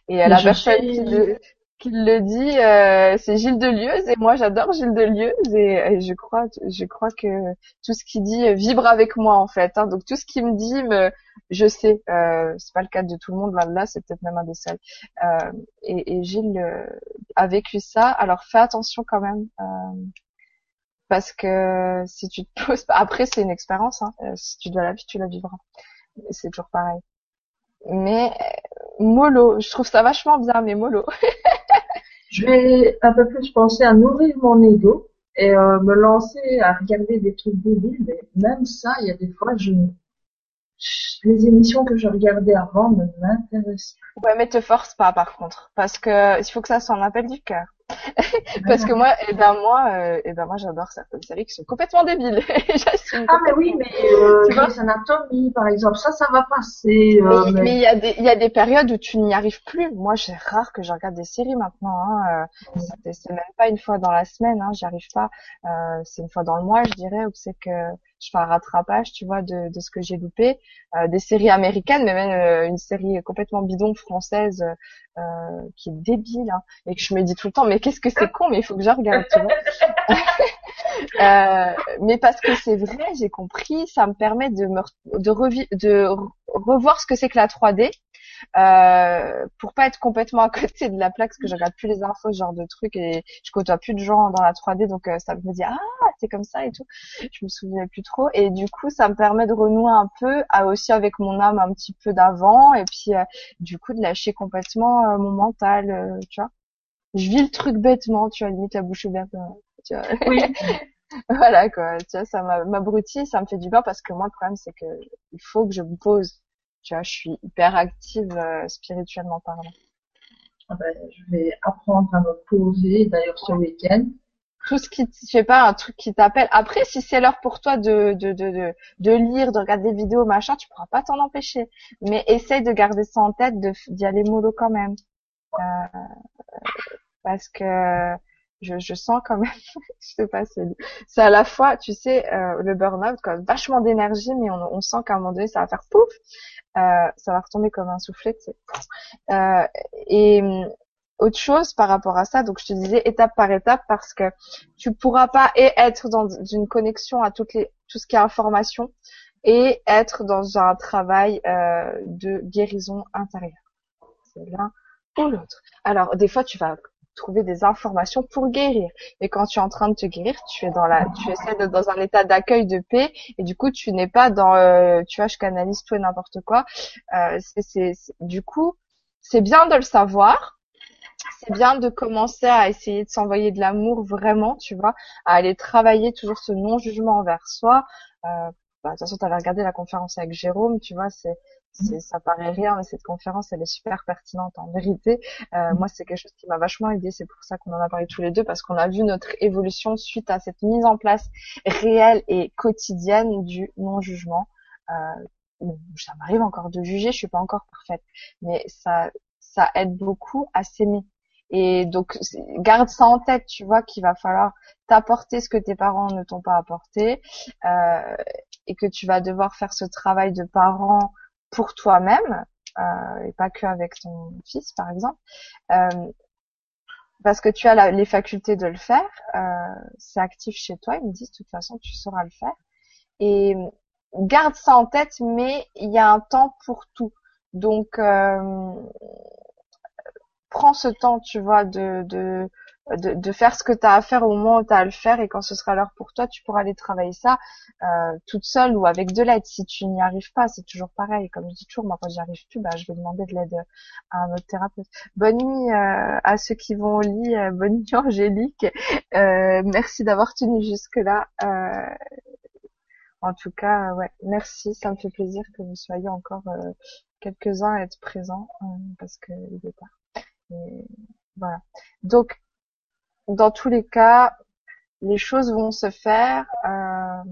Et la personne qui qui le dit, euh, c'est Gilles Delieuse et moi j'adore Gilles Delieuse et, et, je crois, je crois que tout ce qu'il dit vibre avec moi en fait. Hein. donc tout ce qu'il me dit, me, je sais. Euh, c'est pas le cas de tout le monde là, là c'est peut-être même un des seuls. Euh, et, et, Gilles euh, a vécu ça. Alors fais attention quand même. Euh, parce que si tu te poses après c'est une expérience hein. Euh, si tu dois la vivre tu la vivras. C'est toujours pareil. Mais mollo. Je trouve ça vachement bien mais mollo. Je vais un peu plus penser à nourrir mon ego et euh, me lancer à regarder des trucs débiles mais même ça il y a des fois je les émissions que je regardais avant ne m'intéressent ouais mais te force pas par contre parce que il faut que ça soit un appel du cœur parce que moi, et eh ben moi, euh, eh ben moi j'adore certaines séries qui sont complètement débiles. ah mais oui, mais euh, tu vois, Anatomy par exemple, ça, ça va passer. Euh, mais il y a des, il y a des périodes où tu n'y arrives plus. Moi, c'est rare que je regarde des séries maintenant. Hein. Euh, c'est même pas une fois dans la semaine, hein, j'y arrive pas. Euh, c'est une fois dans le mois, je dirais, où c'est que je fais un rattrapage, tu vois, de, de ce que j'ai loupé. Euh, des séries américaines, mais même euh, une série complètement bidon française euh, qui est débile, hein, et que je me dis tout le temps, mais qu'est-ce que c'est con, mais il faut que je regarde, tu vois. mais parce que c'est vrai, j'ai compris, ça me permet de me de, de revoir ce que c'est que la 3D euh, pour pas être complètement à côté de la plaque, parce que je regarde plus les infos, ce genre de trucs, et je côtoie plus de gens dans la 3D, donc euh, ça me dit ah c'est comme ça et tout. Je me souvenais plus trop, et du coup ça me permet de renouer un peu, à, aussi avec mon âme un petit peu d'avant, et puis euh, du coup de lâcher complètement mon mental, tu vois. Je vis le truc bêtement, tu vois, limite la bouche ouverte. Tu vois. Oui. voilà quoi, tu vois, ça m'abrutit, ça me fait du bien parce que moi le problème c'est que il faut que je me pose tu vois, je suis hyper active euh, spirituellement parlant. Ah ben, je vais apprendre à me poser, d'ailleurs ce week-end. Tout ce qui, je sais pas, un truc qui t'appelle. Après, si c'est l'heure pour toi de, de, de, de, de lire, de regarder des vidéos, machin, tu pourras pas t'en empêcher. Mais essaye de garder ça en tête, d'y aller mollo quand même. Euh, parce que je, sens quand même, je sais pas, c'est à la fois, tu sais, euh, le burn-out, quoi, vachement d'énergie, mais on, sent qu'à un moment donné, ça va faire pouf, euh, ça va retomber comme un soufflet, tu sais. Euh, et hum, autre chose par rapport à ça, donc je te disais étape par étape parce que tu pourras pas et être dans une connexion à toutes les, tout ce qui est information et être dans un travail de guérison intérieure. C'est l'un ou l'autre. Alors des fois tu vas trouver des informations pour guérir. Et quand tu es en train de te guérir, tu es dans la, tu essaies d'être dans un état d'accueil de paix, et du coup, tu n'es pas dans, euh, tu vois, je canalise tout et n'importe quoi. Euh, c'est, du coup, c'est bien de le savoir. C'est bien de commencer à essayer de s'envoyer de l'amour vraiment, tu vois, à aller travailler toujours ce non-jugement envers soi. Euh, bah, de toute façon, tu avais regardé la conférence avec Jérôme, tu vois, c'est ça paraît rien, mais cette conférence, elle est super pertinente en vérité. Euh, mm. moi, c'est quelque chose qui m'a vachement aidé. C'est pour ça qu'on en a parlé tous les deux, parce qu'on a vu notre évolution suite à cette mise en place réelle et quotidienne du non-jugement. Euh, ça m'arrive encore de juger, je suis pas encore parfaite, mais ça, ça aide beaucoup à s'aimer. Et donc, garde ça en tête, tu vois, qu'il va falloir t'apporter ce que tes parents ne t'ont pas apporté, euh, et que tu vas devoir faire ce travail de parent pour toi-même euh, et pas que avec ton fils par exemple euh, parce que tu as les facultés de le faire euh, c'est actif chez toi ils me disent de toute façon tu sauras le faire. Et garde ça en tête mais il y a un temps pour tout. Donc prends ce temps tu vois de, de de, de, faire ce que tu as à faire au moment où tu as à le faire et quand ce sera l'heure pour toi, tu pourras aller travailler ça euh, toute seule ou avec de l'aide. Si tu n'y arrives pas, c'est toujours pareil. Comme je dis toujours, moi quand j'y arrive plus, bah, je vais demander de l'aide à un autre thérapeute. Bonne nuit euh, à ceux qui vont au lit. Euh, bonne nuit Angélique. Euh, merci d'avoir tenu jusque-là. en tout cas, ouais, merci. Ça me fait plaisir que vous soyez encore quelques-uns à être présents parce que il est tard. Voilà. Donc, dans tous les cas, les choses vont se faire. Euh,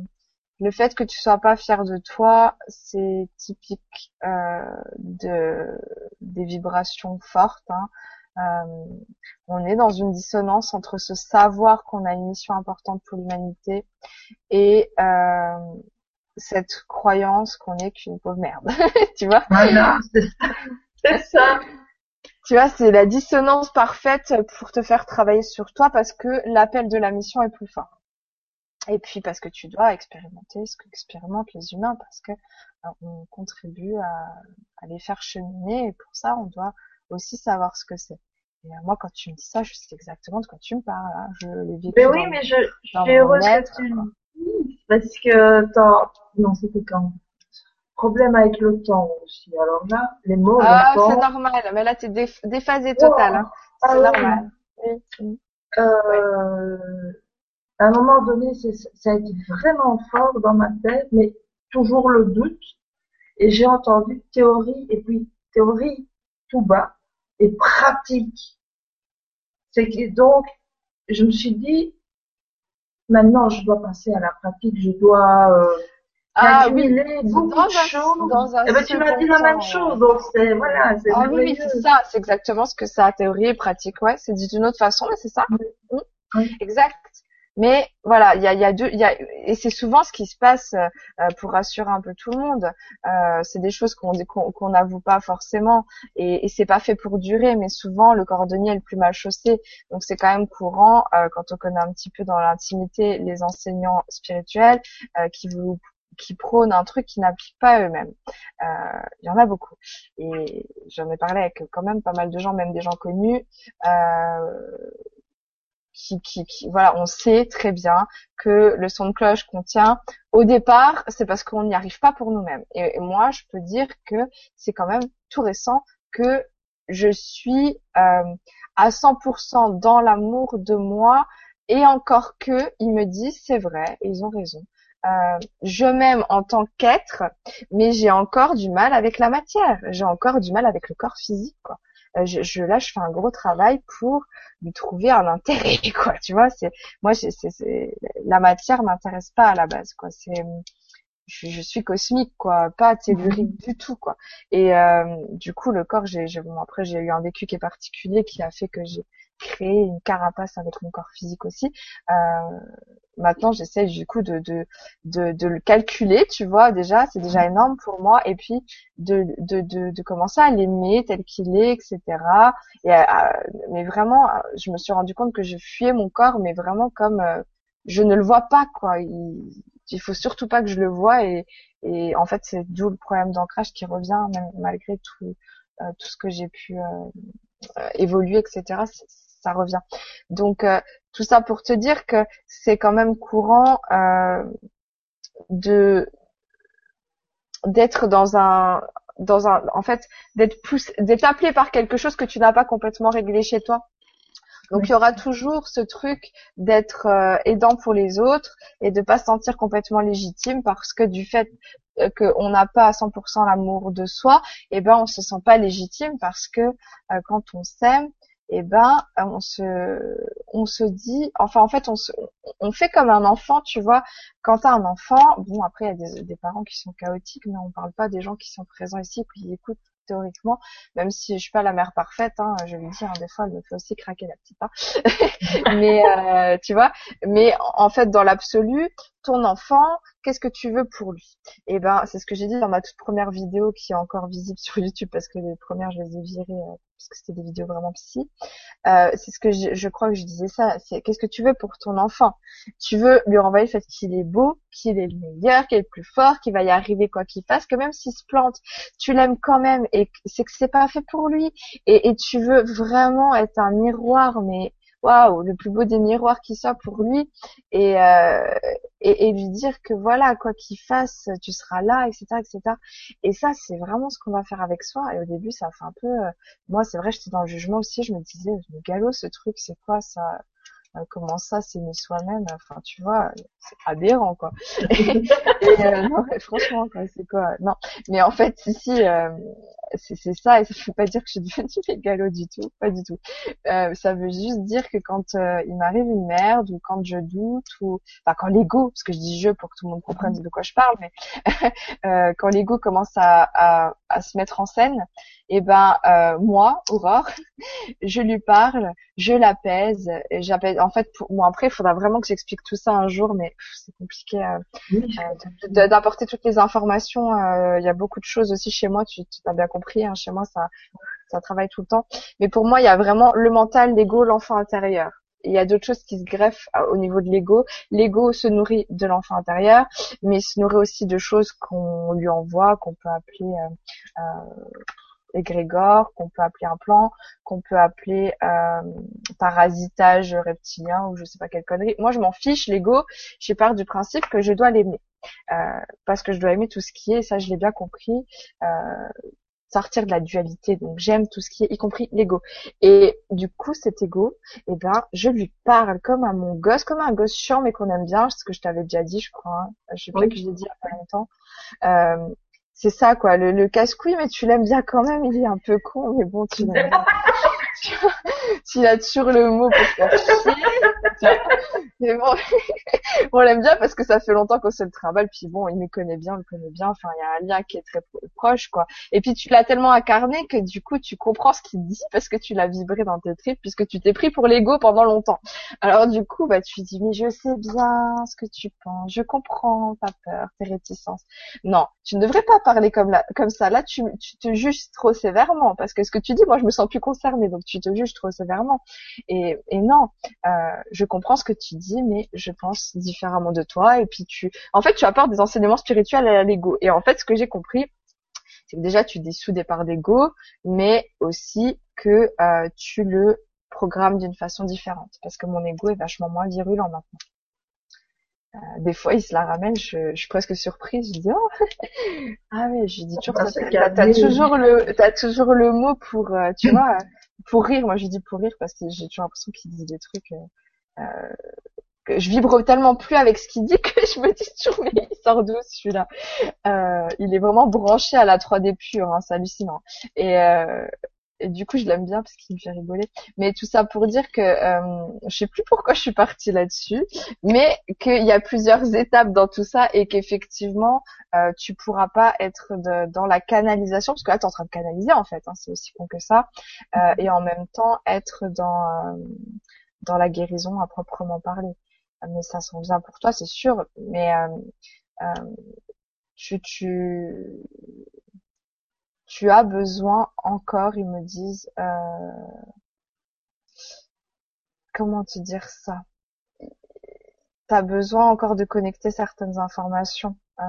le fait que tu sois pas fier de toi, c'est typique euh, de des vibrations fortes. Hein. Euh, on est dans une dissonance entre ce savoir qu'on a une mission importante pour l'humanité et euh, cette croyance qu'on est qu'une pauvre merde. tu vois? Voilà, c'est ça. Tu vois, c'est la dissonance parfaite pour te faire travailler sur toi parce que l'appel de la mission est plus fort. Et puis parce que tu dois expérimenter ce qu'expérimentent les humains parce que euh, on contribue à, les faire cheminer et pour ça on doit aussi savoir ce que c'est. Et euh, moi quand tu me dis ça, je sais exactement de quoi tu me parles. Hein. Je l'ai vécu. Mais oui, mais je, je suis heureuse que tu le dises parce que non c'était quand? Problème avec le temps aussi. Alors là, les mots. Ah, c'est normal. Mais là, t'es déphasé total. Hein. C'est ah normal. Oui. Euh, à un moment donné, ça a été vraiment fort dans ma tête, mais toujours le doute. Et j'ai entendu théorie et puis théorie tout bas et pratique. C'est que donc, je me suis dit, maintenant je dois passer à la pratique, je dois euh, ah oui, beaucoup dans de choses. Dans un eh ben, tu m'as dit la même chose, donc c'est voilà, c'est ah, oui, c'est ça, c'est exactement ce que ça, théorie et pratique, ouais, c'est dit d'une autre façon, mais c'est ça. Mmh. Exact. Mais voilà, il y a, y a deux, y a, et c'est souvent ce qui se passe euh, pour rassurer un peu tout le monde. Euh, c'est des choses qu'on qu'on n'avoue pas forcément, et, et c'est pas fait pour durer. Mais souvent, le cordonnier est le plus mal chaussé, donc c'est quand même courant euh, quand on connaît un petit peu dans l'intimité les enseignants spirituels euh, qui vous qui prônent un truc qui n'appliquent pas eux-mêmes. Euh, il y en a beaucoup. Et j'en ai parlé avec quand même pas mal de gens, même des gens connus. Euh, qui, qui, qui, voilà, on sait très bien que le son de cloche contient, au départ, c'est parce qu'on n'y arrive pas pour nous-mêmes. Et, moi, je peux dire que c'est quand même tout récent que je suis euh, à 100% dans l'amour de moi et encore que ils me disent c'est vrai, ils ont raison. Euh, je m'aime en tant qu'être, mais j'ai encore du mal avec la matière. J'ai encore du mal avec le corps physique. Quoi. Euh, je, je, là, je fais un gros travail pour lui trouver un intérêt. Quoi, tu vois, c'est moi, c'est, la matière m'intéresse pas à la base. Quoi, c'est je, je, suis cosmique quoi pas tellurique mhm. du tout quoi et euh, du coup le corps j'ai bon, après j'ai eu un vécu qui est particulier qui a fait que j'ai créer une carapace avec mon corps physique aussi. Euh, maintenant, j'essaie du coup de, de, de, de, le calculer, tu vois, déjà, c'est déjà énorme pour moi, et puis de, de, de, de commencer à l'aimer tel qu'il est, etc. Et, euh, mais vraiment, je me suis rendu compte que je fuyais mon corps, mais vraiment comme euh, je ne le vois pas, quoi. Il, il faut surtout pas que je le vois, et, et en fait, c'est d'où le problème d'ancrage qui revient, même malgré tout, euh, tout ce que j'ai pu évoluer, etc ça revient. Donc euh, tout ça pour te dire que c'est quand même courant euh, de d'être dans un dans un en fait d'être poussé d'être appelé par quelque chose que tu n'as pas complètement réglé chez toi. Donc il y aura toujours ce truc d'être euh, aidant pour les autres et de pas se sentir complètement légitime parce que du fait qu'on n'a pas à 100% l'amour de soi, et eh ben on se sent pas légitime parce que quand on s'aime, eh ben on se on se dit enfin en fait on se on fait comme un enfant tu vois. Quand t'as un enfant bon après il y a des, des parents qui sont chaotiques mais on parle pas des gens qui sont présents ici qui écoutent théoriquement, même si je suis pas la mère parfaite, hein, je le dire, hein, des fois elle me fait aussi craquer la petite hein. mais euh, tu vois, mais en fait dans l'absolu, ton enfant, qu'est-ce que tu veux pour lui? Eh ben c'est ce que j'ai dit dans ma toute première vidéo qui est encore visible sur YouTube parce que les premières je les ai virées euh, parce que c'était des vidéos vraiment psy. Euh, c'est ce que je, crois que je disais ça. C'est qu'est-ce que tu veux pour ton enfant? Tu veux lui renvoyer le fait qu'il est beau, qu'il est le meilleur, qu'il est le plus fort, qu'il va y arriver quoi qu'il fasse, que même s'il se plante, tu l'aimes quand même et c'est que c'est pas fait pour lui. Et tu veux vraiment être un miroir, mais waouh, le plus beau des miroirs qui soit pour lui et, euh, lui dire que voilà, quoi qu'il fasse, tu seras là, etc., etc. Et ça, c'est vraiment ce qu'on va faire avec soi. Et au début, ça fait un peu, euh, moi, c'est vrai, j'étais dans le jugement aussi, je me disais, le galop, ce truc, c'est quoi ça? Comment ça s'aimer soi-même? Enfin tu vois c'est aberrant quoi. Et, euh, non franchement quoi c'est quoi? Non mais en fait si euh, c'est ça et ça ne veut pas dire que je suis devenue mégalo du tout pas du tout. Euh, ça veut juste dire que quand euh, il m'arrive une merde ou quand je doute ou enfin quand l'ego parce que je dis je pour que tout le monde comprenne de quoi je parle mais euh, quand l'ego commence à, à, à, se mettre en scène et eh ben euh, moi Aurore je lui parle je l'apaise j'apaise en fait pour moi après il faudra vraiment que j'explique tout ça un jour mais c'est compliqué euh, d'apporter toutes les informations il y a beaucoup de choses aussi chez moi tu, tu as bien compris hein, chez moi ça ça travaille tout le temps. Mais pour moi, il y a vraiment le mental, l'ego, l'enfant intérieur. il y a d'autres choses qui se greffent au niveau de l'ego. L'ego se nourrit de l'enfant intérieur, mais se nourrit aussi de choses qu'on lui envoie, qu'on peut appeler euh, égrégore, qu'on peut appeler un plan, qu'on peut appeler euh, parasitage reptilien ou je sais pas quelle connerie. Moi, je m'en fiche. L'ego, je pars du principe que je dois l'aimer. Euh, parce que je dois aimer tout ce qui est, ça je l'ai bien compris, euh, sortir de la dualité. Donc j'aime tout ce qui est, y compris l'ego. Et du coup, cet ego, eh ben, je lui parle comme à mon gosse, comme à un gosse chiant mais qu'on aime bien, ce que je t'avais déjà dit, je crois. Hein. Je sais pas que je l'ai dit il y a pas longtemps. Euh, c'est ça quoi, le, le casse-couille, mais tu l'aimes bien quand même. Il est un peu con, mais bon, tu l'aimes tu as toujours le mot pour faire chier. Mais bon, on l'aime bien parce que ça fait longtemps qu'on se le trimballe. Puis bon, il me connaît bien, il me connaît bien. Enfin, il y a un lien qui est très proche, quoi. Et puis tu l'as tellement incarné que du coup, tu comprends ce qu'il dit parce que tu l'as vibré dans tes tripes puisque tu t'es pris pour l'ego pendant longtemps. Alors du coup, bah tu dis mais je sais bien ce que tu penses, je comprends, pas peur, tes réticences. Non, tu ne devrais pas parler comme là, comme ça. Là, tu, tu te juges trop sévèrement parce que ce que tu dis, moi, je me sens plus concernée, donc tu te juges trop sévèrement. Et, et non, euh, je comprends ce que tu dis, mais je pense différemment de toi. Et puis tu, en fait, tu apportes des enseignements spirituels à l'ego. Et en fait, ce que j'ai compris, c'est que déjà tu dissous des parts d'ego, mais aussi que euh, tu le programmes d'une façon différente. Parce que mon ego est vachement moins virulent maintenant. Euh, des fois, il se la ramène, je, je suis presque surprise. Je dis oh ah mais je dis toujours t'as, t'as toujours le t'as toujours le mot pour euh, tu vois pour rire. Moi, je dis pour rire parce que j'ai toujours l'impression qu'il dit des trucs euh, que je vibre tellement plus avec ce qu'il dit que je me dis toujours mais il sort d'où celui-là euh, Il est vraiment branché à la 3D pure, hein, c'est hallucinant. Et, euh, du coup je l'aime bien parce qu'il me fait rigoler. Mais tout ça pour dire que euh, je sais plus pourquoi je suis partie là-dessus, mais qu'il y a plusieurs étapes dans tout ça et qu'effectivement euh, tu pourras pas être de, dans la canalisation parce que là tu es en train de canaliser en fait, hein, c'est aussi con que ça, euh, et en même temps être dans euh, dans la guérison à proprement parler. Mais ça sent bien pour toi, c'est sûr. Mais euh, euh, tu, tu tu as besoin encore, ils me disent, euh, comment te dire ça? Tu as besoin encore de connecter certaines informations. Euh,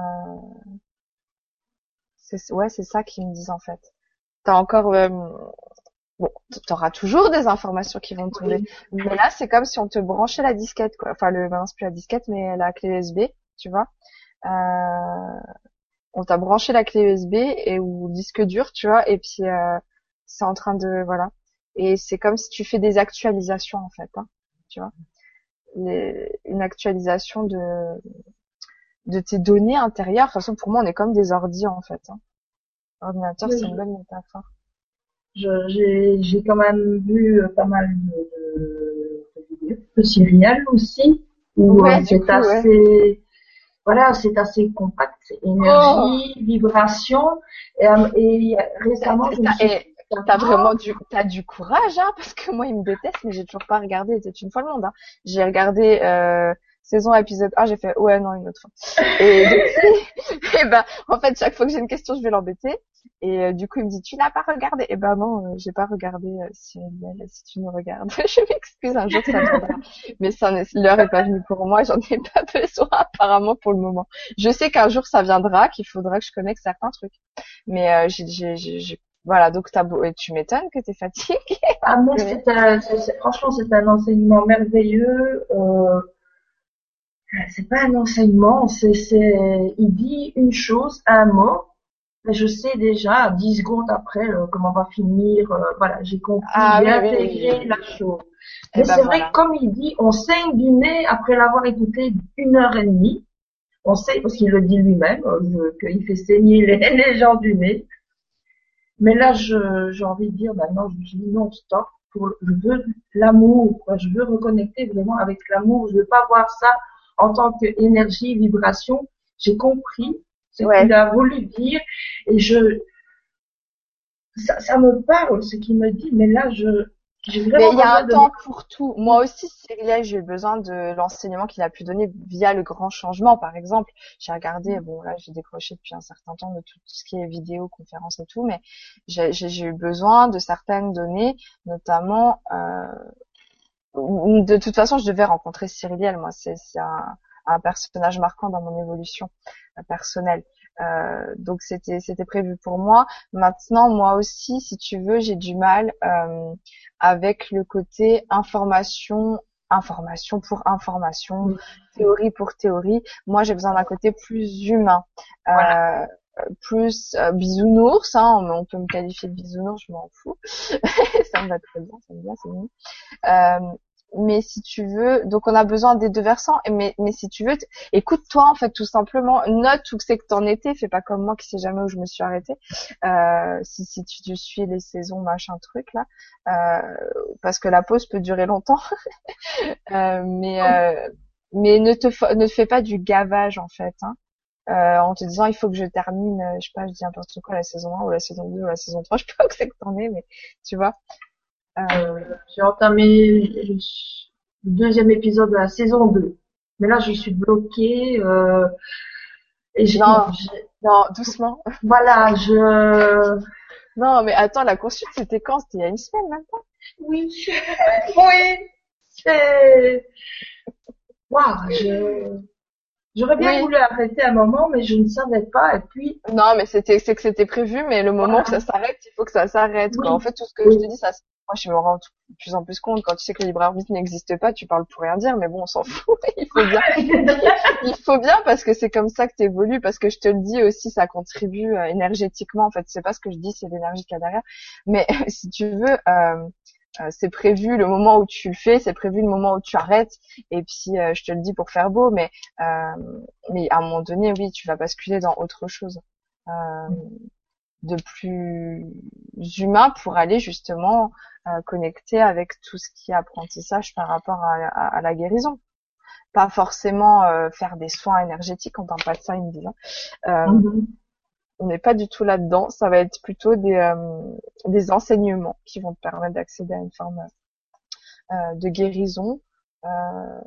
c'est ouais, c'est ça qu'ils me disent en fait. T'as encore euh, bon, t'auras toujours des informations qui vont tomber, mais là c'est comme si on te branchait la disquette quoi. Enfin le non, c'est plus la disquette, mais la clé USB, tu vois. Euh, on t'a branché la clé USB et ou le disque dur, tu vois, et puis euh, c'est en train de voilà. Et c'est comme si tu fais des actualisations en fait, hein, tu vois, une actualisation de de tes données intérieures. De toute façon, pour moi, on est comme des ordi en fait. Hein. Ordinateur, c'est une bonne métaphore. J'ai quand même vu pas mal de, de, de, de aussi, où euh, c'est assez voilà, c'est assez compact, énergie, oh. vibration. Et, euh, et récemment, je me suis... T'as vraiment du, t'as du courage, hein, parce que moi, il me déteste, mais j'ai toujours pas regardé. C'était une fois le monde. Hein. J'ai regardé euh, saison épisode 1, j'ai fait ouais non une autre fois. Et, et ben, en fait, chaque fois que j'ai une question, je vais l'embêter. Et euh, du coup, il me dit, tu n'as pas regardé? Eh ben non, euh, j'ai pas regardé. Euh, si, si tu me regardes, je m'excuse, un jour ça viendra. Mais ça, l'heure est pas venue pour moi, j'en ai pas besoin apparemment pour le moment. Je sais qu'un jour ça viendra, qu'il faudra que je connecte certains trucs. Mais j'ai, j'ai, j'ai, voilà, donc t'as beau, et tu m'étonnes que t'es fatiguée. Ah moi, c'est, franchement, c'est un enseignement merveilleux. Euh, c'est pas un enseignement, c'est, c'est, il dit une chose, un mot, mais je sais déjà, dix secondes après, euh, comment on va finir. Euh, voilà, j'ai compris, ah, j'ai intégré la chose. Mais ben c'est vrai que comme il dit, on saigne du nez après l'avoir écouté une heure et demie. On sait, parce qu'il le dit lui-même, euh, qu'il fait saigner les, les, gens du nez. Mais là, j'ai envie de dire, maintenant, je dis non, stop. Pour, je veux l'amour, je veux reconnecter vraiment avec l'amour. Je veux pas voir ça en tant qu'énergie, vibration. J'ai compris ce qu'il a voulu dire. Et je, ça, ça me parle, ce qu'il me dit, mais là, je, Mais il y a un temps pour tout. Moi aussi, Cyril, j'ai eu besoin de l'enseignement qu'il a pu donner via le grand changement, par exemple. J'ai regardé, bon là, j'ai décroché depuis un certain temps de tout ce qui est vidéo, conférence et tout, mais j'ai eu besoin de certaines données, notamment. Euh, de toute façon, je devais rencontrer Cyriliel. Moi, c'est un, un personnage marquant dans mon évolution euh, personnelle. Euh, donc c'était c'était prévu pour moi. Maintenant, moi aussi, si tu veux, j'ai du mal euh, avec le côté information information pour information, théorie pour théorie. Moi, j'ai besoin d'un côté plus humain. Euh, plus euh, bisounours, hein, on, peut me qualifier de bisounours, je m'en fous. ça me va très bien, ça me va, c'est mignon. Euh, mais si tu veux, donc on a besoin des deux versants. Mais, mais si tu veux, écoute-toi en fait tout simplement, note où c'est que t'en étais. Fais pas comme moi qui sais jamais où je me suis arrêtée. Euh, si, si tu, suis les saisons machin truc là, euh, parce que la pause peut durer longtemps. euh, mais euh, mais ne te ne te fais pas du gavage en fait. Hein. Euh, en te disant il faut que je termine, euh, je sais pas, je dis n'importe quoi la saison 1 ou la saison 2 ou la saison 3, je sais pas où c'est que t'en es, mais tu vois. Euh, j'ai entamé le deuxième épisode de la saison 2. Mais là, je suis bloquée. Euh, et non, non, doucement. Voilà, je... Non, mais attends, la consulte, c'était quand? C'était il y a une semaine maintenant Oui. oui. C'est... Waouh, je... J'aurais bien voulu arrêter un moment, mais je ne savais pas. Et puis. Non, mais c'était, c'est que c'était prévu, mais le moment où ça s'arrête, il faut que ça s'arrête. En fait, tout ce que je te dis, ça, moi, je me rends de plus en plus compte. Quand tu sais que le libre arbitre n'existe pas, tu parles pour rien dire, mais bon, on s'en fout. il faut bien. il faut bien parce que c'est comme ça que tu évolues, parce que je te le dis aussi, ça contribue euh, énergétiquement. En fait, c'est pas ce que je dis, c'est l'énergie qu'il y a derrière. Mais si tu veux. Euh, euh, c'est prévu le moment où tu le fais, c'est prévu le moment où tu arrêtes. Et puis, euh, je te le dis pour faire beau, mais euh, mais à un moment donné, oui, tu vas basculer dans autre chose de plus humain pour aller justement connecter avec tout ce qui est apprentissage par rapport à, la guérison. Pas forcément faire des soins énergétiques, on parle pas de ça, il me dit. Mm-hmm on n'est pas du tout là-dedans. Ça va être plutôt des, euh, des enseignements qui vont te permettre d'accéder à une forme euh, de guérison. Euh,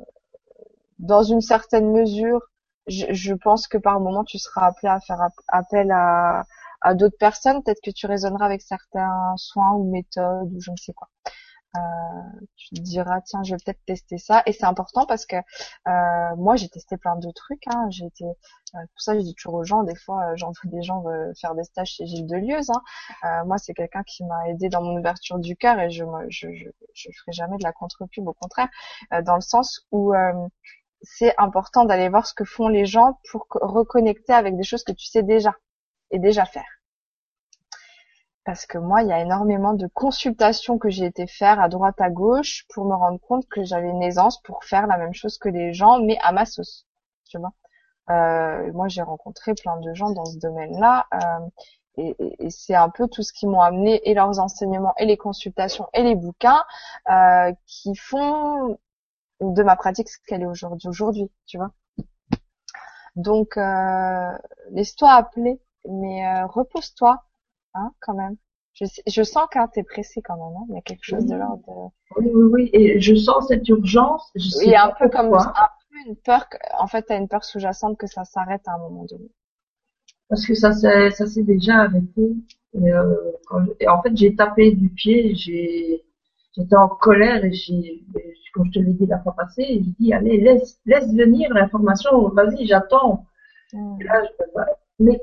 dans une certaine mesure, je, je, pense que par moment tu seras appelé à faire appel à, à d'autres personnes. Peut-être que tu raisonneras avec certains soins ou méthodes ou je ne sais quoi. Euh, tu te diras tiens je vais peut-être tester ça et c'est important parce que euh, moi j'ai testé plein de trucs hein. j'ai été euh, pour ça je dis toujours aux gens des fois j'envoie des gens faire des stages chez Gilles Delieuse hein. moi c'est quelqu'un qui m'a aidé dans mon ouverture du cœur et je je, je, je ferai jamais de la contre-pub au contraire dans le sens où c'est important d'aller voir ce que font les gens pour reconnecter avec des choses que tu sais déjà et déjà faire parce que moi, il y a énormément de consultations que j'ai été faire à droite à gauche pour me rendre compte que j'avais une aisance pour faire la même chose que les gens, mais à ma sauce. Tu vois. Euh, moi, j'ai rencontré plein de gens dans ce domaine-là, euh, et, et, c'est un peu tout ce qui m'ont amené et leurs enseignements et les consultations et les bouquins euh, qui font de ma pratique ce qu'elle est aujourd'hui. Aujourd'hui, tu vois. Donc, euh, laisse-toi appeler, mais euh, repose-toi Hein, quand même. Je, je sens quand t'es pressé quand même, hein. il y a quelque chose de l'ordre de... Oui, oui, oui, et je sens cette urgence. Je oui, un peu comme un peu une peur, que, en fait, t'as une peur sous-jacente que ça s'arrête à un moment donné. Parce que ça s'est, ça s'est déjà arrêté. Et, euh, et en fait, j'ai tapé du pied, j'ai, j'étais en colère et j'ai, comme je te l'ai dit la fois passée, j'ai dit, allez, laisse, laisse venir l'information, vas-y, j'attends. Mmh. Là, je. Mais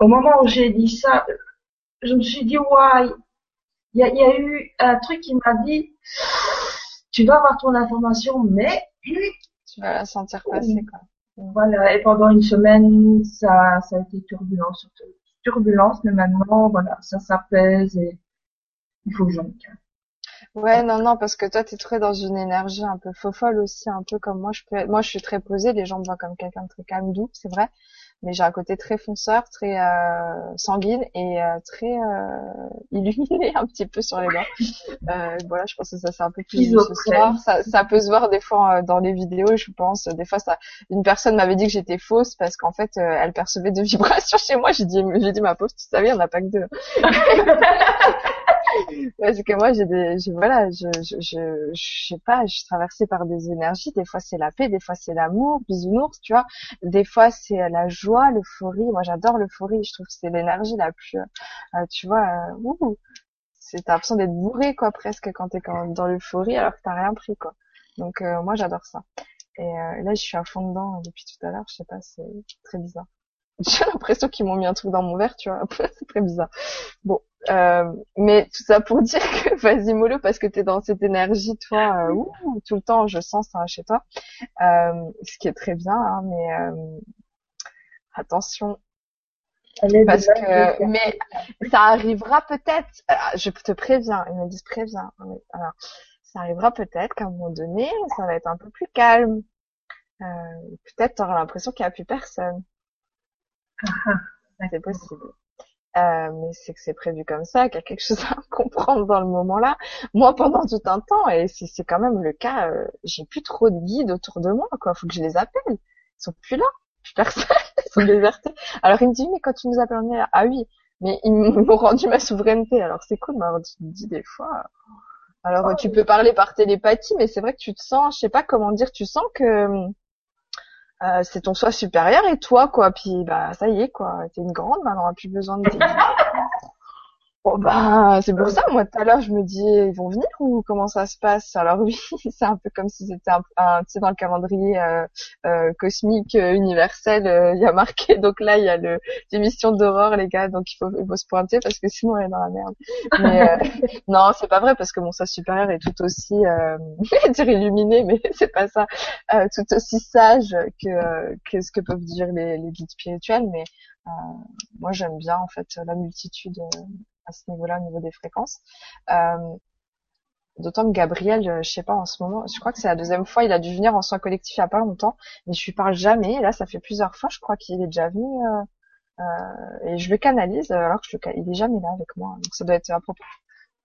au moment où j'ai dit ça, je me suis dit, ouais, il y a, y a, eu un truc qui m'a dit, tu vas avoir ton information, mais tu vas la sentir passer, quoi. Voilà, et pendant une semaine, ça, ça a été turbulence, turbulence, mais maintenant, voilà, ça s'apaise et il faut que j'en. Ouais, non, non, parce que toi, t'es très dans une énergie un peu folle aussi, un peu comme moi. Je peux, moi, je suis très posée. Les gens me voient comme quelqu'un de très calme, doux, c'est vrai mais j'ai un côté très fonceur, très euh, sanguine et euh, très euh, illuminé un petit peu sur les dents. Euh, voilà, je pense que ça c'est un peu plus ce soir. Ça, ça, peut se voir des fois euh, dans les vidéos, je pense. Des fois, ça, une personne m'avait dit que j'étais fausse parce qu'en fait, elle percevait de vibrations chez moi. J'ai dit, j'ai dit ma pauvre, tu savais, on n'a pas que deux. Parce que moi, j'ai des, voilà, je, je, je, je sais pas, je suis traversée par des énergies. Des fois, c'est la paix, des fois, c'est l'amour, bisounours, tu vois. Des fois, c'est la joie, l'euphorie. Moi, j'adore l'euphorie. Je trouve que c'est l'énergie la plus, euh, tu vois, euh, c'est t'as l'impression d'être bourré, quoi, presque quand t'es dans l'euphorie, alors que t'as rien pris, quoi. Donc, euh, moi, j'adore ça. Et euh, là, je suis à fond dedans depuis tout à l'heure. Je sais pas, c'est très bizarre. J'ai l'impression qu'ils m'ont mis un truc dans mon verre, tu vois. c'est très bizarre. Bon, euh, mais tout ça pour dire que vas-y mollo parce que t'es dans cette énergie, toi, euh, ouh, tout le temps, je sens ça chez toi, euh, ce qui est très bien, hein, mais euh, attention. Parce que, mais ça arrivera peut-être. Je te préviens, ils me disent préviens. Alors, ça arrivera peut-être qu'à un moment donné, ça va être un peu plus calme. Euh, peut-être tu auras l'impression qu'il n'y a plus personne. c'est possible. Euh, mais c'est que c'est prévu comme ça, qu'il y a quelque chose à comprendre dans le moment-là. Moi, pendant tout un temps, et c'est quand même le cas, euh, j'ai plus trop de guides autour de moi, quoi. Faut que je les appelle. Ils sont plus là. Plus personne. Ils sont désertés. Alors il me dit, mais quand tu nous as permis, ah oui, mais ils m'ont rendu ma souveraineté. Alors c'est cool de m'avoir dit des fois. Alors tu peux parler par télépathie, mais c'est vrai que tu te sens, je sais pas comment dire, tu sens que euh, c'est ton soi supérieur et toi quoi. Puis bah ça y est quoi. T'es une grande maintenant on plus besoin de Bon bah c'est pour ça moi tout à l'heure je me dis ils vont venir ou comment ça se passe? Alors oui c'est un peu comme si c'était un, un tu sais dans le calendrier euh, euh, cosmique euh, universel euh, il y a marqué donc là il y a le l'émission d'aurore les gars donc il faut, il faut se pointer parce que sinon on est dans la merde. Mais non c'est pas vrai parce que mon soi supérieur est tout aussi dire illuminé mais c'est pas ça. Tout aussi sage que que ce que peuvent dire les, les guides spirituels mais moi j'aime bien en fait la multitude à ce niveau-là, au niveau des fréquences. Euh, D'autant que Gabriel, euh, je sais pas en ce moment, je crois que c'est la deuxième fois, il a dû venir en soins collectifs il y a pas longtemps, mais je lui parle jamais. Et là, ça fait plusieurs fois, je crois qu'il est déjà venu euh, euh, et je le canalise alors que je le, il est jamais là avec moi. Donc ça doit être à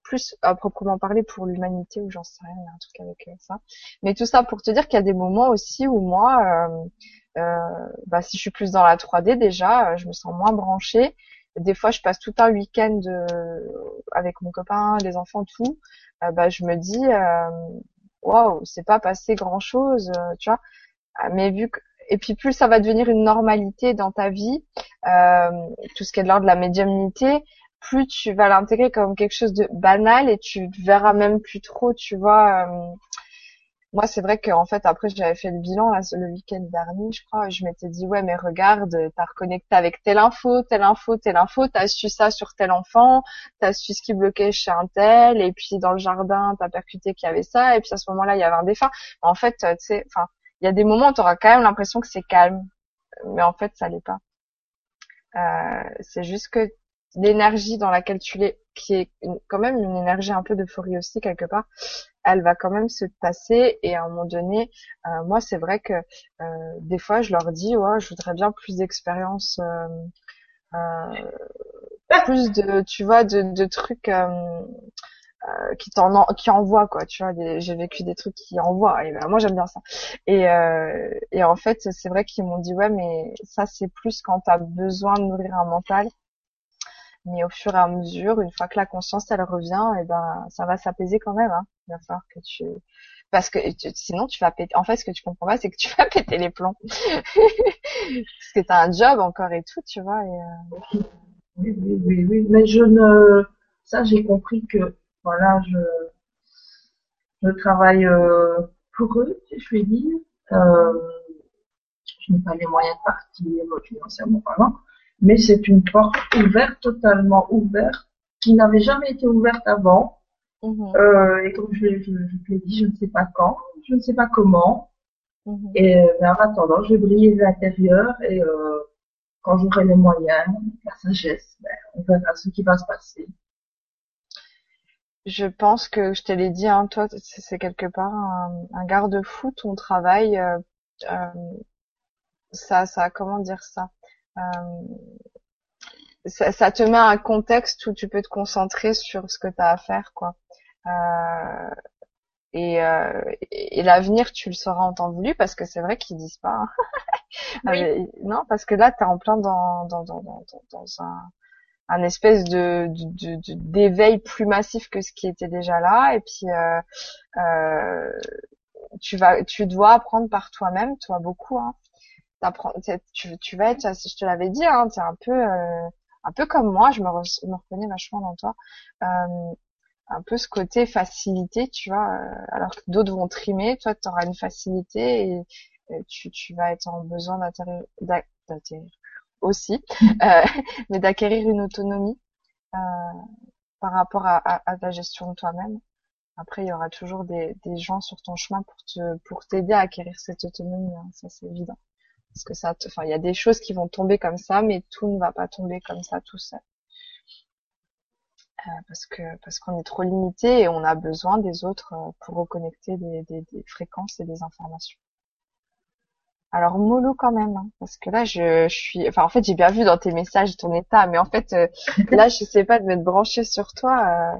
plus à proprement parler pour l'humanité ou j'en sais rien, un truc avec euh, ça. Mais tout ça pour te dire qu'il y a des moments aussi où moi, bah, si je suis plus dans la 3D déjà, je me sens moins branchée des fois je passe tout un week-end euh, avec mon copain, les enfants, tout, euh, bah je me dis euh, waouh, c'est pas passé grand chose, tu vois. Mais vu que et puis plus ça va devenir une normalité dans ta vie, tout ce qui est de l'ordre de la médiumnité, plus tu vas l'intégrer comme quelque chose de banal et tu verras même plus trop, tu vois moi, c'est vrai qu'en fait, après, j'avais fait le bilan là, le week-end dernier, je crois. Je m'étais dit, ouais, mais regarde, t'as reconnecté avec telle info, telle info, telle info, t'as su ça sur tel enfant, t'as su ce qui bloquait chez un tel, et puis dans le jardin, t'as percuté qu'il y avait ça, et puis à ce moment-là, il y avait un défunt. En fait, tu sais, enfin, il y a des moments où t'auras quand même l'impression que c'est calme, mais en fait, ça l'est pas. Euh, c'est juste que l'énergie dans laquelle tu l'es, qui est quand même une énergie un peu d'euphorie aussi quelque part, elle va quand même se passer. Et à un moment donné, euh, moi c'est vrai que euh, des fois je leur dis ouais je voudrais bien plus d'expérience, euh, plus de tu vois de, de trucs qui t'en qui envoient quoi tu vois j'ai vécu des trucs qui envoient. Et ben, moi j'aime bien ça. Et et en fait c'est vrai qu'ils m'ont dit ouais mais ça c'est plus quand t'as besoin de nourrir un mental mais au fur et à mesure, une fois que la conscience elle revient, et eh ben ça va s'apaiser quand même. Hein. Que tu parce que sinon tu vas péter. En fait, ce que tu comprends pas, c'est que tu vas péter les plombs parce que t'as un job encore et tout, tu vois. Et, euh... oui, oui, oui, oui, mais je ne. Ça, j'ai compris que voilà, je je travaille euh, pour eux, je puis dire. Euh, je n'ai pas les moyens de partir financièrement parlant mais c'est une porte ouverte, totalement ouverte, qui n'avait jamais été ouverte avant. Mhm. Euh, et comme je, je, je te l'ai dit, je ne sais pas quand, je ne sais pas comment. Mhm. Et mais en attendant, je vais briller de l'intérieur et euh, quand j'aurai les moyens, la sagesse, ben, on verra ce qui va se passer. Je pense que je te l'ai dit, hein, toi, c'est quelque part un, un garde-fou ton travail. Euh, ça, ça, comment dire ça? Ça, ça, te met un contexte où tu peux te concentrer sur ce que tu as à faire, quoi. Euh, et, euh, et l'avenir, tu le sauras en temps voulu parce que c'est vrai qu'ils disent pas. Hein. non, parce que là, tu es en plein dans, dans, dans, dans, dans un un espèce de d'éveil plus massif que ce qui était déjà là et puis euh, euh, tu vas tu dois apprendre par toi-même toi beaucoup hein tu, vas être je te l'avais dit hein es un peu euh, un peu comme moi je me, me reconnais vachement dans toi euh, un peu ce côté facilité tu vois euh, alors que d'autres vont trimer toi tu auras une facilité et, tu, tu vas être en besoin d'atterrir aussi, euh, mais d'acquérir une autonomie euh, par rapport à, à, ta gestion de toi-même. Après, il y aura toujours des, des, gens sur ton chemin pour te pour t'aider à acquérir cette autonomie. Hein, ça, c'est évident. Parce que ça, enfin, il y a des choses qui vont tomber comme ça, mais tout ne va pas tomber comme ça tout seul. Euh, parce que parce qu'on est trop limité et on a besoin des autres euh, pour reconnecter des, des, des fréquences et des informations. Alors mollo quand même, hein, parce que là je, suis, enfin en fait j'ai bien vu dans tes messages ton état, mais en fait euh, là je sais pas de m'être branchée sur toi. Euh,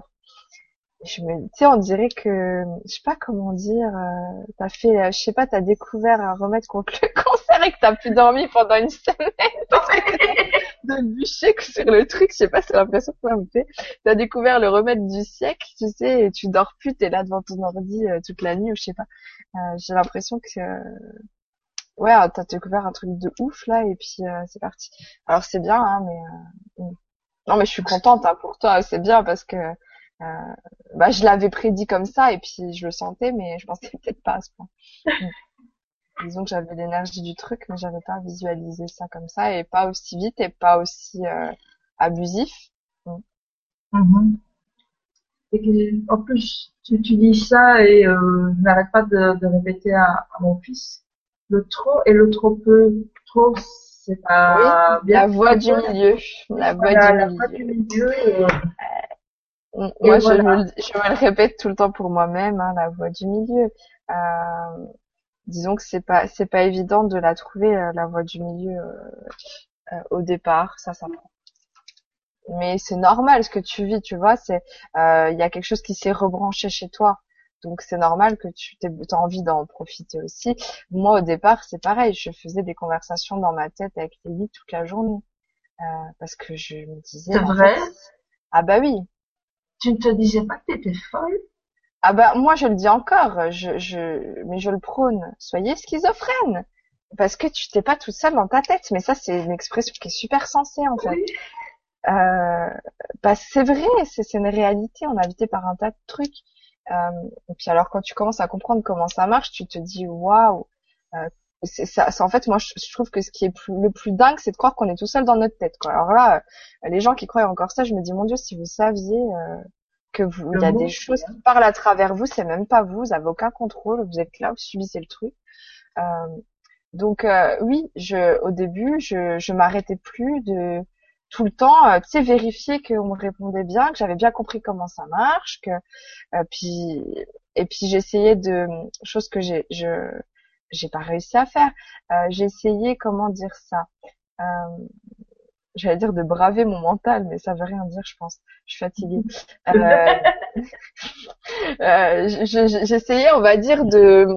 je me, tu sais, on dirait que, je sais pas comment dire, euh, t'as fait, euh, je sais pas, t'as découvert un remède contre le cancer et que t'as plus dormi pendant une semaine de bûcher sur le truc, je sais pas, c'est l'impression que ça me fait. T'as découvert le remède du siècle, tu sais, et tu dors plus, t'es là devant ton ordi toute la nuit ou je sais pas. j'ai l'impression que ouais, t'as découvert un truc de ouf là et puis euh, c'est parti. Alors c'est bien, hein, mais euh, non, mais je suis contente hein, pour toi, c'est bien parce que euh, bah je l'avais prédit comme ça et puis je le sentais, mais je pensais peut-être pas à ce point. Disons que j'avais l'énergie du truc, mais j'avais pas visualisé ça comme ça et pas aussi vite et pas aussi abusif. Mm. Mm-hmm. Et en plus, tu, tu dis ça et euh, n'arrête pas de, de répéter à, à mon fils le trop et le trop peu. Trop, c'est pas bien. La voix du milieu. La voix du milieu. Euh, moi, je, me, je, me, le répète tout le temps pour moi-même, hein, la voix du milieu. Euh, disons que c'est pas c'est pas évident de la trouver euh, la voix du milieu euh, au départ, ça ça Mais c'est normal ce que tu vis, tu vois. C'est il y a quelque chose qui s'est rebranché chez toi. Donc c'est normal que tu aies envie d'en profiter aussi. Moi au départ c'est pareil, je faisais des conversations dans ma tête avec Lily toute la journée euh, parce que je me disais. C'est vrai? Ah bah oui. Tu ne te disais pas que t'étais folle? Ah bah moi je le dis encore, je, je mais je le prône. Soyez schizophrène parce que tu t'es pas toute seule dans ta tête. Mais ça c'est une expression qui est super sensée en fait. Euh, bah c'est vrai, c'est une réalité. On est habité par un tas de trucs. Euh, et puis alors quand tu commences à comprendre comment ça marche, tu te dis waouh. Euh, c'est ça, en fait moi je, trouve que ce qui est plus, le plus dingue c'est de croire qu'on est tout seul dans notre tête quoi. Alors là euh, les gens qui croient encore ça, je me dis mon dieu si vous saviez euh, que vous il y a des choses qui parlent à travers vous, c'est même pas vous, vous avez aucun contrôle, vous êtes là, vous subissez le truc. Euh, donc oui, je au début je je m'arrêtais plus de tout le temps, euh, tu sais, vérifier qu'on me répondait bien, que j'avais bien compris comment ça marche, que euh, puis et puis j'essayais de choses que j'ai je j'ai pas réussi à faire. Euh, j'ai essayé comment dire ça. Euh, J'allais dire de braver mon mental, mais ça veut rien dire, je pense. Je suis fatiguée. Euh, J'essayais, on va dire, de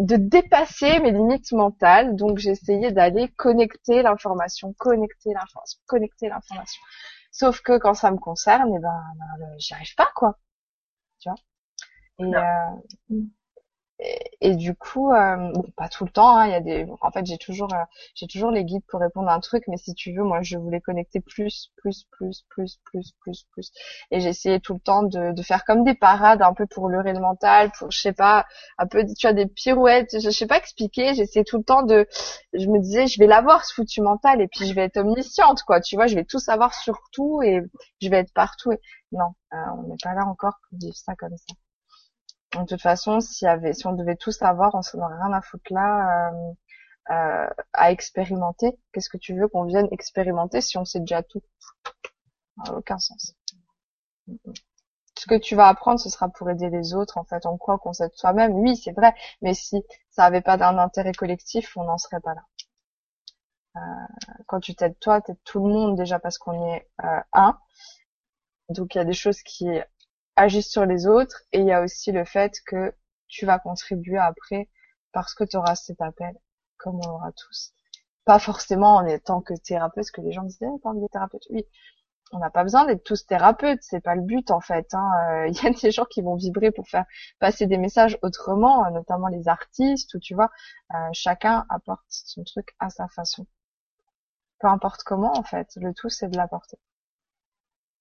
de dépasser mes limites mentales. Donc j'ai essayé d'aller connecter l'information, connecter l'information, connecter l'information. Sauf que quand ça me concerne, eh ben, ben j'y arrive pas quoi. Tu vois? Et, euh, et, du coup, euh, pas tout le temps. Hein, il y a des, en fait, j'ai toujours, euh, j'ai toujours les guides pour répondre à un truc, mais si tu veux, moi, je voulais connecter plus, plus, plus, plus, plus, plus, plus. Et essayé tout le temps de, faire comme des parades, un peu pour leurrer le mental, pour, je sais pas, un peu, tu as des pirouettes, je, sais pas expliquer. J'essayais tout le temps de, je me disais, je vais l'avoir ce foutu mental, et puis je vais être omnisciente, quoi. Tu vois, je vais tout savoir sur tout, et je vais être partout. Non, euh, on n'est pas là encore pour vivre ça comme ça. De toute façon, avait, si on devait tout savoir, on s'en aurait rien à foutre là euh, euh, à expérimenter. Qu'est-ce que tu veux qu'on vienne expérimenter si on sait déjà tout? Ça n'a aucun sens. Ce que tu vas apprendre, ce sera pour aider les autres. En fait, on croit qu'on sait de soi-même. Oui, c'est vrai. Mais si ça n'avait pas d'un intérêt collectif, on n'en serait pas là. Euh, quand tu t'aides toi, t'aides tout le monde déjà parce qu'on est euh, un. Donc il y a des choses qui agissent sur les autres et il y a aussi le fait que tu vas contribuer après parce que tu auras cet appel comme on l'aura tous pas forcément en étant que thérapeute que les gens disaient eh, tant que thérapeute oui on n'a pas besoin d'être tous thérapeutes, c'est pas le but en fait. Hein. Euh, il y a des gens qui vont vibrer pour faire passer des messages autrement, euh, notamment les artistes, ou tu vois, euh, chacun apporte son truc à sa façon. Peu importe comment en fait, le tout c'est de l'apporter.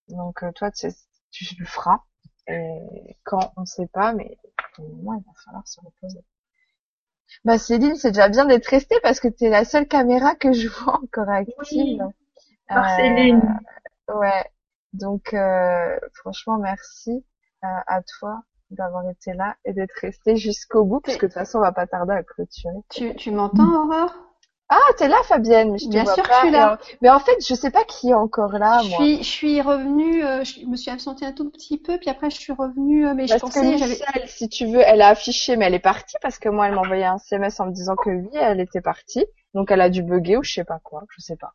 Donc toi tu, tu le feras, et quand on ne sait pas, mais au moins il va falloir se reposer. Bah Céline, c'est déjà bien d'être restée parce que tu es la seule caméra que je vois encore active. Oui. Céline. Ouais. Donc euh, franchement merci euh, à toi d'avoir été là et d'être resté jusqu'au bout parce que de toute façon on va pas tarder à clôturer. Tu, tu m'entends Aurore? Ah t'es là Fabienne mais je te Bien vois sûr pas. que je suis là. Mais en fait je sais pas qui est encore là je moi. suis je suis revenue euh, je me suis absentée un tout petit peu puis après je suis revenue euh, mais je Parce que pensais Michel, si tu veux, elle a affiché, mais elle est partie parce que moi, elle m'a envoyé un SMS en me disant que oui, elle était partie. Donc, elle a dû bugger ou je sais pas quoi, je sais pas.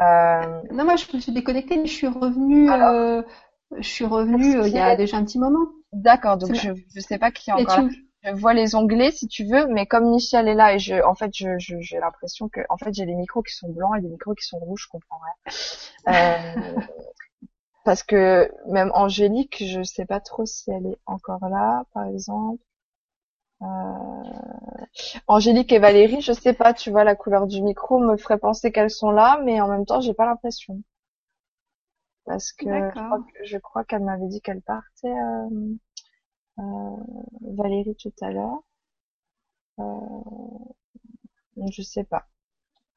Euh, non moi je me suis déconnectée mais je suis revenue euh, je suis revenue il y a déjà un petit moment. D'accord, donc je, je sais pas qui est encore là. tu Je vois les onglets si tu veux, mais comme Michel est là et je, en fait, je, je- j'ai l'impression que, en fait, j'ai des micros qui sont blancs et des micros qui sont rouges, je comprends rien. Euh, parce que même Angélique, je sais pas trop si elle est encore là, par exemple. Euh, Angélique et Valérie, je sais pas, tu vois, la couleur du micro me ferait penser qu'elles sont là, mais en même temps, j'ai pas l'impression. Parce que je D'accord. crois que- je crois qu'elle m'avait dit qu'elle partait, euh, euh, Valérie tout à l'heure. Euh, je sais pas.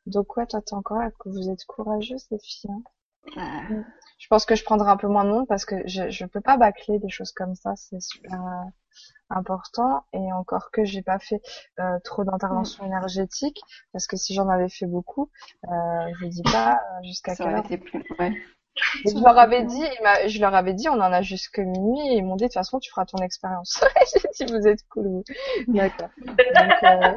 Donc ouais, toi t'es encore là, que vous êtes courageuse les filles. hein. Je pense que je prendrai un peu moins de monde parce que je je peux pas bâcler des choses comme ça, c'est super euh, important et encore que j'ai pas fait euh, trop d'interventions énergétiques parce que si j'en avais fait beaucoup, euh, je dis pas jusqu'à quelle heure. été plus ouais. Je leur avais dit, je leur avais dit, on en a jusque minuit et ils m'ont dit de toute façon tu feras ton expérience. j'ai dit vous êtes cool vous. D'accord. Euh,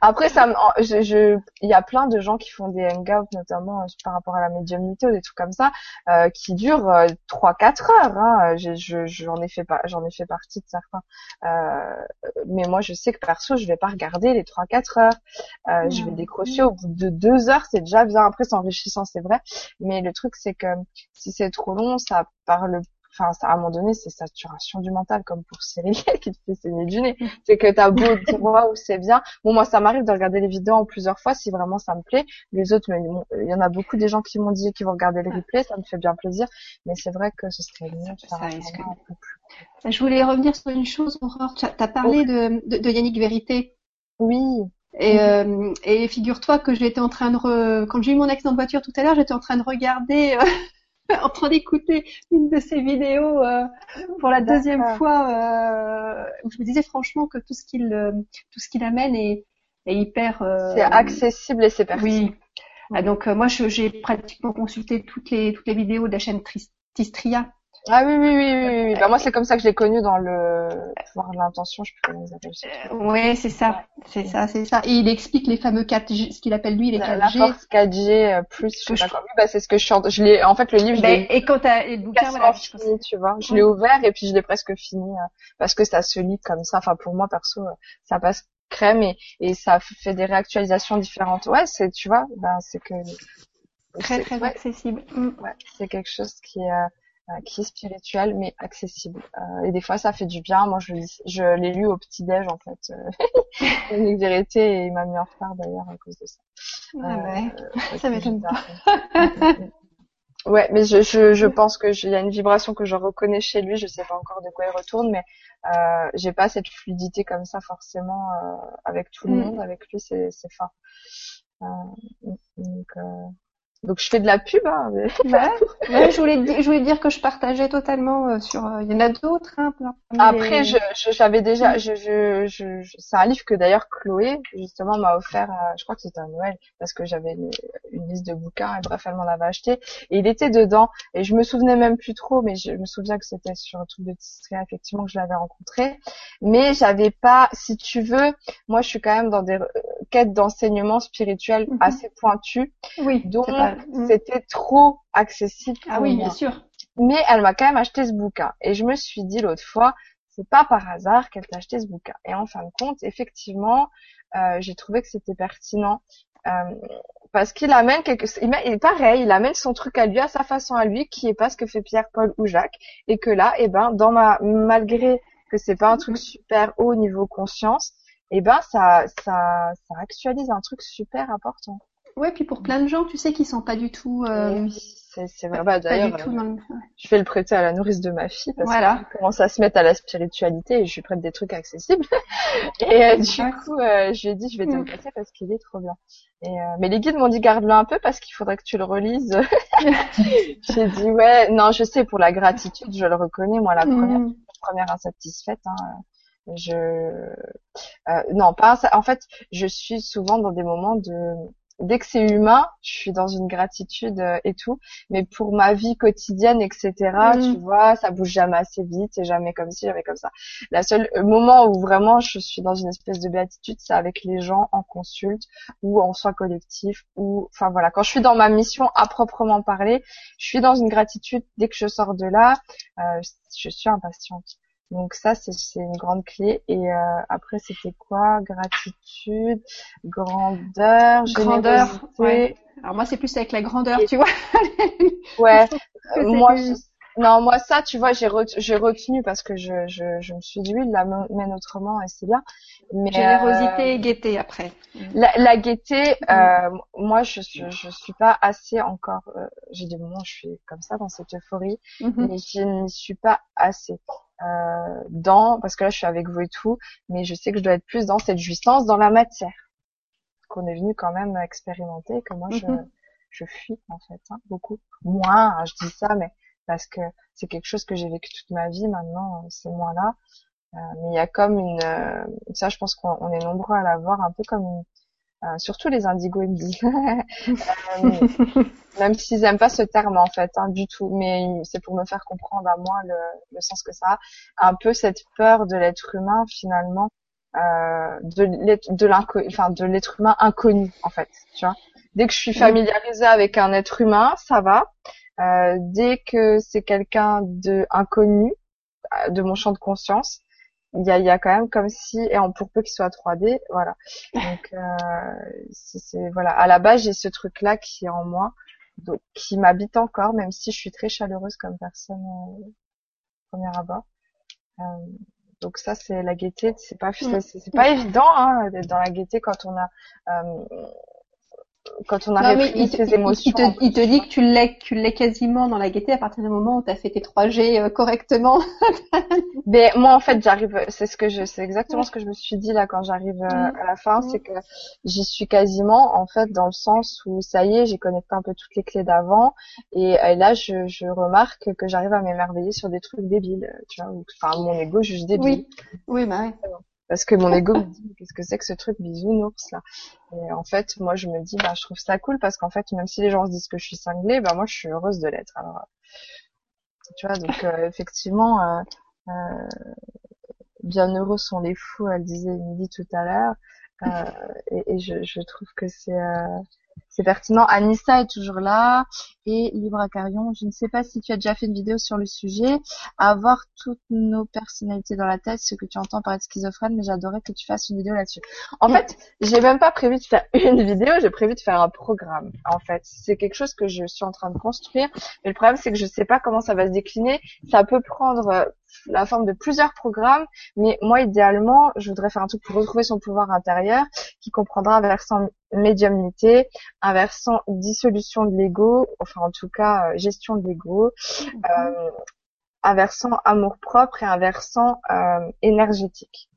après ça, me- je, je, il y a plein de gens qui font des hangouts notamment euh, par rapport à la médiumnité ou des trucs comme ça euh, qui durent euh, trois quatre heures. Hein. Je- J'en ai fait pas, j'en ai fait partie de certains. Euh, mais moi je sais que perso je vais pas regarder les trois quatre heures. Euh, Je vais décrocher au bout de deux heures, c'est déjà bien. Après c'est enrichissant c'est vrai, mais le truc c'est que si c'est trop long, ça parle, enfin, ça, à un moment donné, c'est saturation du mental, comme pour Cyril qui te fait saigner du nez. C'est que t'as beau dire, waouh, c'est bien. Bon, moi, ça m'arrive de regarder les vidéos en plusieurs fois si vraiment ça me plaît. Les autres, mais il y en a beaucoup des gens qui m'ont dit qu'ils vont regarder le replay, ça me fait bien plaisir. Mais c'est vrai que ce serait mieux de faire Ça un risque. format un peu plus. Je voulais revenir sur une chose, Aurore. Tu as parlé de, de, de Yannick Vérité. Oui. Et, euh, et figure-toi que j'étais en train de re... quand j'ai eu mon accident de voiture tout à l'heure, j'étais en train de regarder, euh, en train d'écouter une de ses vidéos euh, pour la deuxième fois. Euh, où je me disais franchement que tout ce qu'il euh, tout ce qu'il amène est, est hyper. euh, C'est accessible et c'est pertinent. Oui. Ah, donc euh, moi j'ai pratiquement consulté toutes les toutes les vidéos de la chaîne Tris- Tistria. Ah oui, oui, oui, oui, oui. Bah, moi, c'est comme ça que je l'ai connu dans le pouvoir de l'intention, je sais plus comment ils appellent ça. Ouais, c'est ça, c'est ça, c'est ça. Et il explique les fameux 4G, ce qu'il appelle lui les La, la 4G. force 4G euh, plus, je sais pas je- quoi. Oui, bah, c'est ce que je chante. Je l'ai, en fait, le livre, je Ben, l'ai et quand t'as et le bouquin, voilà, pense- tu vois. Je l'ai ouvert et puis je l'ai presque fini euh, parce que ça se lit comme ça. Enfin, pour moi, perso, euh, ça passe crème et, et ça fait des réactualisations différentes. Ouais, c'est, tu vois, ben, c'est que, très très ouais, accessible. Mm. ouais, c'est quelque chose qui euh, euh, qui est spirituel mais accessible. Euh, et des fois, ça fait du bien. Moi, je, l'ai lu au petit déj en fait. Euh, une vérité et il m'a mis en retard d'ailleurs à cause de ça. Ah Euh, ouais. ouais, Ça m'étonne bizarre. Ouais, mais je, je, je pense que il y a une vibration que je reconnais chez lui. Je sais pas encore de quoi il retourne, mais euh, j'ai pas cette fluidité comme ça forcément euh, avec tout le Mm. monde. Avec lui, c'est fort. Euh, donc, euh, donc je fais de la pub. Hein, mais- Ouais. Ouais, je voulais dire, je voulais dire que je partageais totalement euh, sur. euh, Il y en a d'autres. Hein, Après, les- je je- j'avais déjà, je, je, je, je- c'est un livre que d'ailleurs Chloé justement m'a offert. euh, je crois que c'était à Noël parce que j'avais une, une liste de bouquins et bref, elle m'en avait acheté et il était dedans et je me souvenais même plus trop, mais je me souviens que c'était sur un truc de Tistria effectivement que je l'avais rencontré, mais j'avais pas, si tu veux, moi je suis quand même dans des euh, quêtes d'enseignement spirituel Mhm. assez pointues, Oui. donc Mm. c'était trop accessible. Ah oui, moi bien sûr. mais elle m'a quand même acheté ce bouquin. Et je me suis dit l'autre fois, c'est pas par hasard qu'elle t'a acheté ce bouquin. Et en fin de compte, effectivement, euh, j'ai trouvé que c'était pertinent parce qu'il amène quelque il, pareil, il amène son truc à lui, à sa façon à lui, qui est pas ce que fait Pierre, Paul ou Jacques, et que là, eh ben, dans ma, malgré que c'est pas un truc super haut niveau conscience, eh ben, ça, ça, ça actualise un truc super important. Ouais, puis pour plein de gens, tu sais, qui sont pas du tout. Euh, c'est vrai. Bah, d'ailleurs, euh, je vais le prêter à la nourrice de ma fille parce voilà. qu'elle commence à se mettre à la spiritualité et je lui prête des trucs accessibles. et euh, du coup, euh, je lui ai dit, je vais te le prêter parce qu'il est trop bien. Et mais les guides m'ont dit garde-le un peu parce qu'il faudrait que tu le relises. J'ai dit ouais, non, je sais pour la gratitude, je le reconnais. Moi, la première, mm. première insatisfaite. Hein, je euh, non pas en fait je suis souvent dans des moments de dès que c'est humain, je suis dans une gratitude euh, et tout. Mais pour ma vie quotidienne, etc., mm. tu vois, ça bouge jamais assez vite, c'est jamais comme ci, jamais comme ça. La seule euh, moment où vraiment je suis dans une espèce de béatitude, c'est avec les gens en consulte ou en soins collectifs ou, enfin voilà, quand je suis dans ma mission à proprement parler, je suis dans une gratitude. Dès que je sors de là, euh, je suis impatiente. Donc ça, c'est une grande clé. Et euh, après, c'était quoi? Gratitude, grandeur, grandeur. Ouais. Alors moi, c'est plus avec la grandeur, tu vois. ouais. Moi, non, moi ça, tu vois, j'ai retenu parce que je, je, je me suis dit oui, il la mène autrement et c'est bien. Mais générosité euh, et gaieté après. La, la gaieté, euh, moi je suis je suis pas assez encore. Euh, j'ai des moments où je suis comme ça dans cette euphorie, mhm. mais je n'y suis pas assez. Euh, dans parce que là je suis avec vous et tout, mais je sais que je dois être plus dans cette jouissance dans la matière qu'on est venu quand même expérimenter, que moi je mhm. je fuis en fait hein, beaucoup moins. Hein, je dis ça, mais parce que c'est quelque chose que j'ai vécu toute ma vie. Maintenant, c'est moins là. Euh, mais il y a comme une, euh, ça, je pense qu'on est nombreux à l'avoir, un peu comme une, euh, surtout les indigos ils me disent. Même s'ils aiment pas ce terme en fait hein, du tout. Mais c'est pour me faire comprendre à moi le, le, sens que ça a. Un peu cette peur de l'être humain finalement euh, de l'être de humain inconnu en fait tu vois. Dès que je suis familiarisée avec un être humain ça va euh, dès que c'est quelqu'un de inconnu de mon champ de conscience il y a, y a quand même comme si et en pour peu qu'il soit 3D voilà. Donc euh, c'est voilà. À la base j'ai ce truc là qui est en moi donc qui m'habite encore même si je suis très chaleureuse comme personne euh, premier abord. Euh, donc ça c'est la gaieté. C'est pas mm. c'est pas évident hein, d'être dans la gaieté quand on a euh, quand on a il ses émotions. Il te, il te, dit que tu l'es, tu l'es quasiment dans la gaieté à partir du moment où tu as fait tes 3G euh, correctement. Mais moi, en fait, j'arrive, c'est ce que je, c'est exactement ce que je me suis dit là quand j'arrive euh, à la fin, c'est que j'y suis quasiment, en fait, dans le sens où ça y est, j'ai connecté un peu toutes les clés d'avant, et, là, je, je remarque que j'arrive à m'émerveiller sur des trucs débiles, tu vois, enfin, mon ego juge débile. Oui, oui, bah ouais parce que mon ego me dit qu'est-ce que c'est que ce truc bisounours là? Et en fait moi je me dis bah je trouve ça cool parce qu'en fait même si les gens se disent que je suis cinglée bah moi je suis heureuse de l'être alors tu vois donc euh, effectivement euh, euh, bien heureux sont les fous elle disait Midi tout à l'heure euh, et, je, trouve que c'est c'est pertinent. Anissa est toujours là et Libra Carion. Je ne sais pas si tu as déjà fait une vidéo sur le sujet. Avoir toutes nos personnalités dans la tête, ce que tu entends par être schizophrène, mais j'adorais que tu fasses une vidéo là-dessus. En fait, j'ai même pas prévu de faire une vidéo, j'ai prévu de faire un programme. En fait, c'est quelque chose que je suis en train de construire. Mais le problème, c'est que je sais pas comment ça va se décliner. Ça peut prendre euh, la forme de plusieurs programmes, mais moi idéalement, je voudrais faire un truc pour retrouver son pouvoir intérieur qui comprendra un versant médiumnité, un versant dissolution de l'ego, enfin en tout cas euh, gestion de l'ego, euh, un versant amour propre et un versant euh, énergétique.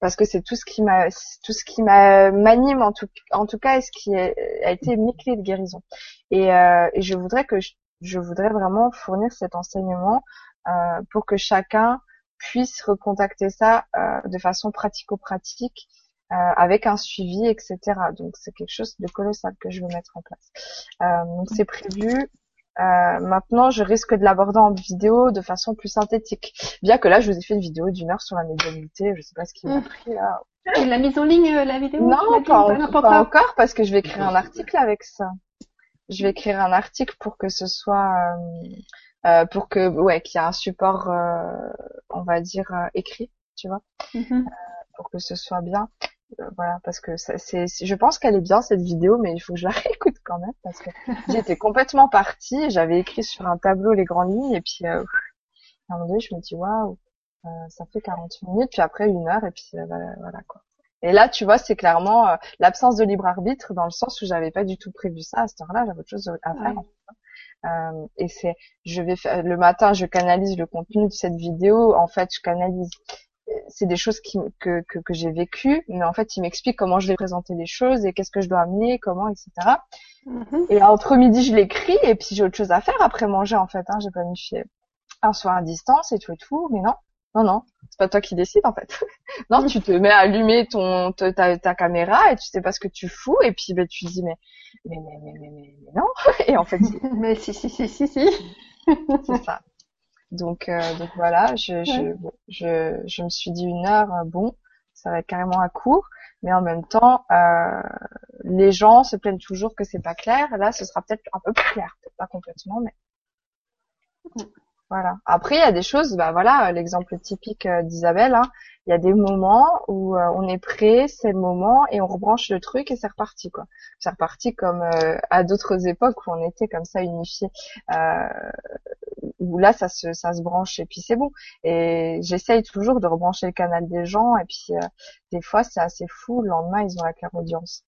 Parce que c'est tout ce qui m'a tout ce qui m'anime en tout en tout cas et ce qui a, été mes clés de guérison. Et, euh, et je voudrais que je, je voudrais vraiment fournir cet enseignement euh, pour que chacun puisse recontacter ça euh, de façon pratico-pratique euh, avec un suivi, etc. Donc c'est quelque chose de colossal que je veux mettre en place. donc c'est prévu. maintenant, je risque de l'aborder en vidéo de façon plus synthétique. Bien que là, je vous ai fait une vidéo d'une heure sur la médiumnité. Je sais pas ce qui m'a mm. pris là. Tu l'as mise en ligne la vidéo Non, pas, pas, encore parce que je vais écrire un article avec ça. Je vais écrire un article pour que ce soit euh, pour que ouais qu'il y ait un support euh, on va dire euh, écrit tu vois mm-hmm. pour que ce soit bien voilà, parce que c'est, je pense qu'elle est bien cette vidéo, mais il faut que je la réécoute quand même parce que j'étais complètement partie. J'avais écrit sur un tableau les grandes lignes et puis à un moment donné, je me dis waouh, ça fait 40 minutes, puis après une heure et puis voilà quoi. Et là, tu vois, c'est clairement euh, l'absence de libre arbitre dans le sens où j'avais pas du tout prévu ça à cette heure-là, j'avais autre chose à faire. Euh, et c'est, je vais faire, le matin, je canalise le contenu de cette vidéo. En fait, je canalise. C'est des choses qui, que, que, que j'ai vécues, mais en fait, il m'explique comment je vais présenter les choses et qu'est-ce que je dois amener, comment, etc. Mm-hmm. Et entre midi, je l'écris et puis j'ai autre chose à faire après manger, en fait. Hein, j'ai planifié un soir à distance et tout et tout, mais non, non, non, c'est pas toi qui décides en fait. non, tu te mets à allumer ton ta, ta, caméra et tu sais pas ce que tu fous et puis ben, tu dis mais mais mais mais mais, mais, non et en fait mais si si si si si c'est ça. Donc euh, donc voilà, je, je je je me suis dit une heure euh, bon, ça va être carrément à court, mais en même temps euh, les gens se plaignent toujours que c'est pas clair. Là, ce sera peut-être un peu plus clair, peut-être pas complètement, mais voilà. Après, il y a des choses, bah voilà, l'exemple typique d'Isabelle, hein, il y a des moments où euh, on est prêt, c'est le moment, et on rebranche le truc et c'est reparti, quoi. C'est reparti comme euh, à d'autres époques où on était comme ça unifié, où là ça se ça se branche et puis c'est bon. Et j'essaye toujours de rebrancher le canal des gens, et puis des fois c'est assez fou, le lendemain ils ont la claire audience.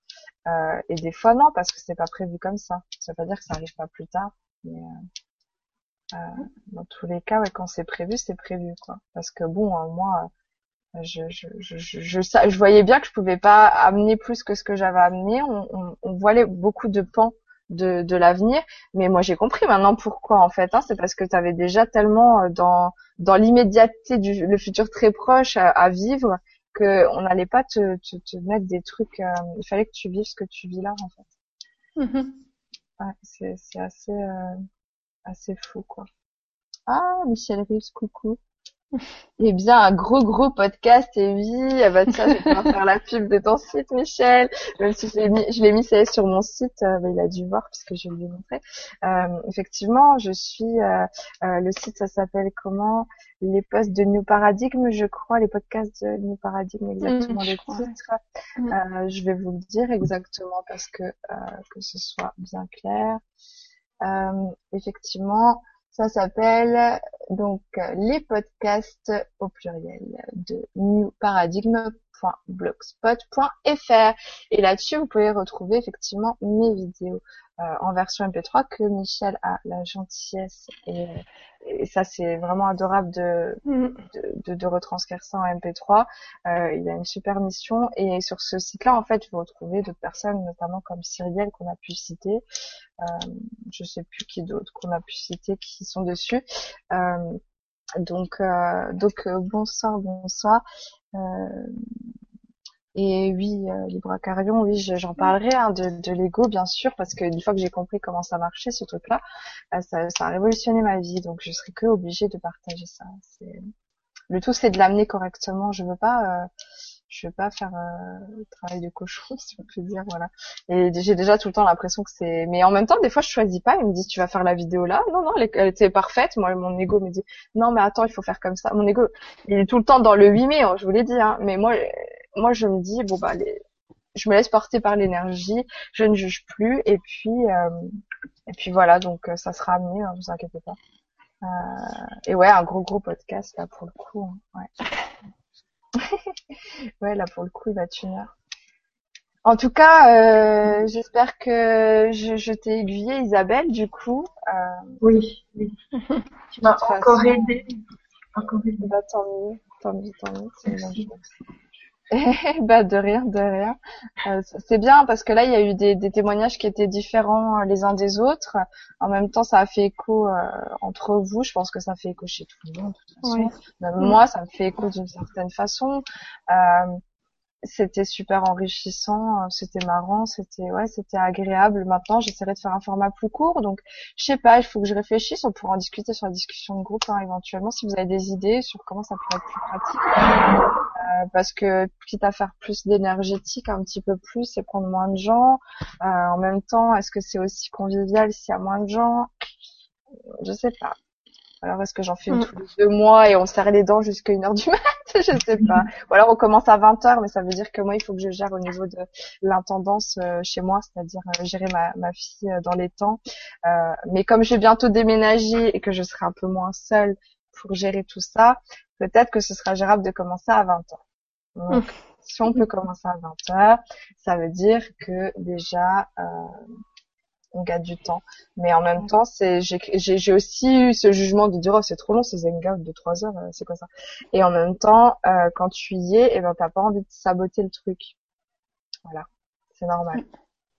et des fois non, parce que c'est pas prévu comme ça. Ça veut pas dire que ça arrive pas plus tard, mais euh, dans tous les cas, ouais, quand c'est prévu, c'est prévu, quoi. Parce que bon, moi, je, je, je, je, je, voyais bien que je pouvais pas amener plus que ce que j'avais amené. On, on, on voit beaucoup de pans de, de l'avenir, mais moi j'ai compris maintenant pourquoi en fait. Hein, c'est parce que tu avais déjà tellement euh, dans dans l'immédiateté du le futur très proche à, vivre que on n'allait pas te, te, te, mettre des trucs. Euh, il fallait que tu vives ce que tu vis là en fait. Mm-hmm. ouais, c'est c'est assez. Euh, assez fou, quoi. Ah, Michel Rives, coucou. Eh bien, un gros gros podcast et oui, ah bah tiens, je vais pouvoir faire la pub de ton site, Michel. Même si je l'ai mis, je l'ai mis sur mon site, euh, bah, il a dû voir puisque je lui ai montré. Euh, effectivement, je suis. Euh, le site, ça s'appelle comment? Les posts de New Paradigm, je crois, les podcasts de New Paradigm, exactement les le titre. Mm. je vais vous le dire exactement parce que que ce soit bien clair. Euh, effectivement, ça s'appelle donc les podcasts au pluriel de newparadigme.blogspot.fr et là-dessus vous pouvez retrouver effectivement mes vidéos en version MP3 que Michel a la gentillesse et, et ça c'est vraiment adorable de, mm. de, de, retranscrire ça en MP3. Euh, il y a une super mission et sur ce site-là en fait vous retrouvez d'autres personnes notamment comme Cyrielle qu'on a pu citer, euh, je sais plus qui d'autres qu'on a pu citer qui sont dessus. Euh, donc euh, donc euh, bonsoir bonsoir. Euh, et oui, euh, Libracarion, oui, j'en parlerai hein, de, de Lego, bien sûr, parce que une fois que j'ai compris comment ça marchait, ce truc-là, euh, ça, ça, a révolutionné ma vie, donc je serai que obligée de partager ça. Le tout, c'est de l'amener correctement. Je veux pas, euh, je veux pas faire euh, le travail de cochon, si on peut dire, voilà. Et j'ai déjà tout le temps l'impression que c'est. Mais en même temps, des fois, je choisis pas. Ils me disent, tu vas faire la vidéo là. Non, non, elle, était parfaite. Moi, mon ego me dit, non, mais attends, il faut faire comme ça. Mon ego, il est tout le temps dans le 8 mai. Hein, je vous l'ai dit, hein. Mais moi, moi je me dis bon bah je me laisse porter par l'énergie, je ne juge plus et puis euh, et puis voilà donc euh, ça sera amené, hein, vous inquiétez pas. Euh, et ouais un gros gros podcast là pour le coup, hein, ouais. ouais là pour le coup il va être une heure. En tout cas, j'espère que je, je t'ai aiguillé, Isabelle, du coup. oui, oui. tu m'as encore aidé. Encore aidé. Bah, tant mieux, tant mieux, tant mieux. C'est bah de rien, de rien. Euh, c'est bien parce que là il y a eu des, des, témoignages qui étaient différents euh, les uns des autres. En même temps, ça a fait écho euh, entre vous. Je pense que ça fait écho chez tout le monde. De toute façon. Même moi, ça me fait écho d'une certaine façon. Euh, c'était super enrichissant, euh, c'était marrant, c'était ouais, c'était agréable. Maintenant, j'essaierai de faire un format plus court, donc je sais pas, il faut que je réfléchisse. On pourra en discuter sur la discussion de groupe hein, éventuellement si vous avez des idées sur comment ça pourrait être plus pratique. Euh, parce que quitte à faire plus d'énergétique, un petit peu plus, et prendre moins de gens. Euh, en même temps, est-ce que c'est aussi convivial s'il y a moins de gens? Je sais pas. Alors est-ce que j'en fais une mm. tous les deux mois et on serre les dents jusqu'à une heure du mat? Je sais pas. Ou alors on commence à 20 heures, mais ça veut dire que moi il faut que je gère au niveau de l'intendance euh, chez moi, c'est-à-dire euh, gérer ma, ma fille euh, dans les temps. mais comme je vais bientôt déménager et que je serai un peu moins seule pour gérer tout ça, peut-être que ce sera gérable de commencer à 20 heures. Donc, si on peut commencer à 20 heures, ça veut dire que déjà on gagne du temps. Mais en même temps, c'est j'ai aussi eu ce jugement de dire oh c'est trop long ces Zenga de trois heures, euh, c'est quoi ça? Et en même temps, euh, quand tu y es, et eh ben t'as pas envie de saboter le truc. Voilà, c'est normal.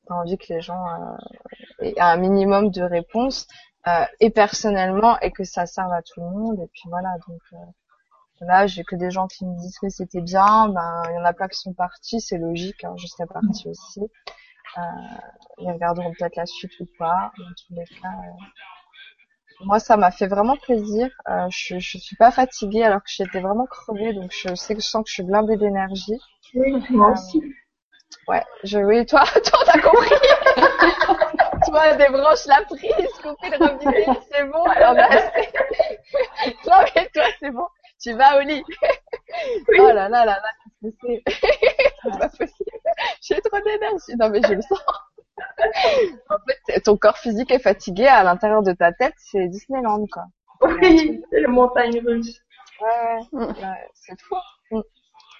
T'as envie que les gens euh, aient un minimum de réponses euh, et personnellement et que ça serve à tout le monde. Et puis voilà, donc euh, là j'ai que des gens qui me disent que c'était bien. Ben il y en a pas qui sont partis, c'est logique. Hein, je serais partie aussi. Euh, ils regarderont peut-être la suite ou pas. Dans tous les cas, euh, moi, ça m'a fait vraiment plaisir. Euh, je, je suis pas fatiguée alors que j'étais vraiment crevée, donc je sais que je sens que je suis blindée d'énergie. Oui, moi aussi. Ouais, je, oui, toi, toi, t'as compris. toi, débranche la prise, couper le robinet, c'est bon. Alors, bah, toi, mais toi, c'est bon. Tu vas au lit. Oh là là là là, c'est pas possible. J'ai trop d'énergie. Non, mais je le sens. en fait, ton corps physique est fatigué à l'intérieur de ta tête, c'est Disneyland, quoi. Oui, c'est le montagne russe. Ouais, ouais c'est fou. Mm.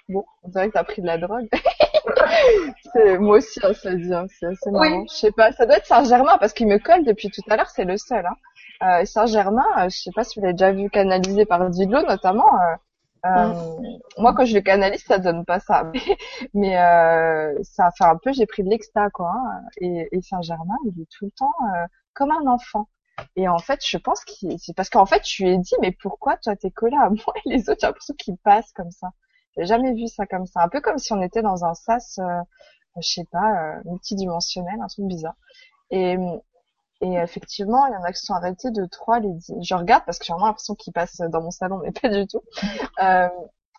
Bon, on dirait que t'as pris de la drogue. moi aussi, hein, ça dit, hein, c'est assez marrant. Je sais pas, ça doit être Saint-Germain parce qu'il me colle depuis tout à l'heure, c'est le seul. Hein. Euh, Saint-Germain, euh, je sais pas si vous l'avez déjà vu canalisé par Didlo notamment. Euh, euh, moi, quand je le canalise, ça donne pas ça. Mais, euh, ça fait un peu, j'ai pris de l'exta, quoi. Hein. Et, et Saint-Germain, il est tout le temps euh, comme un enfant. Et en fait, je pense que c'est parce qu'en fait, je lui ai dit, mais pourquoi toi t'es collé à moi et les autres, j'ai l'impression qu'ils passent comme ça. J'ai jamais vu ça comme ça. Un peu comme si on était dans un sas, euh, je sais pas, euh, multidimensionnel, un truc bizarre. Et, et effectivement, il y en a qui sont arrêtés de trois les Je regarde parce que j'ai vraiment l'impression qu'ils passent dans mon salon, mais pas du tout. Euh,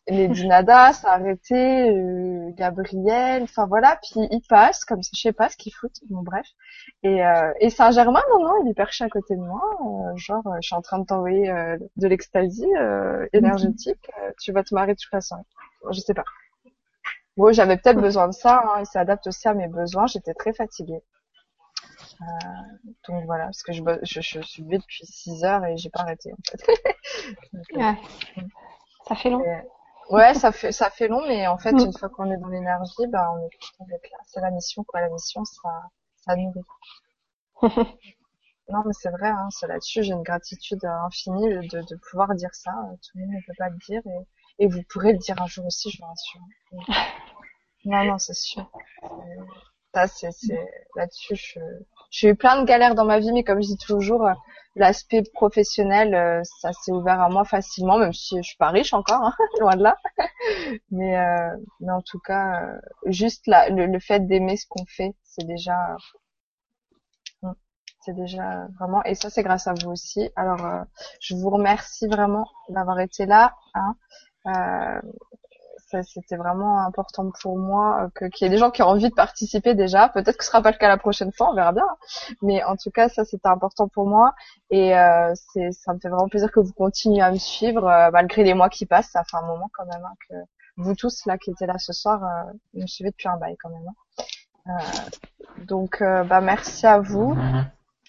les Dinada, ça a arrêté, euh, Gabriel, enfin voilà, puis ils passent comme ça, je sais pas ce qu'ils foutent, bon bref. Et, euh, et Saint-Germain, non, non, il est perché à côté de moi, euh, genre je suis en train de t'envoyer de l'extasie énergétique, tu vas te marrer toute façon. Je sais pas. Bon, j'avais peut-être besoin de ça, hein, il s'adapte aussi à mes besoins, j'étais très fatiguée. Euh, donc voilà, parce que je, je, je suis levée depuis 6 heures et j'ai pas arrêté en fait. ouais. Ça fait long. ouais, ça fait ça fait long, mais en fait, mm. une fois qu'on est dans l'énergie, bah on est content d'être là. C'est la mission quoi. La mission, ça ça nourrit. non, mais c'est vrai. Hein, c'est là-dessus, j'ai une gratitude infinie de, de pouvoir dire ça. Tout le monde ne peut pas le dire et, et vous pourrez le dire un jour aussi, je vous rassure. non, non, c'est sûr. Ça, c'est là-dessus, je, j'ai eu plein de galères dans ma vie, mais comme je dis toujours, euh, l'aspect professionnel, euh, ça s'est ouvert à moi facilement, même si je suis pas riche encore, hein, loin de là. mais, euh, mais en tout cas, juste la, le, fait d'aimer ce qu'on fait, c'est déjà, c'est déjà vraiment, et ça c'est grâce à vous aussi. Alors, je vous remercie vraiment d'avoir été là. Hein c'était vraiment important pour moi euh, que qu'il y ait des gens qui ont envie de participer déjà. Peut-être que ce sera pas le cas la prochaine fois, on verra bien. Mais en tout cas, ça c'était important pour moi et euh, c'est ça me fait vraiment plaisir que vous continuez à me suivre euh, malgré les mois qui passent. Ça fait un moment quand même hein, que vous tous là qui étaient là ce soir euh, me suivez depuis un bail quand même. Hein. donc bah merci à vous.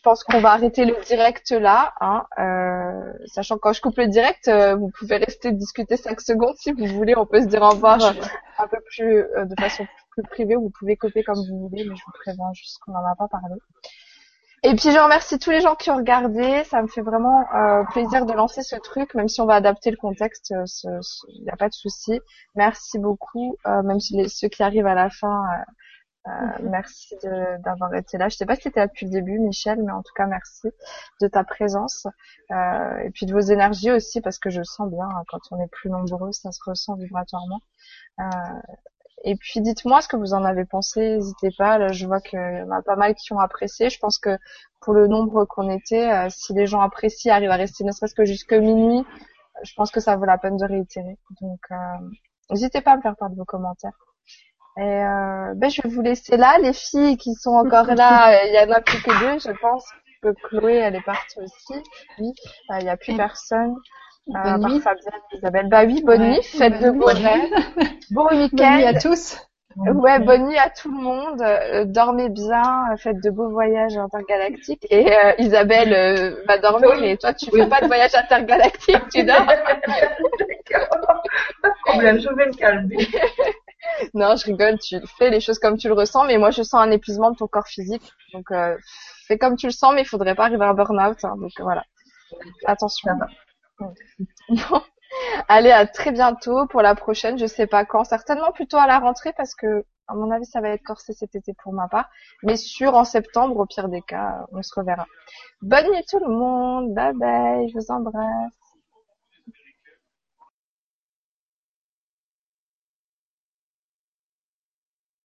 Je pense qu'on va arrêter le direct là, hein, euh, sachant que quand je coupe le direct, euh, vous pouvez rester discuter 5 secondes si vous voulez. On peut se dire au revoir euh, un peu plus euh, de façon plus privée. Vous pouvez couper comme vous voulez, mais je vous préviens juste qu'on n'en a pas parlé. Et puis je remercie tous les gens qui ont regardé. Ça me fait vraiment plaisir de lancer ce truc, même si on va adapter le contexte, il n'y a pas de souci. Merci beaucoup, même si les, ceux qui arrivent à la fin euh, merci d'avoir été là. Je sais pas si tu étais là depuis le début, Michel, mais en tout cas, merci de ta présence euh, et puis de vos énergies aussi, parce que je sens bien hein, quand on est plus nombreux, ça se ressent vibratoirement. Euh, et puis dites-moi ce que vous en avez pensé, n'hésitez pas. Là, je vois qu'il y en a pas mal qui ont apprécié. Je pense que pour le nombre qu'on était, euh, si les gens apprécient, arrivent à rester ne serait-ce que jusque minuit, je pense que ça vaut la peine de réitérer. Donc, n'hésitez pas à me faire part de vos commentaires. Et euh, ben, je vais vous laisser là, les filles qui sont encore là, euh, il y en a plus que deux, je pense. que Chloé, elle est partie aussi. Oui, euh, il n'y a plus personne. Euh, Bonne part nuit. Fabienne, Isabelle. Bah oui, bonne Ouais, nuit, faites de beaux rêves. Bon Bonne nuit week-end. à tous. Ouais, bonne nuit à tout le monde. Euh, dormez bien, euh, faites de beaux voyages intergalactiques. Et euh, Isabelle euh, va dormir, mais toi, tu fais pas de voyage intergalactique, tu dors. Pas de problème, je vais me calmer. Non, je rigole, tu fais les choses comme tu le ressens, mais moi je sens un épuisement de ton corps physique. Donc euh, fais comme tu le sens, mais il faudrait pas arriver à un burn-out. hein, donc voilà. Attention. Bon. Allez, à très bientôt pour la prochaine, je sais pas quand, certainement plutôt à la rentrée parce que à mon avis ça va être corsé cet été pour ma part, mais sûr en septembre au pire des cas, on se reverra. Bonne nuit tout le monde, bye bye, je vous embrasse.